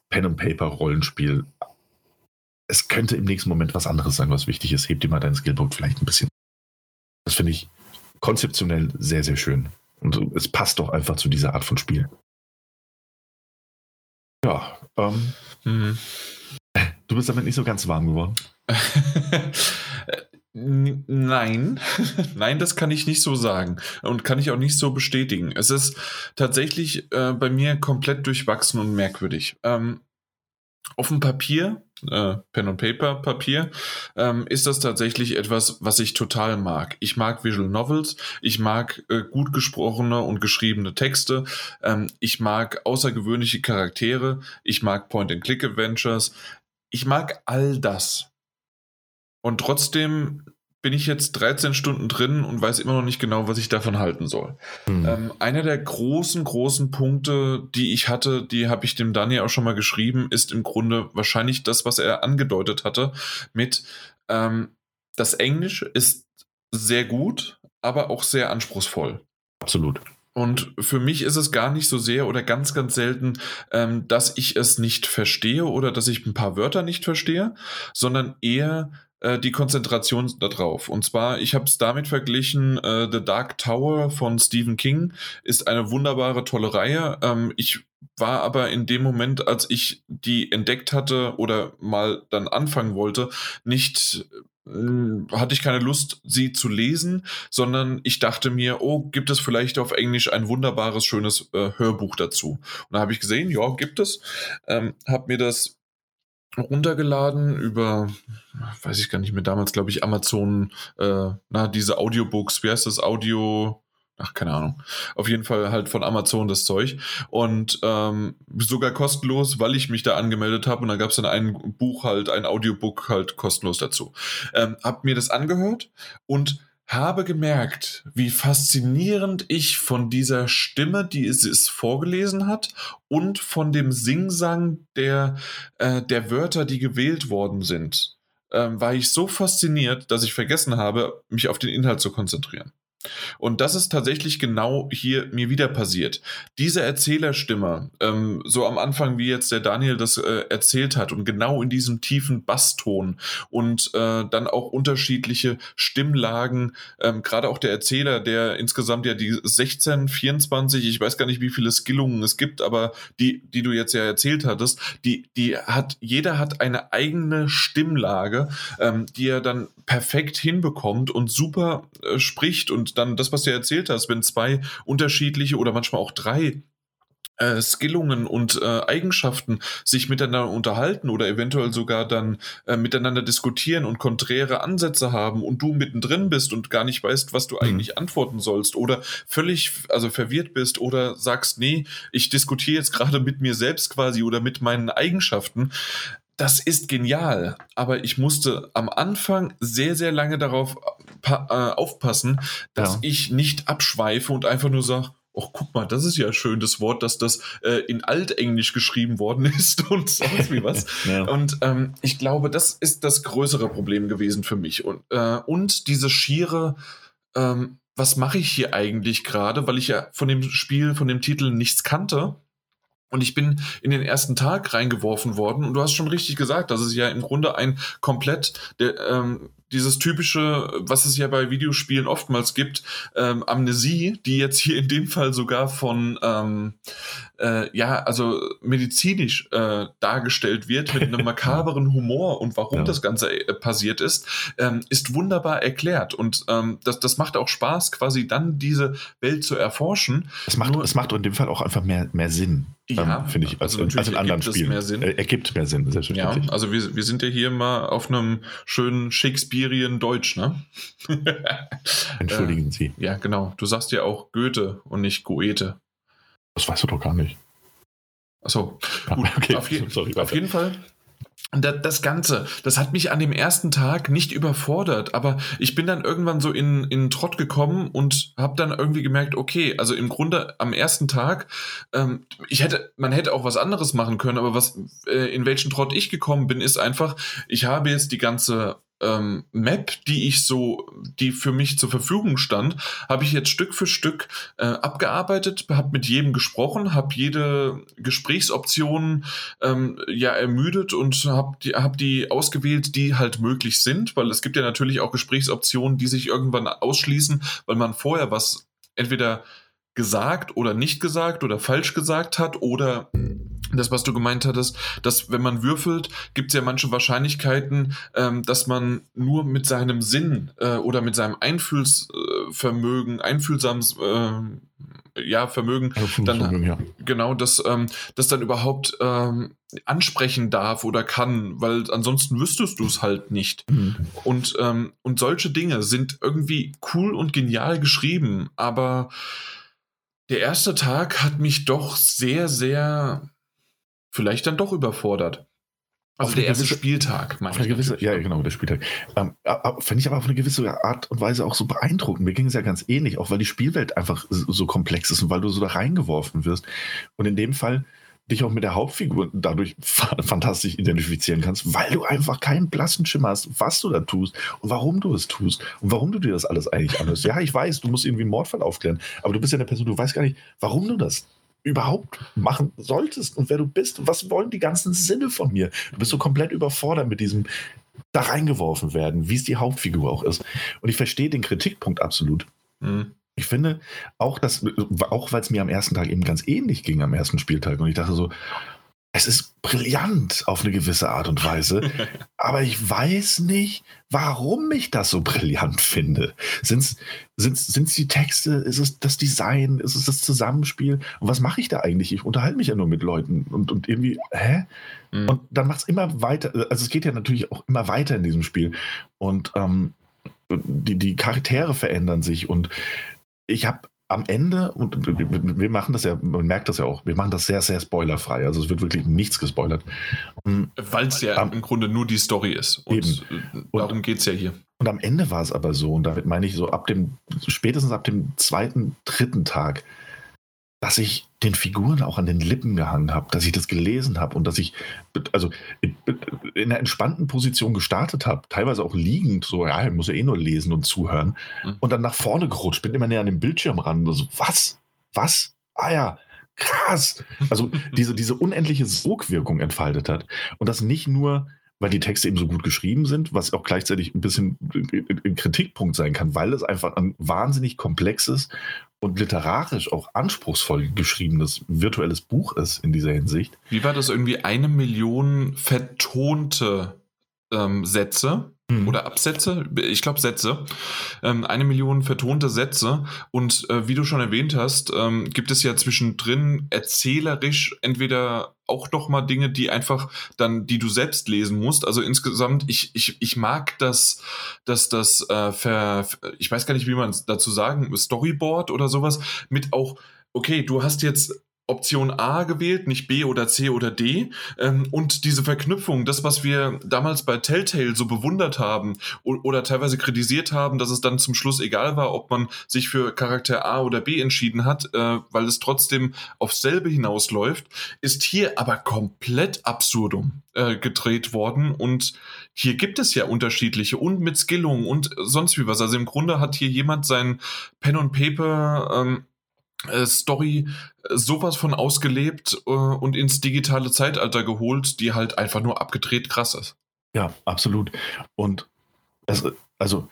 Speaker 2: Pen and Paper Rollenspiel. Es könnte im nächsten Moment was anderes sein, was wichtig ist. Heb dir mal deinen Skillpunkt vielleicht ein bisschen. Das finde ich konzeptionell sehr, sehr schön. Und es passt doch einfach zu dieser Art von Spiel. Ja, ähm, mhm. Du bist damit nicht so ganz warm geworden.
Speaker 1: Nein, nein, das kann ich nicht so sagen und kann ich auch nicht so bestätigen. Es ist tatsächlich äh, bei mir komplett durchwachsen und merkwürdig. Ähm, auf dem Papier, äh, Pen und Paper Papier, ähm, ist das tatsächlich etwas, was ich total mag. Ich mag Visual Novels, ich mag äh, gut gesprochene und geschriebene Texte, ähm, ich mag außergewöhnliche Charaktere, ich mag Point-and-Click-Adventures, ich mag all das. Und trotzdem bin ich jetzt 13 Stunden drin und weiß immer noch nicht genau, was ich davon halten soll. Mhm. Ähm, einer der großen, großen Punkte, die ich hatte, die habe ich dem Dani auch schon mal geschrieben, ist im Grunde wahrscheinlich das, was er angedeutet hatte, mit ähm, das Englisch ist sehr gut, aber auch sehr anspruchsvoll.
Speaker 2: Absolut.
Speaker 1: Und für mich ist es gar nicht so sehr oder ganz, ganz selten, ähm, dass ich es nicht verstehe oder dass ich ein paar Wörter nicht verstehe, sondern eher, äh, die Konzentration darauf. Und zwar, ich habe es damit verglichen, äh, The Dark Tower von Stephen King ist eine wunderbare, tolle Reihe. Ähm, ich war aber in dem Moment, als ich die entdeckt hatte oder mal dann anfangen wollte, nicht hatte ich keine Lust, sie zu lesen, sondern ich dachte mir, oh, gibt es vielleicht auf Englisch ein wunderbares, schönes äh, Hörbuch dazu? Und da habe ich gesehen, ja, gibt es. Ähm, habe mir das runtergeladen über, weiß ich gar nicht mehr, damals glaube ich Amazon, äh, na, diese Audiobooks, wie heißt das, Audio, ach, keine Ahnung. Auf jeden Fall halt von Amazon das Zeug. Und ähm, sogar kostenlos, weil ich mich da angemeldet habe. Und da gab es dann ein Buch halt, ein Audiobook halt kostenlos dazu. Ähm, hab mir das angehört und habe gemerkt, wie faszinierend ich von dieser Stimme, die es, es vorgelesen hat, und von dem Singsang der, äh, der Wörter, die gewählt worden sind, ähm, war ich so fasziniert, dass ich vergessen habe, mich auf den Inhalt zu konzentrieren. Und das ist tatsächlich genau hier mir wieder passiert. Diese Erzählerstimme, ähm, so am Anfang, wie jetzt der Daniel das äh, erzählt hat, und genau in diesem tiefen Basston und äh, dann auch unterschiedliche Stimmlagen, ähm, gerade auch der Erzähler, der insgesamt ja die 16, 24, ich weiß gar nicht, wie viele Skillungen es gibt, aber die, die du jetzt ja erzählt hattest, die, die hat, jeder hat eine eigene Stimmlage, ähm, die er dann perfekt hinbekommt und super äh, spricht und dann das, was du erzählt hast, wenn zwei unterschiedliche oder manchmal auch drei äh, Skillungen und äh, Eigenschaften sich miteinander unterhalten oder eventuell sogar dann äh, miteinander diskutieren und konträre Ansätze haben und du mittendrin bist und gar nicht weißt, was du mhm. eigentlich antworten sollst oder völlig also verwirrt bist oder sagst, nee, ich diskutiere jetzt gerade mit mir selbst quasi oder mit meinen Eigenschaften. Das ist genial, aber ich musste am Anfang sehr, sehr lange darauf äh, aufpassen, dass ja. ich nicht abschweife und einfach nur sage, oh, guck mal, das ist ja schön, das Wort, dass das äh, in Altenglisch geschrieben worden ist und sonst wie was. ja. Und ähm, ich glaube, das ist das größere Problem gewesen für mich. Und, äh, und diese schiere, ähm, was mache ich hier eigentlich gerade, weil ich ja von dem Spiel, von dem Titel nichts kannte. Und ich bin in den ersten Tag reingeworfen worden. Und du hast schon richtig gesagt, das ist ja im Grunde ein komplett der, ähm, dieses typische, was es ja bei Videospielen oftmals gibt, ähm, Amnesie, die jetzt hier in dem Fall sogar von, ähm, äh, ja, also medizinisch äh, dargestellt wird mit einem makaberen Humor und warum ja. das Ganze äh, passiert ist, ähm, ist wunderbar erklärt. Und ähm, das, das macht auch Spaß, quasi dann diese Welt zu erforschen.
Speaker 2: Es macht, Nur, es macht in dem Fall auch einfach mehr, mehr Sinn. Ja, ähm, finde ich, als, also als in anderen Spielen.
Speaker 1: Mehr Sinn.
Speaker 2: Er, ergibt mehr Sinn,
Speaker 1: selbstverständlich. Ja, also wir, wir sind ja hier mal auf einem schönen Shakespearean Deutsch, ne?
Speaker 2: Entschuldigen Sie.
Speaker 1: Äh, ja, genau. Du sagst ja auch Goethe und nicht Goethe.
Speaker 2: Das weißt du doch gar nicht.
Speaker 1: Achso, gut. Okay. Auf, je Sorry, auf jeden Fall das Ganze, das hat mich an dem ersten Tag nicht überfordert, aber ich bin dann irgendwann so in, in Trott gekommen und habe dann irgendwie gemerkt, okay, also im Grunde am ersten Tag, ähm, ich hätte, man hätte auch was anderes machen können, aber was, äh, in welchen Trott ich gekommen bin, ist einfach, ich habe jetzt die ganze ähm, Map, die ich so, die für mich zur Verfügung stand, habe ich jetzt Stück für Stück äh, abgearbeitet, habe mit jedem gesprochen, habe jede Gesprächsoption ähm, ja ermüdet und habe die, hab die ausgewählt, die halt möglich sind, weil es gibt ja natürlich auch Gesprächsoptionen, die sich irgendwann ausschließen, weil man vorher was entweder gesagt oder nicht gesagt oder falsch gesagt hat oder das, was du gemeint hattest, dass wenn man würfelt, gibt es ja manche Wahrscheinlichkeiten, ähm, dass man nur mit seinem Sinn äh, oder mit seinem Einfühlsvermögen, einfühlsames äh, ja, Vermögen, dann, ja. genau, dass ähm, das dann überhaupt ähm, ansprechen darf oder kann, weil ansonsten wüsstest du es halt nicht. Mhm. Und, ähm, und solche Dinge sind irgendwie cool und genial geschrieben, aber der erste Tag hat mich doch sehr, sehr vielleicht dann doch überfordert.
Speaker 2: Also der erste gewisse, Spieltag,
Speaker 1: meine ich. Gewisse,
Speaker 2: ja, genau, der Spieltag. Ähm, Finde ich aber auf eine gewisse Art und Weise auch so beeindruckend. Mir ging es ja ganz ähnlich, auch weil die Spielwelt einfach so komplex ist und weil du so da reingeworfen wirst. Und in dem Fall dich auch mit der Hauptfigur dadurch fantastisch identifizieren kannst, weil du einfach keinen blassen Schimmer hast, was du da tust und warum du es tust und warum du dir das alles eigentlich anhörst. ja, ich weiß, du musst irgendwie einen Mordfall aufklären, aber du bist ja eine Person, du weißt gar nicht, warum du das überhaupt machen solltest und wer du bist und was wollen die ganzen Sinne von mir. Du bist so komplett überfordert mit diesem da reingeworfen werden, wie es die Hauptfigur auch ist. Und ich verstehe den Kritikpunkt absolut. Mhm. Ich finde auch, dass, auch weil es mir am ersten Tag eben ganz ähnlich ging am ersten Spieltag und ich dachte so, es ist brillant auf eine gewisse Art und Weise, aber ich weiß nicht, warum ich das so brillant finde. Sind es die Texte? Ist es das Design? Ist es das Zusammenspiel? Und was mache ich da eigentlich? Ich unterhalte mich ja nur mit Leuten und, und irgendwie, hä? Mhm. Und dann macht es immer weiter, also es geht ja natürlich auch immer weiter in diesem Spiel. Und ähm, die, die Charaktere verändern sich und ich habe am Ende, und wir machen das ja, man merkt das ja auch, wir machen das sehr, sehr spoilerfrei. Also es wird wirklich nichts gespoilert.
Speaker 1: Weil es ja am, im Grunde nur die Story ist. Und eben. darum geht es ja hier.
Speaker 2: Und am Ende war es aber so, und damit meine ich so ab dem, spätestens ab dem zweiten, dritten Tag, dass ich den Figuren auch an den Lippen gehangen habe, dass ich das gelesen habe und dass ich also in einer entspannten Position gestartet habe, teilweise auch liegend, so ja, ich muss ja eh nur lesen und zuhören mhm. und dann nach vorne gerutscht, bin immer näher an den Bildschirm ran und so, was? Was? Ah ja, krass. Also diese, diese unendliche Sogwirkung entfaltet hat und das nicht nur weil die Texte eben so gut geschrieben sind, was auch gleichzeitig ein bisschen ein Kritikpunkt sein kann, weil es einfach ein wahnsinnig komplexes und literarisch auch anspruchsvoll geschriebenes virtuelles Buch ist in dieser Hinsicht.
Speaker 1: Wie war das irgendwie eine Million vertonte ähm, Sätze? mhm. oder Absätze, ich glaube Sätze, ähm, eine Million vertonte Sätze. Und äh, wie du schon erwähnt hast, ähm, gibt es ja zwischendrin erzählerisch entweder auch noch mal Dinge, die einfach dann, die du selbst lesen musst. Also insgesamt, ich, ich, ich mag das, dass das, äh, ver, ich weiß gar nicht, wie man es dazu sagen, Storyboard oder sowas, mit auch, okay, du hast jetzt Option A gewählt, nicht B oder C oder D. Ähm, und diese Verknüpfung, das, was wir damals bei Telltale so bewundert haben oder teilweise kritisiert haben, dass es dann zum Schluss egal war, ob man sich für Charakter A oder B entschieden hat, äh, weil es trotzdem aufs selbe hinausläuft, ist hier aber komplett absurdum äh, gedreht worden. Und hier gibt es ja unterschiedliche und mit Skillung und sonst wie was. Also im Grunde hat hier jemand sein Pen und Paper ähm, äh, Story äh, sowas von ausgelebt äh, und ins digitale Zeitalter geholt, die halt einfach nur abgedreht krass ist.
Speaker 2: Ja, absolut. Und es, also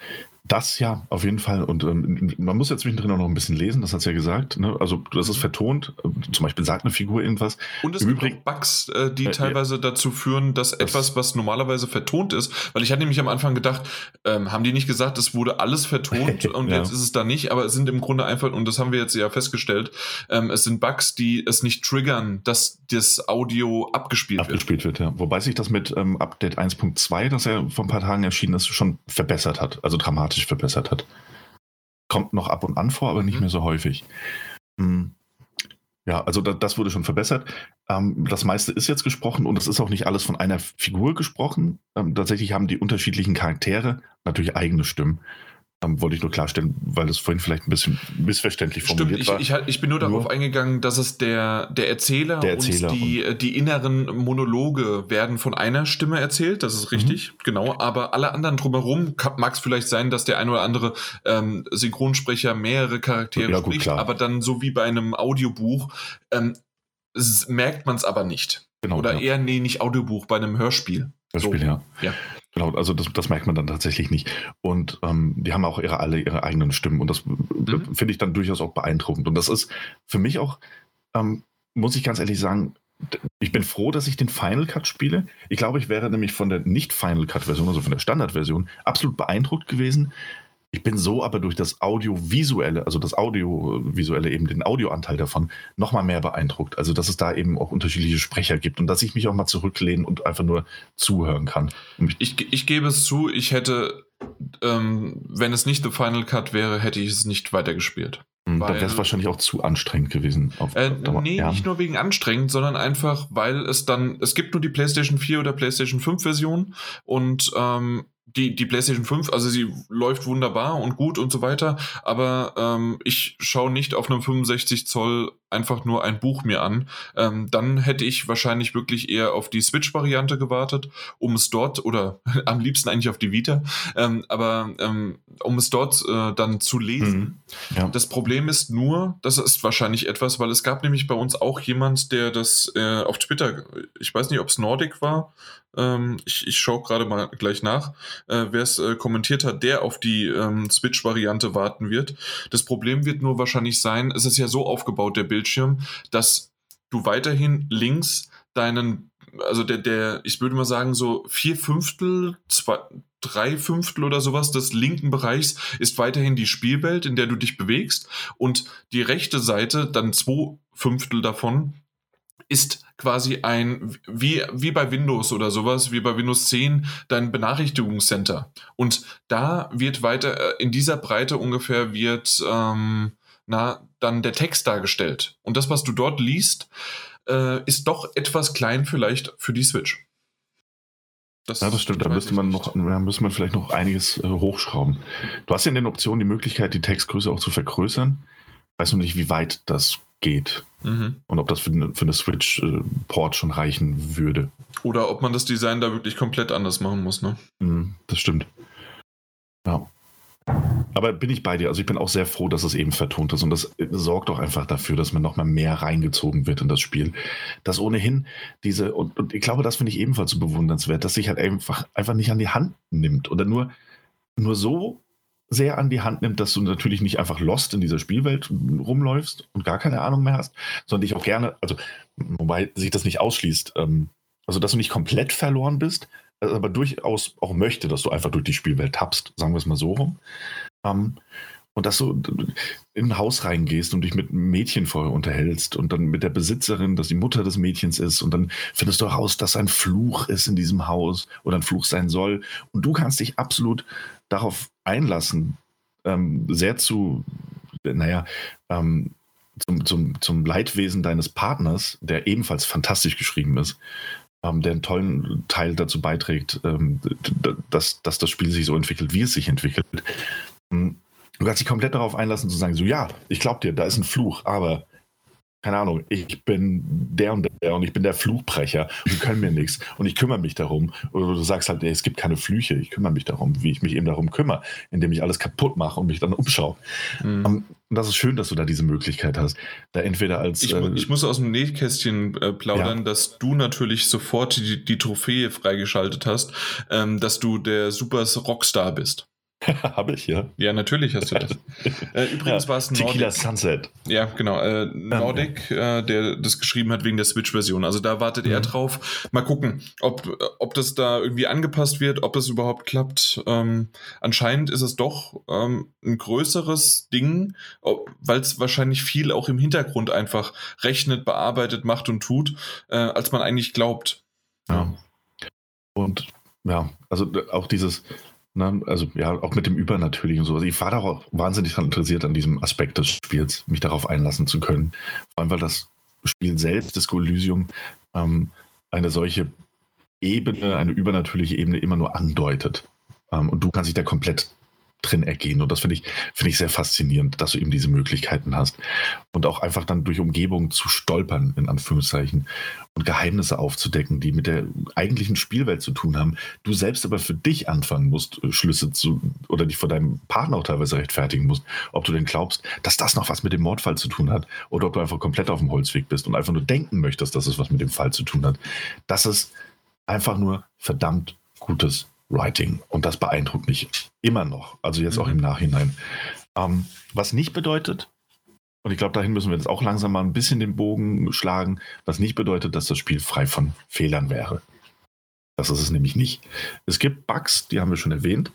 Speaker 2: das ja, auf jeden Fall. Und ähm, man muss ja zwischendrin auch noch ein bisschen lesen, das hat es ja gesagt. Ne? Also, das ist vertont. Zum Beispiel sagt eine Figur irgendwas.
Speaker 1: Und es Im gibt Übrigen, Bugs, äh, die äh, teilweise äh, dazu führen, dass das etwas, was normalerweise vertont ist, weil ich hatte nämlich am Anfang gedacht, ähm, haben die nicht gesagt, es wurde alles vertont und ja. jetzt ist es da nicht, aber es sind im Grunde einfach, und das haben wir jetzt ja festgestellt, ähm, es sind Bugs, die es nicht triggern, dass das Audio abgespielt,
Speaker 2: abgespielt wird. wird ja. Wobei sich das mit ähm, Update 1.2, das ja vor ein paar Tagen erschienen ist, schon verbessert hat. Also dramatisch dramatisch verbessert hat. Kommt noch ab und an vor, aber nicht mhm. mehr so häufig. Hm. Ja, also da, das wurde schon verbessert. Ähm, das meiste ist jetzt gesprochen und es ist auch nicht alles von einer Figur gesprochen. Ähm, tatsächlich haben die unterschiedlichen Charaktere natürlich eigene Stimmen. Ähm, wollte ich nur klarstellen, weil das vorhin vielleicht ein bisschen missverständlich formuliert
Speaker 1: Stimmt, ich, war. Ich, ich bin nur darauf nur eingegangen, dass es der, der Erzähler, der Erzähler und die, und die inneren Monologe werden von einer Stimme erzählt, das ist richtig, mhm. genau. Aber alle anderen drumherum mag es vielleicht sein, dass der ein oder andere ähm, Synchronsprecher mehrere Charaktere ja, gut, spricht, klar. aber dann so wie bei einem Audiobuch ähm, merkt man es aber nicht. Genau, oder ja. eher, nee, nicht Audiobuch, bei einem Hörspiel.
Speaker 2: Hörspiel, so. ja. ja. Genau, also das, das, merkt man dann tatsächlich nicht. Und ähm, die haben auch ihre, alle ihre eigenen Stimmen und das mhm. finde ich dann durchaus auch beeindruckend. Und das ist für mich auch, ähm, muss ich ganz ehrlich sagen, ich bin froh, dass ich den Final Cut spiele. Ich glaube, ich wäre nämlich von der nicht-Final Cut-Version, also von der Standard-Version, absolut beeindruckt gewesen, ich bin so aber durch das Audiovisuelle, also das Audiovisuelle, eben den Audioanteil davon, nochmal mehr beeindruckt. Also, dass es da eben auch unterschiedliche Sprecher gibt und dass ich mich auch mal zurücklehnen und einfach nur zuhören kann.
Speaker 1: Ich, ich gebe es zu, ich hätte, ähm, wenn es nicht The Final Cut wäre, hätte ich es nicht weitergespielt.
Speaker 2: Hm, da wäre es wahrscheinlich auch zu anstrengend gewesen.
Speaker 1: Auf, äh, nee, ja. nicht nur wegen anstrengend, sondern einfach, weil es dann, es gibt nur die PlayStation 4 oder PlayStation 5 Version und ähm, die, die PlayStation 5, also sie läuft wunderbar und gut und so weiter, aber ähm, ich schaue nicht auf einem 65 Zoll einfach nur ein Buch mir an. Ähm, dann hätte ich wahrscheinlich wirklich eher auf die Switch-Variante gewartet, um es dort, oder am liebsten eigentlich auf die Vita, ähm, aber ähm, um es dort äh, dann zu lesen. Mhm. Ja. Das Problem ist nur, das ist wahrscheinlich etwas, weil es gab nämlich bei uns auch jemand, der das äh, auf Twitter, ich weiß nicht, ob es Nordic war, ähm, ich, ich schaue gerade mal gleich nach, äh, wer es äh, kommentiert hat, der auf die ähm, Switch-Variante warten wird. Das Problem wird nur wahrscheinlich sein, es ist ja so aufgebaut, der Bildschirm, dass du weiterhin links deinen, also der, der, ich würde mal sagen, so vier Fünftel, zwei, drei Fünftel oder sowas des linken Bereichs ist weiterhin die Spielwelt, in der du dich bewegst. Und die rechte Seite, dann zwei Fünftel davon, ist quasi ein, wie, wie bei Windows oder sowas, wie bei Windows 10, dein Benachrichtigungscenter. Und da wird weiter, äh, in dieser Breite ungefähr wird, ähm, na, dann der Text dargestellt. Und das, was du dort liest, äh, ist doch etwas klein vielleicht für die Switch.
Speaker 2: Das ja, das stimmt. Da müsste man noch, da müsste man vielleicht noch einiges äh, hochschrauben. Du hast ja in den Optionen die Möglichkeit, die Textgröße auch zu vergrößern. Weiß noch nicht, wie weit das geht. Mhm. Und ob das für, eine, für eine Switch-Port schon reichen würde.
Speaker 1: Oder ob man das Design da wirklich komplett anders machen muss, ne?
Speaker 2: Mhm, das stimmt. Ja. Aber bin ich bei dir. Also ich bin auch sehr froh, dass es eben vertont ist. Und das sorgt auch einfach dafür, dass man nochmal mehr reingezogen wird in das Spiel. Dass ohnehin diese, und, und ich glaube, das finde ich ebenfalls so bewundernswert, dass sich halt einfach, einfach nicht an die Hand nimmt. Oder nur, nur so sehr an die Hand nimmt, dass du natürlich nicht einfach lost in dieser Spielwelt rumläufst und gar keine Ahnung mehr hast, sondern dich auch gerne, also wobei sich das nicht ausschließt, ähm, also dass du nicht komplett verloren bist, aber durchaus auch möchte, dass du einfach durch die Spielwelt tappst, sagen wir es mal so rum. Ähm, und dass du in ein Haus reingehst und dich mit einem Mädchen vorher unterhältst und dann mit der Besitzerin, dass die Mutter des Mädchens ist und dann findest du heraus, dass ein Fluch ist in diesem Haus oder ein Fluch sein soll und du kannst dich absolut darauf einlassen, ähm, sehr zu, naja, ähm, zum, zum, zum Leidwesen deines Partners, der ebenfalls fantastisch geschrieben ist, ähm, der einen tollen Teil dazu beiträgt, ähm, dass, dass das Spiel sich so entwickelt, wie es sich entwickelt. Hm, Du kannst dich komplett darauf einlassen zu sagen, so ja, ich glaube dir, da ist ein Fluch, aber keine Ahnung, ich bin der und der und ich bin der Fluchbrecher und die können mir nichts und ich kümmere mich darum. Oder du sagst halt, ey, es gibt keine Flüche, ich kümmere mich darum, wie ich mich eben darum kümmere, indem ich alles kaputt mache und mich dann umschaue. Mhm. Um, und das ist schön, dass du da diese Möglichkeit hast. Da entweder als.
Speaker 1: Ich, äh, ich muss aus dem Nähkästchen äh, plaudern, ja. dass du natürlich sofort die, die Trophäe freigeschaltet hast, ähm, dass du der Super Rockstar bist.
Speaker 2: Habe ich, ja.
Speaker 1: Ja, natürlich hast du das. äh, übrigens ja, war es
Speaker 2: Nordic. Tequila Sunset.
Speaker 1: Ja, genau. Äh, Nordic, äh, der das geschrieben hat wegen der Switch-Version. Also da wartet mhm. er drauf. Mal gucken, ob, ob das da irgendwie angepasst wird, ob das überhaupt klappt. Ähm, anscheinend ist es doch ähm, ein größeres Ding, weil es wahrscheinlich viel auch im Hintergrund einfach rechnet, bearbeitet, macht und tut, äh, als man eigentlich glaubt.
Speaker 2: Ja. Und ja, also auch dieses Ne? Also ja, auch mit dem Übernatürlichen und so. Also ich war da auch wahnsinnig daran interessiert an diesem Aspekt des Spiels, mich darauf einlassen zu können. Vor allem, weil das Spiel selbst, das Elysium, ähm, eine solche Ebene, eine übernatürliche Ebene immer nur andeutet. Ähm, und du kannst dich da komplett drin ergehen. Und das finde ich, finde ich sehr faszinierend, dass du eben diese Möglichkeiten hast. Und auch einfach dann durch Umgebung zu stolpern, in Anführungszeichen, und Geheimnisse aufzudecken, die mit der eigentlichen Spielwelt zu tun haben. Du selbst aber für dich anfangen musst, äh, Schlüsse zu, oder dich vor deinem Partner auch teilweise rechtfertigen musst, ob du denn glaubst, dass das noch was mit dem Mordfall zu tun hat, oder ob du einfach komplett auf dem Holzweg bist und einfach nur denken möchtest, dass es was mit dem Fall zu tun hat. Das ist einfach nur verdammt gutes Writing. Und das beeindruckt mich immer noch, also jetzt mhm. auch im Nachhinein. Ähm, was nicht bedeutet, und ich glaube, dahin müssen wir jetzt auch langsam mal ein bisschen den Bogen schlagen, was nicht bedeutet, dass das Spiel frei von Fehlern wäre. Das ist es nämlich nicht. Es gibt Bugs, die haben wir schon erwähnt,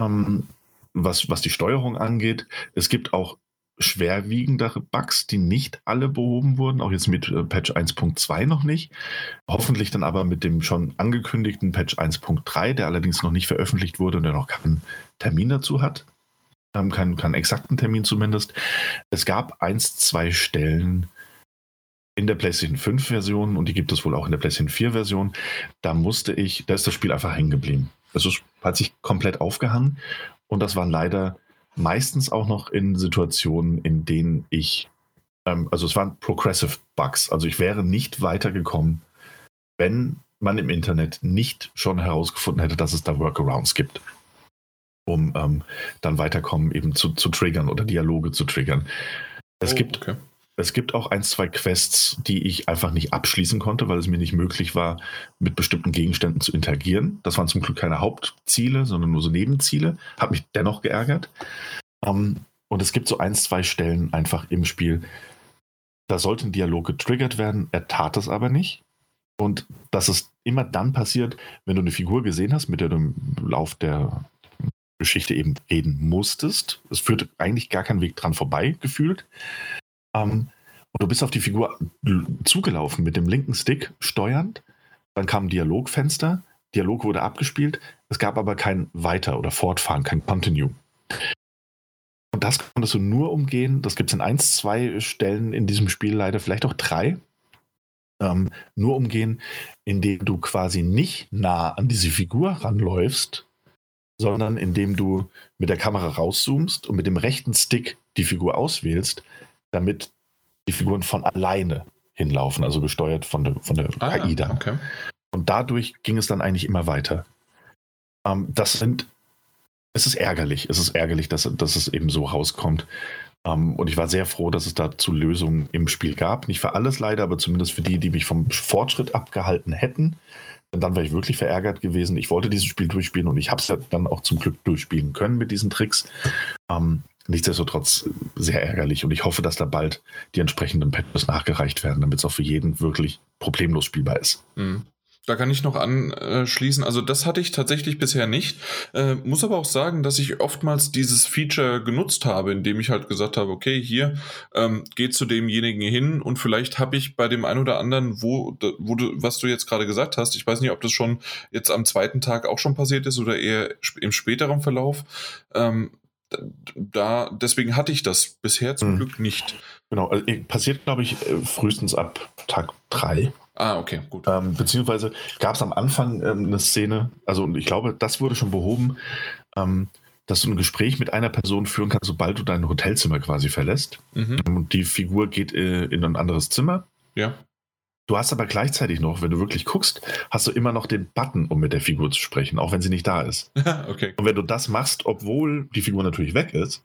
Speaker 2: ähm, was, was die Steuerung angeht. Es gibt auch schwerwiegendere Bugs, die nicht alle behoben wurden, auch jetzt mit äh, Patch 1.2 noch nicht. Hoffentlich dann aber mit dem schon angekündigten Patch 1.3, der allerdings noch nicht veröffentlicht wurde und der noch keinen Termin dazu hat. Ähm, keinen, keinen exakten Termin zumindest. Es gab eins, zwei Stellen in der PlayStation 5 Version und die gibt es wohl auch in der PlayStation 4 Version. Da musste ich, da ist das Spiel einfach hängen geblieben. Es hat sich komplett aufgehangen. Und das waren leider meistens auch noch in Situationen, in denen ich, ähm, also es waren Progressive Bugs. Also ich wäre nicht weitergekommen, wenn man im Internet nicht schon herausgefunden hätte, dass es da Workarounds gibt, um ähm, dann weiterkommen, eben zu, zu triggern oder Dialoge zu triggern. Es oh, gibt okay. Es gibt auch ein, zwei Quests, die ich einfach nicht abschließen konnte, weil es mir nicht möglich war, mit bestimmten Gegenständen zu interagieren. Das waren zum Glück keine Hauptziele, sondern nur so Nebenziele. Hat mich dennoch geärgert. Um, ähm, und es gibt so ein, zwei Stellen einfach im Spiel, da sollte ein Dialog getriggert werden. Er tat es aber nicht. Und das ist immer dann passiert, wenn du eine Figur gesehen hast, mit der du im Lauf der Geschichte eben reden musstest. Es führte eigentlich gar kein Weg dran vorbei, gefühlt. Ähm, und du bist auf die Figur zugelaufen mit dem linken Stick steuernd. Dann kam ein Dialogfenster. Dialog wurde abgespielt. Es gab aber kein Weiter- oder Fortfahren, kein Continue. Und das konntest du nur umgehen. Das gibt es in ein, zwei Stellen in diesem Spiel leider, vielleicht auch drei. Ähm, nur umgehen, indem du quasi nicht nah an diese Figur ranläufst, sondern indem du mit der Kamera rauszoomst und mit dem rechten Stick die Figur auswählst damit die Figuren von alleine hinlaufen, also gesteuert von der, von der ah, KI dann. Okay. Und dadurch ging es dann eigentlich immer weiter. Ähm, das sind, es ist ärgerlich, es ist ärgerlich, dass, dass es eben so rauskommt. Ähm, und ich war sehr froh, dass es dazu Lösungen im Spiel gab. Nicht für alles leider, aber zumindest für die, die mich vom Fortschritt abgehalten hätten. Und dann wäre ich wirklich verärgert gewesen. Ich wollte dieses Spiel durchspielen und ich habe es dann auch zum Glück durchspielen können mit diesen Tricks. Ähm, nichtsdestotrotz sehr ärgerlich und ich hoffe, dass da bald die entsprechenden Patches nachgereicht werden, damit es auch für jeden wirklich problemlos spielbar ist.
Speaker 1: Mhm. Da kann ich noch anschließen. Also das hatte ich tatsächlich bisher nicht. Äh, muss aber auch sagen, dass ich oftmals dieses Feature genutzt habe, indem ich halt gesagt habe, okay, hier ähm, geht zu demjenigen hin und vielleicht habe ich bei dem einen oder anderen, wo, wo du, was du jetzt gerade gesagt hast, ich weiß nicht, ob das schon jetzt am zweiten Tag auch schon passiert ist oder eher im späteren Verlauf, ähm, da, deswegen hatte ich das bisher zum hm. Glück nicht.
Speaker 2: Genau, also passiert, glaube ich, äh, frühestens ab Tag 3.
Speaker 1: Ah, okay, gut.
Speaker 2: Ähm, beziehungsweise gab es am Anfang ähm, eine Szene, also ich glaube, das wurde schon behoben, ähm, dass du ein Gespräch mit einer Person führen kannst, sobald du dein Hotelzimmer quasi verlässt. Mhm. Und die Figur geht äh, in ein anderes Zimmer.
Speaker 1: Ja.
Speaker 2: Du hast aber gleichzeitig noch, wenn du wirklich guckst, hast du immer noch den Button, um mit der Figur zu sprechen, auch wenn sie nicht da ist.
Speaker 1: okay.
Speaker 2: Und wenn du das machst, obwohl die Figur natürlich weg ist,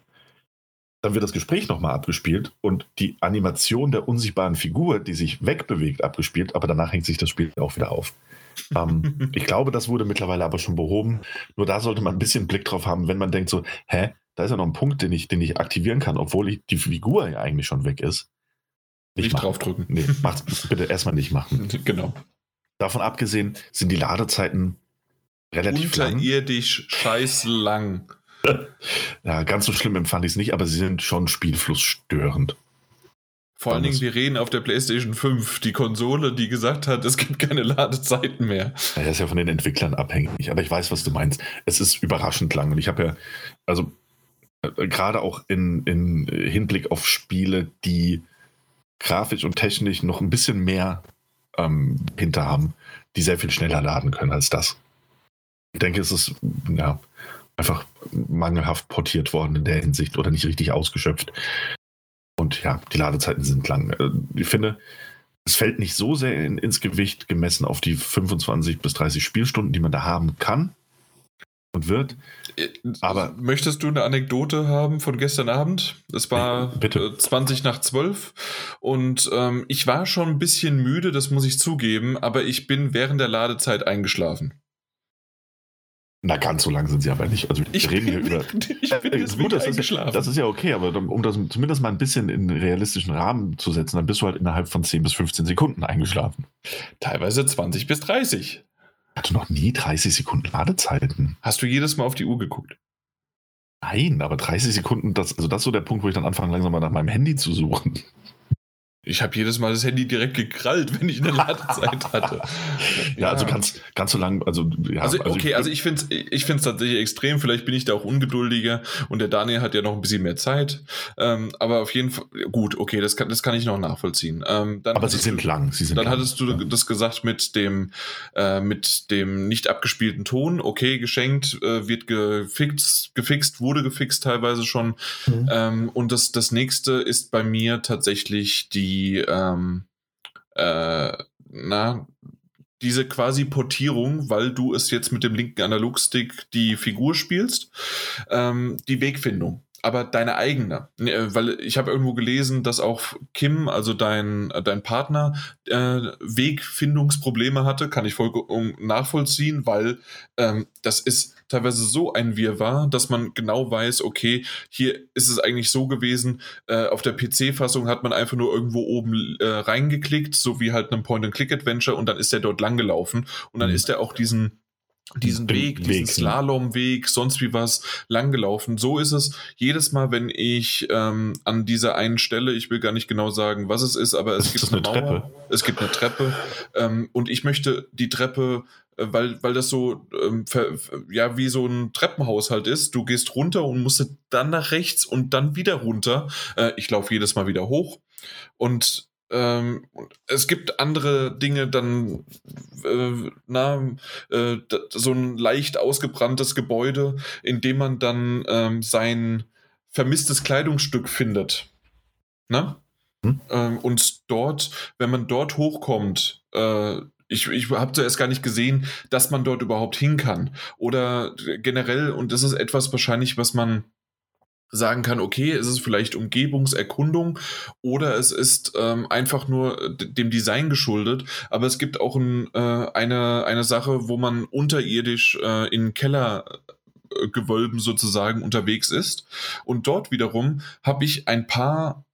Speaker 2: dann wird das Gespräch nochmal abgespielt und die Animation der unsichtbaren Figur, die sich wegbewegt, abgespielt, aber danach hängt sich das Spiel auch wieder auf. ähm, ich glaube, das wurde mittlerweile aber schon behoben. Nur da sollte man ein bisschen Blick drauf haben, wenn man denkt so, hä, da ist ja noch ein Punkt, den ich, den ich aktivieren kann, obwohl ich, die Figur ja eigentlich schon weg ist.
Speaker 1: Nicht, nicht draufdrücken.
Speaker 2: Nee, macht bitte erstmal nicht machen.
Speaker 1: Genau.
Speaker 2: Davon abgesehen sind die Ladezeiten relativ
Speaker 1: Unterirdisch lang. scheiß lang.
Speaker 2: ja, ganz so schlimm empfand ich es nicht, aber sie sind schon spielflussstörend.
Speaker 1: Vor allen Dingen, wir reden auf der PlayStation 5, die Konsole, die gesagt hat, es gibt keine Ladezeiten mehr.
Speaker 2: Ja, das ist ja von den Entwicklern abhängig, aber ich weiß, was du meinst. Es ist überraschend lang und ich habe ja, also äh, gerade auch in, in Hinblick auf Spiele, die grafisch und technisch noch ein bisschen mehr ähm, hinter haben, die sehr viel schneller laden können als das. Ich denke, es ist ja, einfach mangelhaft portiert worden in der Hinsicht oder nicht richtig ausgeschöpft. Und ja, die Ladezeiten sind lang. Äh, ich finde, es fällt nicht so sehr in, ins Gewicht gemessen auf die 25 bis 30 Spielstunden, die man da haben kann und wird.
Speaker 1: Äh, Aber möchtest du eine Anekdote haben von gestern Abend? Es war bitte. 20 nach 12 und ähm, ich war schon ein bisschen müde, das muss ich zugeben, aber ich bin während der Ladezeit eingeschlafen.
Speaker 2: Na, ganz so lang sind sie aber nicht. Also
Speaker 1: ich reden hier über. Ich bin jetzt
Speaker 2: gut, das ist, ja, das ist ja okay, aber um das zumindest mal ein bisschen in realistischen Rahmen zu setzen, dann bist du halt innerhalb von 10 bis 15 Sekunden eingeschlafen.
Speaker 1: Teilweise 20 bis 30
Speaker 2: hatte noch nie 30 Sekunden Ladezeiten.
Speaker 1: Hast du jedes Mal auf die Uhr geguckt?
Speaker 2: Nein, aber 30 Sekunden, das, also das ist so der Punkt, wo ich dann anfange, langsam mal nach meinem Handy zu suchen.
Speaker 1: Ich habe jedes Mal das Handy direkt gekrallt, wenn ich eine Ladezeit hatte.
Speaker 2: ja, ja, also ganz, ganz so lang. Also, ja,
Speaker 1: also, also okay, ich, also ich finde es ich find's tatsächlich extrem. Vielleicht bin ich da auch ungeduldiger und der Daniel hat ja noch ein bisschen mehr Zeit. Ähm, aber auf jeden Fall, gut, okay, das kann, das kann ich noch nachvollziehen. Ähm,
Speaker 2: aber sie sind
Speaker 1: du,
Speaker 2: lang. Sie sind
Speaker 1: dann
Speaker 2: lang.
Speaker 1: hattest du ja. das gesagt mit dem, äh, mit dem nicht abgespielten Ton. Okay, geschenkt, äh, wird gefixt, gefixt, wurde gefixt teilweise schon. Mhm. Ähm, und das, das nächste ist bei mir tatsächlich die die, ähm, äh, na, diese quasi Portierung, weil du es jetzt mit dem linken Analogstick die Figur spielst, ähm, die Wegfindung aber deine eigene. Äh, weil ich habe irgendwo gelesen, dass auch Kim, also dein, dein Partner, äh, Wegfindungsprobleme hatte. Kann ich vollkommen nachvollziehen, weil ähm, das ist teilweise so ein Wirrwarr, dass man genau weiß, okay, hier ist es eigentlich so gewesen, äh, auf der PC-Fassung hat man einfach nur irgendwo oben äh, reingeklickt, so wie halt ein Point-and-Click-Adventure und dann ist der dort langgelaufen und dann mhm. ist er auch diesen diesen Weg, Weg diesen Slalomweg, sonst wie was langgelaufen. So ist es jedes Mal, wenn ich ähm, an dieser einen Stelle, ich will gar nicht genau sagen, was es ist, aber es gibt eine, eine Mauer, Treppe. es gibt eine Treppe ähm, und ich möchte die Treppe weil, weil das so, ähm, ja, wie so ein Treppenhaushalt ist. Du gehst runter und musst dann nach rechts und dann wieder runter. Äh, ich laufe jedes Mal wieder hoch. Und ähm, es gibt andere Dinge, dann äh, na, äh, so ein leicht ausgebranntes Gebäude, in dem man dann ähm, sein vermisstes Kleidungsstück findet. Na? Hm? Ähm, und dort, wenn man dort hochkommt, äh, ich, ich habe zuerst gar nicht gesehen, dass man dort überhaupt hin kann. Oder generell, und das ist etwas wahrscheinlich, was man sagen kann, okay, es ist vielleicht Umgebungserkundung oder es ist ähm, einfach nur dem Design geschuldet, aber es gibt auch ein, äh, eine, eine Sache, wo man unterirdisch äh, in Kellergewölben sozusagen unterwegs ist. Und dort wiederum habe ich ein paar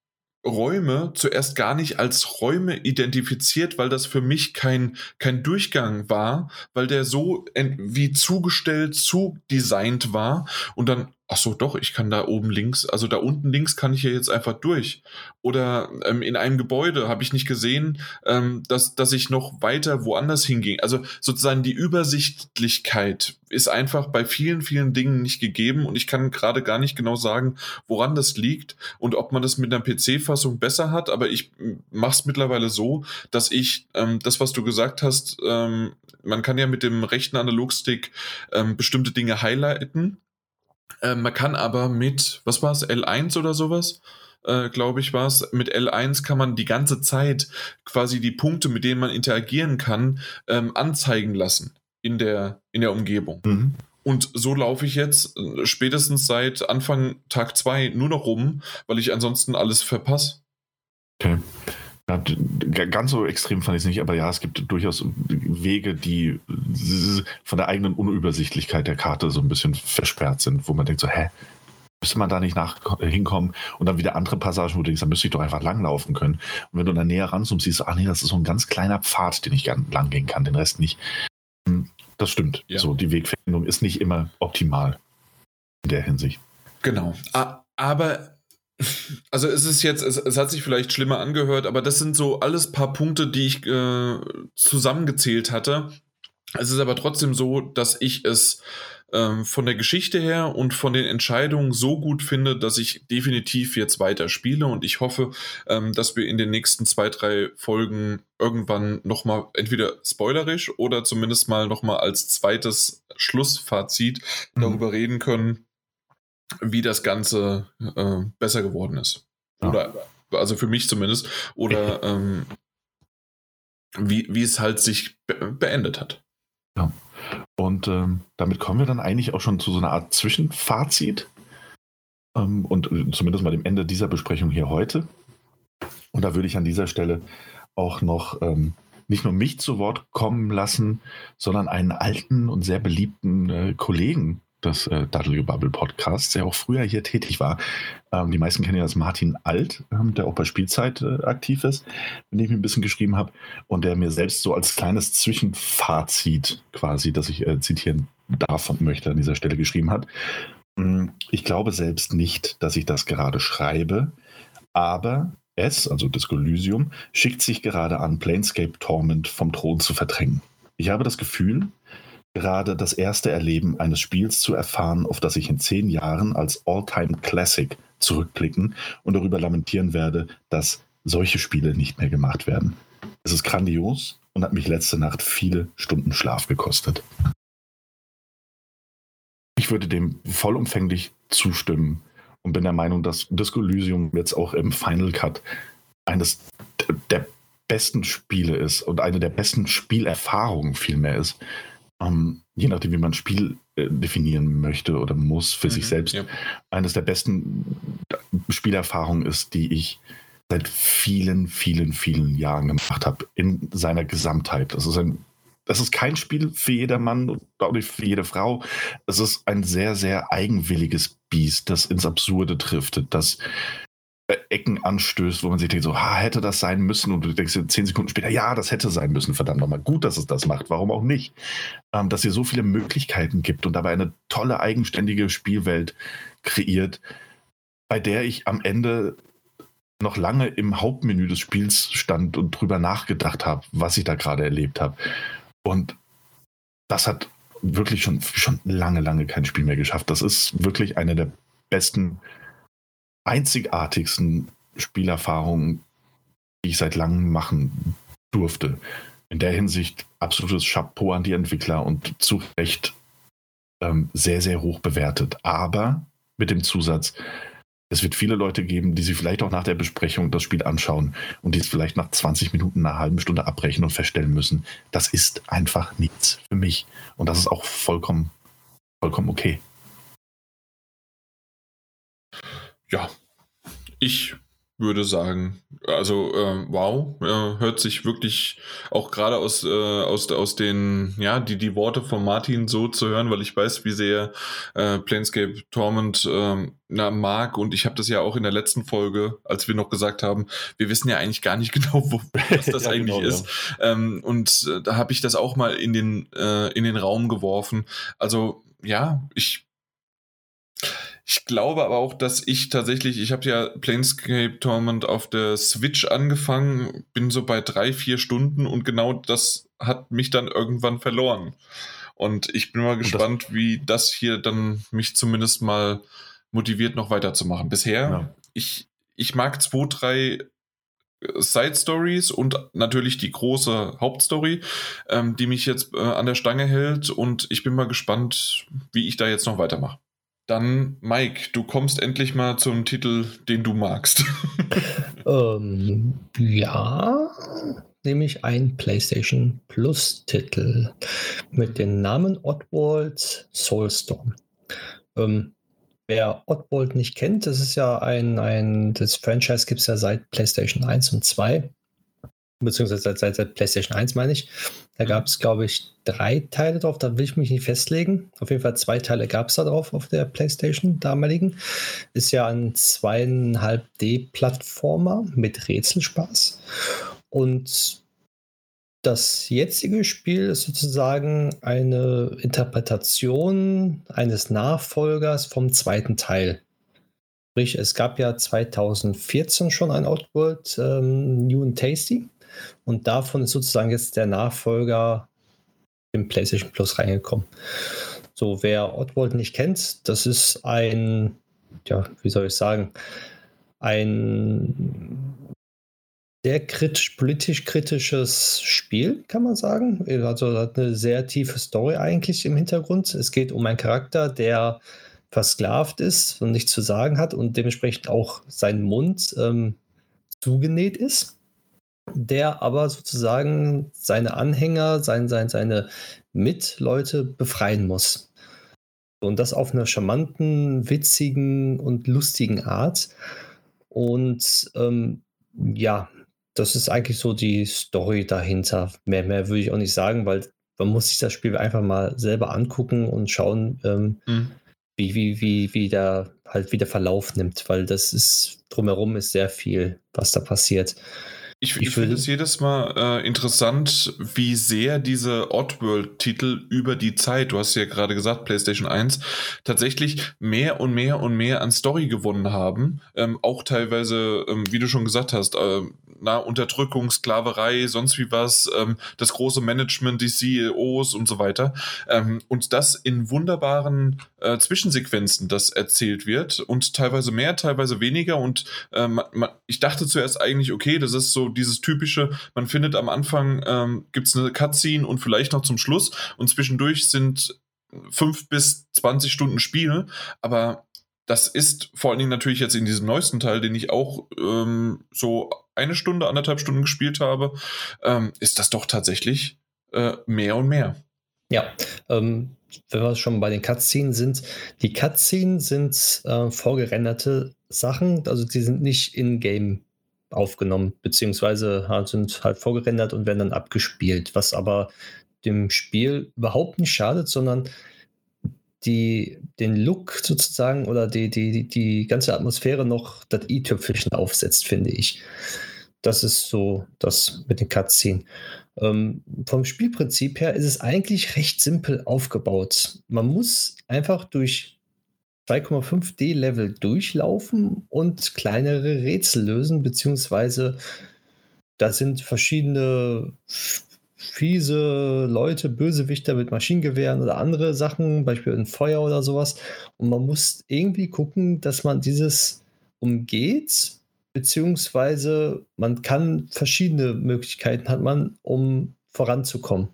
Speaker 1: Räume zuerst gar nicht als Räume identifiziert, weil das für mich kein, kein Durchgang war, weil der so wie zugestellt, zudesignt war und dann ach so, doch, ich kann da oben links, also da unten links kann ich ja jetzt einfach durch. Oder ähm, in einem Gebäude habe ich nicht gesehen, ähm, dass, dass ich noch weiter woanders hinging. Also sozusagen die Übersichtlichkeit ist einfach bei vielen, vielen Dingen nicht gegeben und ich kann gerade gar nicht genau sagen, woran das liegt und ob man das mit einer PC-Fassung besser hat, aber ich mache es mittlerweile so, dass ich ähm, das, was du gesagt hast, ähm, man kann ja mit dem rechten Analogstick ähm, bestimmte Dinge highlighten äh, man kann aber mit, was war es, L1 oder sowas? Äh, glaube ich, war es. Mit L1 kann man die ganze Zeit quasi die Punkte, mit denen man interagieren kann, ähm, anzeigen lassen in der, in der Umgebung. Mhm. Und so laufe ich jetzt äh, spätestens seit Anfang Tag 2 nur noch rum, weil ich ansonsten alles verpasse.
Speaker 2: Okay. Ja, ganz so extrem fand ich es nicht, aber ja, es gibt durchaus Wege, die von der eigenen Unübersichtlichkeit der Karte so ein bisschen versperrt sind, wo man denkt so, hä, müsste man da nicht nach hinkommen und dann wieder andere Passagen, wo du denkst, da müsste ich doch einfach langlaufen können. Und wenn du dann näher ranzoomst, siehst du, ach nee, das ist so ein ganz kleiner Pfad, den ich lang gehen kann, den Rest nicht. Hm, das stimmt. Ja. So, die Wegfindung ist nicht immer optimal in der Hinsicht.
Speaker 1: Genau. Aber also es ist jetzt, es, es, hat sich vielleicht schlimmer angehört, aber das sind so alles paar Punkte, die ich äh, zusammengezählt hatte. Es ist aber trotzdem so, dass ich es ähm, von der Geschichte her und von den Entscheidungen so gut finde, dass ich definitiv jetzt weiter spiele und ich hoffe, ähm, dass wir in den nächsten zwei, drei Folgen irgendwann nochmal entweder spoilerisch oder zumindest mal nochmal als zweites Schlussfazit mhm. darüber reden können, wie das Ganze äh, besser geworden ist. Ja. Oder, also für mich zumindest. Oder ähm, wie, wie es halt sich be beendet hat.
Speaker 2: Ja. Und ähm, damit kommen wir dann eigentlich auch schon zu so einer Art Zwischenfazit. Ähm, und äh, zumindest mal dem Ende dieser Besprechung hier heute. Und da würde ich an dieser Stelle auch noch ähm, nicht nur mich zu Wort kommen lassen, sondern einen alten und sehr beliebten äh, Kollegen des äh, Bubble Podcasts, der auch früher hier tätig war. Ähm, die meisten kennen ja das Martin Alt, ähm, der auch bei Spielzeit äh, aktiv ist, mit dem ich ein bisschen geschrieben habe und der mir selbst so als kleines Zwischenfazit quasi, das ich äh, zitieren darf und möchte an dieser Stelle geschrieben hat. Mm, ich glaube selbst nicht, dass ich das gerade schreibe, aber S, also Disco Elysium, schickt sich gerade an, Planescape Torment vom Thron zu verdrängen. Ich habe das Gefühl, gerade das erste Erleben eines Spiels zu erfahren, auf das ich in zehn Jahren als All-Time Classic zurückblicken und darüber lamentieren werde, dass solche Spiele nicht mehr gemacht werden. Es ist grandios und hat mich letzte Nacht viele Stunden Schlaf gekostet. Ich würde dem vollumfänglich zustimmen und bin der Meinung, dass Disco Elysium jetzt auch im Final Cut eines der besten Spiele ist und eine der besten Spielerfahrungen vielmehr ist. Ähm, je nachdem, wie man Spiel äh, definieren möchte oder muss für mhm, sich selbst, ja. eines der besten Spielerfahrungen ist, die ich seit vielen, vielen, vielen Jahren gemacht habe, in seiner Gesamtheit. Das ist ein das ist kein Spiel für jedermann und auch nicht für jede Frau. Es ist ein sehr, sehr eigenwilliges Biest, das ins Absurde driftet, das äh, Ecken anstößt, wo man sich denkt, so, ha, hätte das sein müssen? Und du denkst dir zehn Sekunden später, ja, das hätte sein müssen, verdammt nochmal. Gut, dass es das macht, warum auch nicht? Ähm, dass ihr so viele Möglichkeiten gibt und dabei eine tolle, eigenständige Spielwelt kreiert, bei der ich am Ende noch lange im Hauptmenü des Spiels stand und drüber nachgedacht habe, was ich da gerade erlebt habe. Und das hat wirklich schon, schon lange, lange kein Spiel mehr geschafft. Das ist wirklich eine der besten, einzigartigsten Spielerfahrungen, die ich seit langem machen durfte. In der Hinsicht absolutes Chapeau an die Entwickler und zu Recht ähm, sehr, sehr hoch bewertet. Aber mit dem Zusatz, es wird viele Leute geben, die sich vielleicht auch nach der Besprechung das Spiel anschauen und die es vielleicht nach 20 Minuten, einer halben Stunde abbrechen und feststellen müssen, das ist einfach nichts für mich. Und das ist auch vollkommen, vollkommen okay.
Speaker 1: Ja, ich würde sagen. Also äh, wow, äh, hört sich wirklich auch gerade aus, äh, aus, aus den, ja, die, die Worte von Martin so zu hören, weil ich weiß, wie sehr äh, Planescape Torment äh, na, mag und ich habe das ja auch in der letzten Folge, als wir noch gesagt haben, wir wissen ja eigentlich gar nicht genau, wo, was das ja, eigentlich genau, ist. Ja. Ähm, und äh, da habe ich das auch mal in den, äh, in den Raum geworfen. Also ja, ich ich glaube aber auch, dass ich tatsächlich, ich habe ja Planescape Torment auf der Switch angefangen, bin so bei drei, vier Stunden und genau das hat mich dann irgendwann verloren. Und ich bin mal gespannt, das, wie das hier dann mich zumindest mal motiviert, noch weiterzumachen. Bisher, ja. ich, ich mag zwei, drei Side Stories und natürlich die große Hauptstory, ähm, die mich jetzt äh, an der Stange hält und ich bin mal gespannt, wie ich da jetzt noch weitermache. Dann, Mike, du kommst endlich mal zum Titel, den du magst.
Speaker 3: ähm, ja, nämlich ein PlayStation Plus-Titel mit dem Namen Oddworld Soulstorm. Ähm, wer Oddworld nicht kennt, das ist ja ein, ein das Franchise gibt es ja seit PlayStation 1 und 2 beziehungsweise seit, seit, seit PlayStation 1 meine ich. Da mhm. gab es, glaube ich, drei Teile drauf, da will ich mich nicht festlegen. Auf jeden Fall zwei Teile gab es da drauf auf der PlayStation damaligen. Ist ja ein 2,5D-Plattformer mit Rätselspaß. Und das jetzige Spiel ist sozusagen eine Interpretation eines Nachfolgers vom zweiten Teil. Sprich, es gab ja 2014 schon ein Outworld ähm, New and Tasty. Und davon ist sozusagen jetzt der Nachfolger im PlayStation Plus reingekommen. So, wer Oddworld nicht kennt, das ist ein, ja, wie soll ich sagen, ein sehr kritisch, politisch kritisches Spiel, kann man sagen. Also hat eine sehr tiefe Story eigentlich im Hintergrund. Es geht um einen Charakter, der versklavt ist und nichts zu sagen hat und dementsprechend auch sein Mund ähm, zugenäht ist der aber sozusagen seine Anhänger, sein, sein, seine Mitleute befreien muss. Und das auf einer charmanten, witzigen und lustigen Art. Und ähm, ja, das ist eigentlich so die Story dahinter. Mehr, mehr würde ich auch nicht sagen, weil man muss sich das Spiel einfach mal selber angucken und schauen, ähm, mhm. wie, wie, wie, wie der halt wie der Verlauf nimmt, weil das ist drumherum ist sehr viel, was da passiert.
Speaker 1: Ich, ich, ich finde es jedes Mal äh, interessant, wie sehr diese Oddworld-Titel über die Zeit, du hast ja gerade gesagt, PlayStation 1, tatsächlich mehr und mehr und mehr an Story gewonnen haben. Ähm, auch teilweise, ähm, wie du schon gesagt hast, äh, na, Unterdrückung, Sklaverei, sonst wie was, ähm, das große Management, die CEOs und so weiter. Ähm, und das in wunderbaren äh, Zwischensequenzen, das erzählt wird und teilweise mehr, teilweise weniger. Und ähm, man, ich dachte zuerst eigentlich, okay, das ist so dieses typische, man findet am Anfang ähm, gibt es eine Cutscene und vielleicht noch zum Schluss und zwischendurch sind fünf bis zwanzig Stunden Spiel, aber das ist vor allen Dingen natürlich jetzt in diesem neuesten Teil, den ich auch ähm, so eine Stunde, anderthalb Stunden gespielt habe, ähm, ist das doch tatsächlich äh, mehr und mehr.
Speaker 3: Ja, ähm, wenn wir schon bei den Cutscenes sind, die Cutscenes sind äh, vorgerenderte Sachen, also die sind nicht in-game aufgenommen, beziehungsweise sind halt vorgerendert und werden dann abgespielt, was aber dem Spiel überhaupt nicht schadet, sondern die, den Look sozusagen oder die, die, die ganze Atmosphäre noch das i-Tüpfelchen aufsetzt, finde ich. Das ist so das mit den Cutscenes. Ähm, vom Spielprinzip her ist es eigentlich recht simpel aufgebaut. Man muss einfach durch 2,5D-Level durchlaufen und kleinere Rätsel lösen, beziehungsweise da sind verschiedene fiese Leute, Bösewichter mit Maschinengewehren oder andere Sachen, Beispiel ein Feuer oder sowas. Und man muss irgendwie gucken, dass man dieses umgeht, beziehungsweise man kann verschiedene Möglichkeiten hat man, um voranzukommen.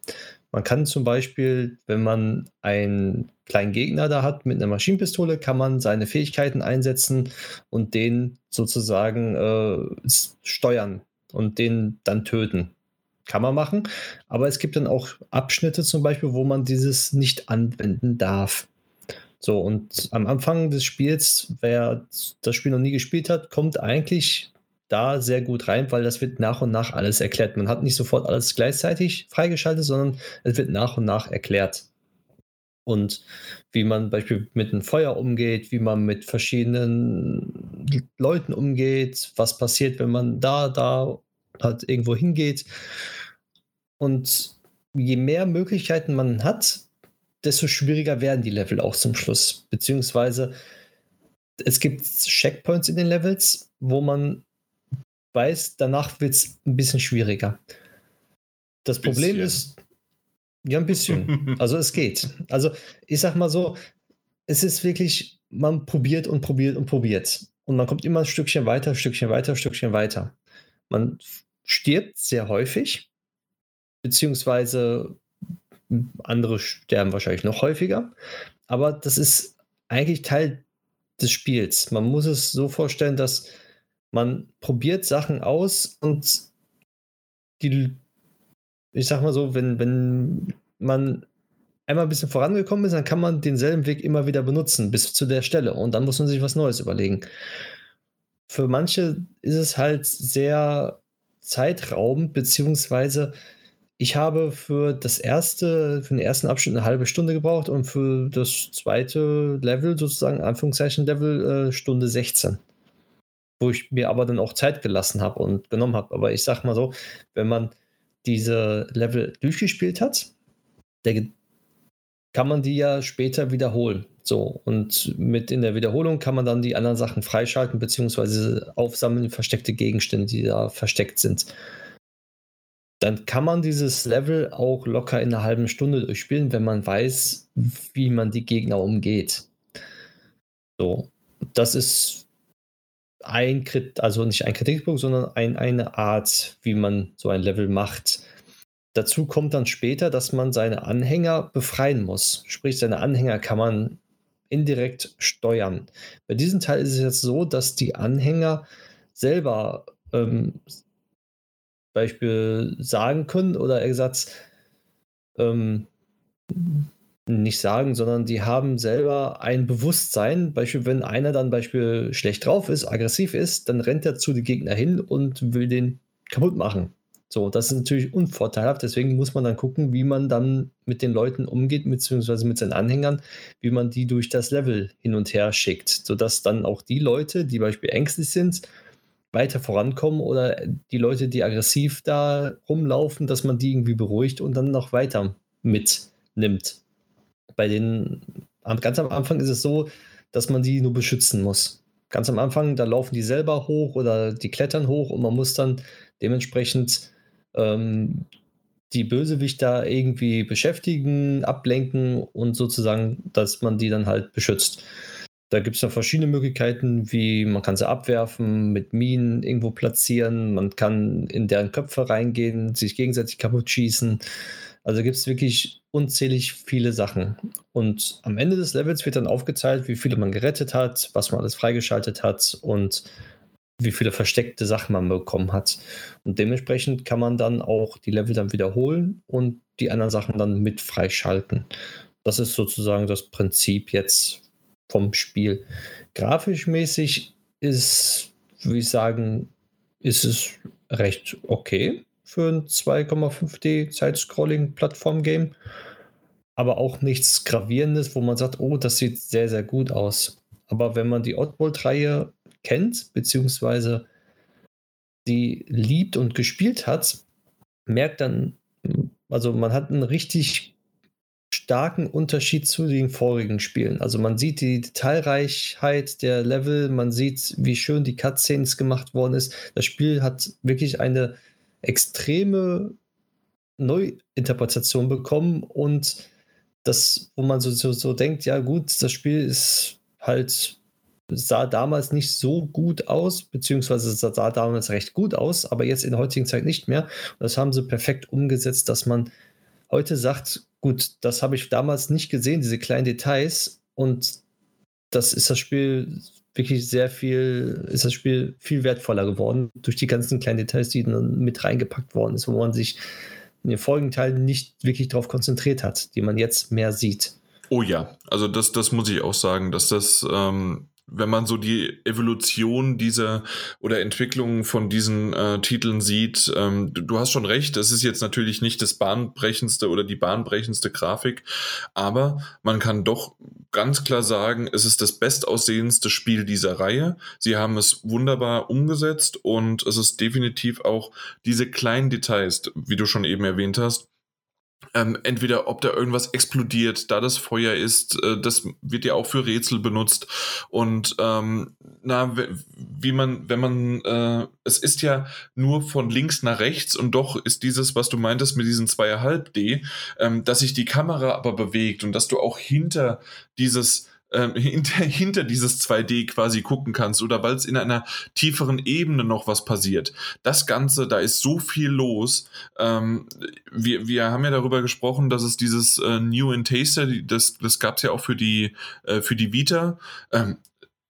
Speaker 3: Man kann zum Beispiel, wenn man einen kleinen Gegner da hat mit einer Maschinenpistole, kann man seine Fähigkeiten einsetzen und den sozusagen äh, steuern und den dann töten kann man machen. Aber es gibt dann auch Abschnitte zum Beispiel, wo man dieses nicht anwenden darf. So, und am Anfang des Spiels, wer das Spiel noch nie gespielt hat, kommt eigentlich da sehr gut rein, weil das wird nach und nach alles erklärt. Man hat nicht sofort alles gleichzeitig freigeschaltet, sondern es wird nach und nach erklärt. Und wie man beispielsweise mit dem Feuer umgeht, wie man mit verschiedenen Leuten umgeht, was passiert, wenn man da, da halt irgendwo hingeht. Und je mehr Möglichkeiten man hat, desto schwieriger werden die Level auch zum Schluss. Beziehungsweise es gibt Checkpoints in den Levels, wo man weiß, danach wird es ein bisschen schwieriger. Das bisschen. Problem ist, ja, ein bisschen. Also es geht. Also ich sag mal so, es ist wirklich, man probiert und probiert und probiert. Und man kommt immer ein Stückchen weiter, ein Stückchen weiter, ein Stückchen weiter. Man stirbt sehr häufig, beziehungsweise andere sterben wahrscheinlich noch häufiger. Aber das ist eigentlich Teil des Spiels. Man muss es so vorstellen, dass man probiert Sachen aus und die, ich sag mal so, wenn, wenn man einmal ein bisschen vorangekommen ist, dann kann man denselben Weg immer wieder benutzen, bis zu der Stelle. Und dann muss man sich was Neues überlegen. Für manche ist es halt sehr Zeitraum, beziehungsweise ich habe für das erste, für den ersten Abschnitt eine halbe Stunde gebraucht und für das zweite Level, sozusagen, Anführungszeichen Level, äh, Stunde 16. Wo ich mir aber dann auch Zeit gelassen habe und genommen habe. Aber ich sag mal so, wenn man diese Level durchgespielt hat, der, kann man die ja später wiederholen. So, und mit in der Wiederholung kann man dann die anderen Sachen freischalten, beziehungsweise aufsammeln, versteckte Gegenstände, die da versteckt sind. Dann kann man dieses Level auch locker in einer halben Stunde durchspielen, wenn man weiß, wie man die Gegner umgeht. So, das ist ein Kritik, also nicht ein Kritikpunkt, sondern ein, eine Art, wie man so ein Level macht. Dazu kommt dann später, dass man seine Anhänger befreien muss. Sprich, seine Anhänger kann man indirekt steuern. Bei diesem Teil ist es jetzt so, dass die Anhänger selber ähm, Beispiel sagen können oder Ersatz ähm, nicht sagen, sondern die haben selber ein Bewusstsein. Beispiel, wenn einer dann Beispiel schlecht drauf ist, aggressiv ist, dann rennt er zu den Gegner hin und will den kaputt machen. So, das ist natürlich unvorteilhaft. Deswegen muss man dann gucken, wie man dann mit den Leuten umgeht, beziehungsweise mit seinen Anhängern, wie man die durch das Level hin und her schickt, sodass dann auch die Leute, die beispielsweise ängstlich sind, weiter vorankommen oder die Leute, die aggressiv da rumlaufen, dass man die irgendwie beruhigt und dann noch weiter mitnimmt. Bei den, ganz am Anfang ist es so, dass man die nur beschützen muss. Ganz am Anfang, da laufen die selber hoch oder die klettern hoch und man muss dann dementsprechend ähm, die Bösewichter irgendwie beschäftigen, ablenken und sozusagen, dass man die dann halt beschützt. Da gibt es dann verschiedene Möglichkeiten, wie man kann sie abwerfen, mit Minen irgendwo platzieren, man kann in deren Köpfe reingehen, sich gegenseitig kaputt schießen. Also gibt es wirklich unzählig viele Sachen. Und am Ende des Levels wird dann aufgezeigt, wie viele man gerettet hat, was man alles freigeschaltet hat und wie viele versteckte Sachen man bekommen hat. Und dementsprechend kann man dann auch die Level dann wiederholen und die anderen Sachen dann mit freischalten. Das ist sozusagen das Prinzip jetzt vom Spiel. Grafisch mäßig ist, würde ich sagen, ist es recht okay für ein 2,5D Side-Scrolling-Plattform-Game. Aber auch nichts Gravierendes, wo man sagt, oh, das sieht sehr, sehr gut aus. Aber wenn man die Oddworld-Reihe kennt, beziehungsweise die liebt und gespielt hat, merkt dann, also man hat einen richtig starken Unterschied zu den vorigen Spielen. Also man sieht die Detailreichheit der Level, man sieht, wie schön die Cutscenes gemacht worden ist. Das Spiel hat wirklich eine extreme Neuinterpretation bekommen und das, wo man so, so, so denkt, ja gut, das Spiel ist halt sah damals nicht so gut aus, beziehungsweise sah damals recht gut aus, aber jetzt in der heutigen Zeit nicht mehr. Und das haben sie perfekt umgesetzt, dass man heute sagt, gut, das habe ich damals nicht gesehen, diese kleinen Details. Und das ist das Spiel wirklich sehr viel, ist das Spiel viel wertvoller geworden durch die ganzen kleinen Details, die dann mit reingepackt worden ist, wo man sich in den folgenden Teilen nicht wirklich darauf konzentriert hat, die man jetzt mehr sieht.
Speaker 1: Oh ja, also das, das muss ich auch sagen, dass das ähm, wenn man so die Evolution dieser oder Entwicklung von diesen äh, Titeln sieht, ähm, du, du, hast schon recht, das ist jetzt natürlich nicht das bahnbrechendste oder die bahnbrechendste Grafik, aber man kann doch ganz klar sagen, es ist das bestaussehendste Spiel dieser Reihe. Sie haben es wunderbar umgesetzt und es ist definitiv auch diese kleinen Details, wie du schon eben erwähnt hast, ähm, entweder ob da irgendwas explodiert, da das Feuer ist, äh, das wird ja auch für Rätsel benutzt. Und ähm, na, wie man, wenn man, äh, es ist ja nur von links nach rechts und doch ist dieses, was du meintest mit diesen zweieinhalb D, ähm, dass sich die Kamera aber bewegt und dass du auch hinter dieses ähm, hinter, hinter dieses 2D quasi gucken kannst oder weil es in einer tieferen Ebene noch was passiert. Das Ganze, da ist so viel los. Ähm, wir, wir haben ja darüber gesprochen, dass es dieses äh, New in Taster, das, das gab es ja auch für die, äh, für die Vita. Ähm,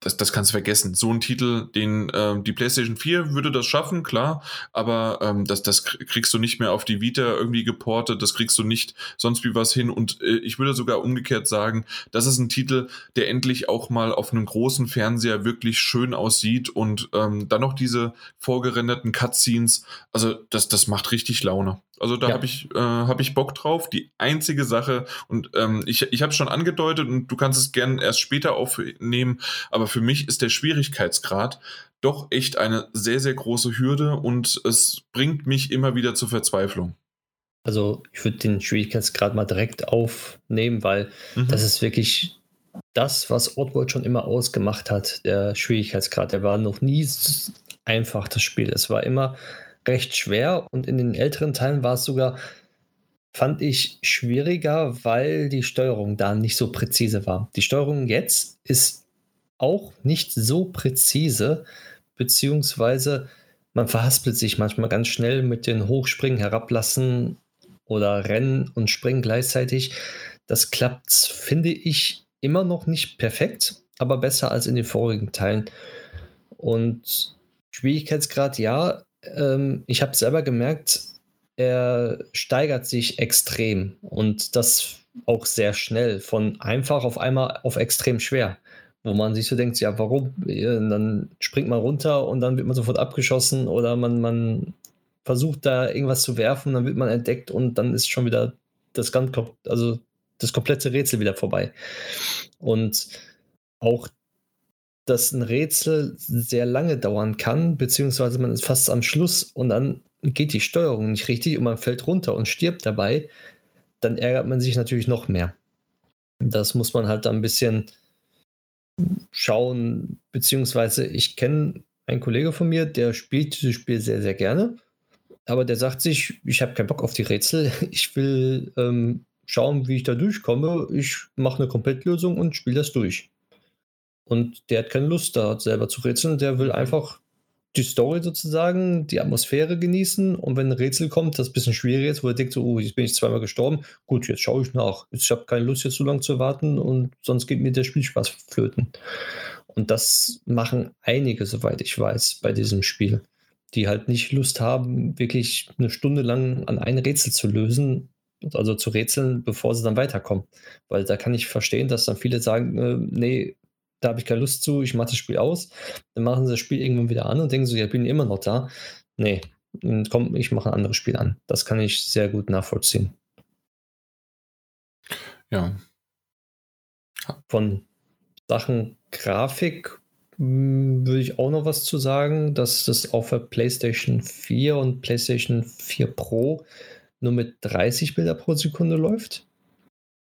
Speaker 1: das, das kannst du vergessen. So ein Titel, den ähm, die PlayStation 4 würde das schaffen, klar, aber ähm, das, das kriegst du nicht mehr auf die Vita irgendwie geportet, das kriegst du nicht sonst wie was hin. Und äh, ich würde sogar umgekehrt sagen, das ist ein Titel, der endlich auch mal auf einem großen Fernseher wirklich schön aussieht und ähm, dann noch diese vorgerenderten Cutscenes. Also das, das macht richtig Laune. Also da ja. habe ich, äh, hab ich Bock drauf. Die einzige Sache, und ähm, ich, ich habe es schon angedeutet und du kannst es gerne erst später aufnehmen, aber für mich ist der Schwierigkeitsgrad doch echt eine sehr, sehr große Hürde und es bringt mich immer wieder zur Verzweiflung.
Speaker 3: Also ich würde den Schwierigkeitsgrad mal direkt aufnehmen, weil mhm. das ist wirklich das, was Oddworld schon immer ausgemacht hat, der Schwierigkeitsgrad. Der war noch nie einfach, das Spiel. Es war immer recht schwer und in den älteren Teilen war es sogar, fand ich, schwieriger, weil die Steuerung da nicht so präzise war. Die Steuerung jetzt ist auch nicht so präzise, beziehungsweise man verhaspelt sich manchmal ganz schnell mit den Hochspringen, Herablassen oder Rennen und Springen gleichzeitig. Das klappt, finde ich, immer noch nicht perfekt, aber besser als in den vorigen Teilen. Und Schwierigkeitsgrad, ja, ähm, ich habe selber gemerkt, er steigert sich extrem und das auch sehr schnell, von einfach auf einmal auf extrem schwer. Wo man sich so denkt, ja, warum? dann springt man runter und dann wird man sofort abgeschossen oder man, man versucht da irgendwas zu werfen, dann wird man entdeckt und dann ist schon wieder das ganze, also das komplette Rätsel wieder vorbei. Und auch dass ein Rätsel sehr lange dauern kann, beziehungsweise man ist fast am Schluss und dann geht die Steuerung nicht richtig und man fällt runter und stirbt dabei, dann ärgert man sich natürlich noch mehr. Das muss man halt ein bisschen schauen, beziehungsweise ich kenne einen Kollege von mir, der spielt dieses Spiel sehr, sehr gerne, aber der sagt sich, ich habe keinen Bock auf die Rätsel, ich will ähm, schauen, wie ich da durchkomme, ich mache eine Komplettlösung und spiele das durch. Und der hat keine Lust, da selber zu rätseln, der will einfach die Story sozusagen, die Atmosphäre genießen und wenn ein Rätsel kommt, das ein bisschen schwierig ist, wo er denkt, so, oh, jetzt bin ich zweimal gestorben, gut, jetzt schaue ich nach. Ich habe keine Lust, jetzt so lange zu warten und sonst geht mir der Spielspaß flöten. Und das machen einige, soweit ich weiß, bei diesem Spiel, die halt nicht Lust haben, wirklich eine Stunde lang an ein Rätsel zu lösen, also zu rätseln, bevor sie dann weiterkommen. Weil da kann ich verstehen, dass dann viele sagen, äh, nee, da habe ich keine Lust zu, ich mache das Spiel aus. Dann machen sie das Spiel irgendwann wieder an und denken so, ja, bin immer noch da. Nee, komm, ich mache ein anderes Spiel an. Das kann ich sehr gut nachvollziehen.
Speaker 1: Ja.
Speaker 3: Von Sachen Grafik hm, würde ich auch noch was zu sagen, dass das auf der PlayStation 4 und PlayStation 4 Pro nur mit 30 Bilder pro Sekunde läuft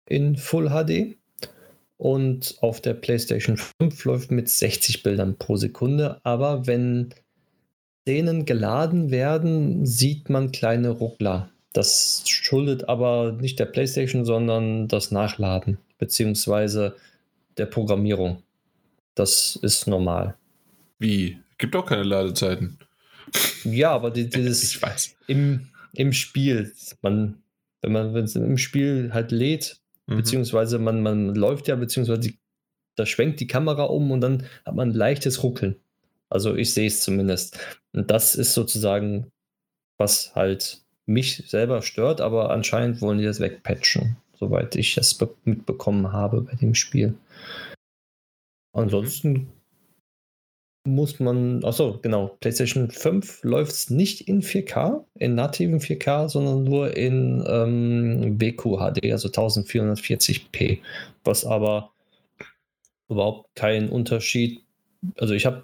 Speaker 3: in Full HD und auf der PlayStation 5 läuft mit 60 Bildern pro Sekunde. Aber wenn Szenen geladen werden, sieht man kleine Ruckler. Das schuldet aber nicht der PlayStation, sondern das Nachladen beziehungsweise der Programmierung. Das ist normal.
Speaker 1: Wie? Gibt auch keine Ladezeiten.
Speaker 3: Ja, aber die, dieses. Im, im Spiel, man, wenn man wenn es im Spiel halt lädt, Mhm. Beziehungsweise man, man läuft ja, beziehungsweise die, da schwenkt die Kamera um und dann hat man ein leichtes Ruckeln. Also ich sehe es zumindest. Und das ist sozusagen, was halt mich selber stört, aber anscheinend wollen die das wegpatchen, soweit ich es mitbekommen habe bei dem Spiel. Ansonsten muss man, achso, genau, PlayStation 5 läuft es nicht in 4K, in nativen 4K, sondern nur in ähm, BQHD, also 1440p, was aber überhaupt keinen Unterschied, also ich habe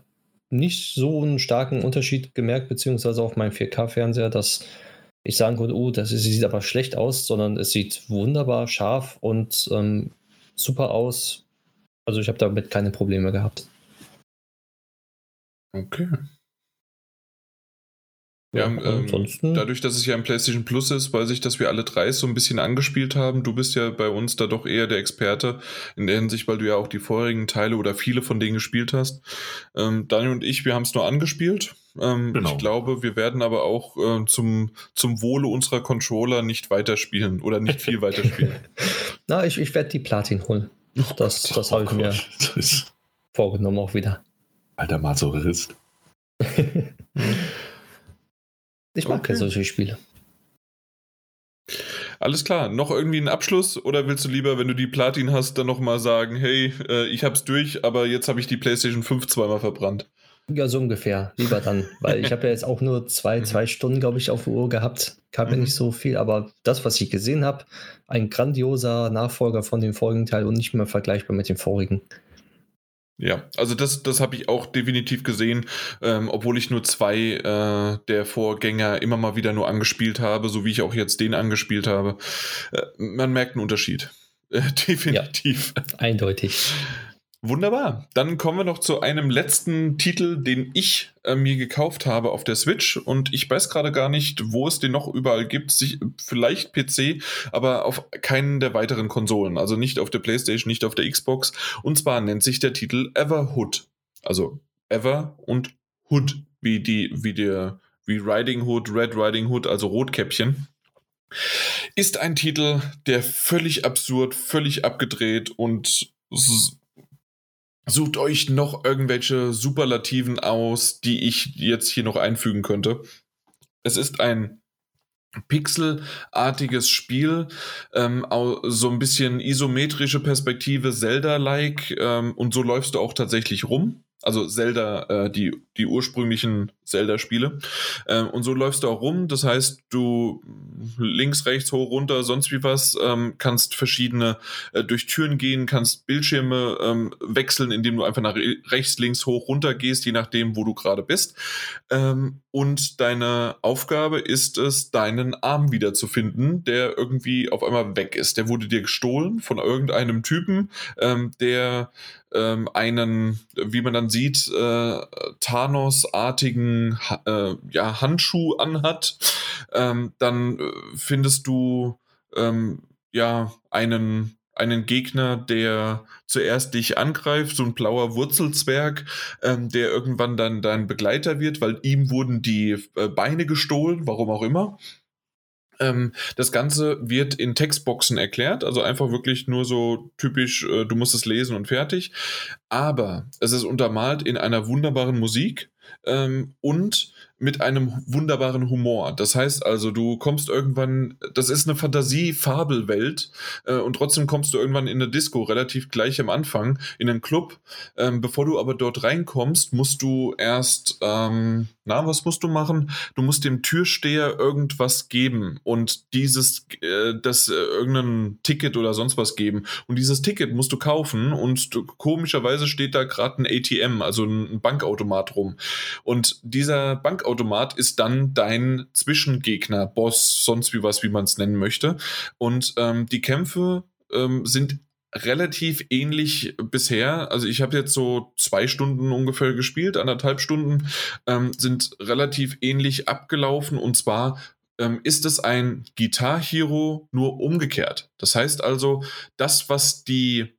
Speaker 3: nicht so einen starken Unterschied gemerkt, beziehungsweise auf meinem 4K-Fernseher, dass ich sagen konnte, oh, das sieht aber schlecht aus, sondern es sieht wunderbar scharf und ähm, super aus. Also ich habe damit keine Probleme gehabt.
Speaker 1: Okay. Ja, ähm, ansonsten. dadurch, dass es ja ein PlayStation Plus ist, weiß ich, dass wir alle drei so ein bisschen angespielt haben. Du bist ja bei uns da doch eher der Experte in der Hinsicht, weil du ja auch die vorherigen Teile oder viele von denen gespielt hast. Ähm, Daniel und ich, wir haben es nur angespielt. Ähm, genau. Ich glaube, wir werden aber auch äh, zum, zum Wohle unserer Controller nicht weiterspielen oder nicht viel weiterspielen.
Speaker 3: Na, ich, ich werde die Platin holen. Oh das, das oh habe ich mir vorgenommen auch wieder.
Speaker 2: Alter Masochist.
Speaker 3: ich mag okay. solche Spiele.
Speaker 1: Alles klar, noch irgendwie einen Abschluss oder willst du lieber, wenn du die Platin hast, dann nochmal sagen, hey, äh, ich hab's durch, aber jetzt habe ich die PlayStation 5 zweimal verbrannt?
Speaker 3: Ja, so ungefähr. Lieber dann, weil ich habe ja jetzt auch nur zwei, mhm. zwei Stunden, glaube ich, auf der Uhr gehabt. Kam ja mhm. nicht so viel, aber das, was ich gesehen habe, ein grandioser Nachfolger von dem vorigen Teil und nicht mehr vergleichbar mit dem vorigen.
Speaker 1: Ja, also das, das habe ich auch definitiv gesehen, ähm, obwohl ich nur zwei äh, der Vorgänger immer mal wieder nur angespielt habe, so wie ich auch jetzt den angespielt habe. Äh, man merkt einen Unterschied. Äh, definitiv.
Speaker 3: Ja, eindeutig.
Speaker 1: Wunderbar. Dann kommen wir noch zu einem letzten Titel, den ich äh, mir gekauft habe auf der Switch. Und ich weiß gerade gar nicht, wo es den noch überall gibt. Sich, vielleicht PC, aber auf keinen der weiteren Konsolen. Also nicht auf der PlayStation, nicht auf der Xbox. Und zwar nennt sich der Titel Everhood. Also Ever und Hood, wie die, wie der, wie Riding Hood, Red Riding Hood, also Rotkäppchen. Ist ein Titel, der völlig absurd, völlig abgedreht und Sucht euch noch irgendwelche Superlativen aus, die ich jetzt hier noch einfügen könnte. Es ist ein pixelartiges Spiel, ähm, so ein bisschen isometrische Perspektive, Zelda-like ähm, und so läufst du auch tatsächlich rum. Also Zelda, äh, die, die ursprünglichen Zelda-Spiele. Ähm, und so läufst du auch rum. Das heißt, du links, rechts, hoch, runter, sonst wie was, ähm, kannst verschiedene äh, durch Türen gehen, kannst Bildschirme ähm, wechseln, indem du einfach nach rechts, links, hoch, runter gehst, je nachdem, wo du gerade bist. Ähm, und deine Aufgabe ist es, deinen Arm wiederzufinden, der irgendwie auf einmal weg ist. Der wurde dir gestohlen von irgendeinem Typen, ähm, der ähm, einen, wie man dann sieht, äh, Thanos-artigen äh, ja, Handschuh anhat. Ähm, dann äh, findest du ähm, ja einen einen Gegner, der zuerst dich angreift, so ein blauer Wurzelzwerg, ähm, der irgendwann dann dein Begleiter wird, weil ihm wurden die äh, Beine gestohlen, warum auch immer. Ähm, das Ganze wird in Textboxen erklärt, also einfach wirklich nur so typisch, äh, du musst es lesen und fertig. Aber es ist untermalt in einer wunderbaren Musik ähm, und mit einem wunderbaren Humor. Das heißt also, du kommst irgendwann, das ist eine Fantasie-Fabelwelt äh, und trotzdem kommst du irgendwann in eine Disco, relativ gleich am Anfang, in einen Club. Ähm, bevor du aber dort reinkommst, musst du erst, ähm, na, was musst du machen? Du musst dem Türsteher irgendwas geben und dieses, äh, das, äh, irgendein Ticket oder sonst was geben. Und dieses Ticket musst du kaufen und du, komischerweise steht da gerade ein ATM, also ein Bankautomat rum. Und dieser Bankautomat ist dann dein Zwischengegner, Boss, sonst wie was, wie man es nennen möchte. Und ähm, die Kämpfe ähm, sind relativ ähnlich bisher. Also ich habe jetzt so zwei Stunden ungefähr gespielt, anderthalb Stunden, ähm, sind relativ ähnlich abgelaufen. Und zwar ähm, ist es ein Guitar Hero nur umgekehrt. Das heißt also, das, was die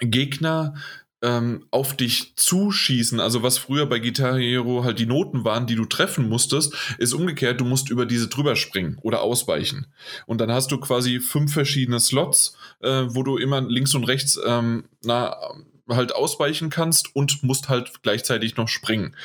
Speaker 1: Gegner ähm, auf dich zuschießen, also was früher bei Guitar Hero halt die Noten waren, die du treffen musstest, ist umgekehrt, du musst über diese drüber springen oder ausweichen. Und dann hast du quasi fünf verschiedene Slots, äh, wo du immer links und rechts ähm, na, halt ausweichen kannst und musst halt gleichzeitig noch springen.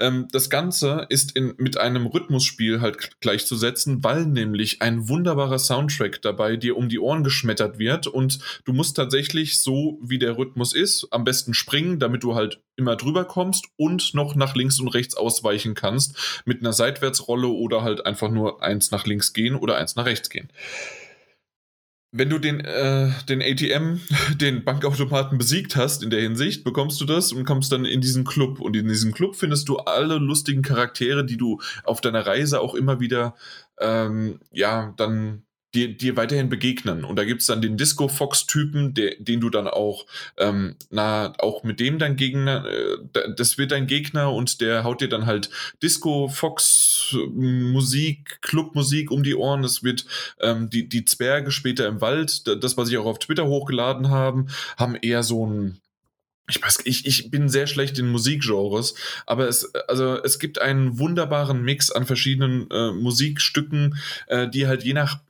Speaker 1: Ähm, das Ganze ist in, mit einem Rhythmusspiel halt gleichzusetzen, weil nämlich ein wunderbarer Soundtrack dabei dir um die Ohren geschmettert wird und du musst tatsächlich so, wie der Rhythmus ist, am besten springen, damit du halt immer drüber kommst und noch nach links und rechts ausweichen kannst mit einer Seitwärtsrolle oder halt einfach nur eins nach links gehen oder eins nach rechts gehen wenn du den, äh, den ATM, den Bankautomaten besiegt hast in der Hinsicht, bekommst du das und kommst dann in diesen Club. Und in diesem Club findest du alle lustigen Charaktere, die du auf deiner Reise auch immer wieder, ähm, ja, dann dir, dir weiterhin begegnen. Und da gibt es dann den Disco-Fox-Typen, den du dann auch, ähm, na, auch mit dem dein Gegner, äh, das wird dein Gegner und der haut dir dann halt Disco-Fox-Musik, Clubmusik um die Ohren. Es wird ähm, die, die Zwerge später im Wald, das, was ich auch auf Twitter hochgeladen haben, haben eher so ein ich weiß, ich, ich bin sehr schlecht in Musikgenres, aber es, also es gibt einen wunderbaren Mix an verschiedenen äh, Musikstücken, äh, die halt je nach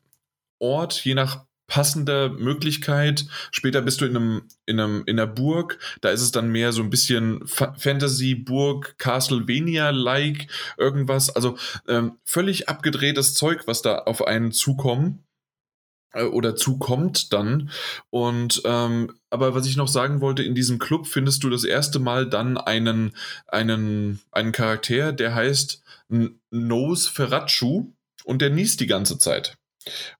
Speaker 1: Ort, je nach passender Möglichkeit. Später bist du in einem, in einem, in einer Burg. Da ist es dann mehr so ein bisschen Fantasy, Burg, Castlevania-like, irgendwas. Also ähm, völlig abgedrehtes Zeug, was da auf einen zukommt äh, oder zukommt dann. Und ähm, aber was ich noch sagen wollte, in diesem Club findest du das erste Mal dann einen, einen, einen Charakter, der heißt Nose Ferrachu und der niest die ganze Zeit.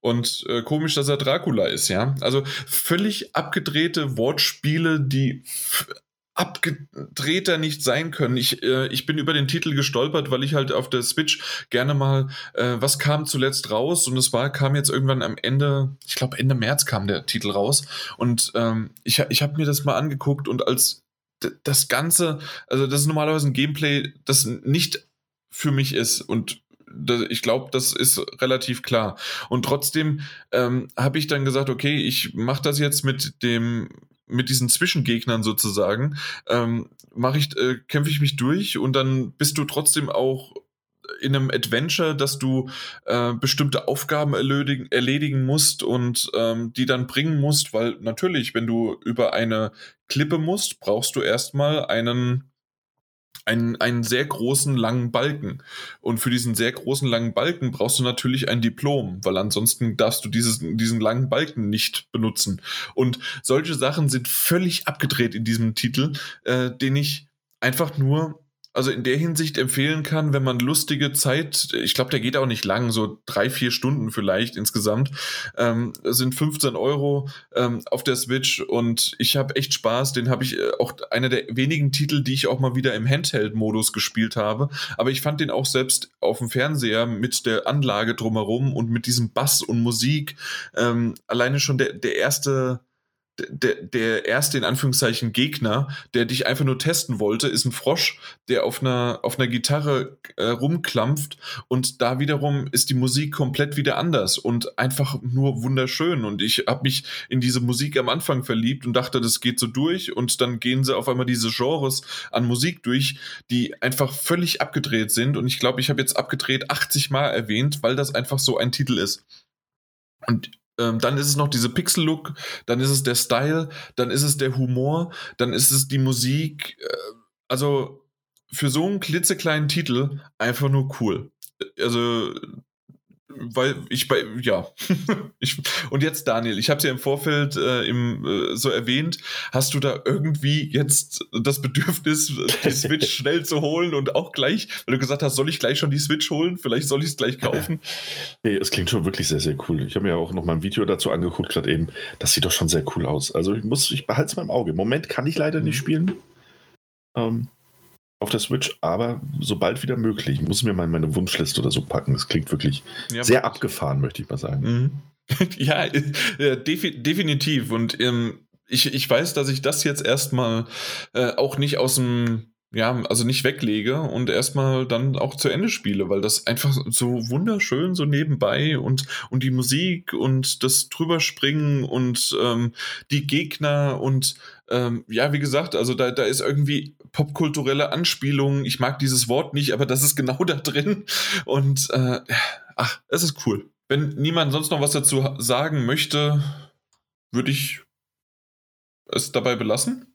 Speaker 1: Und äh, komisch, dass er Dracula ist, ja. Also völlig abgedrehte Wortspiele, die abgedrehter nicht sein können. Ich, äh, ich bin über den Titel gestolpert, weil ich halt auf der Switch gerne mal, äh, was kam zuletzt raus? Und es war, kam jetzt irgendwann am Ende, ich glaube Ende März kam der Titel raus. Und ähm, ich, ich habe mir das mal angeguckt und als das Ganze, also das ist normalerweise ein Gameplay, das nicht für mich ist und ich glaube, das ist relativ klar. Und trotzdem ähm, habe ich dann gesagt, okay, ich mache das jetzt mit dem mit diesen Zwischengegnern sozusagen, ähm, mache ich, äh, kämpfe ich mich durch und dann bist du trotzdem auch in einem Adventure, dass du äh, bestimmte Aufgaben erledigen, erledigen musst und ähm, die dann bringen musst, weil natürlich, wenn du über eine Klippe musst, brauchst du erstmal einen einen, einen sehr großen langen Balken. Und für diesen sehr großen langen Balken brauchst du natürlich ein Diplom, weil ansonsten darfst du dieses, diesen langen Balken nicht benutzen. Und solche Sachen sind völlig abgedreht in diesem Titel, äh, den ich einfach nur also in der Hinsicht empfehlen kann, wenn man lustige Zeit, ich glaube, der geht auch nicht lang, so drei, vier Stunden vielleicht insgesamt, ähm, sind 15 Euro ähm, auf der Switch und ich habe echt Spaß. Den habe ich äh, auch einer der wenigen Titel, die ich auch mal wieder im Handheld-Modus gespielt habe. Aber ich fand den auch selbst auf dem Fernseher mit der Anlage drumherum und mit diesem Bass und Musik ähm, alleine schon der, der erste der, der erste in Anführungszeichen Gegner, der dich einfach nur testen wollte, ist ein Frosch, der auf einer, auf einer Gitarre äh, rumklampft und da wiederum ist die Musik komplett wieder anders und einfach nur wunderschön und ich habe mich in diese Musik am Anfang verliebt und dachte, das geht so durch und dann gehen sie auf einmal diese Genres an Musik durch, die einfach völlig abgedreht sind und ich glaube, ich habe jetzt abgedreht 80 Mal erwähnt, weil das einfach so ein Titel ist. Und ähm, dann ist es noch diese Pixel-Look, dann ist es der Style, dann ist es der Humor, dann ist es die Musik. Äh, also für so einen klitzekleinen Titel einfach nur cool. Also weil ich bei, ja. ich, und jetzt, Daniel, ich habe es ja im Vorfeld äh, im, äh, so erwähnt. Hast du da irgendwie jetzt das Bedürfnis, die Switch schnell zu holen und auch gleich, weil du gesagt hast, soll ich gleich schon die Switch holen? Vielleicht soll ich es gleich kaufen.
Speaker 2: Nee, es klingt schon wirklich sehr, sehr cool. Ich habe mir auch noch mal ein Video dazu angeguckt, gerade eben. Das sieht doch schon sehr cool aus. Also ich muss, ich behalte es mal im Auge. Im Moment kann ich leider nicht mhm. spielen. Ähm, auf der Switch, aber sobald wieder möglich. Ich muss mir mal meine Wunschliste oder so packen. Das klingt wirklich ja, sehr abgefahren, möchte ich mal sagen. Mhm.
Speaker 1: ja, äh, defi definitiv. Und ähm, ich, ich weiß, dass ich das jetzt erstmal äh, auch nicht aus dem ja, also nicht weglege und erstmal dann auch zu Ende spiele, weil das einfach so wunderschön so nebenbei und, und die Musik und das drüberspringen und ähm, die Gegner und ähm, ja, wie gesagt, also da, da ist irgendwie popkulturelle Anspielung. Ich mag dieses Wort nicht, aber das ist genau da drin und äh, ach, es ist cool. Wenn niemand sonst noch was dazu sagen möchte, würde ich es dabei belassen.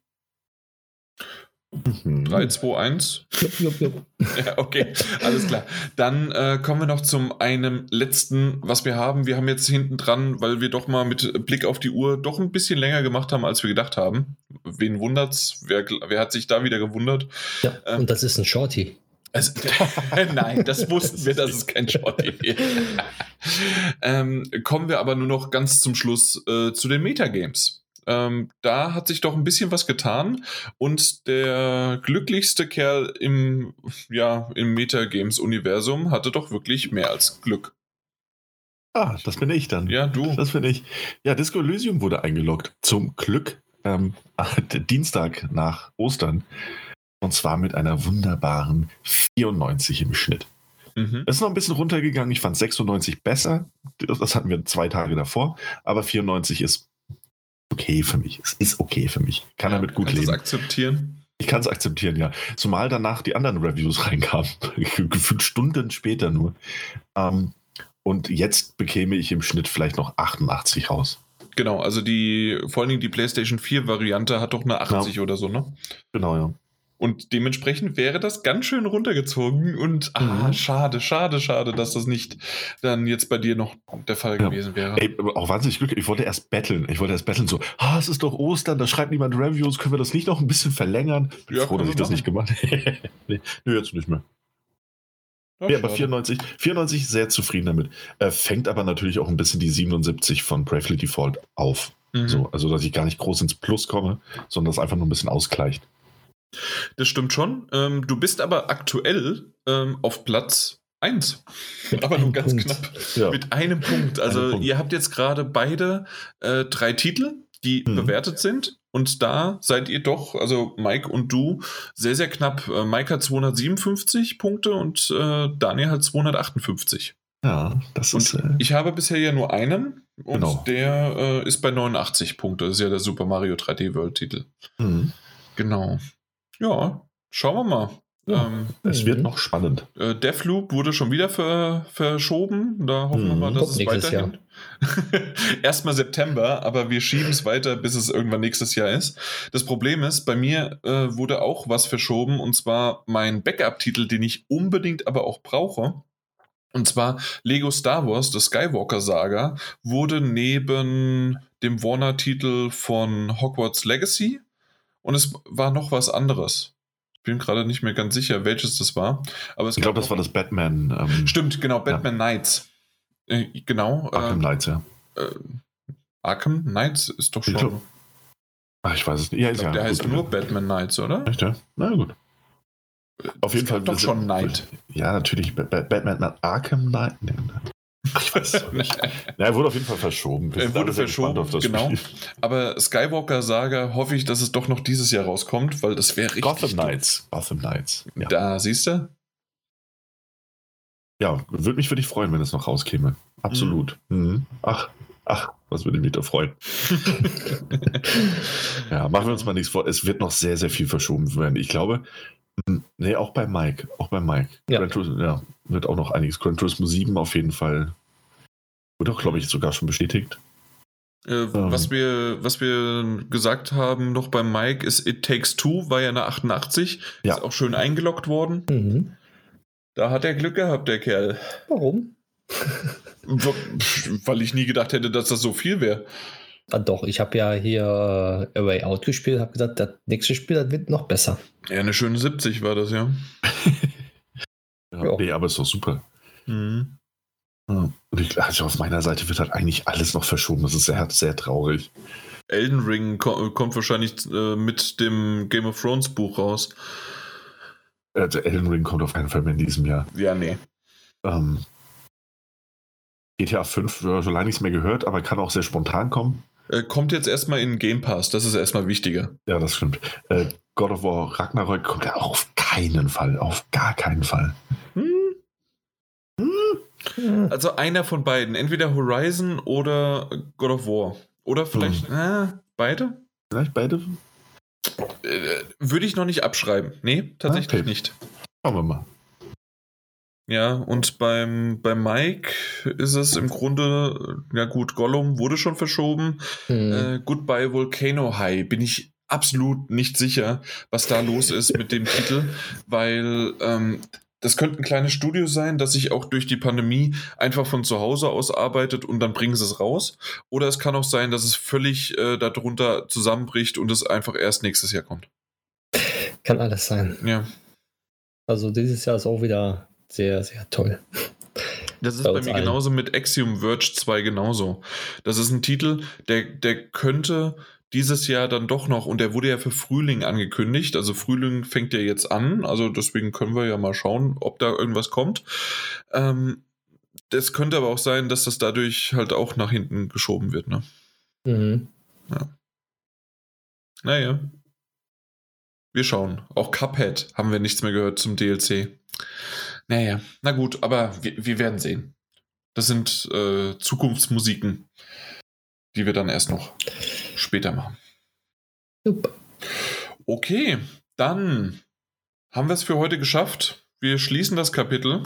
Speaker 1: 3, 2, 1. Ja, okay, alles klar. Dann äh, kommen wir noch zum einem letzten, was wir haben. Wir haben jetzt hinten dran, weil wir doch mal mit Blick auf die Uhr doch ein bisschen länger gemacht haben, als wir gedacht haben. Wen wundert's? Wer, wer hat sich da wieder gewundert?
Speaker 3: Ja, ähm, und das ist ein Shorty.
Speaker 1: Also, nein, das wussten wir, dass es kein Shorty wird. ähm, kommen wir aber nur noch ganz zum Schluss äh, zu den Metagames. Ähm, da hat sich doch ein bisschen was getan und der glücklichste Kerl im, ja, im Metagames-Universum hatte doch wirklich mehr als Glück.
Speaker 2: Ah, das bin ich dann.
Speaker 1: Ja, du.
Speaker 2: Das bin ich. Ja, Disco Elysium wurde eingeloggt. Zum Glück ähm, Dienstag nach Ostern. Und zwar mit einer wunderbaren 94 im Schnitt. Mhm. Es ist noch ein bisschen runtergegangen. Ich fand 96 besser. Das hatten wir zwei Tage davor. Aber 94 ist okay für mich. Es ist okay für mich. Kann ja, damit gut leben.
Speaker 1: Kannst du akzeptieren?
Speaker 2: Ich kann es akzeptieren, ja. Zumal danach die anderen Reviews reinkamen. Gefühlt Stunden später nur. Ähm, und jetzt bekäme ich im Schnitt vielleicht noch 88 raus.
Speaker 1: Genau, also die, vor allen Dingen die PlayStation 4 Variante hat doch eine 80 ja. oder so, ne?
Speaker 2: Genau, ja.
Speaker 1: Und dementsprechend wäre das ganz schön runtergezogen und ah, mhm. schade, schade, schade, dass das nicht dann jetzt bei dir noch der Fall ja. gewesen wäre.
Speaker 2: Ey, auch wahnsinnig glücklich. Ich wollte erst betteln. Ich wollte erst betteln, so, ah, es ist doch Ostern, da schreibt niemand Reviews, können wir das nicht noch ein bisschen verlängern? Bin ja, froh, dass ich das nicht gemacht habe. nee, nee, jetzt nicht mehr. Ach, ja, aber 94, 94 sehr zufrieden damit. Äh, fängt aber natürlich auch ein bisschen die 77 von Bravely Default auf. Mhm. So, also, dass ich gar nicht groß ins Plus komme, sondern das einfach nur ein bisschen ausgleicht.
Speaker 1: Das stimmt schon. Ähm, du bist aber aktuell ähm, auf Platz 1. Aber nur ganz Punkt. knapp. Ja. Mit einem Punkt. Also Punkt. ihr habt jetzt gerade beide äh, drei Titel, die mhm. bewertet sind. Und da seid ihr doch, also Mike und du, sehr, sehr knapp. Äh, Mike hat 257 Punkte und äh, Daniel hat 258.
Speaker 2: Ja, das
Speaker 1: ist. Äh, ich habe bisher ja nur einen und genau. der äh, ist bei 89 Punkte. Das ist ja der Super Mario 3D World Titel. Mhm. Genau. Ja, schauen wir mal.
Speaker 2: Ja, ähm, es wird noch spannend.
Speaker 1: Äh, Deathloop wurde schon wieder ver verschoben. Da hoffen wir mal, mhm. dass es weiterhin. Erstmal September, aber wir schieben es weiter, bis es irgendwann nächstes Jahr ist. Das Problem ist, bei mir äh, wurde auch was verschoben und zwar mein Backup-Titel, den ich unbedingt aber auch brauche. Und zwar Lego Star Wars, das Skywalker Saga, wurde neben dem Warner-Titel von Hogwarts Legacy und es war noch was anderes. bin gerade nicht mehr ganz sicher, welches das war. Aber
Speaker 2: ich glaube, das war das Batman.
Speaker 1: Ähm, stimmt, genau, Batman ja. Knights. Äh, genau.
Speaker 2: Arkham äh, Knights, ja.
Speaker 1: Äh, Arkham Knights ist doch schon.
Speaker 2: Ich glaub, ach, ich weiß es nicht. Ja,
Speaker 1: ist glaub, ja, der heißt nur Batman Knights, oder?
Speaker 2: Echt, ja? Na gut.
Speaker 1: Auf jeden Fall
Speaker 2: doch schon Knight. Ja, natürlich. Batman Arkham Knight. Ich weiß es nicht. ja, er wurde auf jeden Fall verschoben.
Speaker 1: er wurde verschoben, genau. Spiel. Aber Skywalker Saga hoffe ich, dass es doch noch dieses Jahr rauskommt, weil das wäre richtig.
Speaker 2: Gotham Knights. Gotham Knights.
Speaker 1: Ja. Da siehst du.
Speaker 2: Ja, würde mich für dich freuen, wenn es noch rauskäme. Absolut. Mhm. Mhm. Ach, ach, was würde mich da freuen. ja, machen wir uns mal nichts vor. Es wird noch sehr, sehr viel verschoben werden. Ich glaube, Nee, auch bei Mike. Auch bei Mike. Ja. Turismo, ja, wird auch noch einiges. Gran Turismo 7 auf jeden Fall. Wurde auch, glaube ich, sogar schon bestätigt.
Speaker 1: Äh, ähm. was, wir, was wir gesagt haben noch bei Mike ist It Takes Two, war ja eine 88. Ja. Ist auch schön eingeloggt worden. Mhm. Da hat er Glück gehabt, der Kerl.
Speaker 3: Warum?
Speaker 1: Weil ich nie gedacht hätte, dass das so viel wäre.
Speaker 3: Ah, doch, ich habe ja hier äh, Away Out gespielt, habe gesagt, das nächste Spiel das wird noch besser.
Speaker 1: Ja, eine schöne 70 war das, ja.
Speaker 2: ja, Nee, aber ist doch super. Mhm. Und ich, also auf meiner Seite wird halt eigentlich alles noch verschoben. Das ist sehr, sehr traurig.
Speaker 1: Elden Ring kommt wahrscheinlich äh, mit dem Game of Thrones Buch raus.
Speaker 2: Also Elden Ring kommt auf keinen Fall mehr in diesem Jahr.
Speaker 1: Ja, nee.
Speaker 2: Ähm, GTA 5, äh, schon lange nichts mehr gehört, aber kann auch sehr spontan kommen.
Speaker 1: Äh, kommt jetzt erstmal in Game Pass, das ist erstmal wichtiger.
Speaker 2: Ja, das stimmt. Äh, God of War Ragnarök kommt ja auch auf keinen Fall, auf gar keinen Fall. Hm.
Speaker 1: Hm. Also einer von beiden, entweder Horizon oder God of War. Oder vielleicht hm. äh, beide?
Speaker 2: Vielleicht beide?
Speaker 1: Äh, würde ich noch nicht abschreiben. Nee, tatsächlich okay. nicht.
Speaker 2: Schauen wir mal.
Speaker 1: Ja, und beim, beim Mike ist es im Grunde, ja gut, Gollum wurde schon verschoben. Mhm. Äh, Goodbye Volcano High bin ich absolut nicht sicher, was da los ist mit dem Titel, weil ähm, das könnte ein kleines Studio sein, das sich auch durch die Pandemie einfach von zu Hause aus arbeitet und dann bringen sie es raus. Oder es kann auch sein, dass es völlig äh, darunter zusammenbricht und es einfach erst nächstes Jahr kommt.
Speaker 3: Kann alles sein.
Speaker 1: Ja.
Speaker 3: Also dieses Jahr ist auch wieder sehr, sehr toll.
Speaker 1: Das ist bei, bei mir allen. genauso mit Axiom Verge 2 genauso. Das ist ein Titel, der, der könnte dieses Jahr dann doch noch, und der wurde ja für Frühling angekündigt, also Frühling fängt ja jetzt an, also deswegen können wir ja mal schauen, ob da irgendwas kommt. Ähm, das könnte aber auch sein, dass das dadurch halt auch nach hinten geschoben wird, ne? Mhm. Ja. Naja. Wir schauen. Auch Cuphead haben wir nichts mehr gehört zum DLC. Naja, na gut, aber wir, wir werden sehen. Das sind äh, Zukunftsmusiken, die wir dann erst noch später machen. Super. Okay, dann haben wir es für heute geschafft. Wir schließen das Kapitel.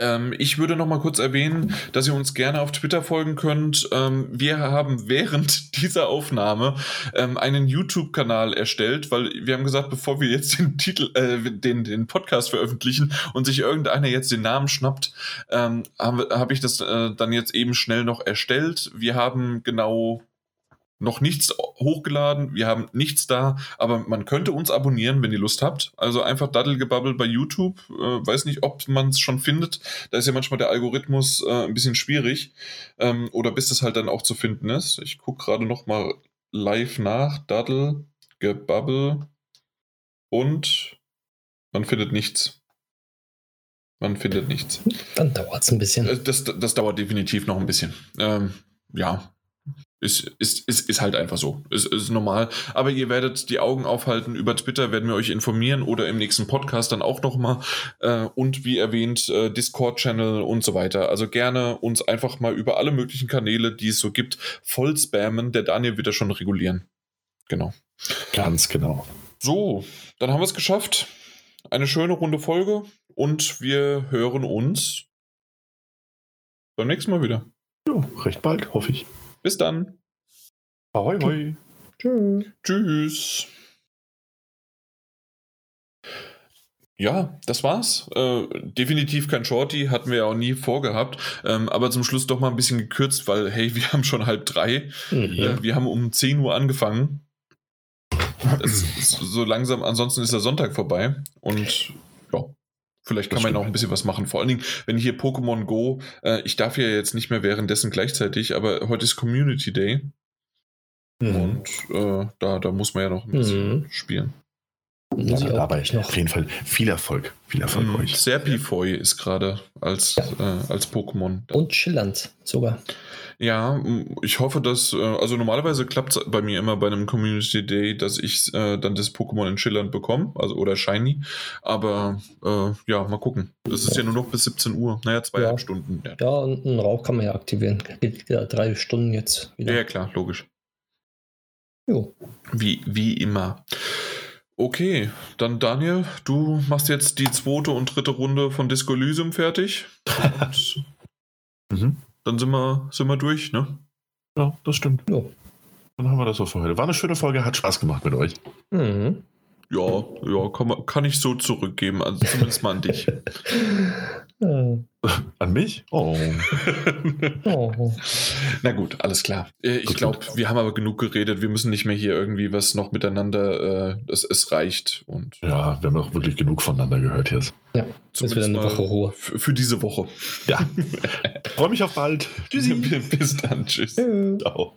Speaker 1: Ähm, ich würde noch mal kurz erwähnen, dass ihr uns gerne auf Twitter folgen könnt. Ähm, wir haben während dieser Aufnahme ähm, einen YouTube-Kanal erstellt, weil wir haben gesagt, bevor wir jetzt den Titel, äh, den, den Podcast veröffentlichen und sich irgendeiner jetzt den Namen schnappt, ähm, habe hab ich das äh, dann jetzt eben schnell noch erstellt. Wir haben genau noch nichts hochgeladen, wir haben nichts da, aber man könnte uns abonnieren, wenn ihr Lust habt. Also einfach Daddelgebabbel bei YouTube. Äh, weiß nicht, ob man es schon findet. Da ist ja manchmal der Algorithmus äh, ein bisschen schwierig. Ähm, oder bis es halt dann auch zu finden ist. Ich gucke gerade noch mal live nach. Daddelgebabbel. Und man findet nichts. Man findet nichts.
Speaker 3: Dann dauert es ein bisschen.
Speaker 1: Äh, das, das dauert definitiv noch ein bisschen. Ähm, ja, ist, ist, ist, ist halt einfach so. Ist, ist normal. Aber ihr werdet die Augen aufhalten. Über Twitter werden wir euch informieren oder im nächsten Podcast dann auch nochmal. Äh, und wie erwähnt, äh, Discord-Channel und so weiter. Also gerne uns einfach mal über alle möglichen Kanäle, die es so gibt, voll spammen. Der Daniel wird das schon regulieren. Genau.
Speaker 2: Ganz genau.
Speaker 1: So, dann haben wir es geschafft. Eine schöne runde Folge und wir hören uns beim nächsten Mal wieder.
Speaker 2: Ja, recht bald, hoffe ich.
Speaker 1: Bis dann.
Speaker 2: Ahoi, hoi.
Speaker 1: Tschüss. Tschüss. Ja, das war's. Äh, definitiv kein Shorty, hatten wir ja auch nie vorgehabt. Ähm, aber zum Schluss doch mal ein bisschen gekürzt, weil, hey, wir haben schon halb drei. Mhm. Äh, wir haben um 10 Uhr angefangen. so langsam, ansonsten ist der Sonntag vorbei und ja, vielleicht kann man auch ein bisschen was machen. Vor allen Dingen, wenn hier Pokémon Go, äh, ich darf ja jetzt nicht mehr währenddessen gleichzeitig, aber heute ist Community Day. Mhm. Und äh, da, da muss man ja noch ein bisschen mhm. spielen.
Speaker 2: Ja, dabei noch. auf jeden Fall viel Erfolg. Viel Erfolg
Speaker 1: mhm. euch. Serpifoy ist gerade als, ja. äh, als Pokémon.
Speaker 3: Und Schillernd sogar.
Speaker 1: Ja, ich hoffe, dass, äh, also normalerweise klappt es bei mir immer bei einem Community Day, dass ich äh, dann das Pokémon in Schillernd bekomme, also oder Shiny. Aber äh, ja, mal gucken. Es ist ja. ja. nur noch bis 17 Uhr. Naja, zweieinhalb ja. Stunden.
Speaker 3: Ja. ja, und einen Rauch kann man ja aktivieren. Geht ja drei Stunden jetzt
Speaker 1: wieder. Ja, klar, logisch. Jo. Wie, wie immer. Okay, dann Daniel, du machst jetzt die zweite und dritte Runde von Disco Elysium fertig. mhm. Dann sind wir, sind wir durch, ne?
Speaker 2: Ja, das stimmt. Ja. Dann haben wir das auch für heute. War eine schöne Folge, hat Spaß gemacht mit euch.
Speaker 1: Mhm. Ja, ja, kann, kann ich so zurückgeben, also zumindest mal an dich.
Speaker 2: An mich? Oh.
Speaker 1: oh. Na gut, alles klar. Äh, ich glaube, wir haben aber genug geredet. Wir müssen nicht mehr hier irgendwie was noch miteinander. Äh, es, es reicht. Und
Speaker 2: ja, wir haben auch wirklich genug voneinander gehört jetzt.
Speaker 3: Ja, das wird eine Woche Ruhe.
Speaker 1: Für, für diese Woche.
Speaker 2: Ja. Freue mich auf bald.
Speaker 1: Tschüssi. Bis dann. Tschüss. Ciao.